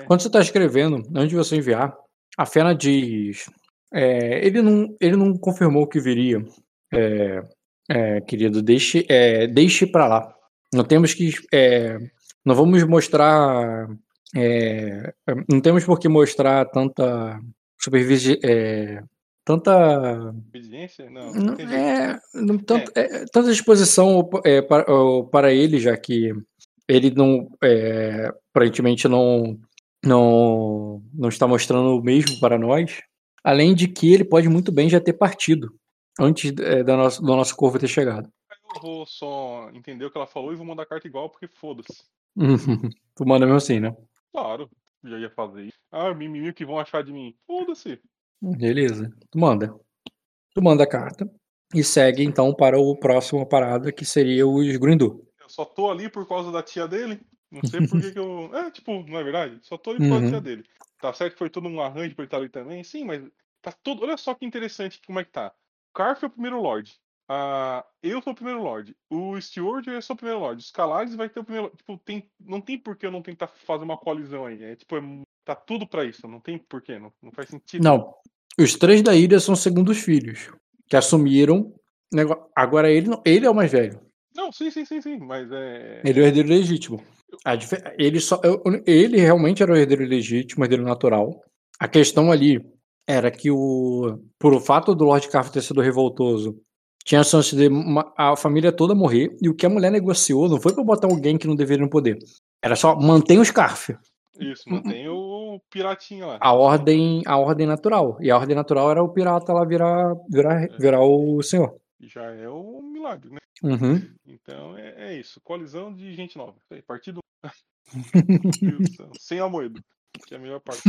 [SPEAKER 2] Quando você tá escrevendo, antes de você enviar, a Fena diz. É, ele, não, ele não confirmou que viria. É, é, querido, deixe, é, deixe pra lá. Não temos que. é, não vamos mostrar. é, não temos por que mostrar tanta supervisi, é, tanta
[SPEAKER 3] Obediência? Não,
[SPEAKER 2] não, é, não tanto, tanta exposição para, para ele, já que ele não, é, aparentemente não, não, não está mostrando o mesmo para nós. Além de que ele pode muito bem já ter partido antes é, da nosso, do nosso corvo ter chegado.
[SPEAKER 3] Eu vou só entender o que ela falou e vou mandar carta igual, porque foda-se.
[SPEAKER 2] tu manda mesmo assim, né?
[SPEAKER 3] Claro, já ia fazer isso. Ah, mimimi, o que vão achar de mim? Foda-se.
[SPEAKER 2] Beleza. Tu manda. Tu manda a carta e segue então para o próximo parada que seria os Grindu.
[SPEAKER 3] Eu só tô ali por causa da tia dele. Não sei por que, que eu. É, tipo, não é verdade? Só tô da
[SPEAKER 2] Uhum.
[SPEAKER 3] dele. Tá certo que foi todo um arranjo pra ele estar ali também? Sim, mas tá tudo. Olha só que interessante como é que tá. O Carf é o primeiro Lorde. Ah, eu sou o primeiro Lorde. O Steward é só o primeiro Lorde. Os Calares vai ter o primeiro. Tipo, tem... não tem por que eu não tentar fazer uma colisão aí. É tipo, é... tá tudo pra isso. Não tem por quê. Não, não faz sentido.
[SPEAKER 2] Não. Os três da ilha são segundos filhos que assumiram. Agora ele, não- ele é o mais velho.
[SPEAKER 3] Não, sim, sim, sim, sim. Mas é.
[SPEAKER 2] Ele é o herdeiro legítimo. Ele, só, ele realmente era o herdeiro legítimo, o herdeiro natural. A questão ali era que o, por o fato do Lord Carf ter sido revoltoso, tinha a chance de uma- a família toda morrer. E o que a mulher negociou não foi pra botar alguém que não deveria no poder. Era só mantém os Carf.
[SPEAKER 3] Isso, mantém o piratinha lá.
[SPEAKER 2] a ordem, a ordem natural. E a ordem natural era o pirata lá virar, virar, virar o senhor.
[SPEAKER 3] Já é um milagre, né?
[SPEAKER 2] Uhum.
[SPEAKER 3] Então é, é isso. Colisão de gente nova. Partido. Sem Amoedo. Que é a melhor parte.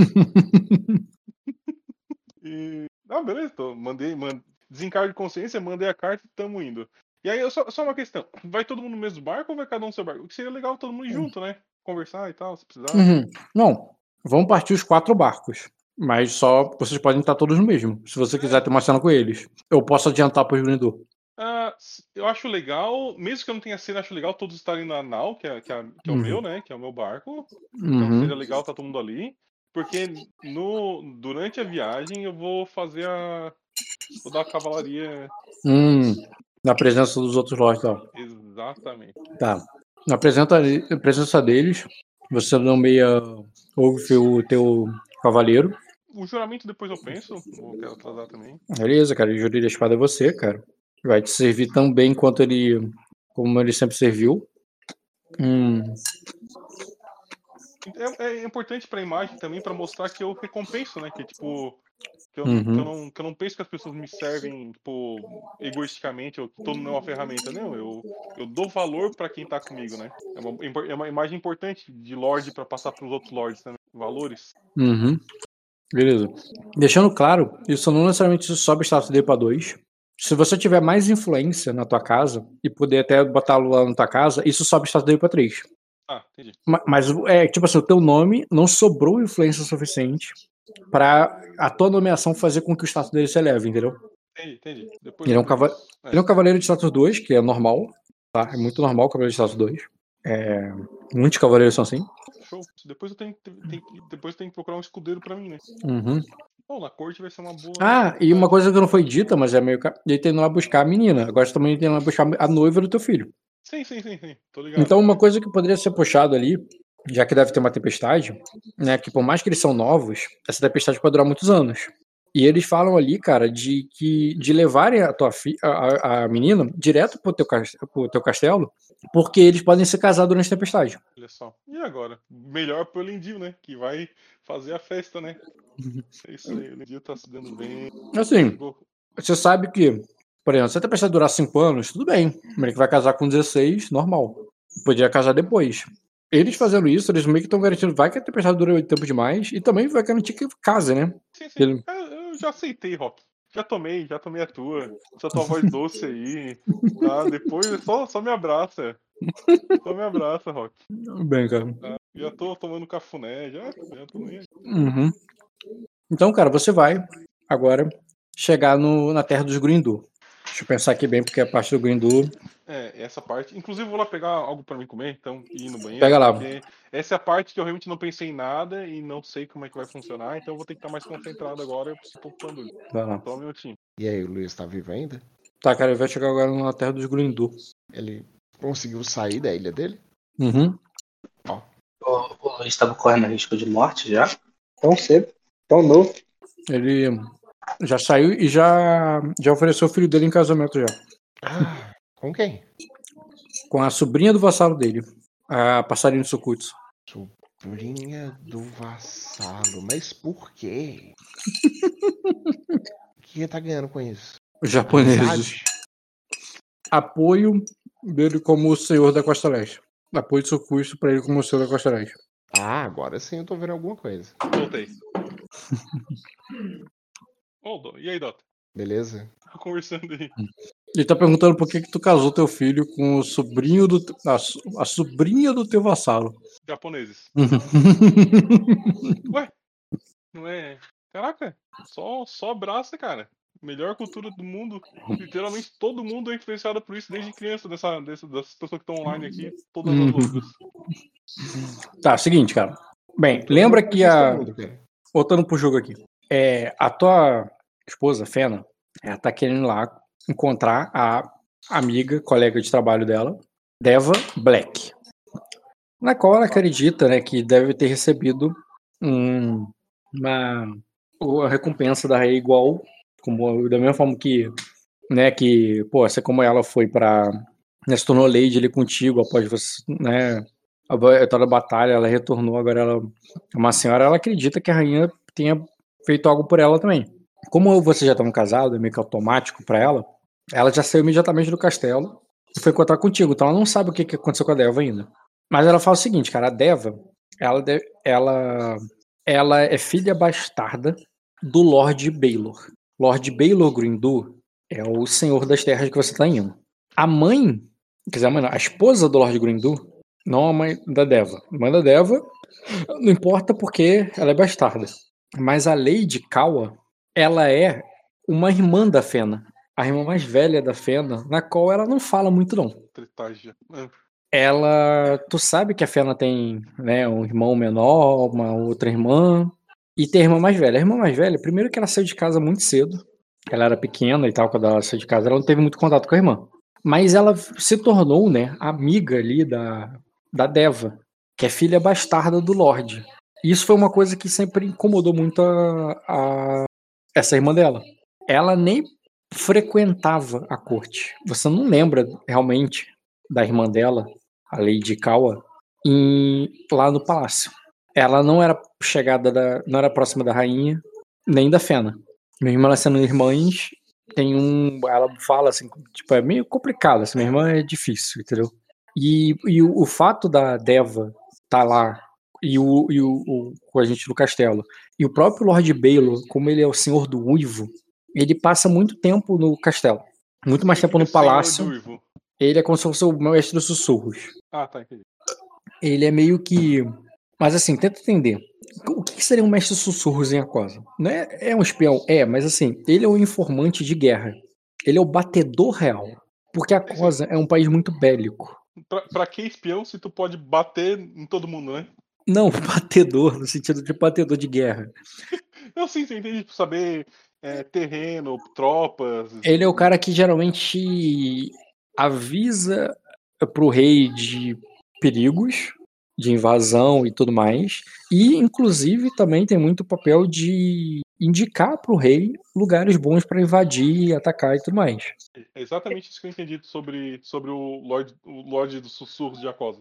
[SPEAKER 3] E... Ah, beleza. Tô, mandei, mand... desencargo de consciência, mandei a carta e tamo indo. E aí, só, só uma questão. Vai todo mundo no mesmo barco ou vai cada um no seu barco? O que seria legal todo mundo ir junto, né? Conversar e tal, se precisar.
[SPEAKER 2] Uhum. Não, vão partir os quatro barcos. Mas só vocês podem estar todos no mesmo. Se você quiser ter uma cena com eles. Eu posso adiantar pro Grindor.
[SPEAKER 3] S- eu acho legal, mesmo que eu não tenha cena, acho legal todos estarem na nau, que é, que é, que é o
[SPEAKER 2] Uhum.
[SPEAKER 3] meu, né? Que é o meu barco. Então
[SPEAKER 2] Uhum.
[SPEAKER 3] seria legal estar todo mundo ali. Porque no, durante a viagem eu vou fazer a. Vou dar a cavalaria.
[SPEAKER 2] Hum, na presença dos outros lords lá.
[SPEAKER 3] Exatamente.
[SPEAKER 2] Tá. Na presença, presença deles, você nomeia Ulf o teu cavaleiro.
[SPEAKER 3] O juramento depois eu penso, não quero atrasar também.
[SPEAKER 2] Beleza, cara. O júri da espada é você, cara. Vai te servir tão bem quanto ele. Como ele sempre serviu. Hum,
[SPEAKER 3] É, é importante pra imagem também pra mostrar que eu recompenso, né? Que tipo. Que eu,
[SPEAKER 2] Uhum.
[SPEAKER 3] que, eu não, que eu não penso que as pessoas me servem, tipo, egoisticamente, ou que todo mundo é uma ferramenta. Não, eu, eu dou valor pra quem tá comigo, né? É uma, é uma imagem importante de Lorde pra passar pros outros Lords também. Valores.
[SPEAKER 2] Uhum. Beleza. Deixando claro, isso não necessariamente sobe o status dele pra 2. Se você tiver mais influência na tua casa e puder até botá-lo lá na tua casa, isso sobe o status dele pra 3.
[SPEAKER 3] Ah, entendi.
[SPEAKER 2] Mas é tipo assim, o teu nome não sobrou influência suficiente pra a tua nomeação fazer com que o status dele se eleve, entendeu?
[SPEAKER 3] Entendi, entendi. Depois
[SPEAKER 2] Ele é um cava-.
[SPEAKER 3] É.
[SPEAKER 2] Ele é um cavaleiro de status 2, que é normal, tá? É muito normal o cavaleiro de status 2. É... Muitos cavaleiros são assim.
[SPEAKER 3] Show. Depois eu tenho, que- tenho depois eu tenho que procurar um escudeiro pra mim, né?
[SPEAKER 2] Uhum.
[SPEAKER 3] Bom, na corte vai ser uma boa.
[SPEAKER 2] Ah, e uma coisa que não foi dita, mas é meio. ca- Ele tem lá buscar a menina. Agora você também tem lá buscar a noiva do teu filho.
[SPEAKER 3] Sim, sim, sim, sim. Tô ligado.
[SPEAKER 2] Então, uma coisa que poderia ser puxado ali, já que deve ter uma tempestade, né? Que por mais que eles são novos, essa tempestade pode durar muitos anos. E eles falam ali, cara, de que de levarem a tua fi, a, a- menina direto pro teu, pro teu castelo, porque eles podem se casar durante a tempestade.
[SPEAKER 3] Olha só. E agora? Melhor pro Elendil, né? Que vai fazer a festa, né? É isso aí, o Elendil tá se dando bem.
[SPEAKER 2] Assim, você sabe que, por exemplo, se a tempestade durar 5 anos, tudo bem. Ele vai casar com 16, normal. Podia casar depois. Eles fazendo isso, eles meio que estão garantindo, vai que a tempestade dura tempo demais, e também vai garantir que case, né?
[SPEAKER 3] Sim, sim.
[SPEAKER 2] Ele-
[SPEAKER 3] É, Eu já aceitei, Rock. Já tomei, já tomei a tua. Essa tua voz doce aí. Tá? Depois só, só me abraça. Só me abraça, Rock.
[SPEAKER 2] Bem, cara.
[SPEAKER 3] Já tô tomando cafuné, já, já tô nem aí.
[SPEAKER 2] Uhum. Então, cara, você vai agora chegar no, na terra dos Grindu. Deixa eu pensar aqui bem, porque a parte do Grindu.
[SPEAKER 3] É, essa parte. Inclusive, vou lá pegar algo pra mim comer, então, e ir no banheiro.
[SPEAKER 2] Pega lá.
[SPEAKER 3] porque Essa é a parte que eu realmente não pensei em nada e não sei como é que vai funcionar, então eu vou ter que estar mais concentrado agora. Eu preciso um pouco quando.
[SPEAKER 2] Vai lá.
[SPEAKER 3] Só um minutinho.
[SPEAKER 1] E aí, o Luiz tá vivo ainda?
[SPEAKER 2] Tá, cara, ele vai chegar agora na terra dos Grindu.
[SPEAKER 1] Ele conseguiu sair da ilha dele?
[SPEAKER 2] Uhum.
[SPEAKER 4] O, o Luiz estava correndo risco de morte já? Tão cedo, tão novo.
[SPEAKER 2] Ele já saiu e já, já ofereceu o filho dele em casamento já.
[SPEAKER 1] Ah, com quem?
[SPEAKER 2] Com a sobrinha do vassalo dele, a passarinho de Sukutsu.
[SPEAKER 1] Sobrinha do vassalo. Mas por quê? O que ele tá ganhando com isso?
[SPEAKER 2] Os japoneses. Apoio dele como o senhor da Costa Leste. Apoio de Sukutsu pra ele como o senhor da Costa Leste.
[SPEAKER 1] Ah, agora sim eu tô vendo alguma coisa.
[SPEAKER 3] Voltei. Dó, e aí, Dota?
[SPEAKER 1] Beleza?
[SPEAKER 3] Tá conversando aí.
[SPEAKER 2] Ele tá perguntando por que, que tu casou teu filho com o sobrinho do. A, a sobrinha do teu vassalo.
[SPEAKER 3] Japoneses. Ué? Não é. Caraca, só, só abraça, cara. Melhor cultura do mundo. Literalmente todo mundo é influenciado por isso desde criança, dessa, dessa, dessas pessoas que estão online aqui, todas as
[SPEAKER 2] Uhum.
[SPEAKER 3] loucas.
[SPEAKER 2] tá, seguinte, cara. Bem, lembra que a.
[SPEAKER 1] Cara.
[SPEAKER 2] Voltando pro jogo aqui. É, a tua esposa, Fena, ela tá querendo ir lá encontrar a amiga, colega de trabalho dela, Deva Black. Na qual ela acredita né, que deve ter recebido um- uma, a recompensa da rei igual, como, da mesma forma que, né, que, pô, assim como ela foi pra. Né, se tornou lady ali contigo após você, né, a vitória da batalha, ela retornou, agora ela é uma senhora, ela acredita que a rainha tenha feito algo por ela também. Como vocês já estavam casados, é meio que automático para ela, ela já saiu imediatamente do castelo e foi encontrar contigo, então ela não sabe o que que aconteceu com a Deva ainda. Mas ela fala o seguinte, cara, a Deva, ela, ela, ela é filha bastarda do Lord Baylor. Lord Baylor Grindu é o senhor das terras que você está indo. A mãe, quer dizer, a, mãe não, a esposa do Lord Grindu, não a mãe da Deva. A mãe da Deva não importa porque ela é bastarda. Mas a Lady Kawa, ela é uma irmã da Fena. A irmã mais velha da Fena, na qual ela não fala muito não.
[SPEAKER 3] Tretagem. Ah,
[SPEAKER 2] Ela, tu sabe que a Fena tem, né, um irmão menor, uma outra irmã e tem a irmã mais velha. A irmã mais velha, primeiro que ela saiu de casa muito cedo. Ela era pequena e tal, quando ela saiu de casa, ela não teve muito contato com a irmã. Mas ela se tornou, né, amiga ali da, da Deva, que é filha bastarda do Lorde. E isso foi uma coisa que sempre incomodou muito a, a- essa irmã dela. Ela nem frequentava a corte. Você não lembra realmente da irmã dela, a Lady Kawa, em, lá no palácio. Ela não era chegada da, não era próxima da rainha, nem da Fena. Mesmo elas sendo irmãs, tem um. Ela fala assim, tipo, é meio complicado. Assim, minha irmã é difícil, entendeu? E, e o, o fato da Deva tá lá e o, e o, o- com a gente no castelo e o próprio Lord Baylor, como ele é o senhor do uivo, ele passa muito tempo no castelo. Muito mais tempo no
[SPEAKER 3] Senhor
[SPEAKER 2] palácio. Ele é como se fosse o mestre dos sussurros.
[SPEAKER 3] Ah, tá, entendi.
[SPEAKER 2] Ele é meio que. Mas assim, tenta entender. O que seria um mestre dos sussurros em Aquosa? Não é, é um espião? É, mas assim, ele é um informante de guerra. Ele é o batedor real. Porque Aquosa é um país muito bélico.
[SPEAKER 3] Pra, pra que espião se tu pode bater em todo mundo, né?
[SPEAKER 2] Não, batedor, no sentido de batedor de guerra.
[SPEAKER 3] Eu sim, você entende, tipo, saber é, terreno, tropas.
[SPEAKER 2] Ele é o cara que geralmente avisa pro rei de perigos, de invasão e tudo mais. E, inclusive, também tem muito papel de indicar pro rei lugares bons para invadir, atacar e tudo mais.
[SPEAKER 3] É exatamente isso que eu entendi sobre, sobre o Lorde, o Lorde dos Sussurros de Acosa.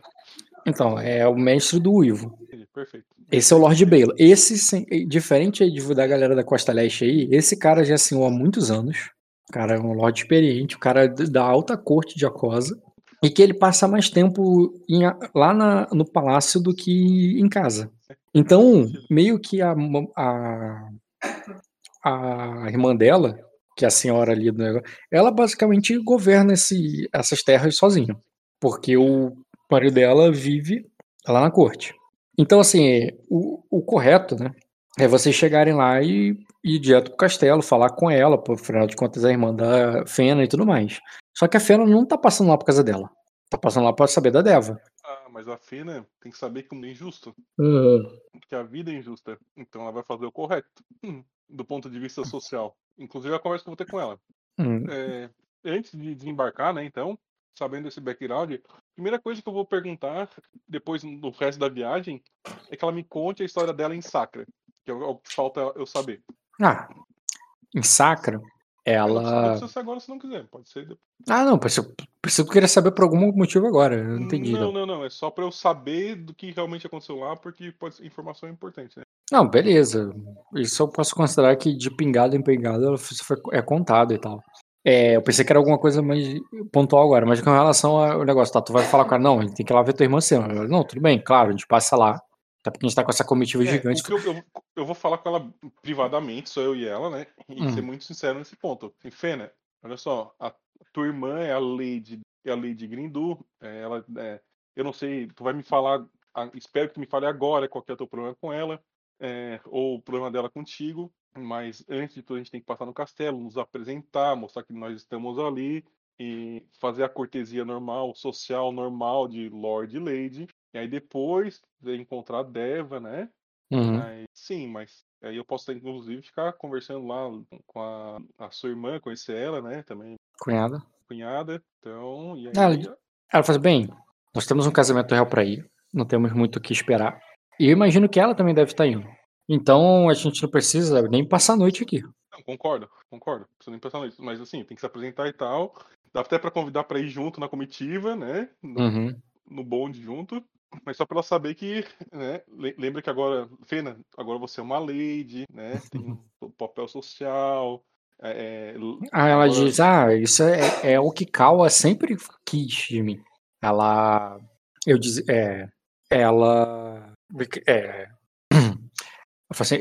[SPEAKER 2] Então, é o mestre do Uivo.
[SPEAKER 3] Perfeito.
[SPEAKER 2] Esse é o Lord Baylor. Esse, sim, diferente aí de- da galera da Costa Leste aí, esse cara já assinou há muitos anos. O cara é um Lorde experiente, o cara d- da alta corte de Acosa. E que ele passa mais tempo em lá na- no palácio do que em casa. Então, meio que a, a, a irmã dela, que é a senhora ali do negócio, ela basicamente governa esse, essas terras sozinha. Porque o marido dela vive lá na corte. Então, assim, o, o correto, né? É vocês chegarem lá e ir direto pro castelo, falar com ela, por afinal de contas, a irmã da Fena e tudo mais. Só que a Fena não tá passando lá por causa dela. Tá passando lá pra saber da Deva.
[SPEAKER 3] Mas a Fena tem que saber que o mundo é injusto.
[SPEAKER 2] Uhum.
[SPEAKER 3] Que a vida é injusta. Então ela vai fazer o correto. Hum, Do ponto de vista social. Inclusive a conversa que eu vou ter com ela.
[SPEAKER 2] Hum,
[SPEAKER 3] É, antes de desembarcar, né, então, sabendo esse background, a primeira coisa que eu vou perguntar depois no resto da viagem é que ela me conte a história dela em Sacra. Que é o que falta eu saber.
[SPEAKER 2] Ah, em Sacra, Ela.
[SPEAKER 3] precisa ser agora se não quiser. Pode ser depois.
[SPEAKER 2] Ah, não, preciso, preciso querer saber por algum motivo agora. Eu não entendi.
[SPEAKER 3] Não,
[SPEAKER 2] Não,
[SPEAKER 3] não, não. É só pra eu saber do que realmente aconteceu lá, porque pode ser informação importante, né?
[SPEAKER 2] não, beleza. Isso eu posso considerar que de pingada em pingada é contado e tal. É, eu pensei que era alguma coisa mais pontual agora, mas com relação ao negócio, tá? Tu vai falar com ela, não, a gente tem que ir lá ver tua irmã cena. Eu, Não, tudo bem, claro, a gente passa lá. Até porque a gente tá com essa comitiva
[SPEAKER 3] É,
[SPEAKER 2] gigante.
[SPEAKER 3] eu, eu, eu vou falar com ela privadamente, só eu e ela, né? E
[SPEAKER 2] Hum.
[SPEAKER 3] ser muito sincero nesse ponto. Assim, Fena, olha só, a tua irmã é a Lady, é a Lady Grindu. é, ela, é, eu não sei, tu vai me falar, espero que tu me fale agora qual que é o teu problema com ela, é, ou o problema dela contigo. Mas antes de tudo, a gente tem que passar no castelo, nos apresentar, mostrar que nós estamos ali e fazer a cortesia normal, social normal de Lord e Lady. E aí depois de encontrar a Deva, né?
[SPEAKER 2] Uhum.
[SPEAKER 3] Aí, sim, mas aí eu posso inclusive ficar conversando lá com a, a sua irmã, conhecer ela, né? Também
[SPEAKER 2] Cunhada.
[SPEAKER 3] cunhada. Então, e aí.
[SPEAKER 2] Ah, ela- Ela fala assim, bem, nós temos um casamento real pra ir, não temos muito o que esperar. E eu imagino que ela também deve estar indo. Então a gente não precisa nem passar a noite aqui.
[SPEAKER 3] Não, concordo, concordo. Não precisa nem pensar nisso. Mas assim, tem que se apresentar e tal. Dá até pra convidar pra ir junto na comitiva, né? No,
[SPEAKER 2] Uhum.
[SPEAKER 3] no bonde junto. Mas só pra ela saber que, né? le- Lembra que agora, Fena, agora você é uma lady, né? Tem um papel social. é, é,
[SPEAKER 2] Ah, ela
[SPEAKER 3] agora-
[SPEAKER 2] diz, ah, isso é, é o que Kawa sempre quis de mim. Ela, eu diz, é, ela, é, eu, assim,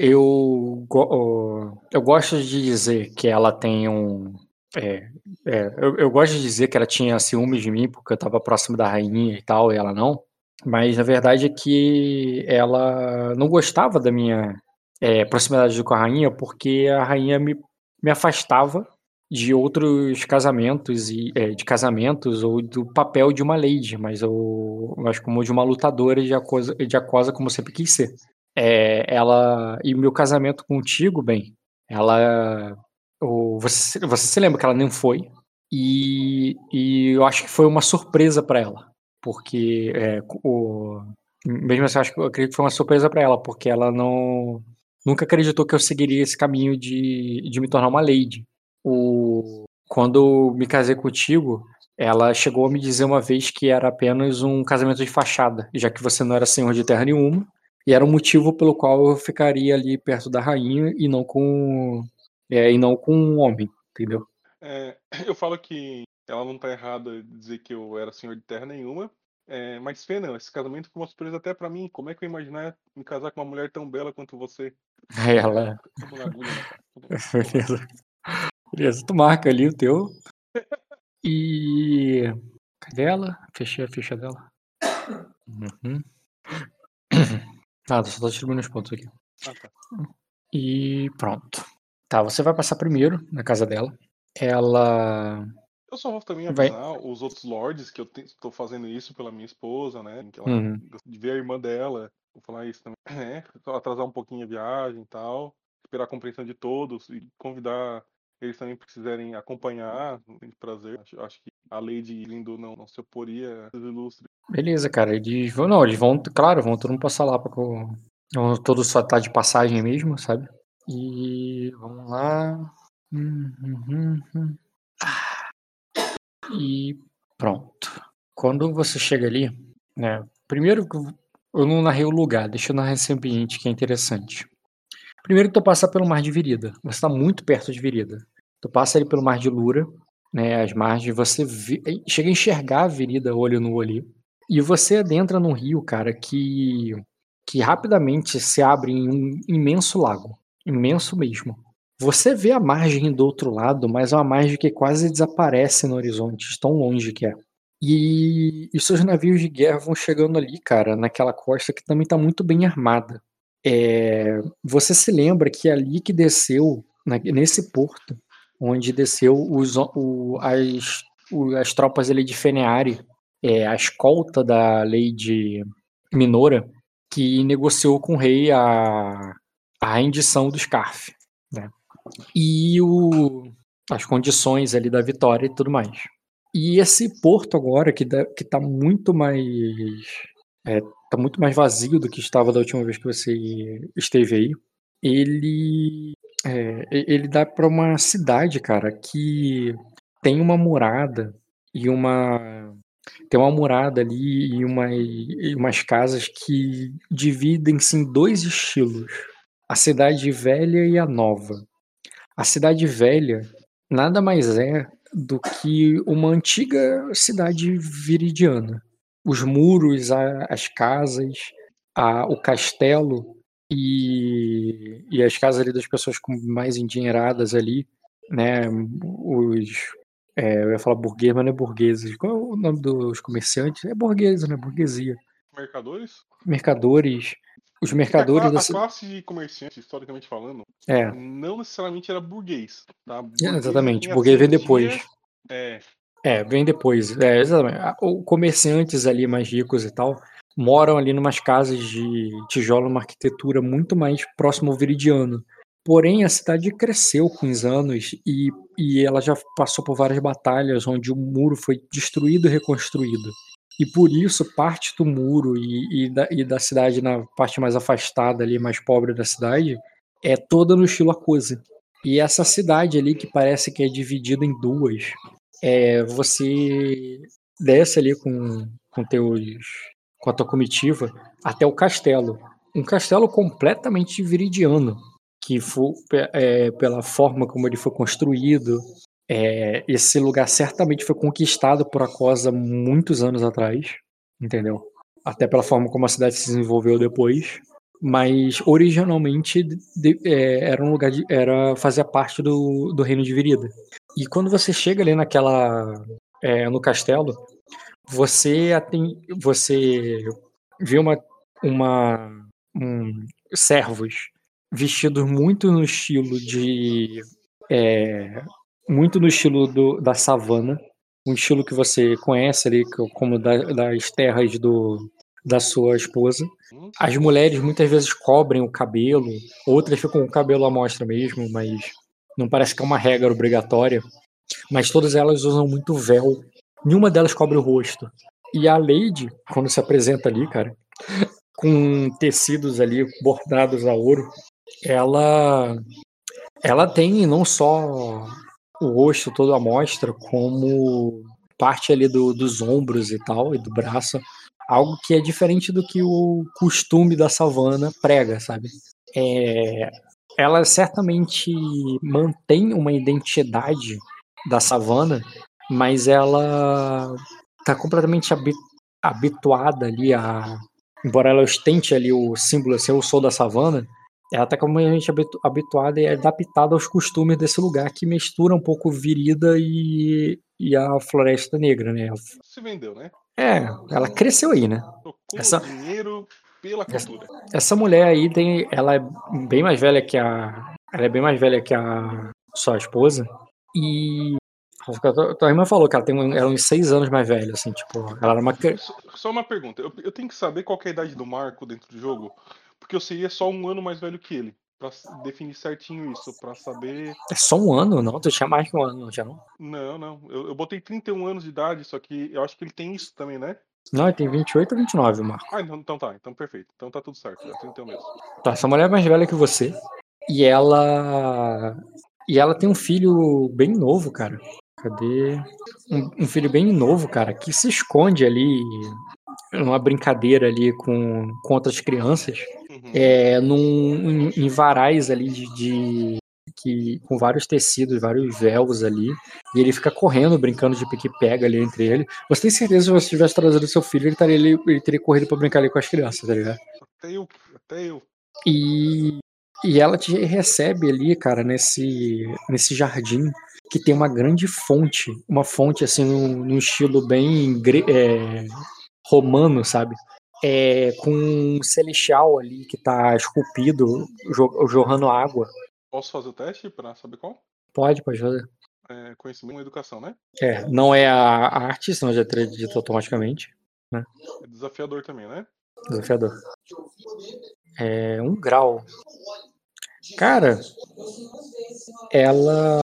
[SPEAKER 2] eu gosto de dizer que ela tem um, é, é, eu, eu gosto de dizer que ela tinha ciúmes de mim porque eu estava próximo da rainha e tal, e ela não. Mas a verdade é que ela não gostava da minha é, proximidade com a rainha porque a rainha me, me afastava de outros casamentos e é, de casamentos ou do papel de uma lady, mas eu, mas como de uma lutadora de acosa, de acosa como sempre quis ser. É, ela e meu casamento contigo, bem, ela o, você, você se lembra que ela nem foi e, e eu acho que foi uma surpresa para ela, porque é, o, mesmo assim eu acho eu acredito que foi uma surpresa para ela, porque ela não nunca acreditou que eu seguiria esse caminho de, de me tornar uma lady o quando eu me casei contigo, ela chegou a me dizer uma vez que era apenas um casamento de fachada, já que você não era senhor de terra nenhuma, e era um motivo pelo qual eu ficaria ali perto da rainha e não com é, e não com um homem, entendeu?
[SPEAKER 3] É, eu falo que ela não tá errada em dizer que eu era senhor de terra nenhuma. É, mas, Fena, esse casamento foi uma surpresa até pra mim. Como é que eu ia imaginar me casar com uma mulher tão bela quanto você?
[SPEAKER 2] Ela,
[SPEAKER 3] né,
[SPEAKER 2] beleza, beleza, tu marca ali o teu e cadê ela? Fechei a ficha dela. Uhum. Nada, só tô distribuindo os pontos aqui.
[SPEAKER 3] Ah, tá.
[SPEAKER 2] E pronto. Tá, você vai passar primeiro na casa dela. Ela.
[SPEAKER 3] Eu só vou também
[SPEAKER 2] Vai.
[SPEAKER 3] avisar os outros lords que eu estou fazendo isso pela minha esposa, né? Que ela
[SPEAKER 2] Uhum.
[SPEAKER 3] de ver a irmã dela. Vou falar isso também. É, atrasar um pouquinho a viagem e tal. Esperar a compreensão de todos e convidar eles também quiserem acompanhar. Tem prazer. Acho, acho que a Lady Lindo não, não se oporia ilustre.
[SPEAKER 2] Beleza, cara. Eles vão. Não, eles vão, claro, vão todo mundo passar lá pra. Vão todos só tá de passagem mesmo, sabe? E vamos lá. Hum, hum, hum, hum. E pronto. Quando você chega ali, né? Primeiro eu- não narrei o lugar, deixa eu narrar esse ambiente que é interessante. Primeiro tu passa pelo mar de Virida. Você está muito perto de Virida. Tu passa ali pelo mar de Lura, né? As margens, você chega a enxergar a Virida olho no olho. E você adentra num rio, cara, que, que rapidamente se abre em um imenso lago. Imenso mesmo. Você vê a margem do outro lado, mas é uma margem que quase desaparece no horizonte, de tão longe que é. E, e seus navios de guerra vão chegando ali, cara, naquela costa que também está muito bem armada. É, você se lembra que é ali que desceu, na- nesse porto, onde desceu os, o- as, o- as tropas ali de Feneari, é, a escolta da Lady Minora, que negociou com o rei a, a rendição do Scarf, né? E o, as condições ali da vitória e tudo mais. E esse porto agora, que, dá, que tá muito mais. É, tá muito mais vazio do que estava da última vez que você esteve aí. Ele. é, ele dá para uma cidade, cara, que tem uma murada e uma. Tem uma murada ali e, uma, e umas casas que dividem-se em dois estilos: a cidade velha e a nova. A cidade velha nada mais é do que uma antiga cidade viridiana. Os muros, a- as casas, a- o castelo e, e as casas ali das pessoas mais endinheiradas ali, né? Os é, eu ia falar burguês, mas não é burgueses. Qual é o nome dos comerciantes? É burgueses, né? Burguesia.
[SPEAKER 3] Mercadores?
[SPEAKER 2] Mercadores. Os
[SPEAKER 3] É a,
[SPEAKER 2] mercadores
[SPEAKER 3] cla-
[SPEAKER 2] da
[SPEAKER 3] a
[SPEAKER 2] ci-
[SPEAKER 3] classe de comerciante, historicamente falando,
[SPEAKER 2] É,
[SPEAKER 3] não necessariamente era burguês. Tá?
[SPEAKER 2] É,
[SPEAKER 3] Burguês
[SPEAKER 2] exatamente. Burguês vem depois.
[SPEAKER 3] É,
[SPEAKER 2] É, vem depois. É, exatamente. Ah, O comerciantes ali mais ricos e tal moram ali numas casas de tijolo, uma arquitetura muito mais próximo ao viridiano. Porém, a cidade cresceu com os anos e, e ela já passou por várias batalhas onde o muro foi destruído e reconstruído. E por isso, parte do muro e, e da, e da cidade, na parte mais afastada ali, mais pobre da cidade, é toda no estilo Akose. E essa cidade ali, que parece que é dividida em duas, é, você desce ali com, com teus com a tua comitiva até o castelo. Um castelo completamente viridiano, que foi é, pela forma como ele foi construído. É, esse lugar certamente foi conquistado por Acosa muitos anos atrás, entendeu? Até pela forma como a cidade se desenvolveu depois. Mas originalmente de, é, era um lugar de, era fazia parte do, do reino de Virida. E quando você chega ali naquela é, no castelo, você tem, você vê uma, uma um, servos vestidos muito no estilo de é, muito no estilo do, da savana, um estilo que você conhece ali como da, das terras do, da sua esposa. As mulheres muitas vezes cobrem o cabelo, outras ficam com o cabelo à mostra mesmo, mas não parece que é uma regra obrigatória. Mas todas elas usam muito véu. Nenhuma delas cobre o rosto. E a Lady, quando se apresenta ali, cara, com tecidos ali bordados a ouro, ela ela tem não só o rosto todo à mostra, como parte ali do, dos ombros e tal, e do braço, algo que é diferente do que o costume da savana prega, sabe? É, ela certamente mantém uma identidade da savana, mas ela está completamente habituada ali a, embora ela ostente ali o símbolo assim, eu sou da savana, ela está completamente habituada e adaptada aos costumes desse lugar que mistura um pouco Virida e, e a Floresta Negra, né?
[SPEAKER 3] Se vendeu, né?
[SPEAKER 2] É, ela cresceu aí, né?
[SPEAKER 3] Tocou essa... dinheiro pela cultura.
[SPEAKER 2] Essa, essa mulher aí tem, ela é bem mais velha que a, ela é bem mais velha que a sua esposa e tua irmã falou que ela tem ela é uns seis anos mais velha, assim, tipo, ela era uma.
[SPEAKER 3] Só uma pergunta, eu, eu tenho que saber qual é a idade do Marco dentro do jogo, porque eu seria só um ano mais velho que ele. Pra definir certinho isso, pra saber.
[SPEAKER 2] É só um ano? Não, tu tinha mais que um ano, não tinha não?
[SPEAKER 3] Não, não. Eu, eu botei 31 anos de idade, só que eu acho que ele tem isso também, né?
[SPEAKER 2] Não, ele tem 28 ou 29, Marco.
[SPEAKER 3] Ah, então, então tá, então perfeito. Então tá tudo certo, é 31 mesmo.
[SPEAKER 2] Tá, essa mulher é mais velha que você. E ela. E ela tem um filho bem novo, cara. Cadê? Um, um, filho bem novo, cara, que se esconde ali numa brincadeira ali com, com outras crianças, uhum. é, num, em, em, varais ali de, de, que, com vários tecidos, vários véus ali, e ele fica correndo, brincando de pique-pega ali entre ele. Você tem certeza que se você tivesse trazido seu filho, ele, estaria, ele, ele teria corrido pra brincar ali com as crianças, tá ligado?
[SPEAKER 3] Até eu, até eu.
[SPEAKER 2] E, e ela te recebe ali, cara, nesse, nesse jardim que tem uma grande fonte, uma fonte assim num, num estilo bem é, romano, sabe? É, com um celestial ali que tá esculpido, jorrando água.
[SPEAKER 3] Posso fazer o teste para saber qual?
[SPEAKER 2] Pode, pode fazer.
[SPEAKER 3] É, conhecimento e educação, né?
[SPEAKER 2] É, não é a arte, senão já teria dito automaticamente. Né?
[SPEAKER 3] É desafiador também, né?
[SPEAKER 2] Desafiador. É um grau. Cara, ela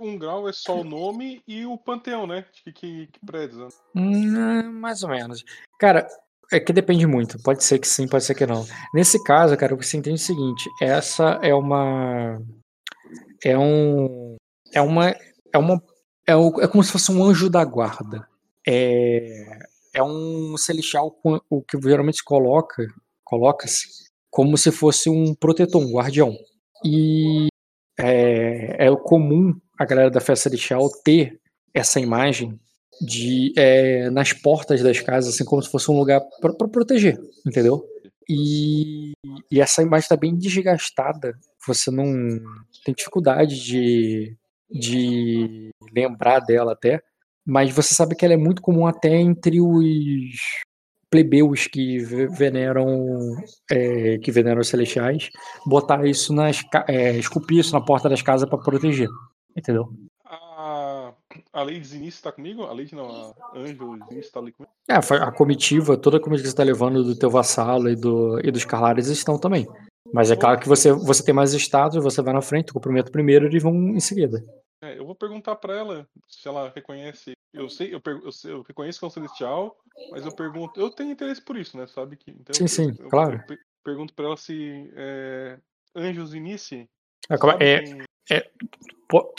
[SPEAKER 3] um grau é só o nome e o panteão, né? Que, que, que preza.
[SPEAKER 2] Hum, mais ou menos. Cara, é que depende muito. Pode ser que sim, pode ser que não. Nesse caso, cara, você entende o seguinte: essa é uma. É um. É uma. É uma. É, o, é como se fosse um anjo da guarda. É, é um celestial o que geralmente coloca. Coloca-se como se fosse um protetor, um guardião. E é, é comum a galera da festa celestial ter essa imagem de é, nas portas das casas, assim como se fosse um lugar para proteger, entendeu? E, e essa imagem está bem desgastada. Você não tem dificuldade de, de lembrar dela até, mas você sabe que ela é muito comum até entre os plebeus que veneram é, que veneram os celestiais botar isso nas é, esculpir isso na porta das casas para proteger entendeu?
[SPEAKER 3] A, a Lady Zinice está comigo? A Lady não a Anjo Zinice está ali comigo?
[SPEAKER 2] É a comitiva toda a comitiva que você está levando do teu vassalo e do e dos Carlares estão também. Mas é claro que você você tem mais status você vai na frente cumprimenta primeiro e eles vão em seguida
[SPEAKER 3] é, eu vou perguntar para ela se ela reconhece. Eu sei, eu, eu, sei, eu reconheço que é um celestial, mas eu pergunto. Eu tenho interesse por isso, né? Sabe que.
[SPEAKER 2] Então, sim, sim, claro.
[SPEAKER 3] pergunto para ela se é, Anjos Inici.
[SPEAKER 2] É, é,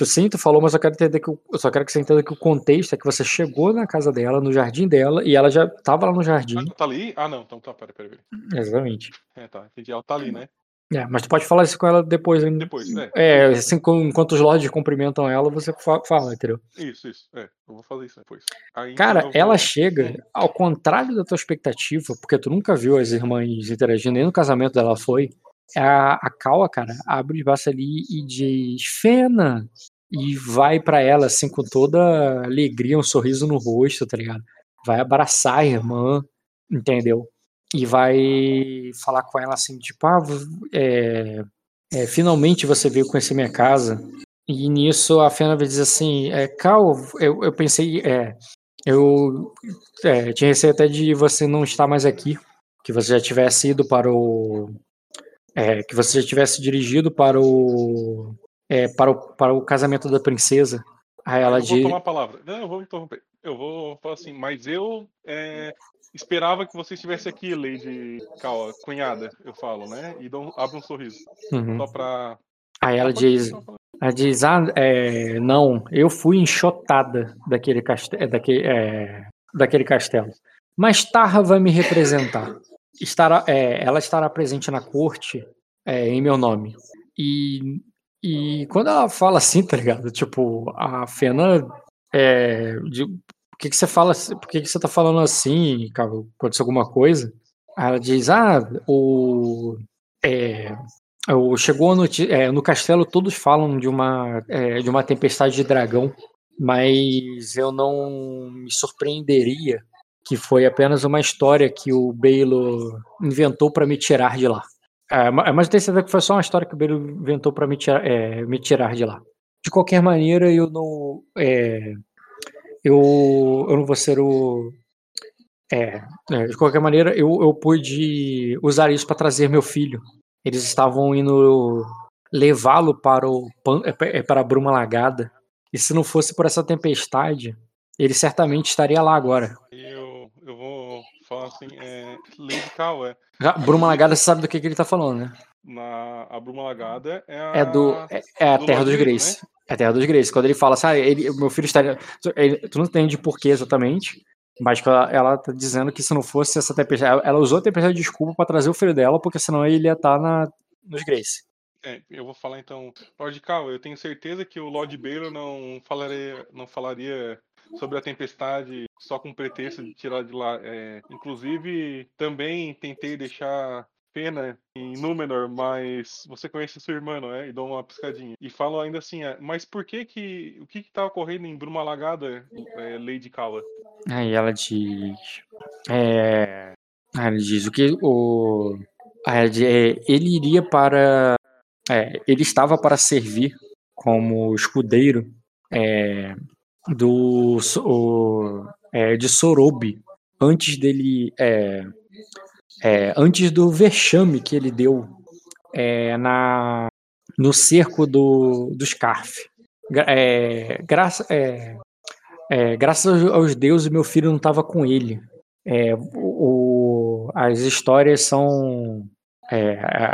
[SPEAKER 2] sim, tu falou, mas eu quero entender que o- eu só quero que você entenda que o contexto é que você chegou na casa dela, no jardim dela, e ela já tava lá no jardim.
[SPEAKER 3] Ah, tá ali? Ah, não. Então tá, pera, pera, pera.
[SPEAKER 2] Exatamente.
[SPEAKER 3] É, tá. Entendi. Ela tá ali, né?
[SPEAKER 2] É, mas tu pode falar isso com ela depois ainda.
[SPEAKER 3] Depois, né?
[SPEAKER 2] É, assim, enquanto os lords cumprimentam ela, você fa- fala, entendeu?
[SPEAKER 3] Isso, isso. É, eu vou fazer isso depois. Aí,
[SPEAKER 2] Cara,
[SPEAKER 3] eu
[SPEAKER 2] ela
[SPEAKER 3] vou-
[SPEAKER 2] chega, ao contrário da tua expectativa, porque tu nunca viu as irmãs interagindo, nem no casamento dela foi. A, a Kawa, cara, abre os braços ali e diz: Fena! E vai pra ela, assim, com toda alegria, um sorriso no rosto, tá ligado? Vai abraçar a irmã, entendeu? E vai falar com ela assim, tipo, ah, é, é, finalmente você veio conhecer minha casa. E nisso a Fena dizer assim, é, Cal, eu, eu pensei, é, eu é, tinha receio até de você não estar mais aqui, que você já tivesse ido para o. é, que você já tivesse dirigido para o, é, para o. para o casamento da princesa. Aí ela
[SPEAKER 3] eu vou
[SPEAKER 2] diz.
[SPEAKER 3] tomar a palavra. Não, eu vou interromper. Eu vou falar assim, mas eu é, esperava que você estivesse aqui, Lady Kawa, cunhada, eu falo, né? E dou, abre um sorriso.
[SPEAKER 2] Uhum.
[SPEAKER 3] Só pra.
[SPEAKER 2] Aí ela diz. Ela diz, ah, é, não, eu fui enxotada daquele, caste daquele, é, daquele castelo. Mas Tarra vai me representar. Estará, é, ela estará presente na corte é, em meu nome. E, e quando ela fala assim, tá ligado? Tipo, a Fena. É, de, que, que você fala Por que, que você tá falando assim, cara? Aconteceu alguma coisa? Aí ela diz, ah, o. É, o- chegou noti- é, no castelo, todos falam de uma, é, de uma tempestade de dragão, mas eu não me surpreenderia que foi apenas uma história que o Bailo inventou para me tirar de lá. É, ma- mas eu tenho certeza que foi só uma história que o Bailo inventou para me, tirar- é, me tirar de lá. De qualquer maneira, eu não. é, eu, eu não vou ser o. É, é, de qualquer maneira, eu, eu pude usar isso para trazer meu filho. Eles estavam indo levá-lo para o é, é, para a bruma lagada. E se não fosse por essa tempestade, ele certamente estaria lá agora.
[SPEAKER 3] Eu, eu vou falar assim, é, Lady
[SPEAKER 2] Bruma lagada, você sabe do que, que ele tá falando, né?
[SPEAKER 3] na a Bruma Lagada é a.
[SPEAKER 2] É do é, é a
[SPEAKER 3] do
[SPEAKER 2] Terra dos
[SPEAKER 3] Grace,
[SPEAKER 2] Grace. É Terra dos Grace. Quando ele fala assim, ah, ele, meu filho estaria. ele- tu não entende por que exatamente, mas ela, ela tá dizendo que se não fosse essa tempestade. Ela, usou a tempestade de desculpa para trazer o filho dela, porque senão ele ia estar na, nos Grace.
[SPEAKER 3] É, eu vou falar então, Lord Kawa, eu tenho certeza que o Lord Baylor não falaria, não falaria sobre a tempestade só com pretexto de tirar de lá. É, inclusive, também tentei deixar pena em Númenor, mas você conhece sua irmã, não é? E dou uma piscadinha. E falo ainda assim, é, mas por que que, o que que tá ocorrendo em Bruma Lagada, é, Lady Kawa?
[SPEAKER 2] Aí ela diz. É, aí ela diz o que o. é, ele iria para. é, ele estava para servir como escudeiro é, do o, é, de Sorobi antes dele é, é, antes do vexame que ele deu é, na no cerco do do Scarf é, graça, é, é, graças aos, deuses, meu filho não estava com ele. É, o, as histórias são.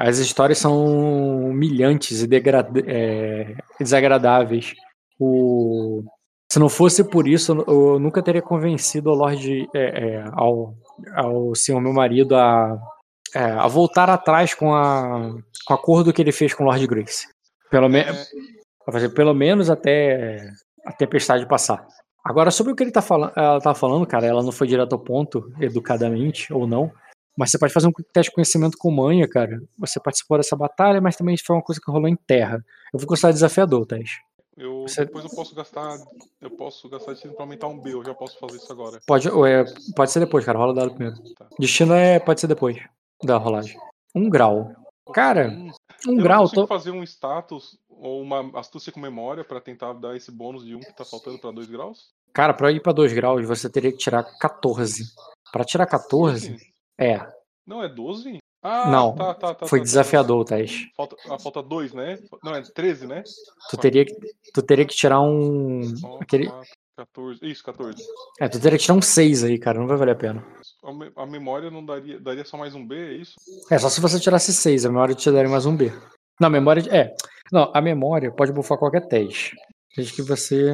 [SPEAKER 2] as histórias são humilhantes e desagradáveis. O, se não fosse por isso, eu nunca teria convencido o Lorde, ao, ao senhor meu marido a, é, a voltar atrás com, a, com o acordo que ele fez com Lord Grace. Pelo menos. Fazer pelo menos até a tempestade passar. Agora, sobre o que ele tá falando, ela tá falando, cara, ela não foi direto ao ponto, educadamente, ou não. Mas você pode fazer um teste de conhecimento com manha, cara. Você participou dessa batalha, mas também foi uma coisa que rolou em terra. Eu vou gostar desafiador, Thais.
[SPEAKER 3] Eu,
[SPEAKER 2] Você-
[SPEAKER 3] depois eu posso gastar, eu posso gastar destino pra aumentar um B, eu já posso fazer isso agora.
[SPEAKER 2] Pode, é, pode ser depois, cara. Rola o dado primeiro.
[SPEAKER 3] Tá.
[SPEAKER 2] Destino é, pode ser depois da rolagem. Um grau. Cara, um
[SPEAKER 3] eu
[SPEAKER 2] grau,
[SPEAKER 3] consigo
[SPEAKER 2] tô,
[SPEAKER 3] fazer um status ou uma astúcia com memória pra tentar dar esse bônus de um que tá faltando pra 2 graus?
[SPEAKER 2] cara, pra ir pra 2 graus, você teria que tirar 14. Pra tirar 14,
[SPEAKER 3] 12?
[SPEAKER 2] é,
[SPEAKER 3] Não, é 12? Ah,
[SPEAKER 2] Não,
[SPEAKER 3] tá, tá, tá.
[SPEAKER 2] foi
[SPEAKER 3] tá, tá.
[SPEAKER 2] desafiador, Thais.
[SPEAKER 3] Falta, ah, falta 2, né? Não, é 13, né?
[SPEAKER 2] Tu teria, que- tu teria que tirar um. Aquele,
[SPEAKER 3] quatro, 14. Isso, 14.
[SPEAKER 2] é, tu teria que tirar um 6 aí, cara. Não vai valer a pena.
[SPEAKER 3] A, me- a memória não daria, daria só mais um B, é isso?
[SPEAKER 2] É, só se você tirasse 6, a memória te daria mais um B. Não, memória. de- É. Não, a memória pode bufar qualquer teste. Desde que você.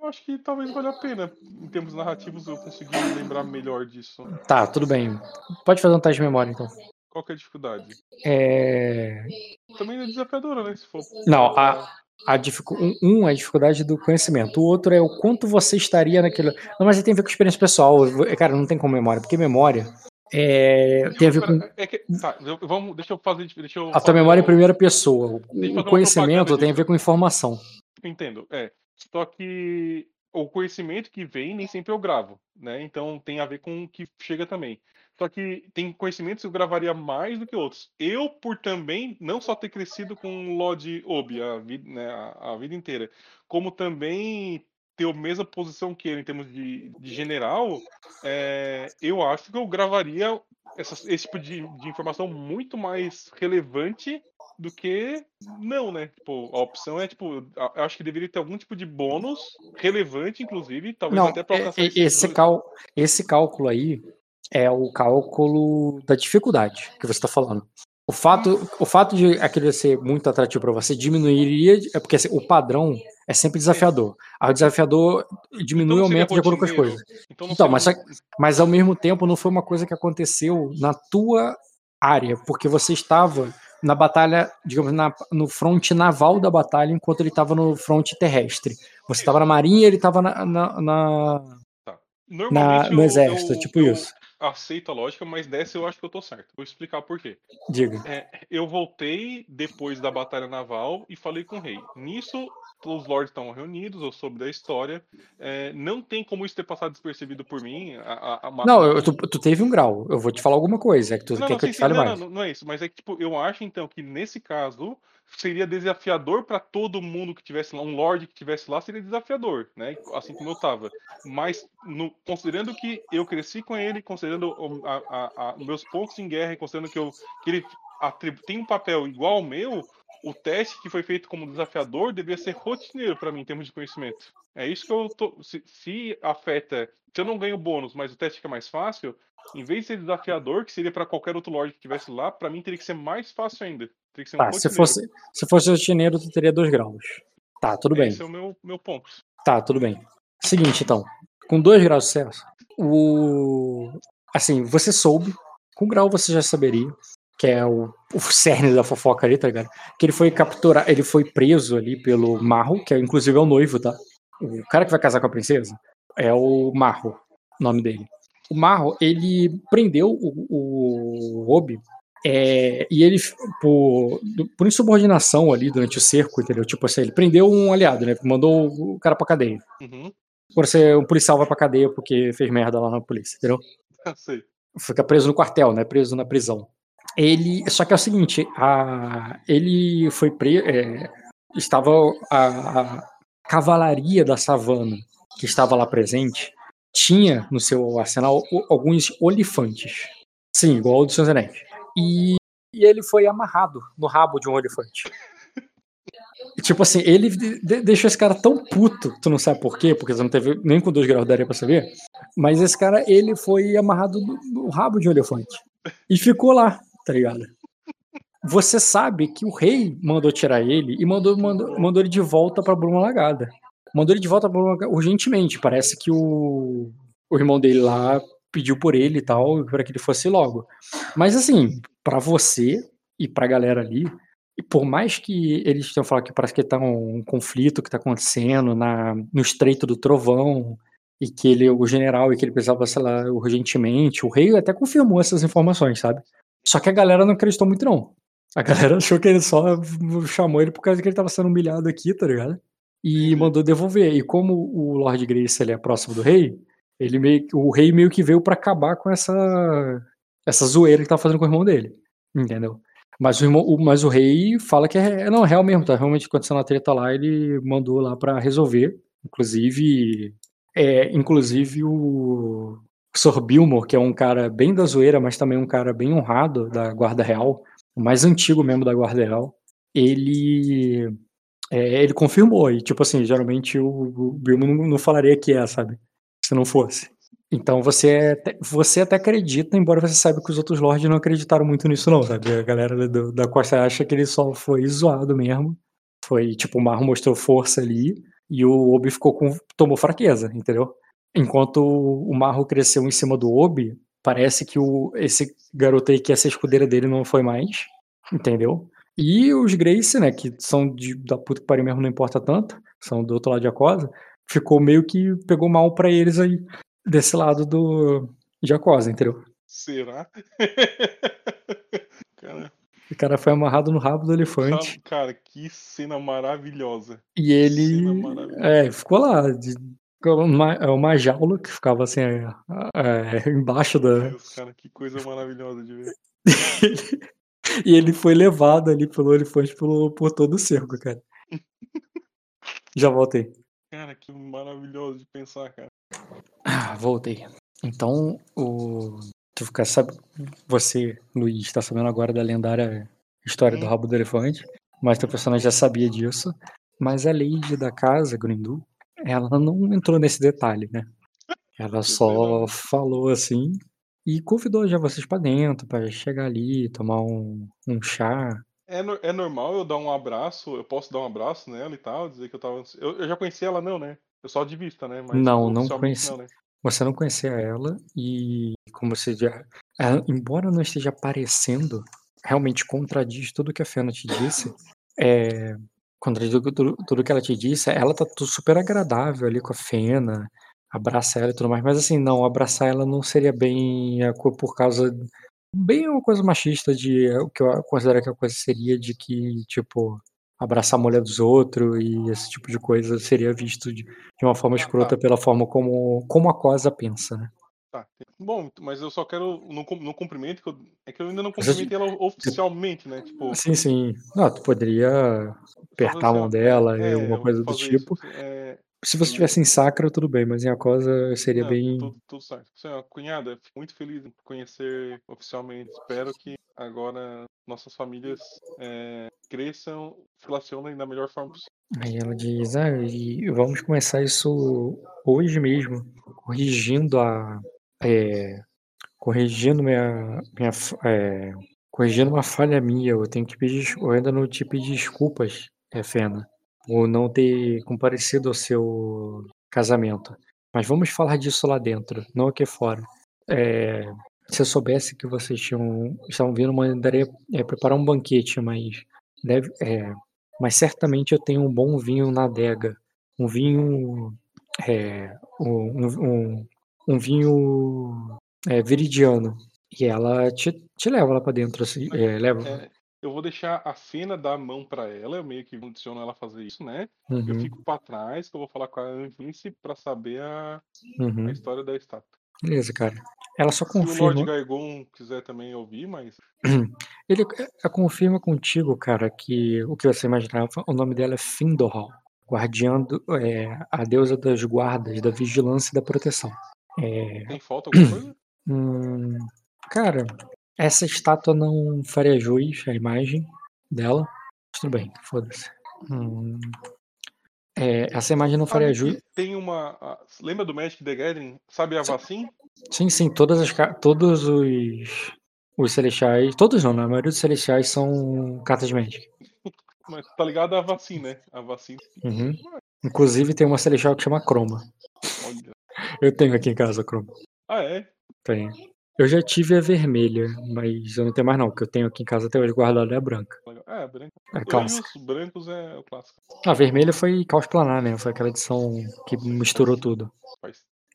[SPEAKER 3] Eu acho que talvez valha a pena, em termos narrativos, eu conseguir lembrar melhor disso.
[SPEAKER 2] Tá, tudo bem. Pode fazer um teste de memória, então.
[SPEAKER 3] Qual que é a dificuldade?
[SPEAKER 2] É.
[SPEAKER 3] Também é desafiadora, né? Se for.
[SPEAKER 2] Não, a, a dificu... um, um é a dificuldade do conhecimento, o outro é o quanto você estaria naquele. Não, mas aí tem a ver com experiência pessoal. Cara, não tem como memória, porque memória é... tem a ver com.
[SPEAKER 3] Pera, é que- tá, eu- vamos, deixa eu fazer. Deixa eu
[SPEAKER 2] A tua memória em
[SPEAKER 3] um-
[SPEAKER 2] primeira pessoa. O- conhecimento tem a ver com informação.
[SPEAKER 3] Entendo, é. Só que o conhecimento que vem nem sempre eu gravo, né? Então tem a ver com o que chega também. Só que tem conhecimentos que eu gravaria mais do que outros. Eu, por também, não só ter crescido com Lord Obi a vida, né, a, a vida inteira, como também ter a mesma posição que ele em termos de, de general, é, eu acho que eu gravaria essas- esse tipo de, de informação muito mais relevante do que não, né? Tipo, a opção é, tipo, eu acho que deveria ter algum tipo de bônus relevante, inclusive, talvez
[SPEAKER 2] Não,
[SPEAKER 3] até para alcançar
[SPEAKER 2] é-
[SPEAKER 3] esse-
[SPEAKER 2] esse, cal... esse cálculo aí é o cálculo da dificuldade que você está falando. O fato, o fato de aquele ser muito atrativo para você diminuiria. É porque assim, o padrão é sempre desafiador. Aí o desafiador diminui
[SPEAKER 3] Então
[SPEAKER 2] ou
[SPEAKER 3] seria
[SPEAKER 2] aumenta de acordo com as coisas.
[SPEAKER 3] Então,
[SPEAKER 2] Então, mas, mas ao mesmo tempo não foi uma coisa que aconteceu na tua área, porque você estava na batalha, digamos, na- no fronte naval da batalha, enquanto ele estava no fronte terrestre. Você estava na marinha e ele estava na, na- na-
[SPEAKER 3] Normalmente
[SPEAKER 2] no
[SPEAKER 3] eu-
[SPEAKER 2] exército,
[SPEAKER 3] eu-
[SPEAKER 2] tipo
[SPEAKER 3] eu
[SPEAKER 2] isso.
[SPEAKER 3] Aceito a lógica, mas dessa eu acho que eu tô certo. Vou explicar por quê.
[SPEAKER 2] Diga.
[SPEAKER 3] É, eu voltei depois da batalha naval e falei com o rei. Nisso, os lords estão reunidos, eu soube da história. É, não tem como isso ter passado despercebido por mim. A, a- a-
[SPEAKER 2] Não, eu- tu, tu teve um grau. Eu vou te falar alguma coisa. É que tu
[SPEAKER 3] Não,
[SPEAKER 2] quer
[SPEAKER 3] não,
[SPEAKER 2] que eu
[SPEAKER 3] sim,
[SPEAKER 2] te
[SPEAKER 3] sim,
[SPEAKER 2] fale
[SPEAKER 3] não,
[SPEAKER 2] mais.
[SPEAKER 3] não, não é isso. Mas é que, tipo, eu acho, então, que nesse caso seria desafiador para todo mundo que tivesse lá, um lord que tivesse lá, seria desafiador, né? Assim como eu tava. Mas, no- considerando que eu cresci com ele, considerando o- a- a- a- meus pontos em guerra, considerando que, eu, que ele tem um papel igual ao meu, o teste que foi feito como desafiador deveria ser rotineiro para mim, em termos de conhecimento. É isso que eu tô. Se, se afeta. Se eu não ganho bônus, mas o teste fica mais fácil, em vez de ser desafiador, que seria para qualquer outro lord que estivesse lá, para mim teria que ser mais fácil ainda. Teria que ser um
[SPEAKER 2] Tá, se fosse, se fosse rotineiro, tu teria dois graus. Tá, tudo bem.
[SPEAKER 3] Esse é o meu, meu ponto.
[SPEAKER 2] Tá, tudo bem. Seguinte, então. Com dois graus de sucesso, o. Assim, você soube. Com grau você já saberia. Que é o, o cerne da fofoca ali, tá ligado? Que ele foi capturar, ele foi preso ali pelo Marro, que é, inclusive é o noivo, tá? O cara que vai casar com a princesa é o Marro, o nome dele. O Marro, ele prendeu o, o Obi é, e ele, por, por insubordinação ali durante o cerco, entendeu? Tipo assim, ele prendeu um aliado, né? Mandou o cara pra cadeia.
[SPEAKER 3] Uhum.
[SPEAKER 2] Por ser um policial vai pra cadeia porque fez merda lá na polícia, entendeu?
[SPEAKER 3] Sei.
[SPEAKER 2] Fica preso no quartel, né? Preso na prisão. Ele. Só que é o seguinte, a, ele foi preso. estava a, a cavalaria da savana que estava lá presente tinha no seu arsenal o- alguns olifantes. Sim, igual ao do Senhor Anéis. E, e ele foi amarrado no rabo de um olifante. E, Tipo assim, ele de- deixou esse cara tão puto, tu não sabe por quê, porque você não teve nem com dois graus daria pra saber. Mas esse cara, ele foi amarrado no, no rabo de um elefante. E ficou lá, tá ligado? Você sabe que o rei mandou tirar ele e mandou, mandou, mandou ele de volta pra Bruma Lagada. Mandou ele de volta pra Bruma Lagada urgentemente. Parece que o, o irmão dele lá pediu por ele e tal, para que ele fosse logo. Mas assim, pra você e pra galera ali, e por mais que eles tenham falado que parece que tá um conflito que tá acontecendo na, no Estreito do Trovão, e que ele, o general, e que ele precisava, sei lá, urgentemente, o rei até confirmou essas informações, sabe? Só que a galera não acreditou muito, não. A galera achou que ele só chamou ele por causa que ele tava sendo humilhado aqui, tá ligado? E mandou devolver. E como o Lord Grace ele é próximo do rei, ele meio, o rei meio que veio pra acabar com essa essa zoeira que tava fazendo com o irmão dele, entendeu? Mas o, irmão, o- mas o rei fala que é, não, é real mesmo, tá realmente acontecendo uma treta lá, ele mandou lá pra resolver. Inclusive, é, inclusive o Sor Bilmore, que é um cara bem da zoeira, mas também um cara bem honrado da Guarda Real, o mais antigo mesmo da Guarda Real, ele é, ele confirmou. E, tipo assim, geralmente o, o Bilmo não, não falaria que é, sabe? Se não fosse. Então você até, você até acredita, embora você saiba que os outros lords não acreditaram muito nisso, não, sabe? A galera do, da Costa acha que ele só foi zoado mesmo. Foi tipo, o Marro mostrou força ali e o Obi ficou com. tomou fraqueza, entendeu? Enquanto o Marro cresceu em cima do Obi, parece que o, esse garoto aí que essa escudeira dele não foi mais, entendeu? E os Grace, né, que são de, da puta que pariu mesmo, não importa tanto, são do outro lado de Acosa, ficou meio que pegou mal para eles aí, desse lado do de Acosa, entendeu?
[SPEAKER 3] Será? cara,
[SPEAKER 2] O cara foi amarrado no rabo do elefante
[SPEAKER 3] cara, que cena maravilhosa.
[SPEAKER 2] e ele
[SPEAKER 3] maravilhosa.
[SPEAKER 2] é, ficou lá, de, uma, é uma jaula que ficava assim, é, é, embaixo da,
[SPEAKER 3] Meu Deus, cara, que coisa maravilhosa de ver.
[SPEAKER 2] e ele foi levado ali pelo elefante pelo, por todo o cerco, cara. Já voltei.
[SPEAKER 3] Cara, que maravilhoso de pensar, cara.
[SPEAKER 2] Ah, voltei. Então, o. Tu fica sabe... Você, Luiz, está sabendo agora da lendária história do rabo do elefante, mas teu personagem já sabia disso. Mas a Lady da casa, Grindu, ela não entrou nesse detalhe, né? Ela só
[SPEAKER 3] verdade.
[SPEAKER 2] falou assim e convidou já vocês pra dentro, pra chegar ali, tomar um, um chá.
[SPEAKER 3] É, é normal eu dar um abraço, eu posso dar um abraço nela e tal, dizer que eu tava. Eu, eu já conheci ela, não, né? Eu só de vista, né? Mas
[SPEAKER 2] Não, não conheci.
[SPEAKER 3] não, né?
[SPEAKER 2] Você não conhecia ela e como você já, ela, embora não esteja aparecendo, realmente contradiz tudo que a Fena te disse. É, contradiz tudo, tudo que ela te disse. Ela tá super agradável ali com a Fena, abraça ela e tudo mais. Mas assim, não, abraçar ela não seria bem por causa bem uma coisa machista de é, o que eu considero que a coisa seria de que tipo abraçar a mulher dos outros e esse tipo de coisa seria visto de, de uma forma
[SPEAKER 3] Ah,
[SPEAKER 2] escrota
[SPEAKER 3] tá.
[SPEAKER 2] pela forma como como a Cosa pensa, né?
[SPEAKER 3] Tá. Bom, mas eu só quero. No cumprimento, que eu- é que eu ainda não cumprimentei ela oficialmente, né? Tipo,
[SPEAKER 2] Sim, sim. Não, tu poderia apertar a
[SPEAKER 3] assim,
[SPEAKER 2] mão dela,
[SPEAKER 3] é,
[SPEAKER 2] é, alguma coisa do tipo.
[SPEAKER 3] Isso, é,
[SPEAKER 2] Se você estivesse em Sacra, tudo bem, mas em Acosa seria
[SPEAKER 3] não,
[SPEAKER 2] bem.
[SPEAKER 3] tudo, tudo certo. Cunhada, fico muito feliz em conhecer oficialmente. Espero que agora nossas famílias é, cresçam, se relacionem da melhor forma possível.
[SPEAKER 2] Aí ela diz, ah, e vamos começar isso hoje mesmo, corrigindo a. é, corrigindo minha. minha é, corrigindo uma falha minha. Eu tenho que pedir. Eu ainda não te pedi desculpas, é, Fena, por não ter comparecido ao seu casamento. Mas vamos falar disso lá dentro, não aqui fora. É, se eu soubesse que vocês tinham, estavam vindo, mandaria é, preparar um banquete, mas deve, é, mas certamente eu tenho um bom vinho na adega. Um vinho. É, um, um, um vinho é, viridiano. E ela te, te leva lá pra dentro, assim. é, leva.
[SPEAKER 3] Eu vou deixar a Fena dar a mão pra ela, eu meio que condiciono ela a fazer isso, né? Eu
[SPEAKER 2] Uhum,
[SPEAKER 3] fico pra trás, que eu vou falar com a Anvice pra saber a, a
[SPEAKER 2] uhum.
[SPEAKER 3] história da estátua.
[SPEAKER 2] Beleza, cara. Ela só
[SPEAKER 3] Se o Lord
[SPEAKER 2] confirma.
[SPEAKER 3] Gargon quiser também ouvir, mas
[SPEAKER 2] Ele confirma contigo, cara, que o que você imaginava, o nome dela é Findorhal, guardiã, do, é, a deusa das guardas, da vigilância e da proteção. É,
[SPEAKER 3] tem falta alguma coisa?
[SPEAKER 2] hum, cara, essa estátua não faria jus à imagem dela. Mas tudo bem, foda-se. Hum, é, essa imagem não faria jus.
[SPEAKER 3] tem uma. Lembra do Magic the Gathering? Sabe a Vacin?
[SPEAKER 2] Sim, sim, todas as, todos os, os celestiais, todos não, né? a maioria dos celestiais são cartas de Magic.
[SPEAKER 3] Mas tá ligado a Vacin, né? A Vacin.
[SPEAKER 2] Uhum. Inclusive tem uma celestial que chama Chroma.
[SPEAKER 3] Olha.
[SPEAKER 2] Eu tenho aqui em casa a Chroma.
[SPEAKER 3] Ah, é?
[SPEAKER 2] Tenho. Eu já tive a vermelha, mas eu não tenho mais não, porque eu tenho aqui em casa até hoje guardada é a branca.
[SPEAKER 3] É, branco.
[SPEAKER 2] É
[SPEAKER 3] E
[SPEAKER 2] clássica.
[SPEAKER 3] os brancos é o clássico.
[SPEAKER 2] A vermelha foi Caos Planar, né? Foi aquela edição que misturou tudo.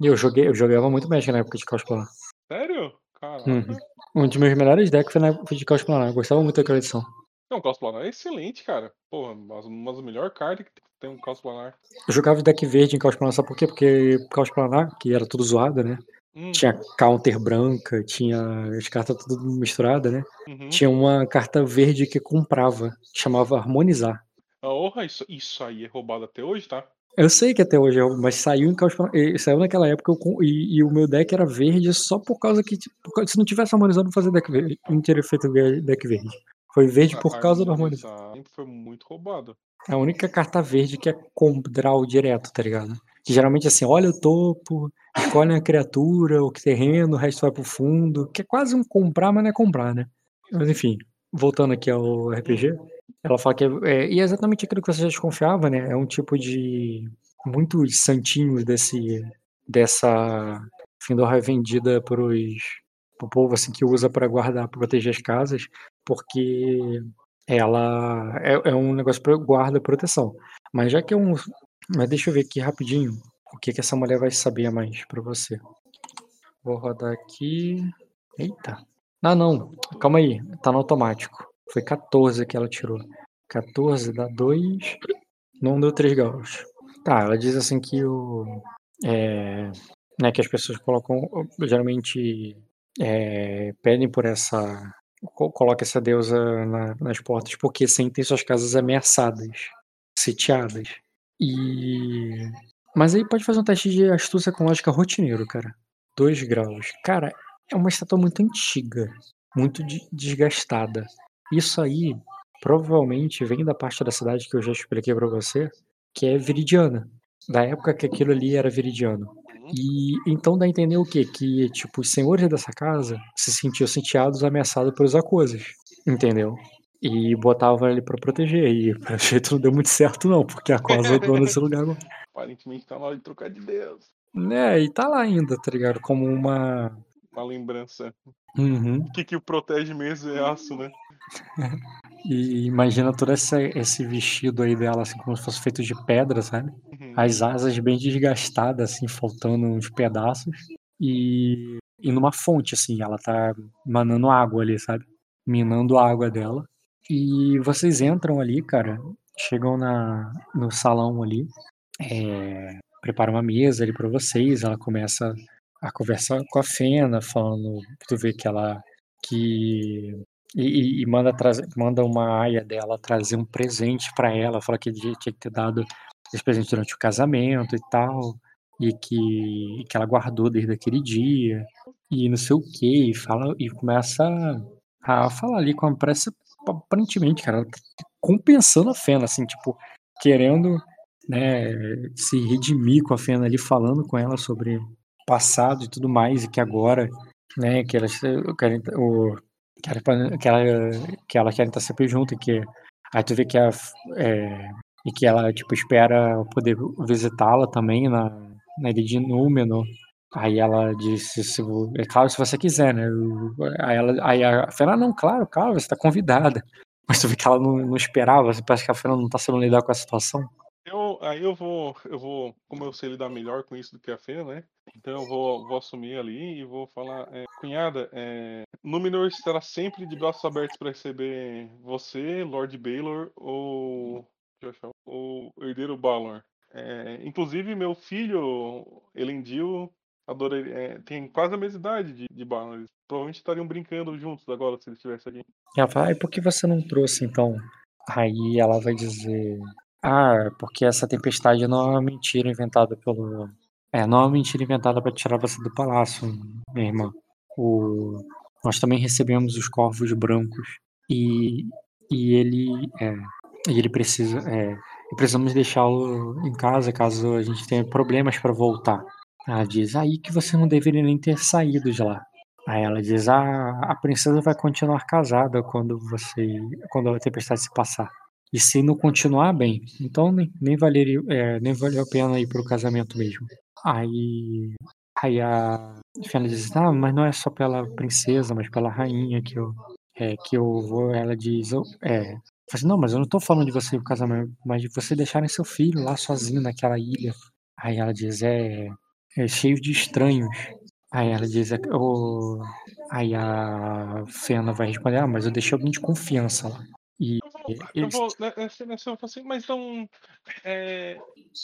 [SPEAKER 2] E eu joguei, eu jogava muito Magic na época de Caos Planar.
[SPEAKER 3] Sério? Caraca.
[SPEAKER 2] Uhum. Um dos meus melhores decks foi na época de Caos Planar. Eu gostava muito daquela edição.
[SPEAKER 3] Não, Caos Planar é excelente, cara. Porra, uma das melhores cartas que tem um Caos Planar.
[SPEAKER 2] Eu jogava de deck verde em Caos Planar, sabe por quê? Porque Caos Planar, que era tudo zoado, né?
[SPEAKER 3] Hum,
[SPEAKER 2] Tinha counter branca, tinha as cartas tudo misturada, né?
[SPEAKER 3] uhum.
[SPEAKER 2] Tinha uma carta verde que comprava, que chamava Harmonizar.
[SPEAKER 3] Ah, Porra, isso, isso aí é roubado até hoje, tá?
[SPEAKER 2] Eu sei que até hoje, é- mas saiu em Caos saiu naquela época eu e, e o meu deck era verde só por causa que por causa- se não tivesse harmonizado, não fazia deck verde, não teria feito deck verde. Foi verde
[SPEAKER 3] A-
[SPEAKER 2] por causa do harmonizar.
[SPEAKER 3] foi muito roubado.
[SPEAKER 2] É a única carta verde que é com draw direto, tá ligado? Que geralmente assim, olha o topo, escolhe a criatura, o terreno, o resto vai pro fundo, que é quase um comprar, mas não é comprar, né? Mas enfim, voltando aqui ao RPG, ela fala que é, é, e é exatamente aquilo que você já desconfiava, né? É um tipo de muitos santinhos desse dessa Findor é vendida pros pro povo assim que usa para guardar, pra proteger as casas, porque ela é, é um negócio para guarda proteção. Mas já que é um, mas deixa eu ver aqui rapidinho o que que essa mulher vai saber mais para você. Vou rodar aqui. Eita. Ah, não. Calma aí. Tá no automático. Foi 14 que ela tirou. 14 dá 2. Não deu 3 graus. Tá, ela diz assim que o. É, né, que as pessoas colocam. Geralmente é, pedem por essa. Coloca essa deusa na, nas portas porque sentem suas casas ameaçadas, sitiadas. E. Mas aí pode fazer um teste de astúcia com lógica rotineiro, cara. 2 graus. Cara, é uma estátua muito antiga, muito de, desgastada. Isso aí provavelmente vem da parte da cidade que eu já expliquei para você, que é viridiana. Da época que aquilo ali era viridiano. E então dá a entender o quê? Que, tipo, os senhores dessa casa se sentiam sitiados, ameaçados pelos acosas. Entendeu? E botavam ele para proteger. E pelo jeito não deu muito certo, não, porque a cosa é dona desse lugar agora.
[SPEAKER 3] Aparentemente tá na hora de trocar de Deus.
[SPEAKER 2] É, e tá lá ainda, tá ligado? Como uma.
[SPEAKER 3] Uma lembrança.
[SPEAKER 2] Uhum.
[SPEAKER 3] O que, que o protege mesmo é aço, né?
[SPEAKER 2] E imagina todo esse, esse vestido aí dela, assim, como se fosse feito de pedra, sabe?
[SPEAKER 3] Uhum.
[SPEAKER 2] As asas bem desgastadas, assim, faltando uns pedaços. E, e numa fonte, assim, ela tá manando água ali, sabe? Minando a água dela. E vocês entram ali, cara, chegam na, no salão ali, é, prepara uma mesa ali pra vocês, ela começa a conversar com a Fena, falando, tu vê que ela, que e, e manda, trazer, manda uma aia dela trazer um presente para ela, fala que tinha que ter dado esse presente durante o casamento e tal, e que, e que ela guardou desde aquele dia, e não sei o que, e fala, e começa a falar ali com a pressa, aparentemente, cara, tá compensando a Fena, assim, tipo, querendo né, se redimir com a Fena ali, falando com ela sobre passado e tudo mais, e que agora, né, que elas querem, o, que ela, que ela, que ela quer estar sempre junto, e que aí tu vê que a, é, e que ela tipo espera poder visitá-la também na, na ilha de Númenor. Aí ela disse, se, é claro, se você quiser, né? Aí, ela, aí a Fena, não, claro, claro, você está convidada. Mas tu vê que ela não, não esperava, parece que a Fena não está sabendo lidar com a situação.
[SPEAKER 3] Eu, aí eu vou, eu vou, como eu sei lidar melhor com isso do que a Fê, né? Então eu vou, vou assumir ali e vou falar, é, cunhada, é, Númenor estará sempre de braços abertos para receber você, Lord Baylor ou o herdeiro Balor. É, inclusive meu filho Elendil adorei, é, tem quase a mesma idade de, de Balor. Eles provavelmente estariam brincando juntos agora se ele estivesse aqui.
[SPEAKER 2] Ela fala, e por que você não trouxe então? Aí ela vai dizer, ah, porque essa tempestade não é uma mentira inventada pelo. É, não é uma mentira inventada para tirar você do palácio, minha irmã. O... Nós também recebemos os corvos brancos e, e ele é, e ele precisa é, precisamos deixá-lo em casa caso a gente tenha problemas para voltar. Ela diz aí que você não deveria nem ter saído de lá. Aí ela diz ah, a princesa vai continuar casada quando você quando a tempestade se passar. E se não continuar bem, então nem, nem, valeria, é, nem valeu a pena ir pro casamento mesmo. Aí, aí a Fiona diz, ah, mas não é só pela princesa, mas pela rainha que eu, é, que eu vou. Ela diz, é, assim, não, mas eu não tô falando de você pro casamento, mas de você deixarem seu filho lá sozinho naquela ilha. Aí ela diz, é, é cheio de estranhos. Aí ela diz, é, oh... aí a Fena vai responder, ah, mas eu deixei alguém de confiança lá. E
[SPEAKER 3] eu vou, nessa, nessa eu assim, mas não. É,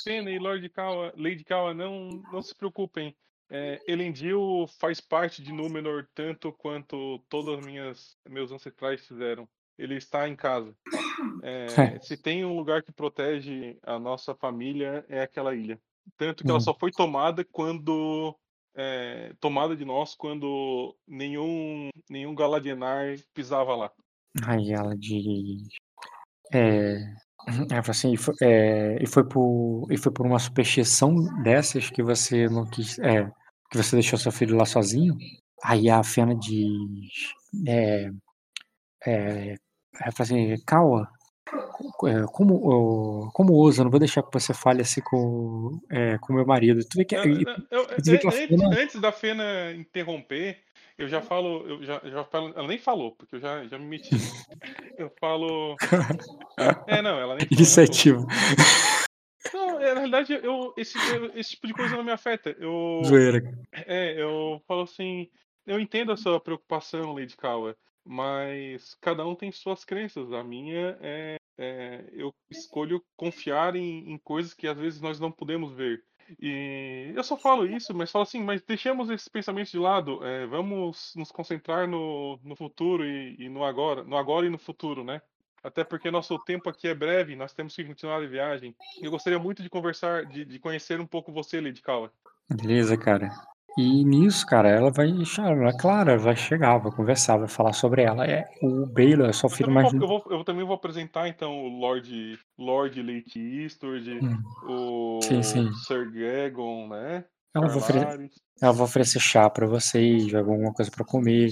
[SPEAKER 3] Pena e Lord Kawa, Lady Kawa, não, não se preocupem. É, Elendil faz parte de Númenor tanto quanto todos minhas meus ancestrais fizeram. Ele está em casa. É, se tem um lugar que protege a nossa família é aquela ilha. Tanto que ela só foi tomada quando é, tomada de nós quando nenhum nenhum Galadienar pisava lá.
[SPEAKER 2] Aí ela diz: é, Ela falou assim, e foi, é, e foi por, e foi por uma superstição dessas que você não quis, é, que você deixou seu filho lá sozinho? Aí a Fena diz, é, é, ela fala assim, Kawa, é, como, ô, como ousa, não vou deixar que você fale assim com é, com meu marido. Tu vê que,
[SPEAKER 3] eu-
[SPEAKER 2] tu vê que a
[SPEAKER 3] an- antes,
[SPEAKER 2] Fena,
[SPEAKER 3] antes da Fena interromper, eu já falo, eu já, já falo, ela nem falou, porque eu já, já me meti. Eu falo. É, não, ela nem falou.
[SPEAKER 2] iniciativa,
[SPEAKER 3] Não, é, na realidade, eu, esse, eu- esse tipo de coisa não me afeta. Eu,
[SPEAKER 2] zoeira.
[SPEAKER 3] é, eu falo assim, eu entendo a sua preocupação, Lady Kawa, mas cada um tem suas crenças. A minha é, é, eu escolho confiar em, em coisas que às vezes nós não podemos ver. E eu só falo isso, mas falo assim, mas deixemos esses pensamentos de lado. é, vamos nos concentrar no, no futuro e, e no agora, no agora e no futuro, né? Até porque nosso tempo aqui é breve, nós temos que continuar a viagem. Eu gostaria muito de conversar, de, de conhecer um pouco você, Lady Kawa.
[SPEAKER 2] Beleza, cara. E nisso, cara, ela vai, ela, claro, ela vai chegar, vai conversar, vai falar sobre ela. É, o Baylor é só filho mais
[SPEAKER 3] eu, vou, eu também vou apresentar então o Lord, Lord Lake Eastward,
[SPEAKER 2] Hum,
[SPEAKER 3] o
[SPEAKER 2] sim, sim.
[SPEAKER 3] Sir Gagon, né?
[SPEAKER 2] Ela vai, oferecer, ela vai oferecer chá pra vocês, alguma coisa pra comer.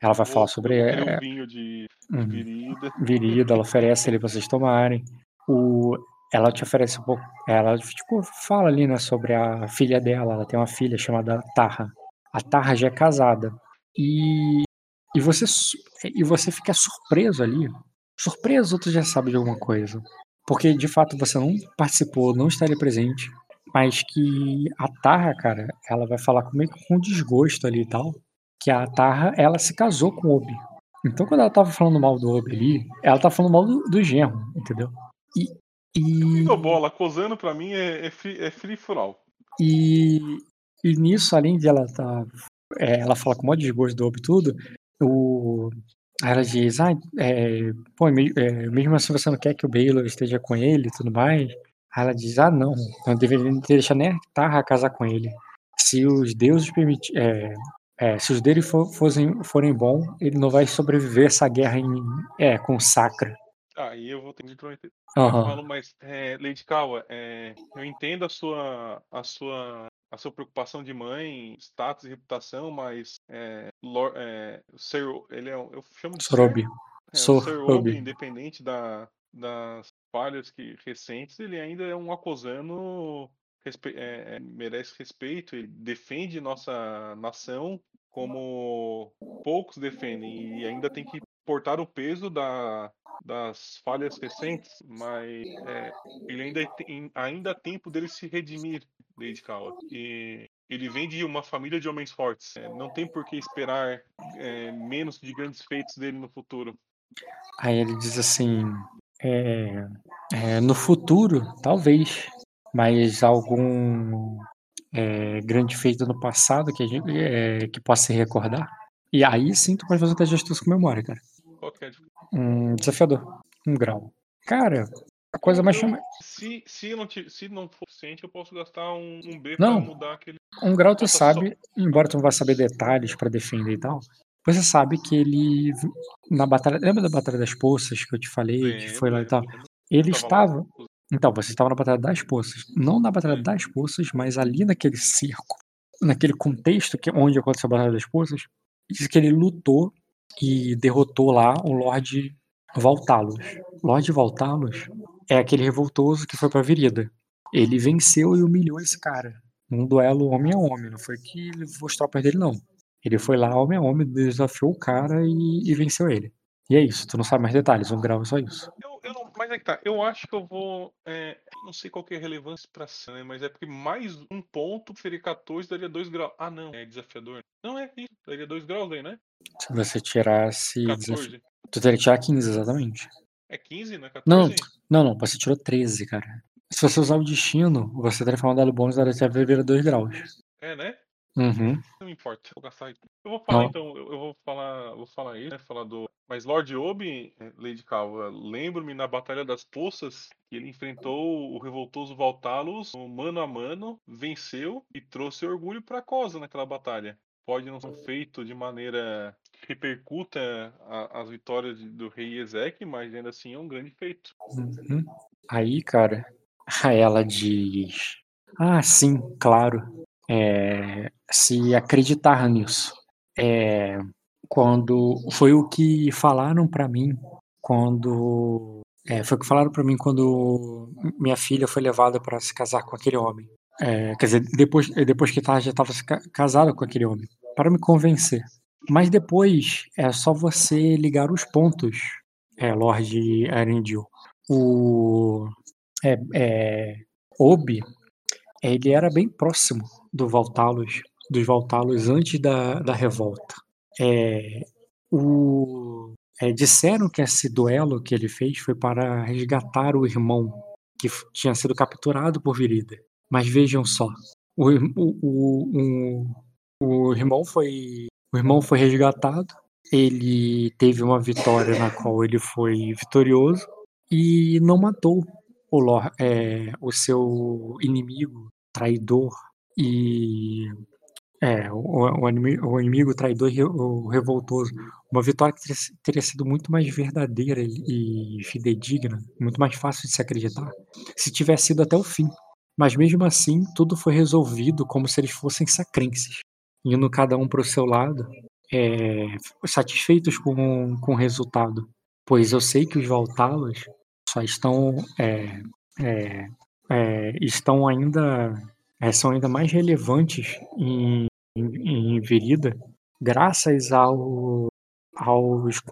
[SPEAKER 2] Ela vai
[SPEAKER 3] Eu
[SPEAKER 2] falar sobre é,
[SPEAKER 3] um vinho de, de
[SPEAKER 2] hum,
[SPEAKER 3] virida.
[SPEAKER 2] virida, ela oferece ali pra vocês tomarem. O, ela te oferece um pouco. Ela tipo, fala ali, né, sobre a filha dela. Ela tem uma filha chamada Tarra. A Tarra já é casada. E, e, você, e você fica surpreso ali. Surpreso, tu já sabe de alguma coisa. Porque de fato você não participou, não estaria presente. Mas que a Tarra, cara, ela vai falar comigo com desgosto ali e tal. Que a Tarra, ela se casou com o Obi. Então, quando ela tava falando mal do Obi ali, ela tá falando mal do, do genro, entendeu? E. E,
[SPEAKER 3] bola, cozando pra mim é, é, free, é free for all.
[SPEAKER 2] e, e nisso, além de ela tá. é, ela fala com o maior desgosto do Obi e tudo, o, ela diz, ah, é, pô, é, mesmo assim você não quer que o Baylor esteja com ele e tudo mais. Aí ela diz, ah, não, não deveria ter deixado nem a Tarra casar com ele. Se os deuses permitirem. É, é, se os dele for, fossem, forem bons, ele não vai sobreviver essa guerra em, é, com Sacra.
[SPEAKER 3] Aí eu vou ter que prometer. Eu
[SPEAKER 2] Aham.
[SPEAKER 3] falo, mas é, Lady Kawa, é, eu entendo a sua, a sua, a sua preocupação de mãe, status e reputação, mas é, Lor- é, o Sir, ele é, eu chamo de
[SPEAKER 2] Sorobi.
[SPEAKER 3] é, Sir. Obi, independente da, das falhas que, recentes, ele ainda é um acusano, respe, é, merece respeito, ele defende nossa nação como poucos defendem e ainda tem que portar o peso da, das falhas recentes, mas é, ele ainda tem, ainda há tempo dele se redimir, Lady Kawa. E ele vem de uma família de homens fortes. É, não tem por que esperar é, menos de grandes feitos dele no futuro.
[SPEAKER 2] Aí ele diz assim: é, é, no futuro, talvez, mas algum é, grande feito no passado que, a gente, que possa se recordar. E aí sim tu pode fazer de astúcia com memória, cara.
[SPEAKER 3] Qual que é a
[SPEAKER 2] Um desafiador. Um grau. Cara, a coisa mais
[SPEAKER 3] Eu-
[SPEAKER 2] chama.
[SPEAKER 3] se, se, não, ti- se não for suficiente, eu posso gastar um, um B
[SPEAKER 2] Não.
[SPEAKER 3] para mudar aquele.
[SPEAKER 2] Um grau tu
[SPEAKER 3] Ah, tá só-
[SPEAKER 2] sabe, embora tu não vá saber detalhes pra defender e tal, você sabe que ele na batalha, lembra da batalha das poças que eu te falei, que foi lá e tal? Ele
[SPEAKER 3] lá.
[SPEAKER 2] estava, então você estava na batalha das poças, não na batalha das poças, mas ali naquele circo, naquele contexto que onde aconteceu a batalha das poças, diz que ele lutou e derrotou lá o Lorde Voltalos. Lorde Voltalos é aquele revoltoso que foi pra Virida. Ele venceu e humilhou esse cara num duelo homem a homem. Não foi que ele as tropas dele, não. Ele foi lá homem a homem, desafiou o cara e, e venceu ele. E é isso, tu não sabe mais detalhes, um grau é só isso.
[SPEAKER 3] Eu, eu não, mas é que tá, eu acho que eu vou. é, não sei qual que é a relevância pra cena, né, mas é porque mais um ponto seria 14, daria 2 graus. Ah, não, é desafiador. Não é isso, daria 2 graus aí, né?
[SPEAKER 2] Se você tirasse. desafi-
[SPEAKER 3] 14.
[SPEAKER 2] Tu teria que tirar 15, exatamente.
[SPEAKER 3] É 15, né? 14?
[SPEAKER 2] Não, não, não, você tirou 13, cara. Se você usar o destino, você teria dado bônus da vira 2 graus.
[SPEAKER 3] É, né?
[SPEAKER 2] Uhum.
[SPEAKER 3] Não importa, vou gastar. Eu vou falar
[SPEAKER 2] Não.
[SPEAKER 3] então, eu eu vou falar, vou falar aí, né? Falar do. Mas Lord Obi, eh, Lady Calva, lembro-me na Batalha das Poças que ele enfrentou o revoltoso Valtalos no mano a mano, venceu e trouxe orgulho pra Cosa naquela batalha. Pode não ser feito de maneira que repercuta as vitórias do rei Ezek, mas ainda assim é um grande feito.
[SPEAKER 2] Uhum. Aí, cara, ela diz: Ah, sim, claro. É, se acreditar nisso. É, quando foi o que falaram pra mim quando é, foi o que falaram pra mim quando minha filha foi levada pra se casar com aquele homem. É, quer dizer, depois, depois que tá, já estava casada com aquele homem, para me convencer. Mas depois é só você ligar os pontos, é, Lord Arendil. O é, é, Obi, ele era bem próximo do Valtalos, dos Valtalos antes da, da revolta. É, o, é, disseram que esse duelo que ele fez foi para resgatar o irmão que tinha sido capturado por Virida. Mas vejam só, o, o, o, o, irmão foi o irmão foi resgatado, ele teve uma vitória na qual ele foi vitorioso e não matou o, é, o seu inimigo, traidor e é, o, o, inimigo, o inimigo traidor e o revoltoso. Uma vitória que teria, teria, sido muito mais verdadeira e fidedigna, muito mais fácil de se acreditar, se tivesse sido até o fim. Mas mesmo assim, tudo foi resolvido como se eles fossem sacrenses, indo cada um para o seu lado, é, satisfeitos com, com o resultado. Pois eu sei que os Valtalos só estão, é, é, é estão ainda é, são ainda mais relevantes em, em, em Verida graças ao, aos,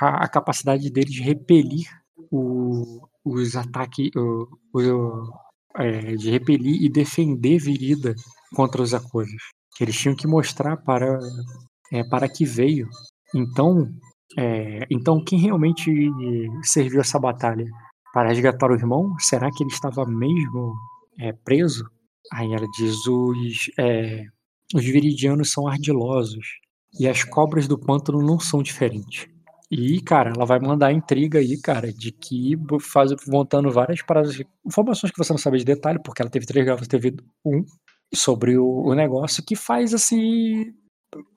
[SPEAKER 2] a, a capacidade deles de repelir o, os ataques, o, o, é, de repelir e defender Virida contra os Akosos. Eles tinham que mostrar para, é, para que veio. Então, é, então, quem realmente serviu essa batalha? Para resgatar o irmão? Será que ele estava mesmo é, preso? Aí ela diz: os, é, os viridianos são ardilosos e as cobras do pântano não são diferentes. E, cara, ela vai mandar intriga aí, cara, de que faz montando várias paradas, informações que você não sabe de detalhe, porque ela teve três graus, teve um sobre o, o, negócio que faz assim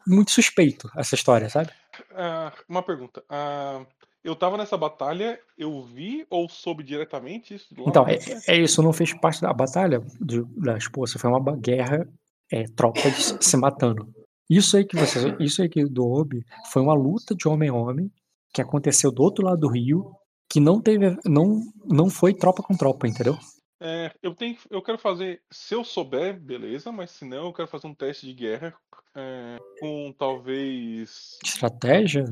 [SPEAKER 2] muito suspeito essa história, sabe?
[SPEAKER 3] Uh, uma pergunta. Uh, eu tava nessa batalha, eu vi ou soube diretamente isso?
[SPEAKER 2] Então, é, é, isso, não fez parte da batalha de, da esposa, foi uma guerra, é, tropas se matando. Isso aí que você, isso aí que do Obi foi uma luta de homem a homem que aconteceu do outro lado do rio, que não teve, não, não foi tropa com tropa, entendeu?
[SPEAKER 3] É, eu tenho, eu quero fazer, se eu souber, beleza, mas se não, eu quero fazer um teste de guerra é, com talvez
[SPEAKER 2] estratégia.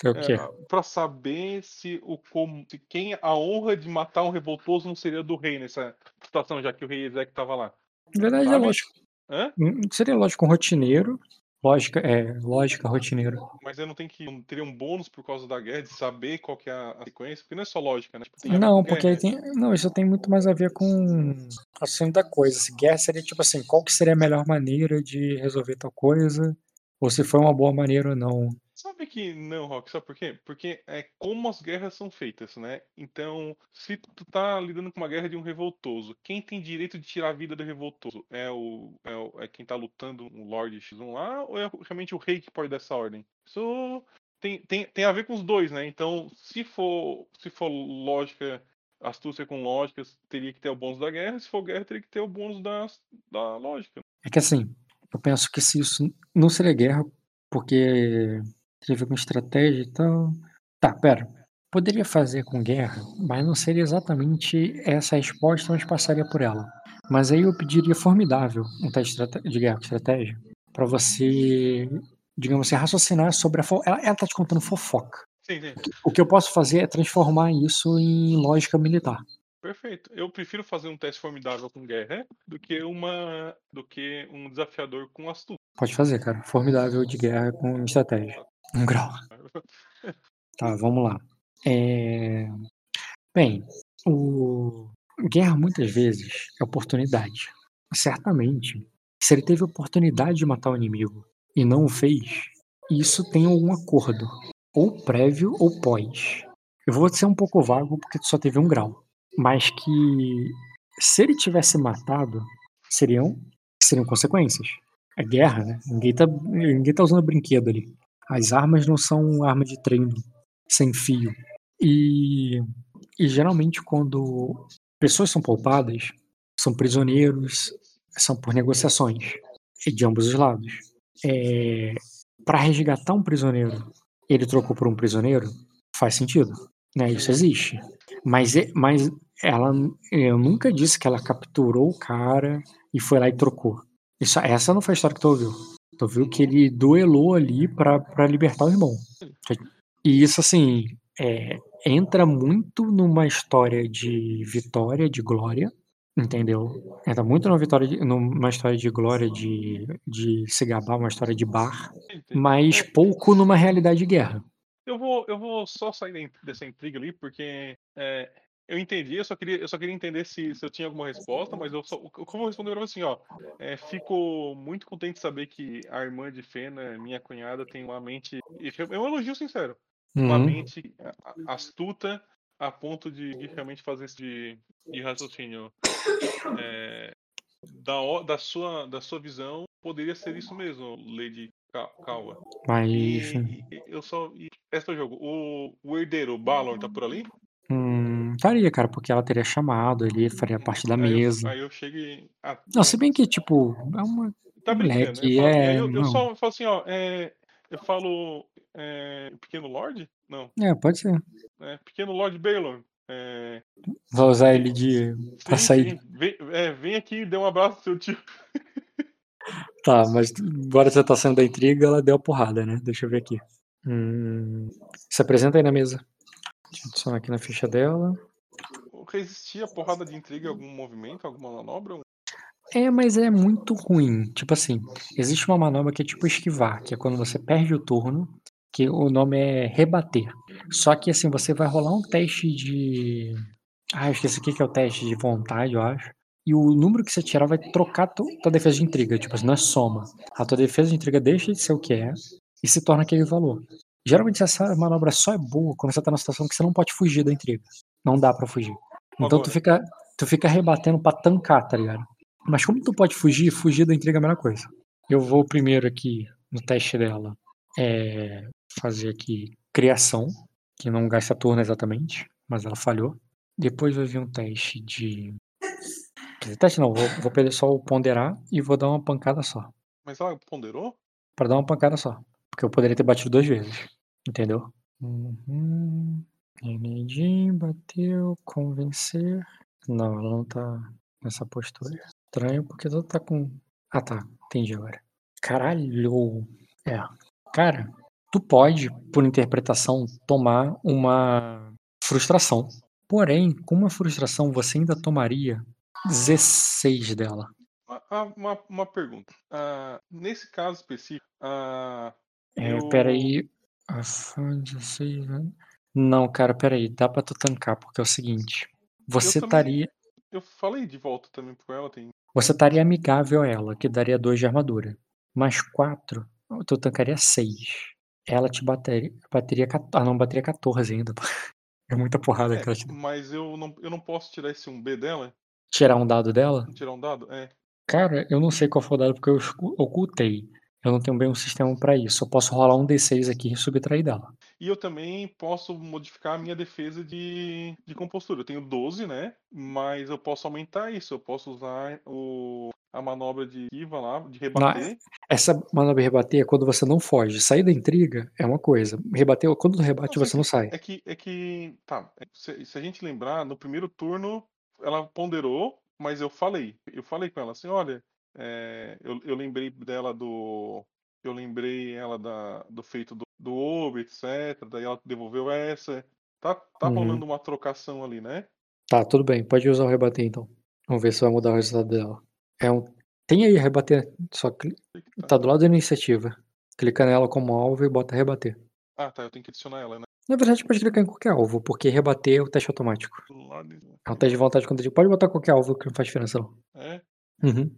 [SPEAKER 2] Que é o quê?
[SPEAKER 3] É, para saber se o como, se quem a honra de matar um revoltoso não seria do rei nessa situação, já que o rei Ezek estava lá.
[SPEAKER 2] Na verdade, é Sabe? é lógico. Hã? Hum, seria lógico um rotineiro Lógica, é, lógica, rotineiro.
[SPEAKER 3] Mas eu não tenho que. Não teria um bônus por causa da guerra, de saber qual que é a, sequência, porque não é só lógica, né?
[SPEAKER 2] Tipo, não, porque aí tem. Não, isso tem muito mais a ver com a assunto da coisa. Se guerra seria tipo assim, qual que seria a melhor maneira de resolver tal coisa, ou se foi uma boa maneira ou não.
[SPEAKER 3] Sabe que não, Rock, sabe por quê? Porque é como as guerras são feitas, né? Então, se tu tá lidando com uma guerra de um revoltoso, quem tem direito de tirar a vida do revoltoso? É o é, o, é quem tá lutando um Lord X1 lá, ou é realmente o rei que pode dar essa ordem? Isso tem, tem, tem a ver com os dois, né? Então, se for, se for lógica, astúcia com lógica, teria que ter o bônus da guerra, se for guerra, teria que ter o bônus da, da lógica.
[SPEAKER 2] É que assim, eu penso que se isso não seria guerra, porque tem a ver com estratégia e tal. Tá, pera. Poderia fazer com guerra, mas não seria exatamente essa a resposta, mas passaria por ela. Mas aí eu pediria formidável um teste de guerra com estratégia para você, digamos assim, raciocinar sobre a. Fo... Ela, ela tá te contando fofoca.
[SPEAKER 3] Sim, sim.
[SPEAKER 2] O que eu posso fazer é transformar isso em lógica militar.
[SPEAKER 3] Perfeito. Eu prefiro fazer um teste formidável com guerra do que uma do que um desafiador com astúcia.
[SPEAKER 2] Pode fazer, cara. Formidável de guerra com estratégia. Um grau. Tá, vamos lá. É... Bem, o... guerra muitas vezes é oportunidade. Certamente, se ele teve oportunidade de matar o inimigo e não o fez, isso tem algum acordo, ou prévio ou pós. Eu vou ser um pouco vago porque só teve um grau, mas que se ele tivesse matado, seriam seriam consequências. É guerra, né? Ninguém tá, ninguém tá usando brinquedo ali. As armas não são arma de treino sem fio. E, e geralmente quando pessoas são poupadas, são prisioneiros, são por negociações de ambos os lados. É, para resgatar um prisioneiro, ele trocou por um prisioneiro, faz sentido, né? Isso existe. Mas, é- mas ela, eu nunca disse que ela capturou o cara e foi lá e trocou. Isso, essa não foi a história que tu ouviu. Tu viu que ele duelou ali pra pra libertar o irmão. E isso, assim, é, entra muito numa história de vitória, de glória, entendeu? Entra muito numa, vitória de- numa história de glória, de, de se gabar, uma história de bar, mas pouco numa realidade de guerra.
[SPEAKER 3] Eu vou, eu vou só sair dessa intriga ali, porque é, eu entendi, eu só queria, eu só queria entender se, se eu tinha alguma resposta, mas eu só, como eu respondi era assim, ó, é, fico muito contente de saber que a irmã de Fena, minha cunhada, tem uma mente, é um elogio sincero, uma
[SPEAKER 2] Uhum.
[SPEAKER 3] mente astuta a ponto de, de realmente fazer esse de, de raciocínio. É, da, da, sua, da sua visão, poderia ser isso mesmo, Lady Calva.
[SPEAKER 2] Mas,
[SPEAKER 3] E, e eu só. E, esse é o jogo. O, o herdeiro, o Balor, tá por ali?
[SPEAKER 2] Faria, cara, porque ela teria chamado, ele faria parte da
[SPEAKER 3] Aí eu,
[SPEAKER 2] mesa.
[SPEAKER 3] aí eu chego e. Ah,
[SPEAKER 2] Não, se bem que, tipo, é uma.
[SPEAKER 3] tá brincando.
[SPEAKER 2] moleque,
[SPEAKER 3] Eu, falo,
[SPEAKER 2] é,
[SPEAKER 3] eu, eu só falo assim, ó. É, eu falo. É, Pequeno Lorde? Não.
[SPEAKER 2] É, pode ser.
[SPEAKER 3] É, Pequeno Lorde Balor. É,
[SPEAKER 2] Vai usar ele de. pra
[SPEAKER 3] sim,
[SPEAKER 2] sair.
[SPEAKER 3] sim. Vem, é, vem aqui e dê um abraço pro seu tio.
[SPEAKER 2] Tá, mas agora você tá saindo da intriga, ela deu a porrada, né? Deixa eu ver aqui. Hum, se apresenta aí na mesa. Deixa eu adicionar aqui na ficha dela.
[SPEAKER 3] Resistir a porrada de intriga em algum movimento, alguma manobra?
[SPEAKER 2] É, mas é muito ruim. Tipo assim, existe uma manobra que é tipo esquivar, que é quando você perde o turno, que o nome é rebater. Só que assim, você vai rolar um teste de. Ah, eu esqueci o que é o teste de vontade, eu acho. E o número que você tirar vai trocar tu- tua defesa de intriga. Tipo assim, não é soma. A tua defesa de intriga deixa de ser o que é e se torna aquele valor. Geralmente essa manobra só é boa quando você tá numa situação que você não pode fugir da intriga. Não dá pra fugir. Então tu fica, tu fica rebatendo pra tancar, tá ligado? Mas como tu pode fugir, fugir da intriga é a melhor coisa. Eu vou primeiro aqui no teste dela é, fazer aqui criação, que não gasta turno exatamente, mas ela falhou. Depois vai vir um teste de. Quer dizer, teste não, vou, vou perder só o ponderar e vou dar uma pancada só.
[SPEAKER 3] Mas ela ponderou?
[SPEAKER 2] Pra dar uma pancada só. Porque eu poderia ter batido duas vezes. Entendeu? Uhum. Entendi, bateu, convencer. Não, ela não tá nessa postura. Estranho, porque ela tá com. Ah tá, entendi agora. Caralho! É. Cara, tu pode, por interpretação, tomar uma frustração. Porém, com uma frustração, você ainda tomaria 16 dela.
[SPEAKER 3] Ah, ah, Uma, uma pergunta. Ah, nesse caso específico, ah,
[SPEAKER 2] É,
[SPEAKER 3] eu...
[SPEAKER 2] peraí. A fã 16, né? Não, cara, peraí. Dá pra tu tancar, porque é o seguinte. Você estaria.
[SPEAKER 3] Eu falei de volta também com ela, tem.
[SPEAKER 2] Você estaria amigável a ela, que daria 2 de armadura. Mais 4, tu tancaria 6. Ela te bateria. Bateria. 14 Ah, não, bateria 14 ainda. É muita porrada que ela te dá.
[SPEAKER 3] Mas eu não, eu não posso tirar esse 1B dela?
[SPEAKER 2] Tirar um dado dela?
[SPEAKER 3] Tirar um dado? É.
[SPEAKER 2] Cara, eu não sei qual foi o dado porque eu ocultei. Eu não tenho bem um sistema pra isso. Eu posso rolar um D6 aqui e subtrair dela.
[SPEAKER 3] E eu também posso modificar a minha defesa de, de compostura. Eu tenho 12, né? Mas eu posso aumentar isso. Eu posso usar o, a manobra de esquiva lá, de rebater.
[SPEAKER 2] Essa manobra de rebater é quando você não foge. Sair da intriga é uma coisa. Rebater, quando tu rebate,
[SPEAKER 3] Não,
[SPEAKER 2] você não sai.
[SPEAKER 3] É que, é que, tá, é que se, se a gente lembrar, no primeiro turno ela ponderou, mas eu falei, eu falei com ela assim, olha, é, eu, eu lembrei dela do, eu lembrei ela da, do feito do, do ovo, etc, daí ela devolveu essa, tá, tá
[SPEAKER 2] Uhum.
[SPEAKER 3] rolando uma trocação ali, né?
[SPEAKER 2] Tá, tudo bem. Pode usar o rebater então. Vamos ver se vai mudar o resultado dela. É um... Tem aí rebater. Só cli-
[SPEAKER 3] Tá.
[SPEAKER 2] tá do lado da iniciativa. Clica nela como alvo e bota rebater.
[SPEAKER 3] Ah, tá, eu tenho que adicionar ela, né?
[SPEAKER 2] Na verdade, pode clicar em qualquer alvo, porque rebater é o teste automático.
[SPEAKER 3] Lado,
[SPEAKER 2] É um teste de vontade contra. Pode botar qualquer alvo que não faz diferença, não.
[SPEAKER 3] é,
[SPEAKER 2] Uhum.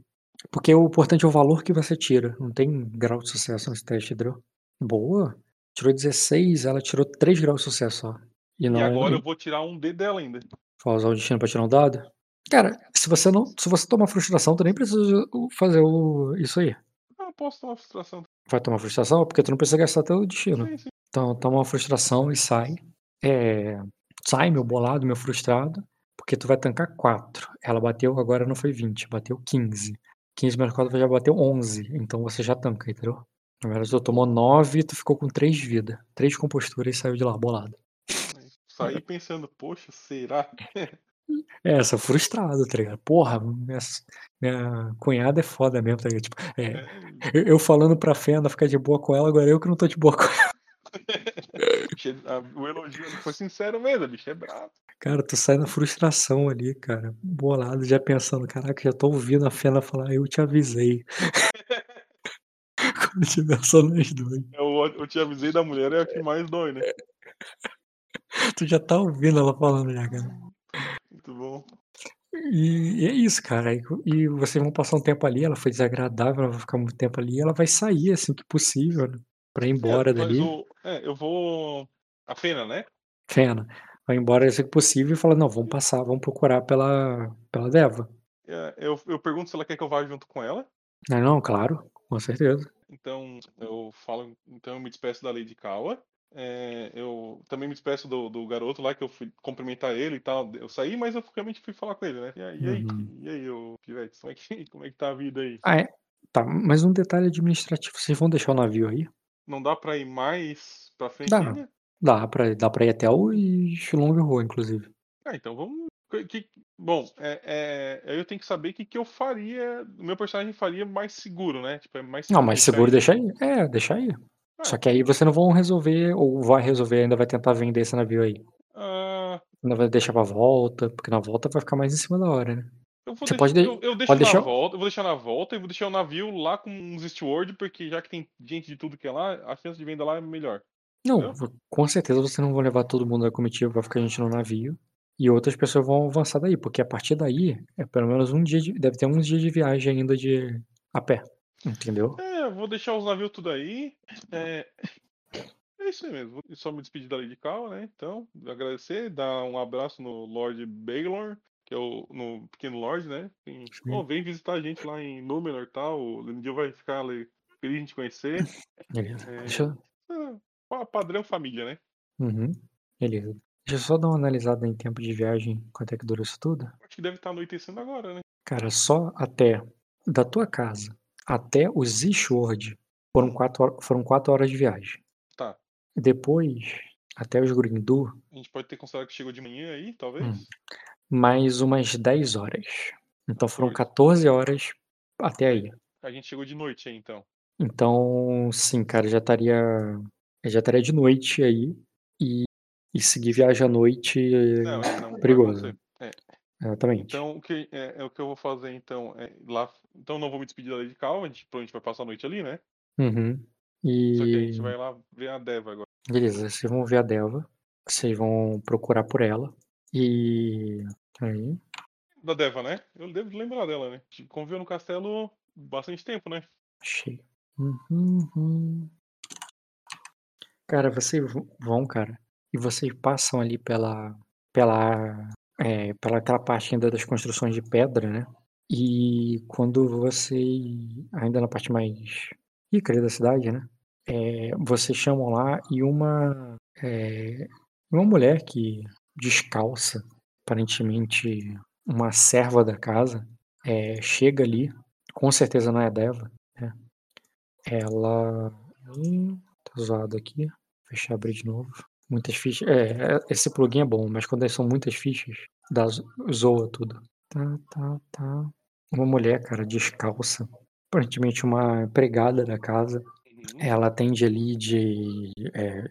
[SPEAKER 2] Porque o importante é o valor que você tira. Não tem grau de sucesso nesse teste, entendeu? Boa. Tirou 16, ela tirou 3 graus de sucesso só. E, não
[SPEAKER 3] e
[SPEAKER 2] é-
[SPEAKER 3] agora eu vou tirar um D dela ainda.
[SPEAKER 2] Vai usar o destino pra tirar um dado? Cara, se você não. Se você tomar frustração, tu nem precisa fazer o, isso aí.
[SPEAKER 3] Ah, eu posso tomar frustração.
[SPEAKER 2] Vai tomar frustração? Porque tu não precisa gastar teu destino.
[SPEAKER 3] Sim, sim.
[SPEAKER 2] Então toma uma frustração e sai. É, sai meu bolado, meu frustrado, porque tu vai tancar 4. Ela bateu, agora não foi 20, bateu 15. 15 menos 4 já bateu 11, então você já tanca, entendeu? Na verdade, tu tomou 9 tu ficou com 3 de vida. 3 de compostura e saiu de lá, bolado.
[SPEAKER 3] Saí pensando, poxa, será?
[SPEAKER 2] É, essa frustrado, tá ligado? Porra, minha, minha cunhada é foda mesmo, tá ligado? Tipo, é, eu, eu falando pra Fenda ficar de boa com ela, agora eu que não tô de boa com ela.
[SPEAKER 3] O elogio foi sincero mesmo, bicho é brabo.
[SPEAKER 2] Cara, tu sai na frustração ali, cara. Bolado, já pensando, caraca, já tô ouvindo a Fenda falar, eu te avisei. Só nós dois.
[SPEAKER 3] Eu, eu te avisei da mulher, é o que mais dói, né?
[SPEAKER 2] Tu já tá ouvindo ela falando já, cara.
[SPEAKER 3] Muito bom.
[SPEAKER 2] E, e é isso, cara. E, e vocês vão passar um tempo ali, ela foi desagradável, ela vai ficar muito tempo ali, e ela vai sair assim que possível, né? Pra ir embora
[SPEAKER 3] É,
[SPEAKER 2] dali.
[SPEAKER 3] o- é, eu vou. A pena, né?
[SPEAKER 2] Fena. Vai embora assim que possível e fala, não, vamos passar, vamos procurar pela, pela Deva.
[SPEAKER 3] É, eu, eu pergunto se ela quer que eu vá junto com ela.
[SPEAKER 2] Não, não, claro, com certeza.
[SPEAKER 3] Então eu falo, então eu me despeço da Lady Kawa. É, eu também me despeço do, do garoto lá que eu fui cumprimentar ele e tal. Eu saí, mas eu realmente fui falar com ele, né? E aí, e aí,
[SPEAKER 2] Uhum.
[SPEAKER 3] e aí ô, Pivete, como é, que, como é que tá a vida aí?
[SPEAKER 2] Ah, é? Tá, mas um detalhe administrativo, vocês vão deixar o navio aí?
[SPEAKER 3] Não dá pra ir mais pra frente
[SPEAKER 2] Dá.
[SPEAKER 3] ainda?
[SPEAKER 2] Dá pra, dá pra ir até o Shilong Rua, inclusive.
[SPEAKER 3] Ah, então vamos. Que- bom, é, é, eu tenho que saber o que, que eu faria. O meu personagem faria mais seguro, né? Tipo, é mais
[SPEAKER 2] Não,
[SPEAKER 3] deixar
[SPEAKER 2] seguro
[SPEAKER 3] ele-
[SPEAKER 2] deixa aí. É, deixa aí.
[SPEAKER 3] Ah,
[SPEAKER 2] Só que aí você não vão resolver, ou vai resolver, ainda vai tentar vender esse navio aí.
[SPEAKER 3] ah,
[SPEAKER 2] Ainda vai deixar pra volta, porque na volta vai ficar mais em cima da hora, né?
[SPEAKER 3] eu vou
[SPEAKER 2] Você
[SPEAKER 3] deixar,
[SPEAKER 2] pode
[SPEAKER 3] eu, eu deixo
[SPEAKER 2] pode
[SPEAKER 3] na
[SPEAKER 2] deixar-
[SPEAKER 3] volta, eu vou deixar na volta e vou deixar o navio lá com uns steward, porque já que tem gente de tudo que é lá, a chance de venda lá é melhor.
[SPEAKER 2] Não,
[SPEAKER 3] Entendeu?
[SPEAKER 2] com certeza você não vai levar todo mundo da comitiva, vai ficar gente no navio. E outras pessoas vão avançar daí, porque a partir daí é pelo menos um dia de, deve ter uns dias de viagem ainda de a pé. Entendeu?
[SPEAKER 3] É, vou deixar os navios tudo aí. É, é isso aí mesmo. Vou só me despedir da Lady Cal, né? Então, agradecer, dar um abraço no Lord Baylor, que é o no Pequeno Lord, né? Pô, vem visitar a gente lá em Númenor e tal. O Lindil vai ficar ali feliz de te conhecer.
[SPEAKER 2] Beleza.
[SPEAKER 3] É.
[SPEAKER 2] Deixa eu.
[SPEAKER 3] Pa- padrão família, né?
[SPEAKER 2] Uhum. Beleza. Deixa eu só dar uma analisada em tempo de viagem, quanto é que dura isso tudo.
[SPEAKER 3] Acho que deve estar anoitecendo agora, né?
[SPEAKER 2] Cara, só até da tua casa até o Zishword foram quatro, foram quatro horas de viagem.
[SPEAKER 3] Tá.
[SPEAKER 2] Depois, até os Grindu,
[SPEAKER 3] A gente pode ter considerado que chegou de manhã aí, talvez.
[SPEAKER 2] Hum. mais umas 10 horas. Então foram
[SPEAKER 3] Oi.
[SPEAKER 2] 14 horas até aí.
[SPEAKER 3] A gente chegou de noite aí, então.
[SPEAKER 2] Então, sim, cara, já estaria já estaria de noite aí e, e seguir viagem à noite é
[SPEAKER 3] Não, é, não vai
[SPEAKER 2] perigoso.
[SPEAKER 3] É.
[SPEAKER 2] Exatamente.
[SPEAKER 3] Então, o que, é, é o que eu vou fazer, então, é lá. Então, não vou me despedir da Lady Cal, a gente provavelmente vai passar a noite ali, né?
[SPEAKER 2] Uhum.
[SPEAKER 3] Só que a
[SPEAKER 2] E
[SPEAKER 3] gente vai lá ver a Deva agora.
[SPEAKER 2] beleza, vocês vão ver a Delva, vocês vão procurar por ela e aí,
[SPEAKER 3] Da Deva, né? Eu devo lembrar dela, né? A gente conviveu no castelo bastante tempo, né?
[SPEAKER 2] achei. Uhum. Cara, vocês vão, cara, e vocês passam ali pela pela é, pela aquela parte ainda das construções de pedra, né? E quando vocês ainda na parte mais ali da cidade, né? É, vocês chamam lá e uma é, uma mulher que descalça, aparentemente uma serva da casa, é, chega ali, com certeza não é a Deva, né? Ela. Ih, tá zoado aqui. Fechar abrir de novo. Muitas fichas. É, é- esse plugin é bom, mas quando são muitas fichas, dá, zo- zoa tudo. Tá, tá, tá. Uma mulher, cara, descalça. Aparentemente uma empregada da casa.
[SPEAKER 3] Uhum.
[SPEAKER 2] Ela atende ali de. é,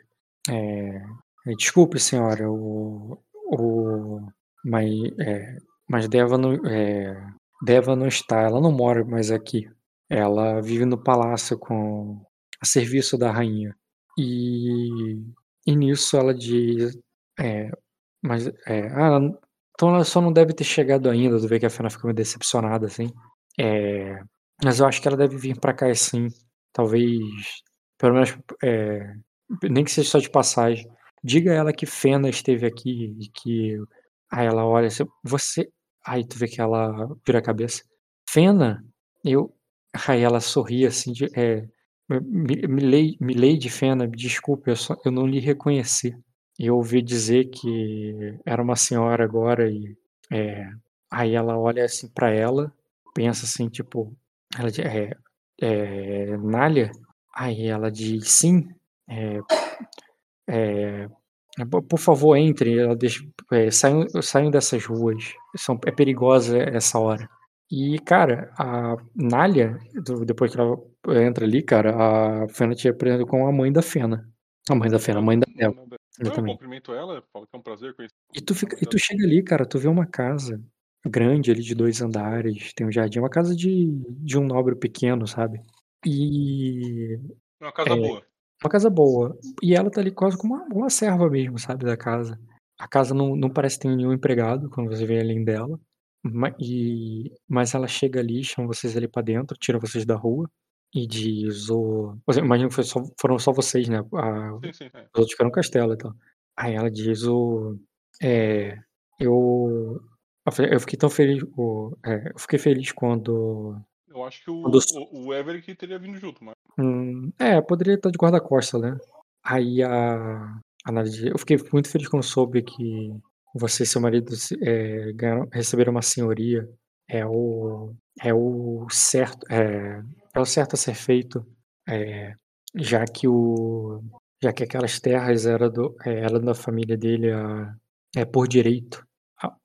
[SPEAKER 2] é, é, desculpe, senhora, o. o mas, é, mas Deva não, é, Deva não está, ela não mora mais aqui. Ela vive no palácio com a serviço da rainha. E, e nisso ela diz. É, mas. É, ah, ela- então ela só não deve ter chegado ainda. Tu vê que a Fena ficou meio decepcionada, assim. É, mas eu acho que ela deve vir pra cá sim. Talvez. Pelo menos. é, nem que seja só de passagem. Diga a ela que Fena esteve aqui e que. Aí ela olha assim. Você. Aí tu vê que ela vira a cabeça. Fena? Eu. Aí ela sorri assim. De, é, Mi- Mi- Milei- Milady Fena, desculpe, eu, só- eu não lhe reconheci. eu ouvi dizer que era uma senhora agora e é, aí ela olha assim para ela, pensa assim, tipo, ela diz, é, é, Nália? Aí ela diz, sim, é, é, por favor, entre, ela deixa, é, saiam, saiam dessas ruas, são, é perigosa essa hora. E, cara, a Nália, depois que ela entra ali, cara, a Fena te apresenta com a mãe da Fena. A mãe da Fena, a mãe da Ela.
[SPEAKER 3] Eu cumprimento ela, falo que é um prazer conhecer.
[SPEAKER 2] E tu, fica, e tu chega ali, cara, tu vê uma casa grande ali de dois andares, tem um jardim, uma casa de, de um nobre pequeno, sabe? E.
[SPEAKER 3] Uma casa é, boa.
[SPEAKER 2] Uma casa boa. E ela tá ali quase como uma, uma serva mesmo, sabe, da casa. A casa não, não parece ter nenhum empregado quando você vê além dela. Mas, e, mas ela chega ali, chama vocês ali para dentro, tira vocês da rua e diz o. Imagina que só, foram só vocês, né? A,
[SPEAKER 3] sim, sim, é.
[SPEAKER 2] Os outros ficaram no castelo e tal. Aí ela diz o. É, eu. Eu fiquei tão feliz. O, é, eu fiquei feliz quando.
[SPEAKER 3] Eu acho que o, quando... o, o Everick teria vindo junto, mas.
[SPEAKER 2] Hum, é, poderia estar de guarda-costas, né? Aí a. a eu fiquei muito feliz quando soube que você e seu marido é, ganharam, receberam uma senhoria, é o, é o certo, é, é o certo a ser feito, é, já que o, já que aquelas terras eram do, é, era da família dele a, é por direito.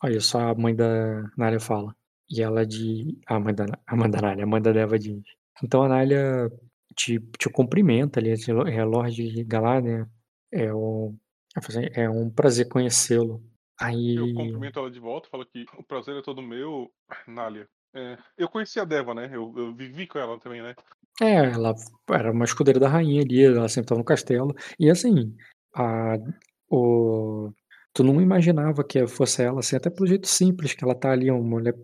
[SPEAKER 2] Olha só a mãe da Nália fala. E ela de. A mãe da, a mãe da Nália, a mãe da Deva diz. Então a Nália te, te cumprimenta ali, é Lorde Galar, né? É um, é um prazer conhecê-lo. Aí...
[SPEAKER 3] Eu cumprimento ela de volta, falo que o prazer é todo meu, Nália. É, eu conheci a Deva, né? Eu, eu, vivi com ela também, né?
[SPEAKER 2] É, ela era uma escudeira da rainha ali, ela sempre estava no castelo. E assim, a, o, tu não imaginava que fosse ela, assim, até pelo jeito simples que ela tá ali, uma mulher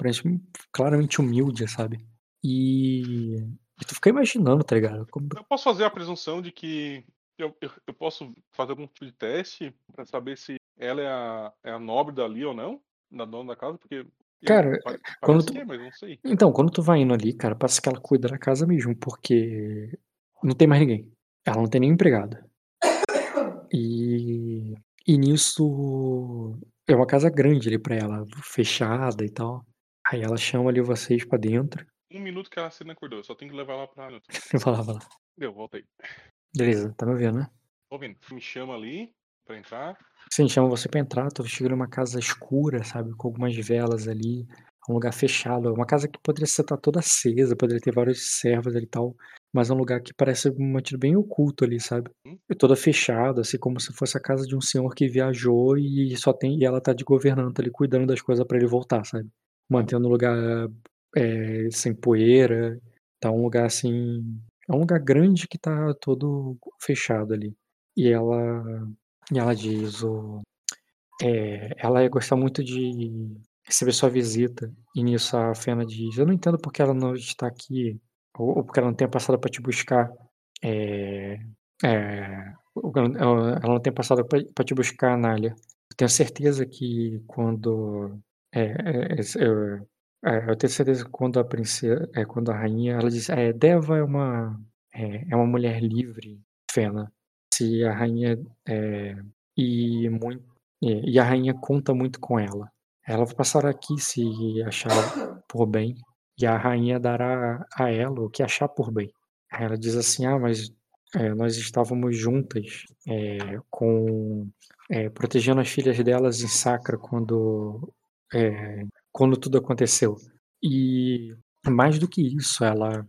[SPEAKER 2] claramente humilde, sabe? E, e tu fica imaginando, tá ligado? Como...
[SPEAKER 3] Eu posso fazer a presunção de que eu, eu, eu posso fazer algum tipo de teste para saber se ela é a, é a nobre dali ou não? Da dona da casa, porque.
[SPEAKER 2] Cara, quando tu...
[SPEAKER 3] É, não.
[SPEAKER 2] Então, quando tu vai indo ali, cara, parece que ela cuida da casa mesmo, porque não tem mais ninguém. Ela não tem nem empregado. E, e nisso é uma casa grande ali pra ela, fechada e tal. Aí ela chama ali vocês pra dentro.
[SPEAKER 3] Um minuto que a cena acordou, eu só tenho que levar ela pra.
[SPEAKER 2] vai lá, vai lá.
[SPEAKER 3] Deu, volta aí.
[SPEAKER 2] Beleza, tá me ouvindo, né?
[SPEAKER 3] Tô ouvindo. Me chama ali pra entrar.
[SPEAKER 2] Sim, chama você pra entrar, tu chega numa casa escura, sabe, com algumas velas ali, um lugar fechado, uma casa que poderia estar tá toda acesa, poderia ter vários servos ali e tal, mas é um lugar que parece mantido bem oculto ali, sabe?
[SPEAKER 3] Hum.
[SPEAKER 2] E toda fechada, assim como se fosse a casa de um senhor que viajou e só tem e ela tá de governanta ali cuidando das coisas para ele voltar, sabe? Mantendo o lugar é, sem poeira, tá um lugar assim, é um lugar grande que tá todo fechado ali. E ela e ela diz o eh, ela ia gostar muito de receber sua visita. E nisso a Fena diz: "Eu não entendo porque ela não está aqui, ou ou porque ela não tem passado para te buscar, eh eh, ela não tem passado para te buscar, Nália. Eu tenho certeza que quando, eh eh eh, eu tenho certeza que quando a princesa eh, quando a rainha ela diz: "Eh, Deva é uma é é uma mulher livre, Fena se a rainha é, e, muito, é, e a rainha conta muito com ela. Ela vai passar aqui se achar por bem, e a rainha dará a ela o que achar por bem. Ela diz assim: Ah, mas é, nós estávamos juntas é, com é, protegendo as filhas delas em Sacra quando é, quando tudo aconteceu. E mais do que isso, ela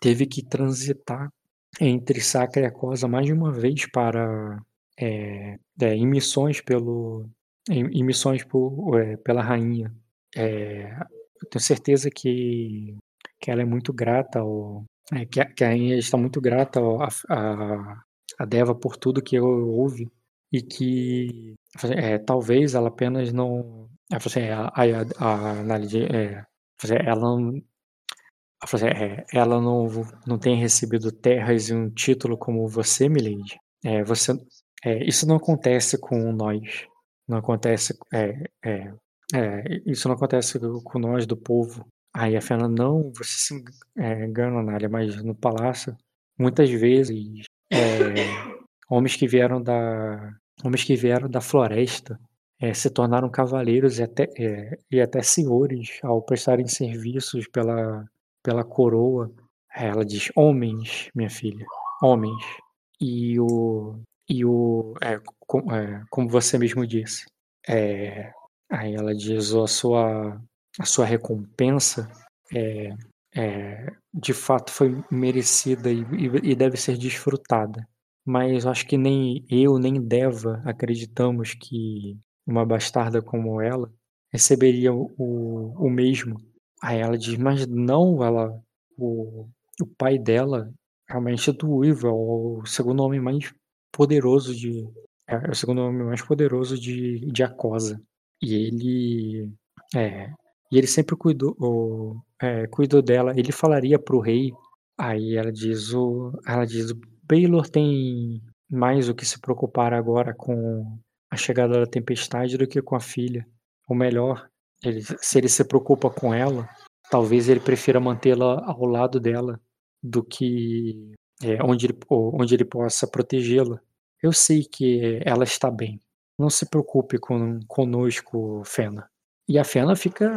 [SPEAKER 2] teve que transitar entre Sacra e Aquosa mais de uma vez para é, é, em missões pelo em, em missões por, é, pela rainha. É, eu tenho certeza que, que ela é muito grata ao, é, que, a, que, a, rainha está muito grata ao, a, a, a Deva por tudo que houve e que é, talvez ela apenas não assim, a, a, a, a, ela não é, ela não, não tem recebido terras e um título como você, Milady. É, você, é, isso não acontece com nós. Não acontece. É, é, é, isso não acontece com nós do povo. Aí a Fena, não, você se é, engana, Nália, mas no palácio, muitas vezes, homens que vieram da, homens que vieram da floresta, eh, se tornaram cavaleiros e até, eh, e até senhores ao prestarem serviços pela pela coroa. Ela diz: "Homens, minha filha, homens". E o e o é, co é, como você mesmo disse, eh, aí ela diz: "A sua a sua recompensa, eh eh, de fato foi merecida e e deve ser desfrutada. Mas acho que nem eu, nem Deva acreditamos que uma bastarda como ela receberia o o mesmo". Aí ela diz: "Mas não, ela o o pai dela realmente do Weevil, é o segundo homem mais poderoso de é, o segundo homem mais poderoso de de Acosa. E ele é, e ele sempre cuidou o é, cuidou dela, ele falaria para o rei" aí ela diz o ela diz: "O Baylor tem mais o que se preocupar agora com a chegada da tempestade do que com a filha. Ou melhor, ele se ele se preocupa com ela, talvez ele prefira mantê-la ao lado dela do que, eh, onde ele onde ele possa protegê-la. Eu sei que ela está bem. Não se preocupe com conosco, Fena". E a Fena fica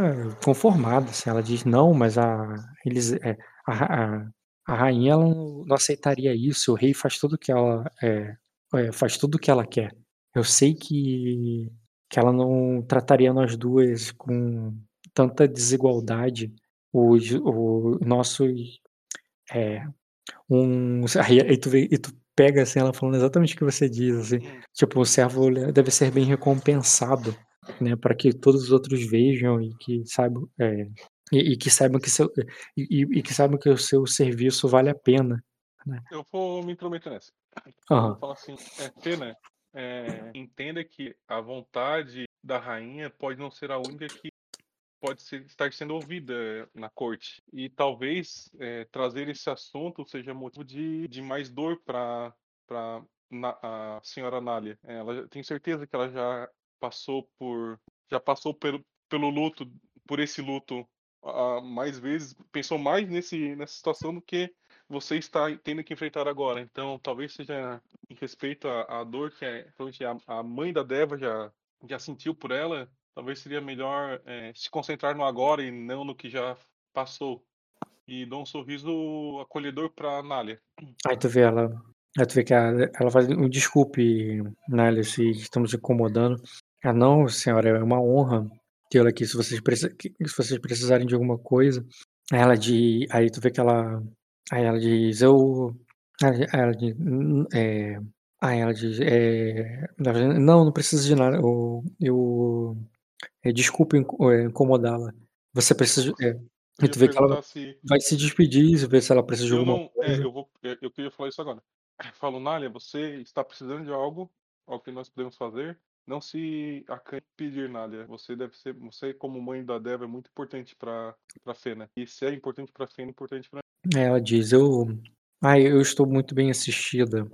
[SPEAKER 2] conformada, assim, ela diz: "Não, mas a eles, eh, a a a rainha ela não aceitaria isso, o rei faz tudo que ela, eh eh, faz tudo o que ela quer. Eu sei que que ela não trataria nós 2 com tanta desigualdade, os o nossos, eh, uns" aí tu e tu pega, assim, ela falando exatamente o que você diz, assim, tipo: "O servo deve ser bem recompensado, né, para que todos os outros vejam e que saibam, eh, e e que saibam que seu e e que saibam que o seu serviço vale a pena", né.
[SPEAKER 3] Eu vou me intrometer nessa. Eu
[SPEAKER 2] Aham.
[SPEAKER 3] falar assim: "Eh, Fena, eh, entenda que a vontade da rainha pode não ser a única que pode ser estar sendo ouvida na corte. E talvez, eh, trazer esse assunto seja motivo de de mais dor na a senhora Nália. Ela tenho certeza que ela já passou por já passou pelo pelo luto por esse luto, ah, mais vezes, pensou mais nesse nessa situação do que você está tendo que enfrentar agora. Então talvez seja em respeito à à dor que, provavelmente a a mãe da Deva já já sentiu por ela, talvez seria melhor, eh, se concentrar no agora e não no que já passou". E dou um sorriso acolhedor pra Nália.
[SPEAKER 2] Aí tu vê ela aí tu vê que a ela faz: "Me desculpe, Nália, se estamos incomodando". "Ah não, senhora, é uma honra tê-la aqui, se vocês se vocês precisarem de alguma coisa". Ela di aí tu vê que ela aí ela diz: "Eu" aí ela diz: "N eh", aí ela diz, verdade: "Não, não precisa de nada, eu eu eh, desculpe eh, incomodá-la. Você precisa de" é. E tu vê que ela
[SPEAKER 3] se
[SPEAKER 2] vai se despedir, ver se ela precisa de alguma
[SPEAKER 3] não é,
[SPEAKER 2] coisa.
[SPEAKER 3] eu vou eh, eu queria falar isso agora. Falo: "Nália, você está precisando de algo, algo que nós podemos fazer, não se acanhe pedir, Nália. Você deve ser você como mãe da Deva é muito importante pra pra Fena. E se é importante pra Fena, é importante pra"
[SPEAKER 2] Aí ela diz: "Eu ai, eu estou muito bem assistida,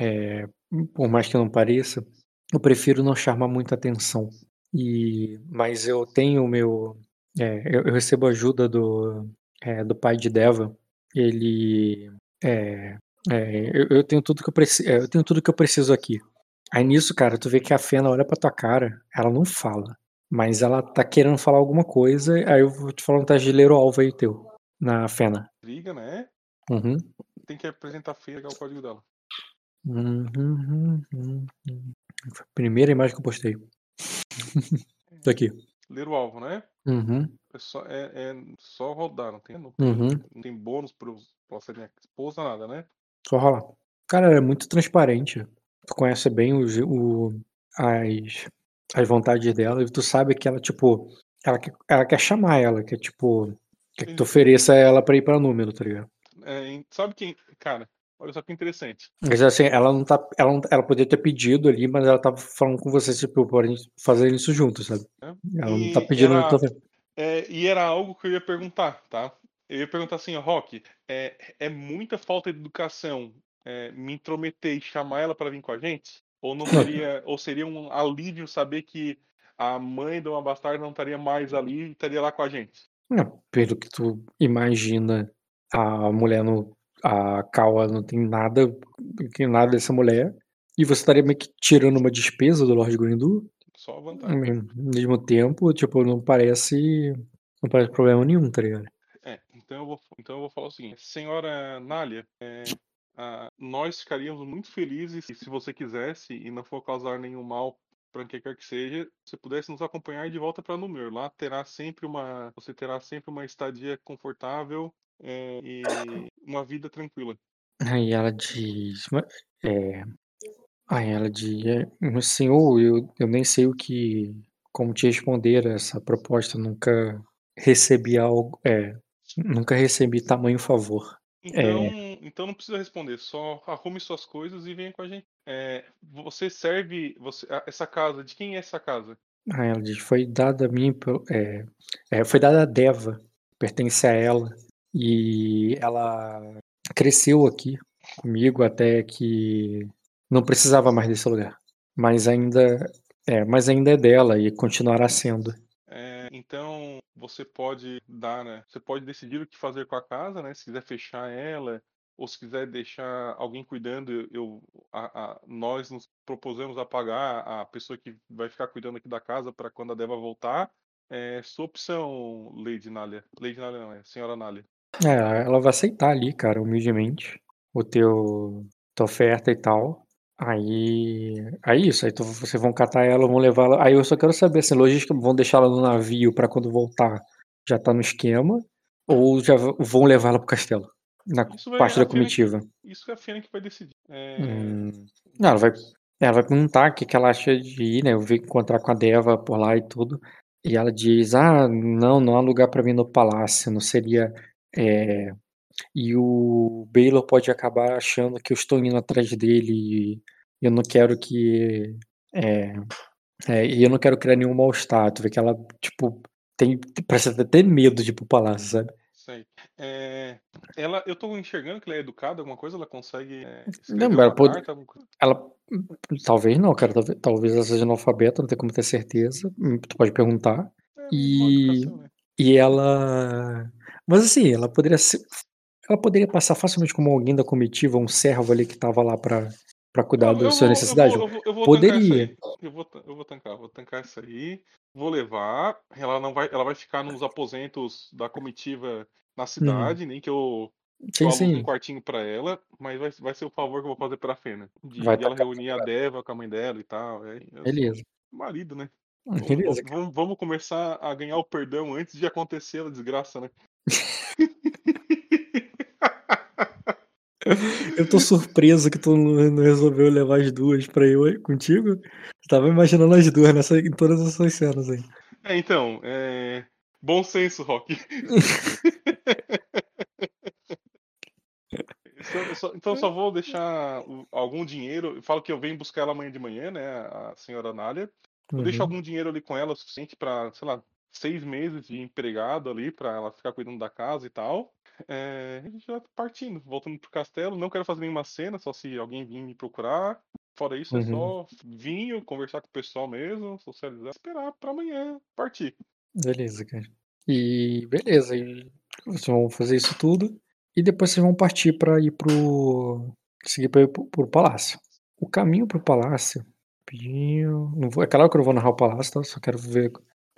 [SPEAKER 2] eh, por mais que não pareça, eu prefiro não chamar muita atenção. E mas eu tenho o meu eh, eu eu recebo ajuda do, eh, do pai de Deva, ele, eh eh, eu eu tenho tudo que eu preci eh, eu tenho tudo que eu preciso aqui". Aí nisso, cara, tu vê que a Fena olha pra tua cara, ela não fala, mas ela tá querendo falar alguma coisa, aí eu vou te falar um teste de ler o alvo aí teu, na Fena.
[SPEAKER 3] Intriga, né.
[SPEAKER 2] Uhum.
[SPEAKER 3] Tem que apresentar a Fena e pegar o código dela.
[SPEAKER 2] Uhum, uhum. Foi a primeira imagem que eu postei. Tá aqui.
[SPEAKER 3] Ler o alvo, né.
[SPEAKER 2] Uhum.
[SPEAKER 3] É só é é só rodar, não tem não
[SPEAKER 2] Uhum.
[SPEAKER 3] não tem bônus para os pra ser minha esposa, nada, né.
[SPEAKER 2] Só rolar. Cara, ela é muito transparente. Tu conhece bem os o as as vontades dela e tu sabe que ela, tipo, ela quer ela quer chamar ela, quer tipo, quer que tu ofereça ela pra ir pra Númenor, tá ligado.
[SPEAKER 3] É, sabe quem cara, olha só que interessante.
[SPEAKER 2] Mas assim, ela não tá ela não ela podia ter pedido ali, mas ela estava falando com você, tipo, pra gente fazer isso junto, sabe.
[SPEAKER 3] Né.
[SPEAKER 2] Ela não tá pedindo
[SPEAKER 3] era
[SPEAKER 2] tua
[SPEAKER 3] eh, e era algo que eu ia perguntar, tá. Eu ia perguntar assim: "Rock, é é muita falta de educação, eh, me intrometer e chamar ela pra vir com a gente? Ou não seria ou seria um alívio saber que a mãe de uma bastarda não estaria mais ali e estaria lá com a gente?"
[SPEAKER 2] Não, pelo que tu imagina, a mulher não a Kawa não tem nada que nada dessa mulher, E você estaria meio que tirando uma despesa do Lord Grindu?
[SPEAKER 3] Só a vantagem.
[SPEAKER 2] Ao mesmo tempo, tipo, não parece. Não parece problema nenhum, tá ligado?
[SPEAKER 3] É, então eu vou, então eu vou falar o seguinte, senhora Nália, é, ah, nós ficaríamos muito felizes se você quisesse e não for causar nenhum mal para quem quer que seja, você pudesse nos acompanhar de volta para Número. Lá terá sempre uma, você terá sempre uma estadia confortável é, e uma vida tranquila.
[SPEAKER 2] Aí ela diz. "Mas, É, aí ela diz, "É, senhor, eu, eu nem sei o que. Como te responder essa proposta. Nunca recebi algo. É, nunca recebi tamanho favor.
[SPEAKER 3] Então, então não precisa responder, só arrume suas coisas e venha com a gente. É, você serve, você, essa casa, de quem é essa casa?
[SPEAKER 2] Aí ela diz, foi dada a mim, é, é, foi dada a Deva, pertence a ela. E ela cresceu aqui comigo até que não precisava mais desse lugar. Mas ainda é, mas ainda é dela e continuará sendo.
[SPEAKER 3] É, então você pode dar, né? Você pode decidir o que fazer com a casa, né? Se quiser fechar ela ou se quiser deixar alguém cuidando, eu, a- a- nós nos propusemos a pagar a pessoa que vai ficar cuidando aqui da casa para quando a Deva voltar. É sua opção, Lady Nália. Lady Nália não, é Senhora Nália.
[SPEAKER 2] É, ela vai aceitar ali, cara, humildemente, o teu tua oferta e tal. Aí, aí isso, aí tu, vocês vão catar ela, vão levar ela. Aí eu só quero saber, assim, logística, vão deixar ela no navio pra quando voltar já tá no esquema, ou já vão levar ela pro castelo, na
[SPEAKER 3] Isso
[SPEAKER 2] parte
[SPEAKER 3] a
[SPEAKER 2] da
[SPEAKER 3] Fênix-
[SPEAKER 2] comitiva.
[SPEAKER 3] Isso é a Fênix que vai decidir. É,
[SPEAKER 2] Hum, não, ela vai, ela vai perguntar o que, que ela acha de ir, né? Eu vi encontrar com a Deva por lá e tudo. E ela diz: Ah, não, não há lugar pra mim no palácio, não seria. é, E o Baylor pode acabar achando que eu estou indo atrás dele e eu não quero que. É, é, e eu não quero criar nenhum mal-estar. Tu vê que ela, tipo, tem, parece até ter medo de ir pro palácio, sabe?
[SPEAKER 3] Sei. É, ela, eu tô enxergando que ela é educada, alguma coisa, ela consegue é,
[SPEAKER 2] Não, ela pode-
[SPEAKER 3] carta?
[SPEAKER 2] Ela. Talvez não, cara. Talvez, talvez ela seja analfabeta, não tem como ter certeza. Hum, Tu pode perguntar.
[SPEAKER 3] É,
[SPEAKER 2] E-
[SPEAKER 3] né?
[SPEAKER 2] E ela. Mas assim, ela poderia ser. Ela poderia passar facilmente como alguém da comitiva, um servo ali que tava lá pra, pra cuidar da sua necessidade.
[SPEAKER 3] Eu vou, eu vou, eu vou
[SPEAKER 2] Poderia.
[SPEAKER 3] Eu vou, eu vou tancar, vou tancar isso aí. Vou levar. Ela não vai, ela vai ficar nos aposentos da comitiva na cidade, nem que eu,
[SPEAKER 2] Sim,
[SPEAKER 3] alugue um
[SPEAKER 2] sim.
[SPEAKER 3] quartinho pra ela, mas vai, vai ser o favor que eu vou fazer pra Fena. De,
[SPEAKER 2] Vai
[SPEAKER 3] de ela reunir a Deva com a mãe dela e tal. É, eu sou
[SPEAKER 2] Beleza.
[SPEAKER 3] marido, né?
[SPEAKER 2] Beleza.
[SPEAKER 3] Vamos, vamos- vamos começar a ganhar o perdão antes de acontecer a desgraça, né?
[SPEAKER 2] Eu tô surpreso que tu não resolveu levar as duas pra eu aí contigo. Eu tava imaginando as duas nessa, em todas essas cenas aí.
[SPEAKER 3] É, então, é... bom senso, Rock. Só- só- então só vou deixar algum dinheiro. Eu falo que eu venho buscar ela amanhã de manhã, né? A senhora Nália. Eu deixo
[SPEAKER 2] Uhum.
[SPEAKER 3] algum dinheiro ali com ela, o suficiente pra, sei lá, seis meses de empregado ali, pra ela ficar cuidando da casa e tal. É, a gente vai partindo, voltando pro castelo. Não quero fazer nenhuma cena, só se alguém vir me procurar. Fora isso, é
[SPEAKER 2] Uhum.
[SPEAKER 3] só vinho, conversar com o pessoal mesmo, socializar, esperar pra amanhã partir.
[SPEAKER 2] Beleza, cara. E beleza, e vocês vão fazer isso tudo. E depois vocês vão partir pra ir pro. seguir pra ir pro, pro palácio. O caminho pro palácio. rapidinho, Não vou, é claro que eu não vou narrar o palácio, tá? Só quero ver.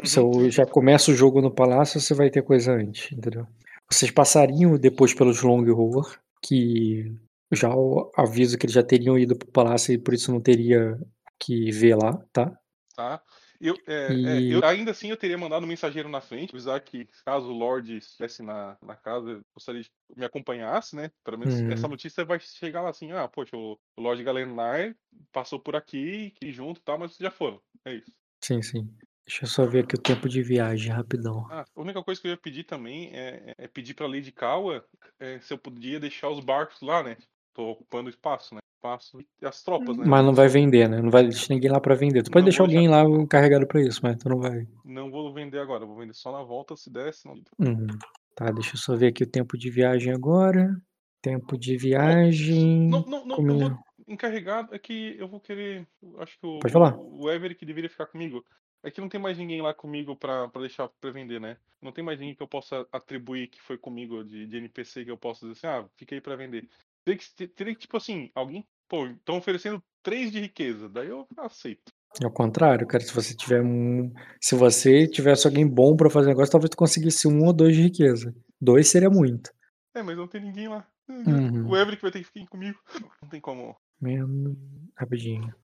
[SPEAKER 2] Se eu já começo o jogo no palácio, você vai ter coisa antes, entendeu? Vocês passariam depois pelos Long Roar, que já aviso que eles já teriam ido pro palácio e por isso não teria que ver lá, tá?
[SPEAKER 3] tá? Eu, é, é,
[SPEAKER 2] E-
[SPEAKER 3] eu- ainda assim eu teria mandado um mensageiro na frente, avisar que caso o Lorde estivesse na, na casa, eu gostaria de que me acompanhasse, né? Pelo menos
[SPEAKER 2] Uhum.
[SPEAKER 3] essa notícia vai chegar lá assim, ah, poxa, o, o Lorde Galenar passou por aqui, que junto e tal, mas já foram. É isso.
[SPEAKER 2] Sim, sim. Deixa eu só ver aqui o tempo de viagem rapidão.
[SPEAKER 3] Ah, a única coisa que eu ia pedir também é, é pedir pra Lady Kawa é, se eu podia deixar os barcos lá, né? Tô ocupando espaço, né? Espaço e as tropas, né?
[SPEAKER 2] Mas não vai vender, né? Não vai deixar ninguém lá pra vender. Tu pode
[SPEAKER 3] Não
[SPEAKER 2] deixar alguém lá carregado pra isso, mas tu não vai.
[SPEAKER 3] Não vou vender agora, vou vender só na volta se der, senão...
[SPEAKER 2] Uhum. Tá, deixa eu só ver aqui o tempo de viagem agora. Tempo de viagem.
[SPEAKER 3] Não, não, não,
[SPEAKER 2] Como
[SPEAKER 3] eu
[SPEAKER 2] é?
[SPEAKER 3] vou encarregado é que eu vou querer. Acho que o,
[SPEAKER 2] Pode falar.
[SPEAKER 3] o, o Everett deveria ficar comigo. É que não tem mais ninguém lá comigo pra, pra deixar pra vender, né? Não tem mais ninguém que eu possa atribuir que foi comigo de, de NPC que eu possa dizer assim, ah, fica aí pra vender. Teria que, teria que, tipo assim, alguém pô, estão oferecendo 3 de riqueza. Daí eu aceito.
[SPEAKER 2] Ao contrário, cara, se você tiver um. Se você tivesse alguém bom pra fazer negócio, talvez tu conseguisse um ou dois de riqueza. Dois seria muito.
[SPEAKER 3] É, mas não tem ninguém lá.
[SPEAKER 2] Uhum.
[SPEAKER 3] O Everett vai ter que ficar comigo. Não tem como.
[SPEAKER 2] Menos. Rapidinho.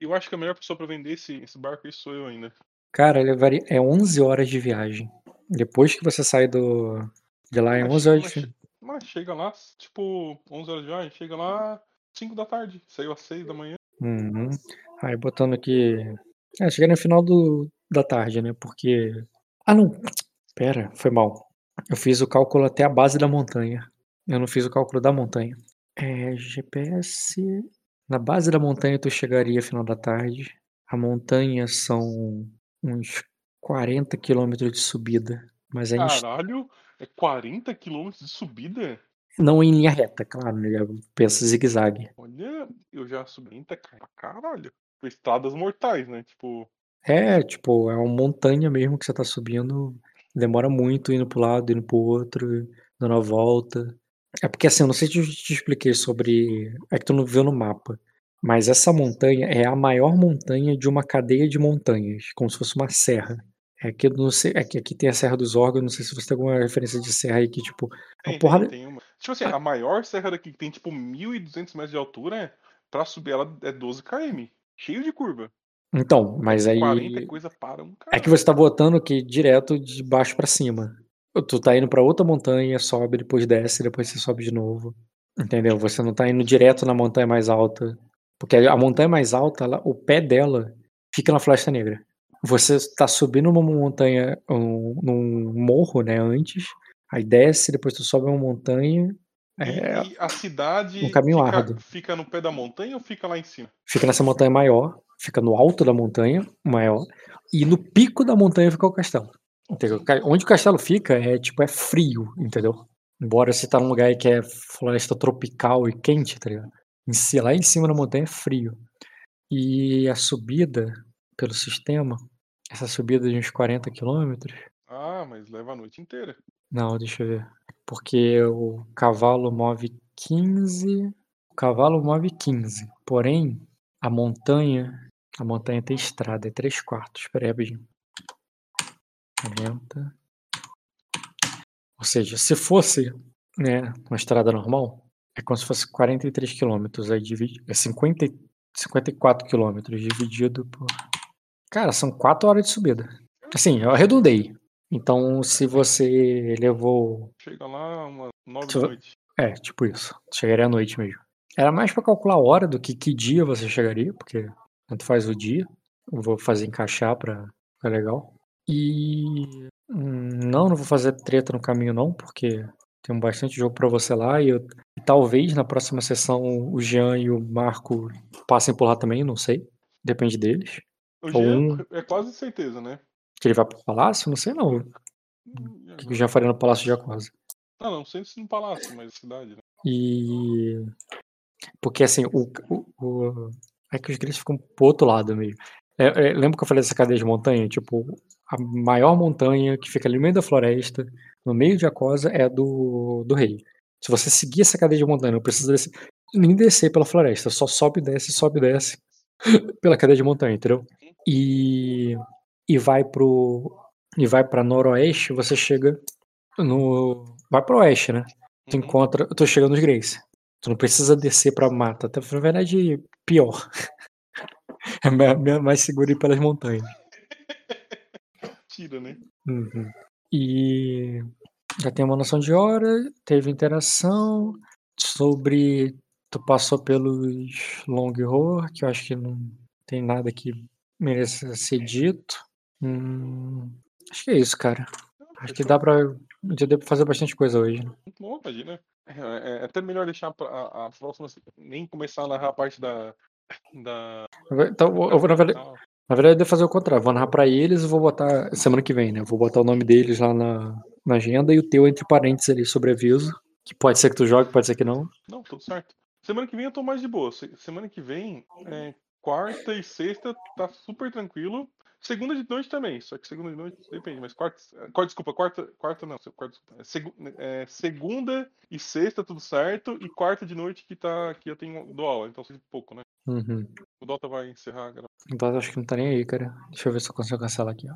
[SPEAKER 3] Eu acho que a melhor pessoa pra vender esse, esse barco aí sou eu ainda.
[SPEAKER 2] Cara, levaria... é 11 horas de viagem. Depois que você sai do. De lá, é
[SPEAKER 3] Mas
[SPEAKER 2] 11 horas de
[SPEAKER 3] mas
[SPEAKER 2] viagem.
[SPEAKER 3] Mas chega lá, tipo, 11 horas de viagem, chega lá 5 da tarde. Saiu às 6 da manhã.
[SPEAKER 2] Uhum. Aí botando aqui. É, cheguei no final do, da tarde, né? Porque. Ah, não. Pera, foi mal. Eu fiz o cálculo até a base da montanha. Eu não fiz o cálculo da montanha. É, GPS. Na base da montanha tu chegaria final da tarde. A montanha são uns 40 quilômetros de subida. Mas é em-
[SPEAKER 3] Caralho, é 40 quilômetros de subida?
[SPEAKER 2] não em linha reta, claro, né? Pensa zigue-zague.
[SPEAKER 3] Olha, eu já subi 30 pra caralho. Por estradas mortais, né? Tipo,
[SPEAKER 2] É, tipo, é uma montanha mesmo que você tá subindo. Demora muito indo pro lado, indo pro outro, dando a volta. É porque assim, eu não sei se eu te expliquei sobre. É que tu não viu no mapa. Mas essa montanha é a maior montanha de uma cadeia de montanhas, como se fosse uma serra. É que eu não sei, é que aqui tem a Serra dos Órgãos, não sei se você tem alguma referência de serra aí que, tipo,
[SPEAKER 3] tem,
[SPEAKER 2] uma porrada.
[SPEAKER 3] tem, tem uma. Tipo assim, a maior serra daqui que tem tipo 1.200 metros de altura, pra subir ela é 12 km. Cheio de curva.
[SPEAKER 2] Então, mas aí.
[SPEAKER 3] 40 é coisa para um cara.
[SPEAKER 2] É que você tá botando aqui direto de baixo pra cima. Tu tá indo pra outra montanha, sobe, depois desce, depois você sobe de novo. Entendeu? Você não tá indo direto na montanha mais alta. Porque a montanha mais alta, ela- o pé dela fica na Floresta Negra. Você tá subindo uma montanha, um, num morro, né, antes, aí desce, depois tu sobe uma montanha, é,
[SPEAKER 3] E, e a cidade
[SPEAKER 2] um caminho
[SPEAKER 3] fica,
[SPEAKER 2] árduo.
[SPEAKER 3] fica no pé da montanha ou fica lá em cima?
[SPEAKER 2] fica nessa montanha maior, fica no alto da montanha maior, e no pico da montanha fica o castelo. Entendeu? Onde o castelo fica é tipo é frio, entendeu? Embora você tá num lugar que é floresta tropical e quente, tá ligado? Em si- lá em cima da montanha é frio. E a subida pelo sistema, essa subida de uns 40 quilômetros,
[SPEAKER 3] Ah, mas leva a noite inteira.
[SPEAKER 2] não, deixa eu ver. Porque o cavalo move 15. O cavalo move 15. Porém, a montanha. A montanha tem estrada, é 3 quartos. Espera aí, rapidinho. 40. Ou seja, se fosse né, uma estrada normal, é como se fosse 43 quilômetros. Aí divide. É 50, e- 54 quilômetros dividido por. Cara, são 4 horas de subida. Assim, eu arredondei. Então, se você levou
[SPEAKER 3] Chega lá umas 9
[SPEAKER 2] Deixa
[SPEAKER 3] da
[SPEAKER 2] eu-
[SPEAKER 3] noite.
[SPEAKER 2] É, tipo isso. Chegaria à noite mesmo. Era mais pra calcular a hora do que que dia você chegaria, porque tanto faz o dia. Eu vou fazer encaixar pra ficar legal. E hum, não, não vou fazer treta no caminho não, porque tem bastante jogo pra você lá e, eu- e talvez na próxima sessão o Jean e o Marco passem por lá também, não sei. Depende deles.
[SPEAKER 3] O
[SPEAKER 2] Ou
[SPEAKER 3] Jean
[SPEAKER 2] um-
[SPEAKER 3] é quase certeza, né?
[SPEAKER 2] Que ele vai pro palácio, não sei não. O
[SPEAKER 3] Hum,
[SPEAKER 2] que que o Jean faria no Palácio de Jacosa.
[SPEAKER 3] Não, não sei se no palácio, mas cidade, né?
[SPEAKER 2] E. Porque assim, o. o, o- É que os grilhos ficam pro outro lado meio. É, é, lembra que eu falei dessa cadeia de montanha? Tipo, a maior montanha que fica ali no meio da floresta, no meio de Acosa, é a do, do rei. Se você seguir essa cadeia de montanha, não precisa descer, nem descer pela floresta, só sobe e desce, sobe e desce pela cadeia de montanha, entendeu? E. E vai pro. E vai pra noroeste, você chega no. Vai pro oeste, né? tu
[SPEAKER 3] Uhum.
[SPEAKER 2] encontra. Tu chega nos Greys. Tu não precisa descer pra mata. Até, na verdade, pior. É ma- ma- mais seguro ir pelas montanhas.
[SPEAKER 3] Tira, né?
[SPEAKER 2] Uhum. E já tem uma noção de hora, teve interação sobre. Tu passou pelos Long Horror, que eu acho que não tem nada que mereça ser dito. Hum, acho que é isso, cara. Acho que dá pra. Já deu pra fazer bastante coisa hoje. né?
[SPEAKER 3] Bom, imagina. É, é até melhor deixar a, a próxima. Nem começar a narrar a parte da. Da.
[SPEAKER 2] Então, eu eu na verdade. Na verdade, eu devo fazer o contrário. Vou narrar pra eles e vou botar. Semana que vem, né? Eu vou botar o nome deles lá na, na agenda e o teu entre parênteses ali sobre aviso. Que pode ser que tu jogue, pode ser que não.
[SPEAKER 3] Não, tudo certo. Semana que vem eu tô mais de boa. Se- Semana que vem, é, quarta e sexta, tá super tranquilo. Segunda de noite também, só que segunda de noite depende, mas quarta. quarta desculpa, quarta. Quarta não, quarta, segu, é, segunda e sexta tudo certo, e quarta de noite que, tá, que eu tenho do aula, então seja pouco, né?
[SPEAKER 2] Uhum.
[SPEAKER 3] O Dota vai encerrar a gravação.
[SPEAKER 2] O Dota acho que não tá nem aí, cara. Deixa eu ver se eu consigo cancelar aqui, ó.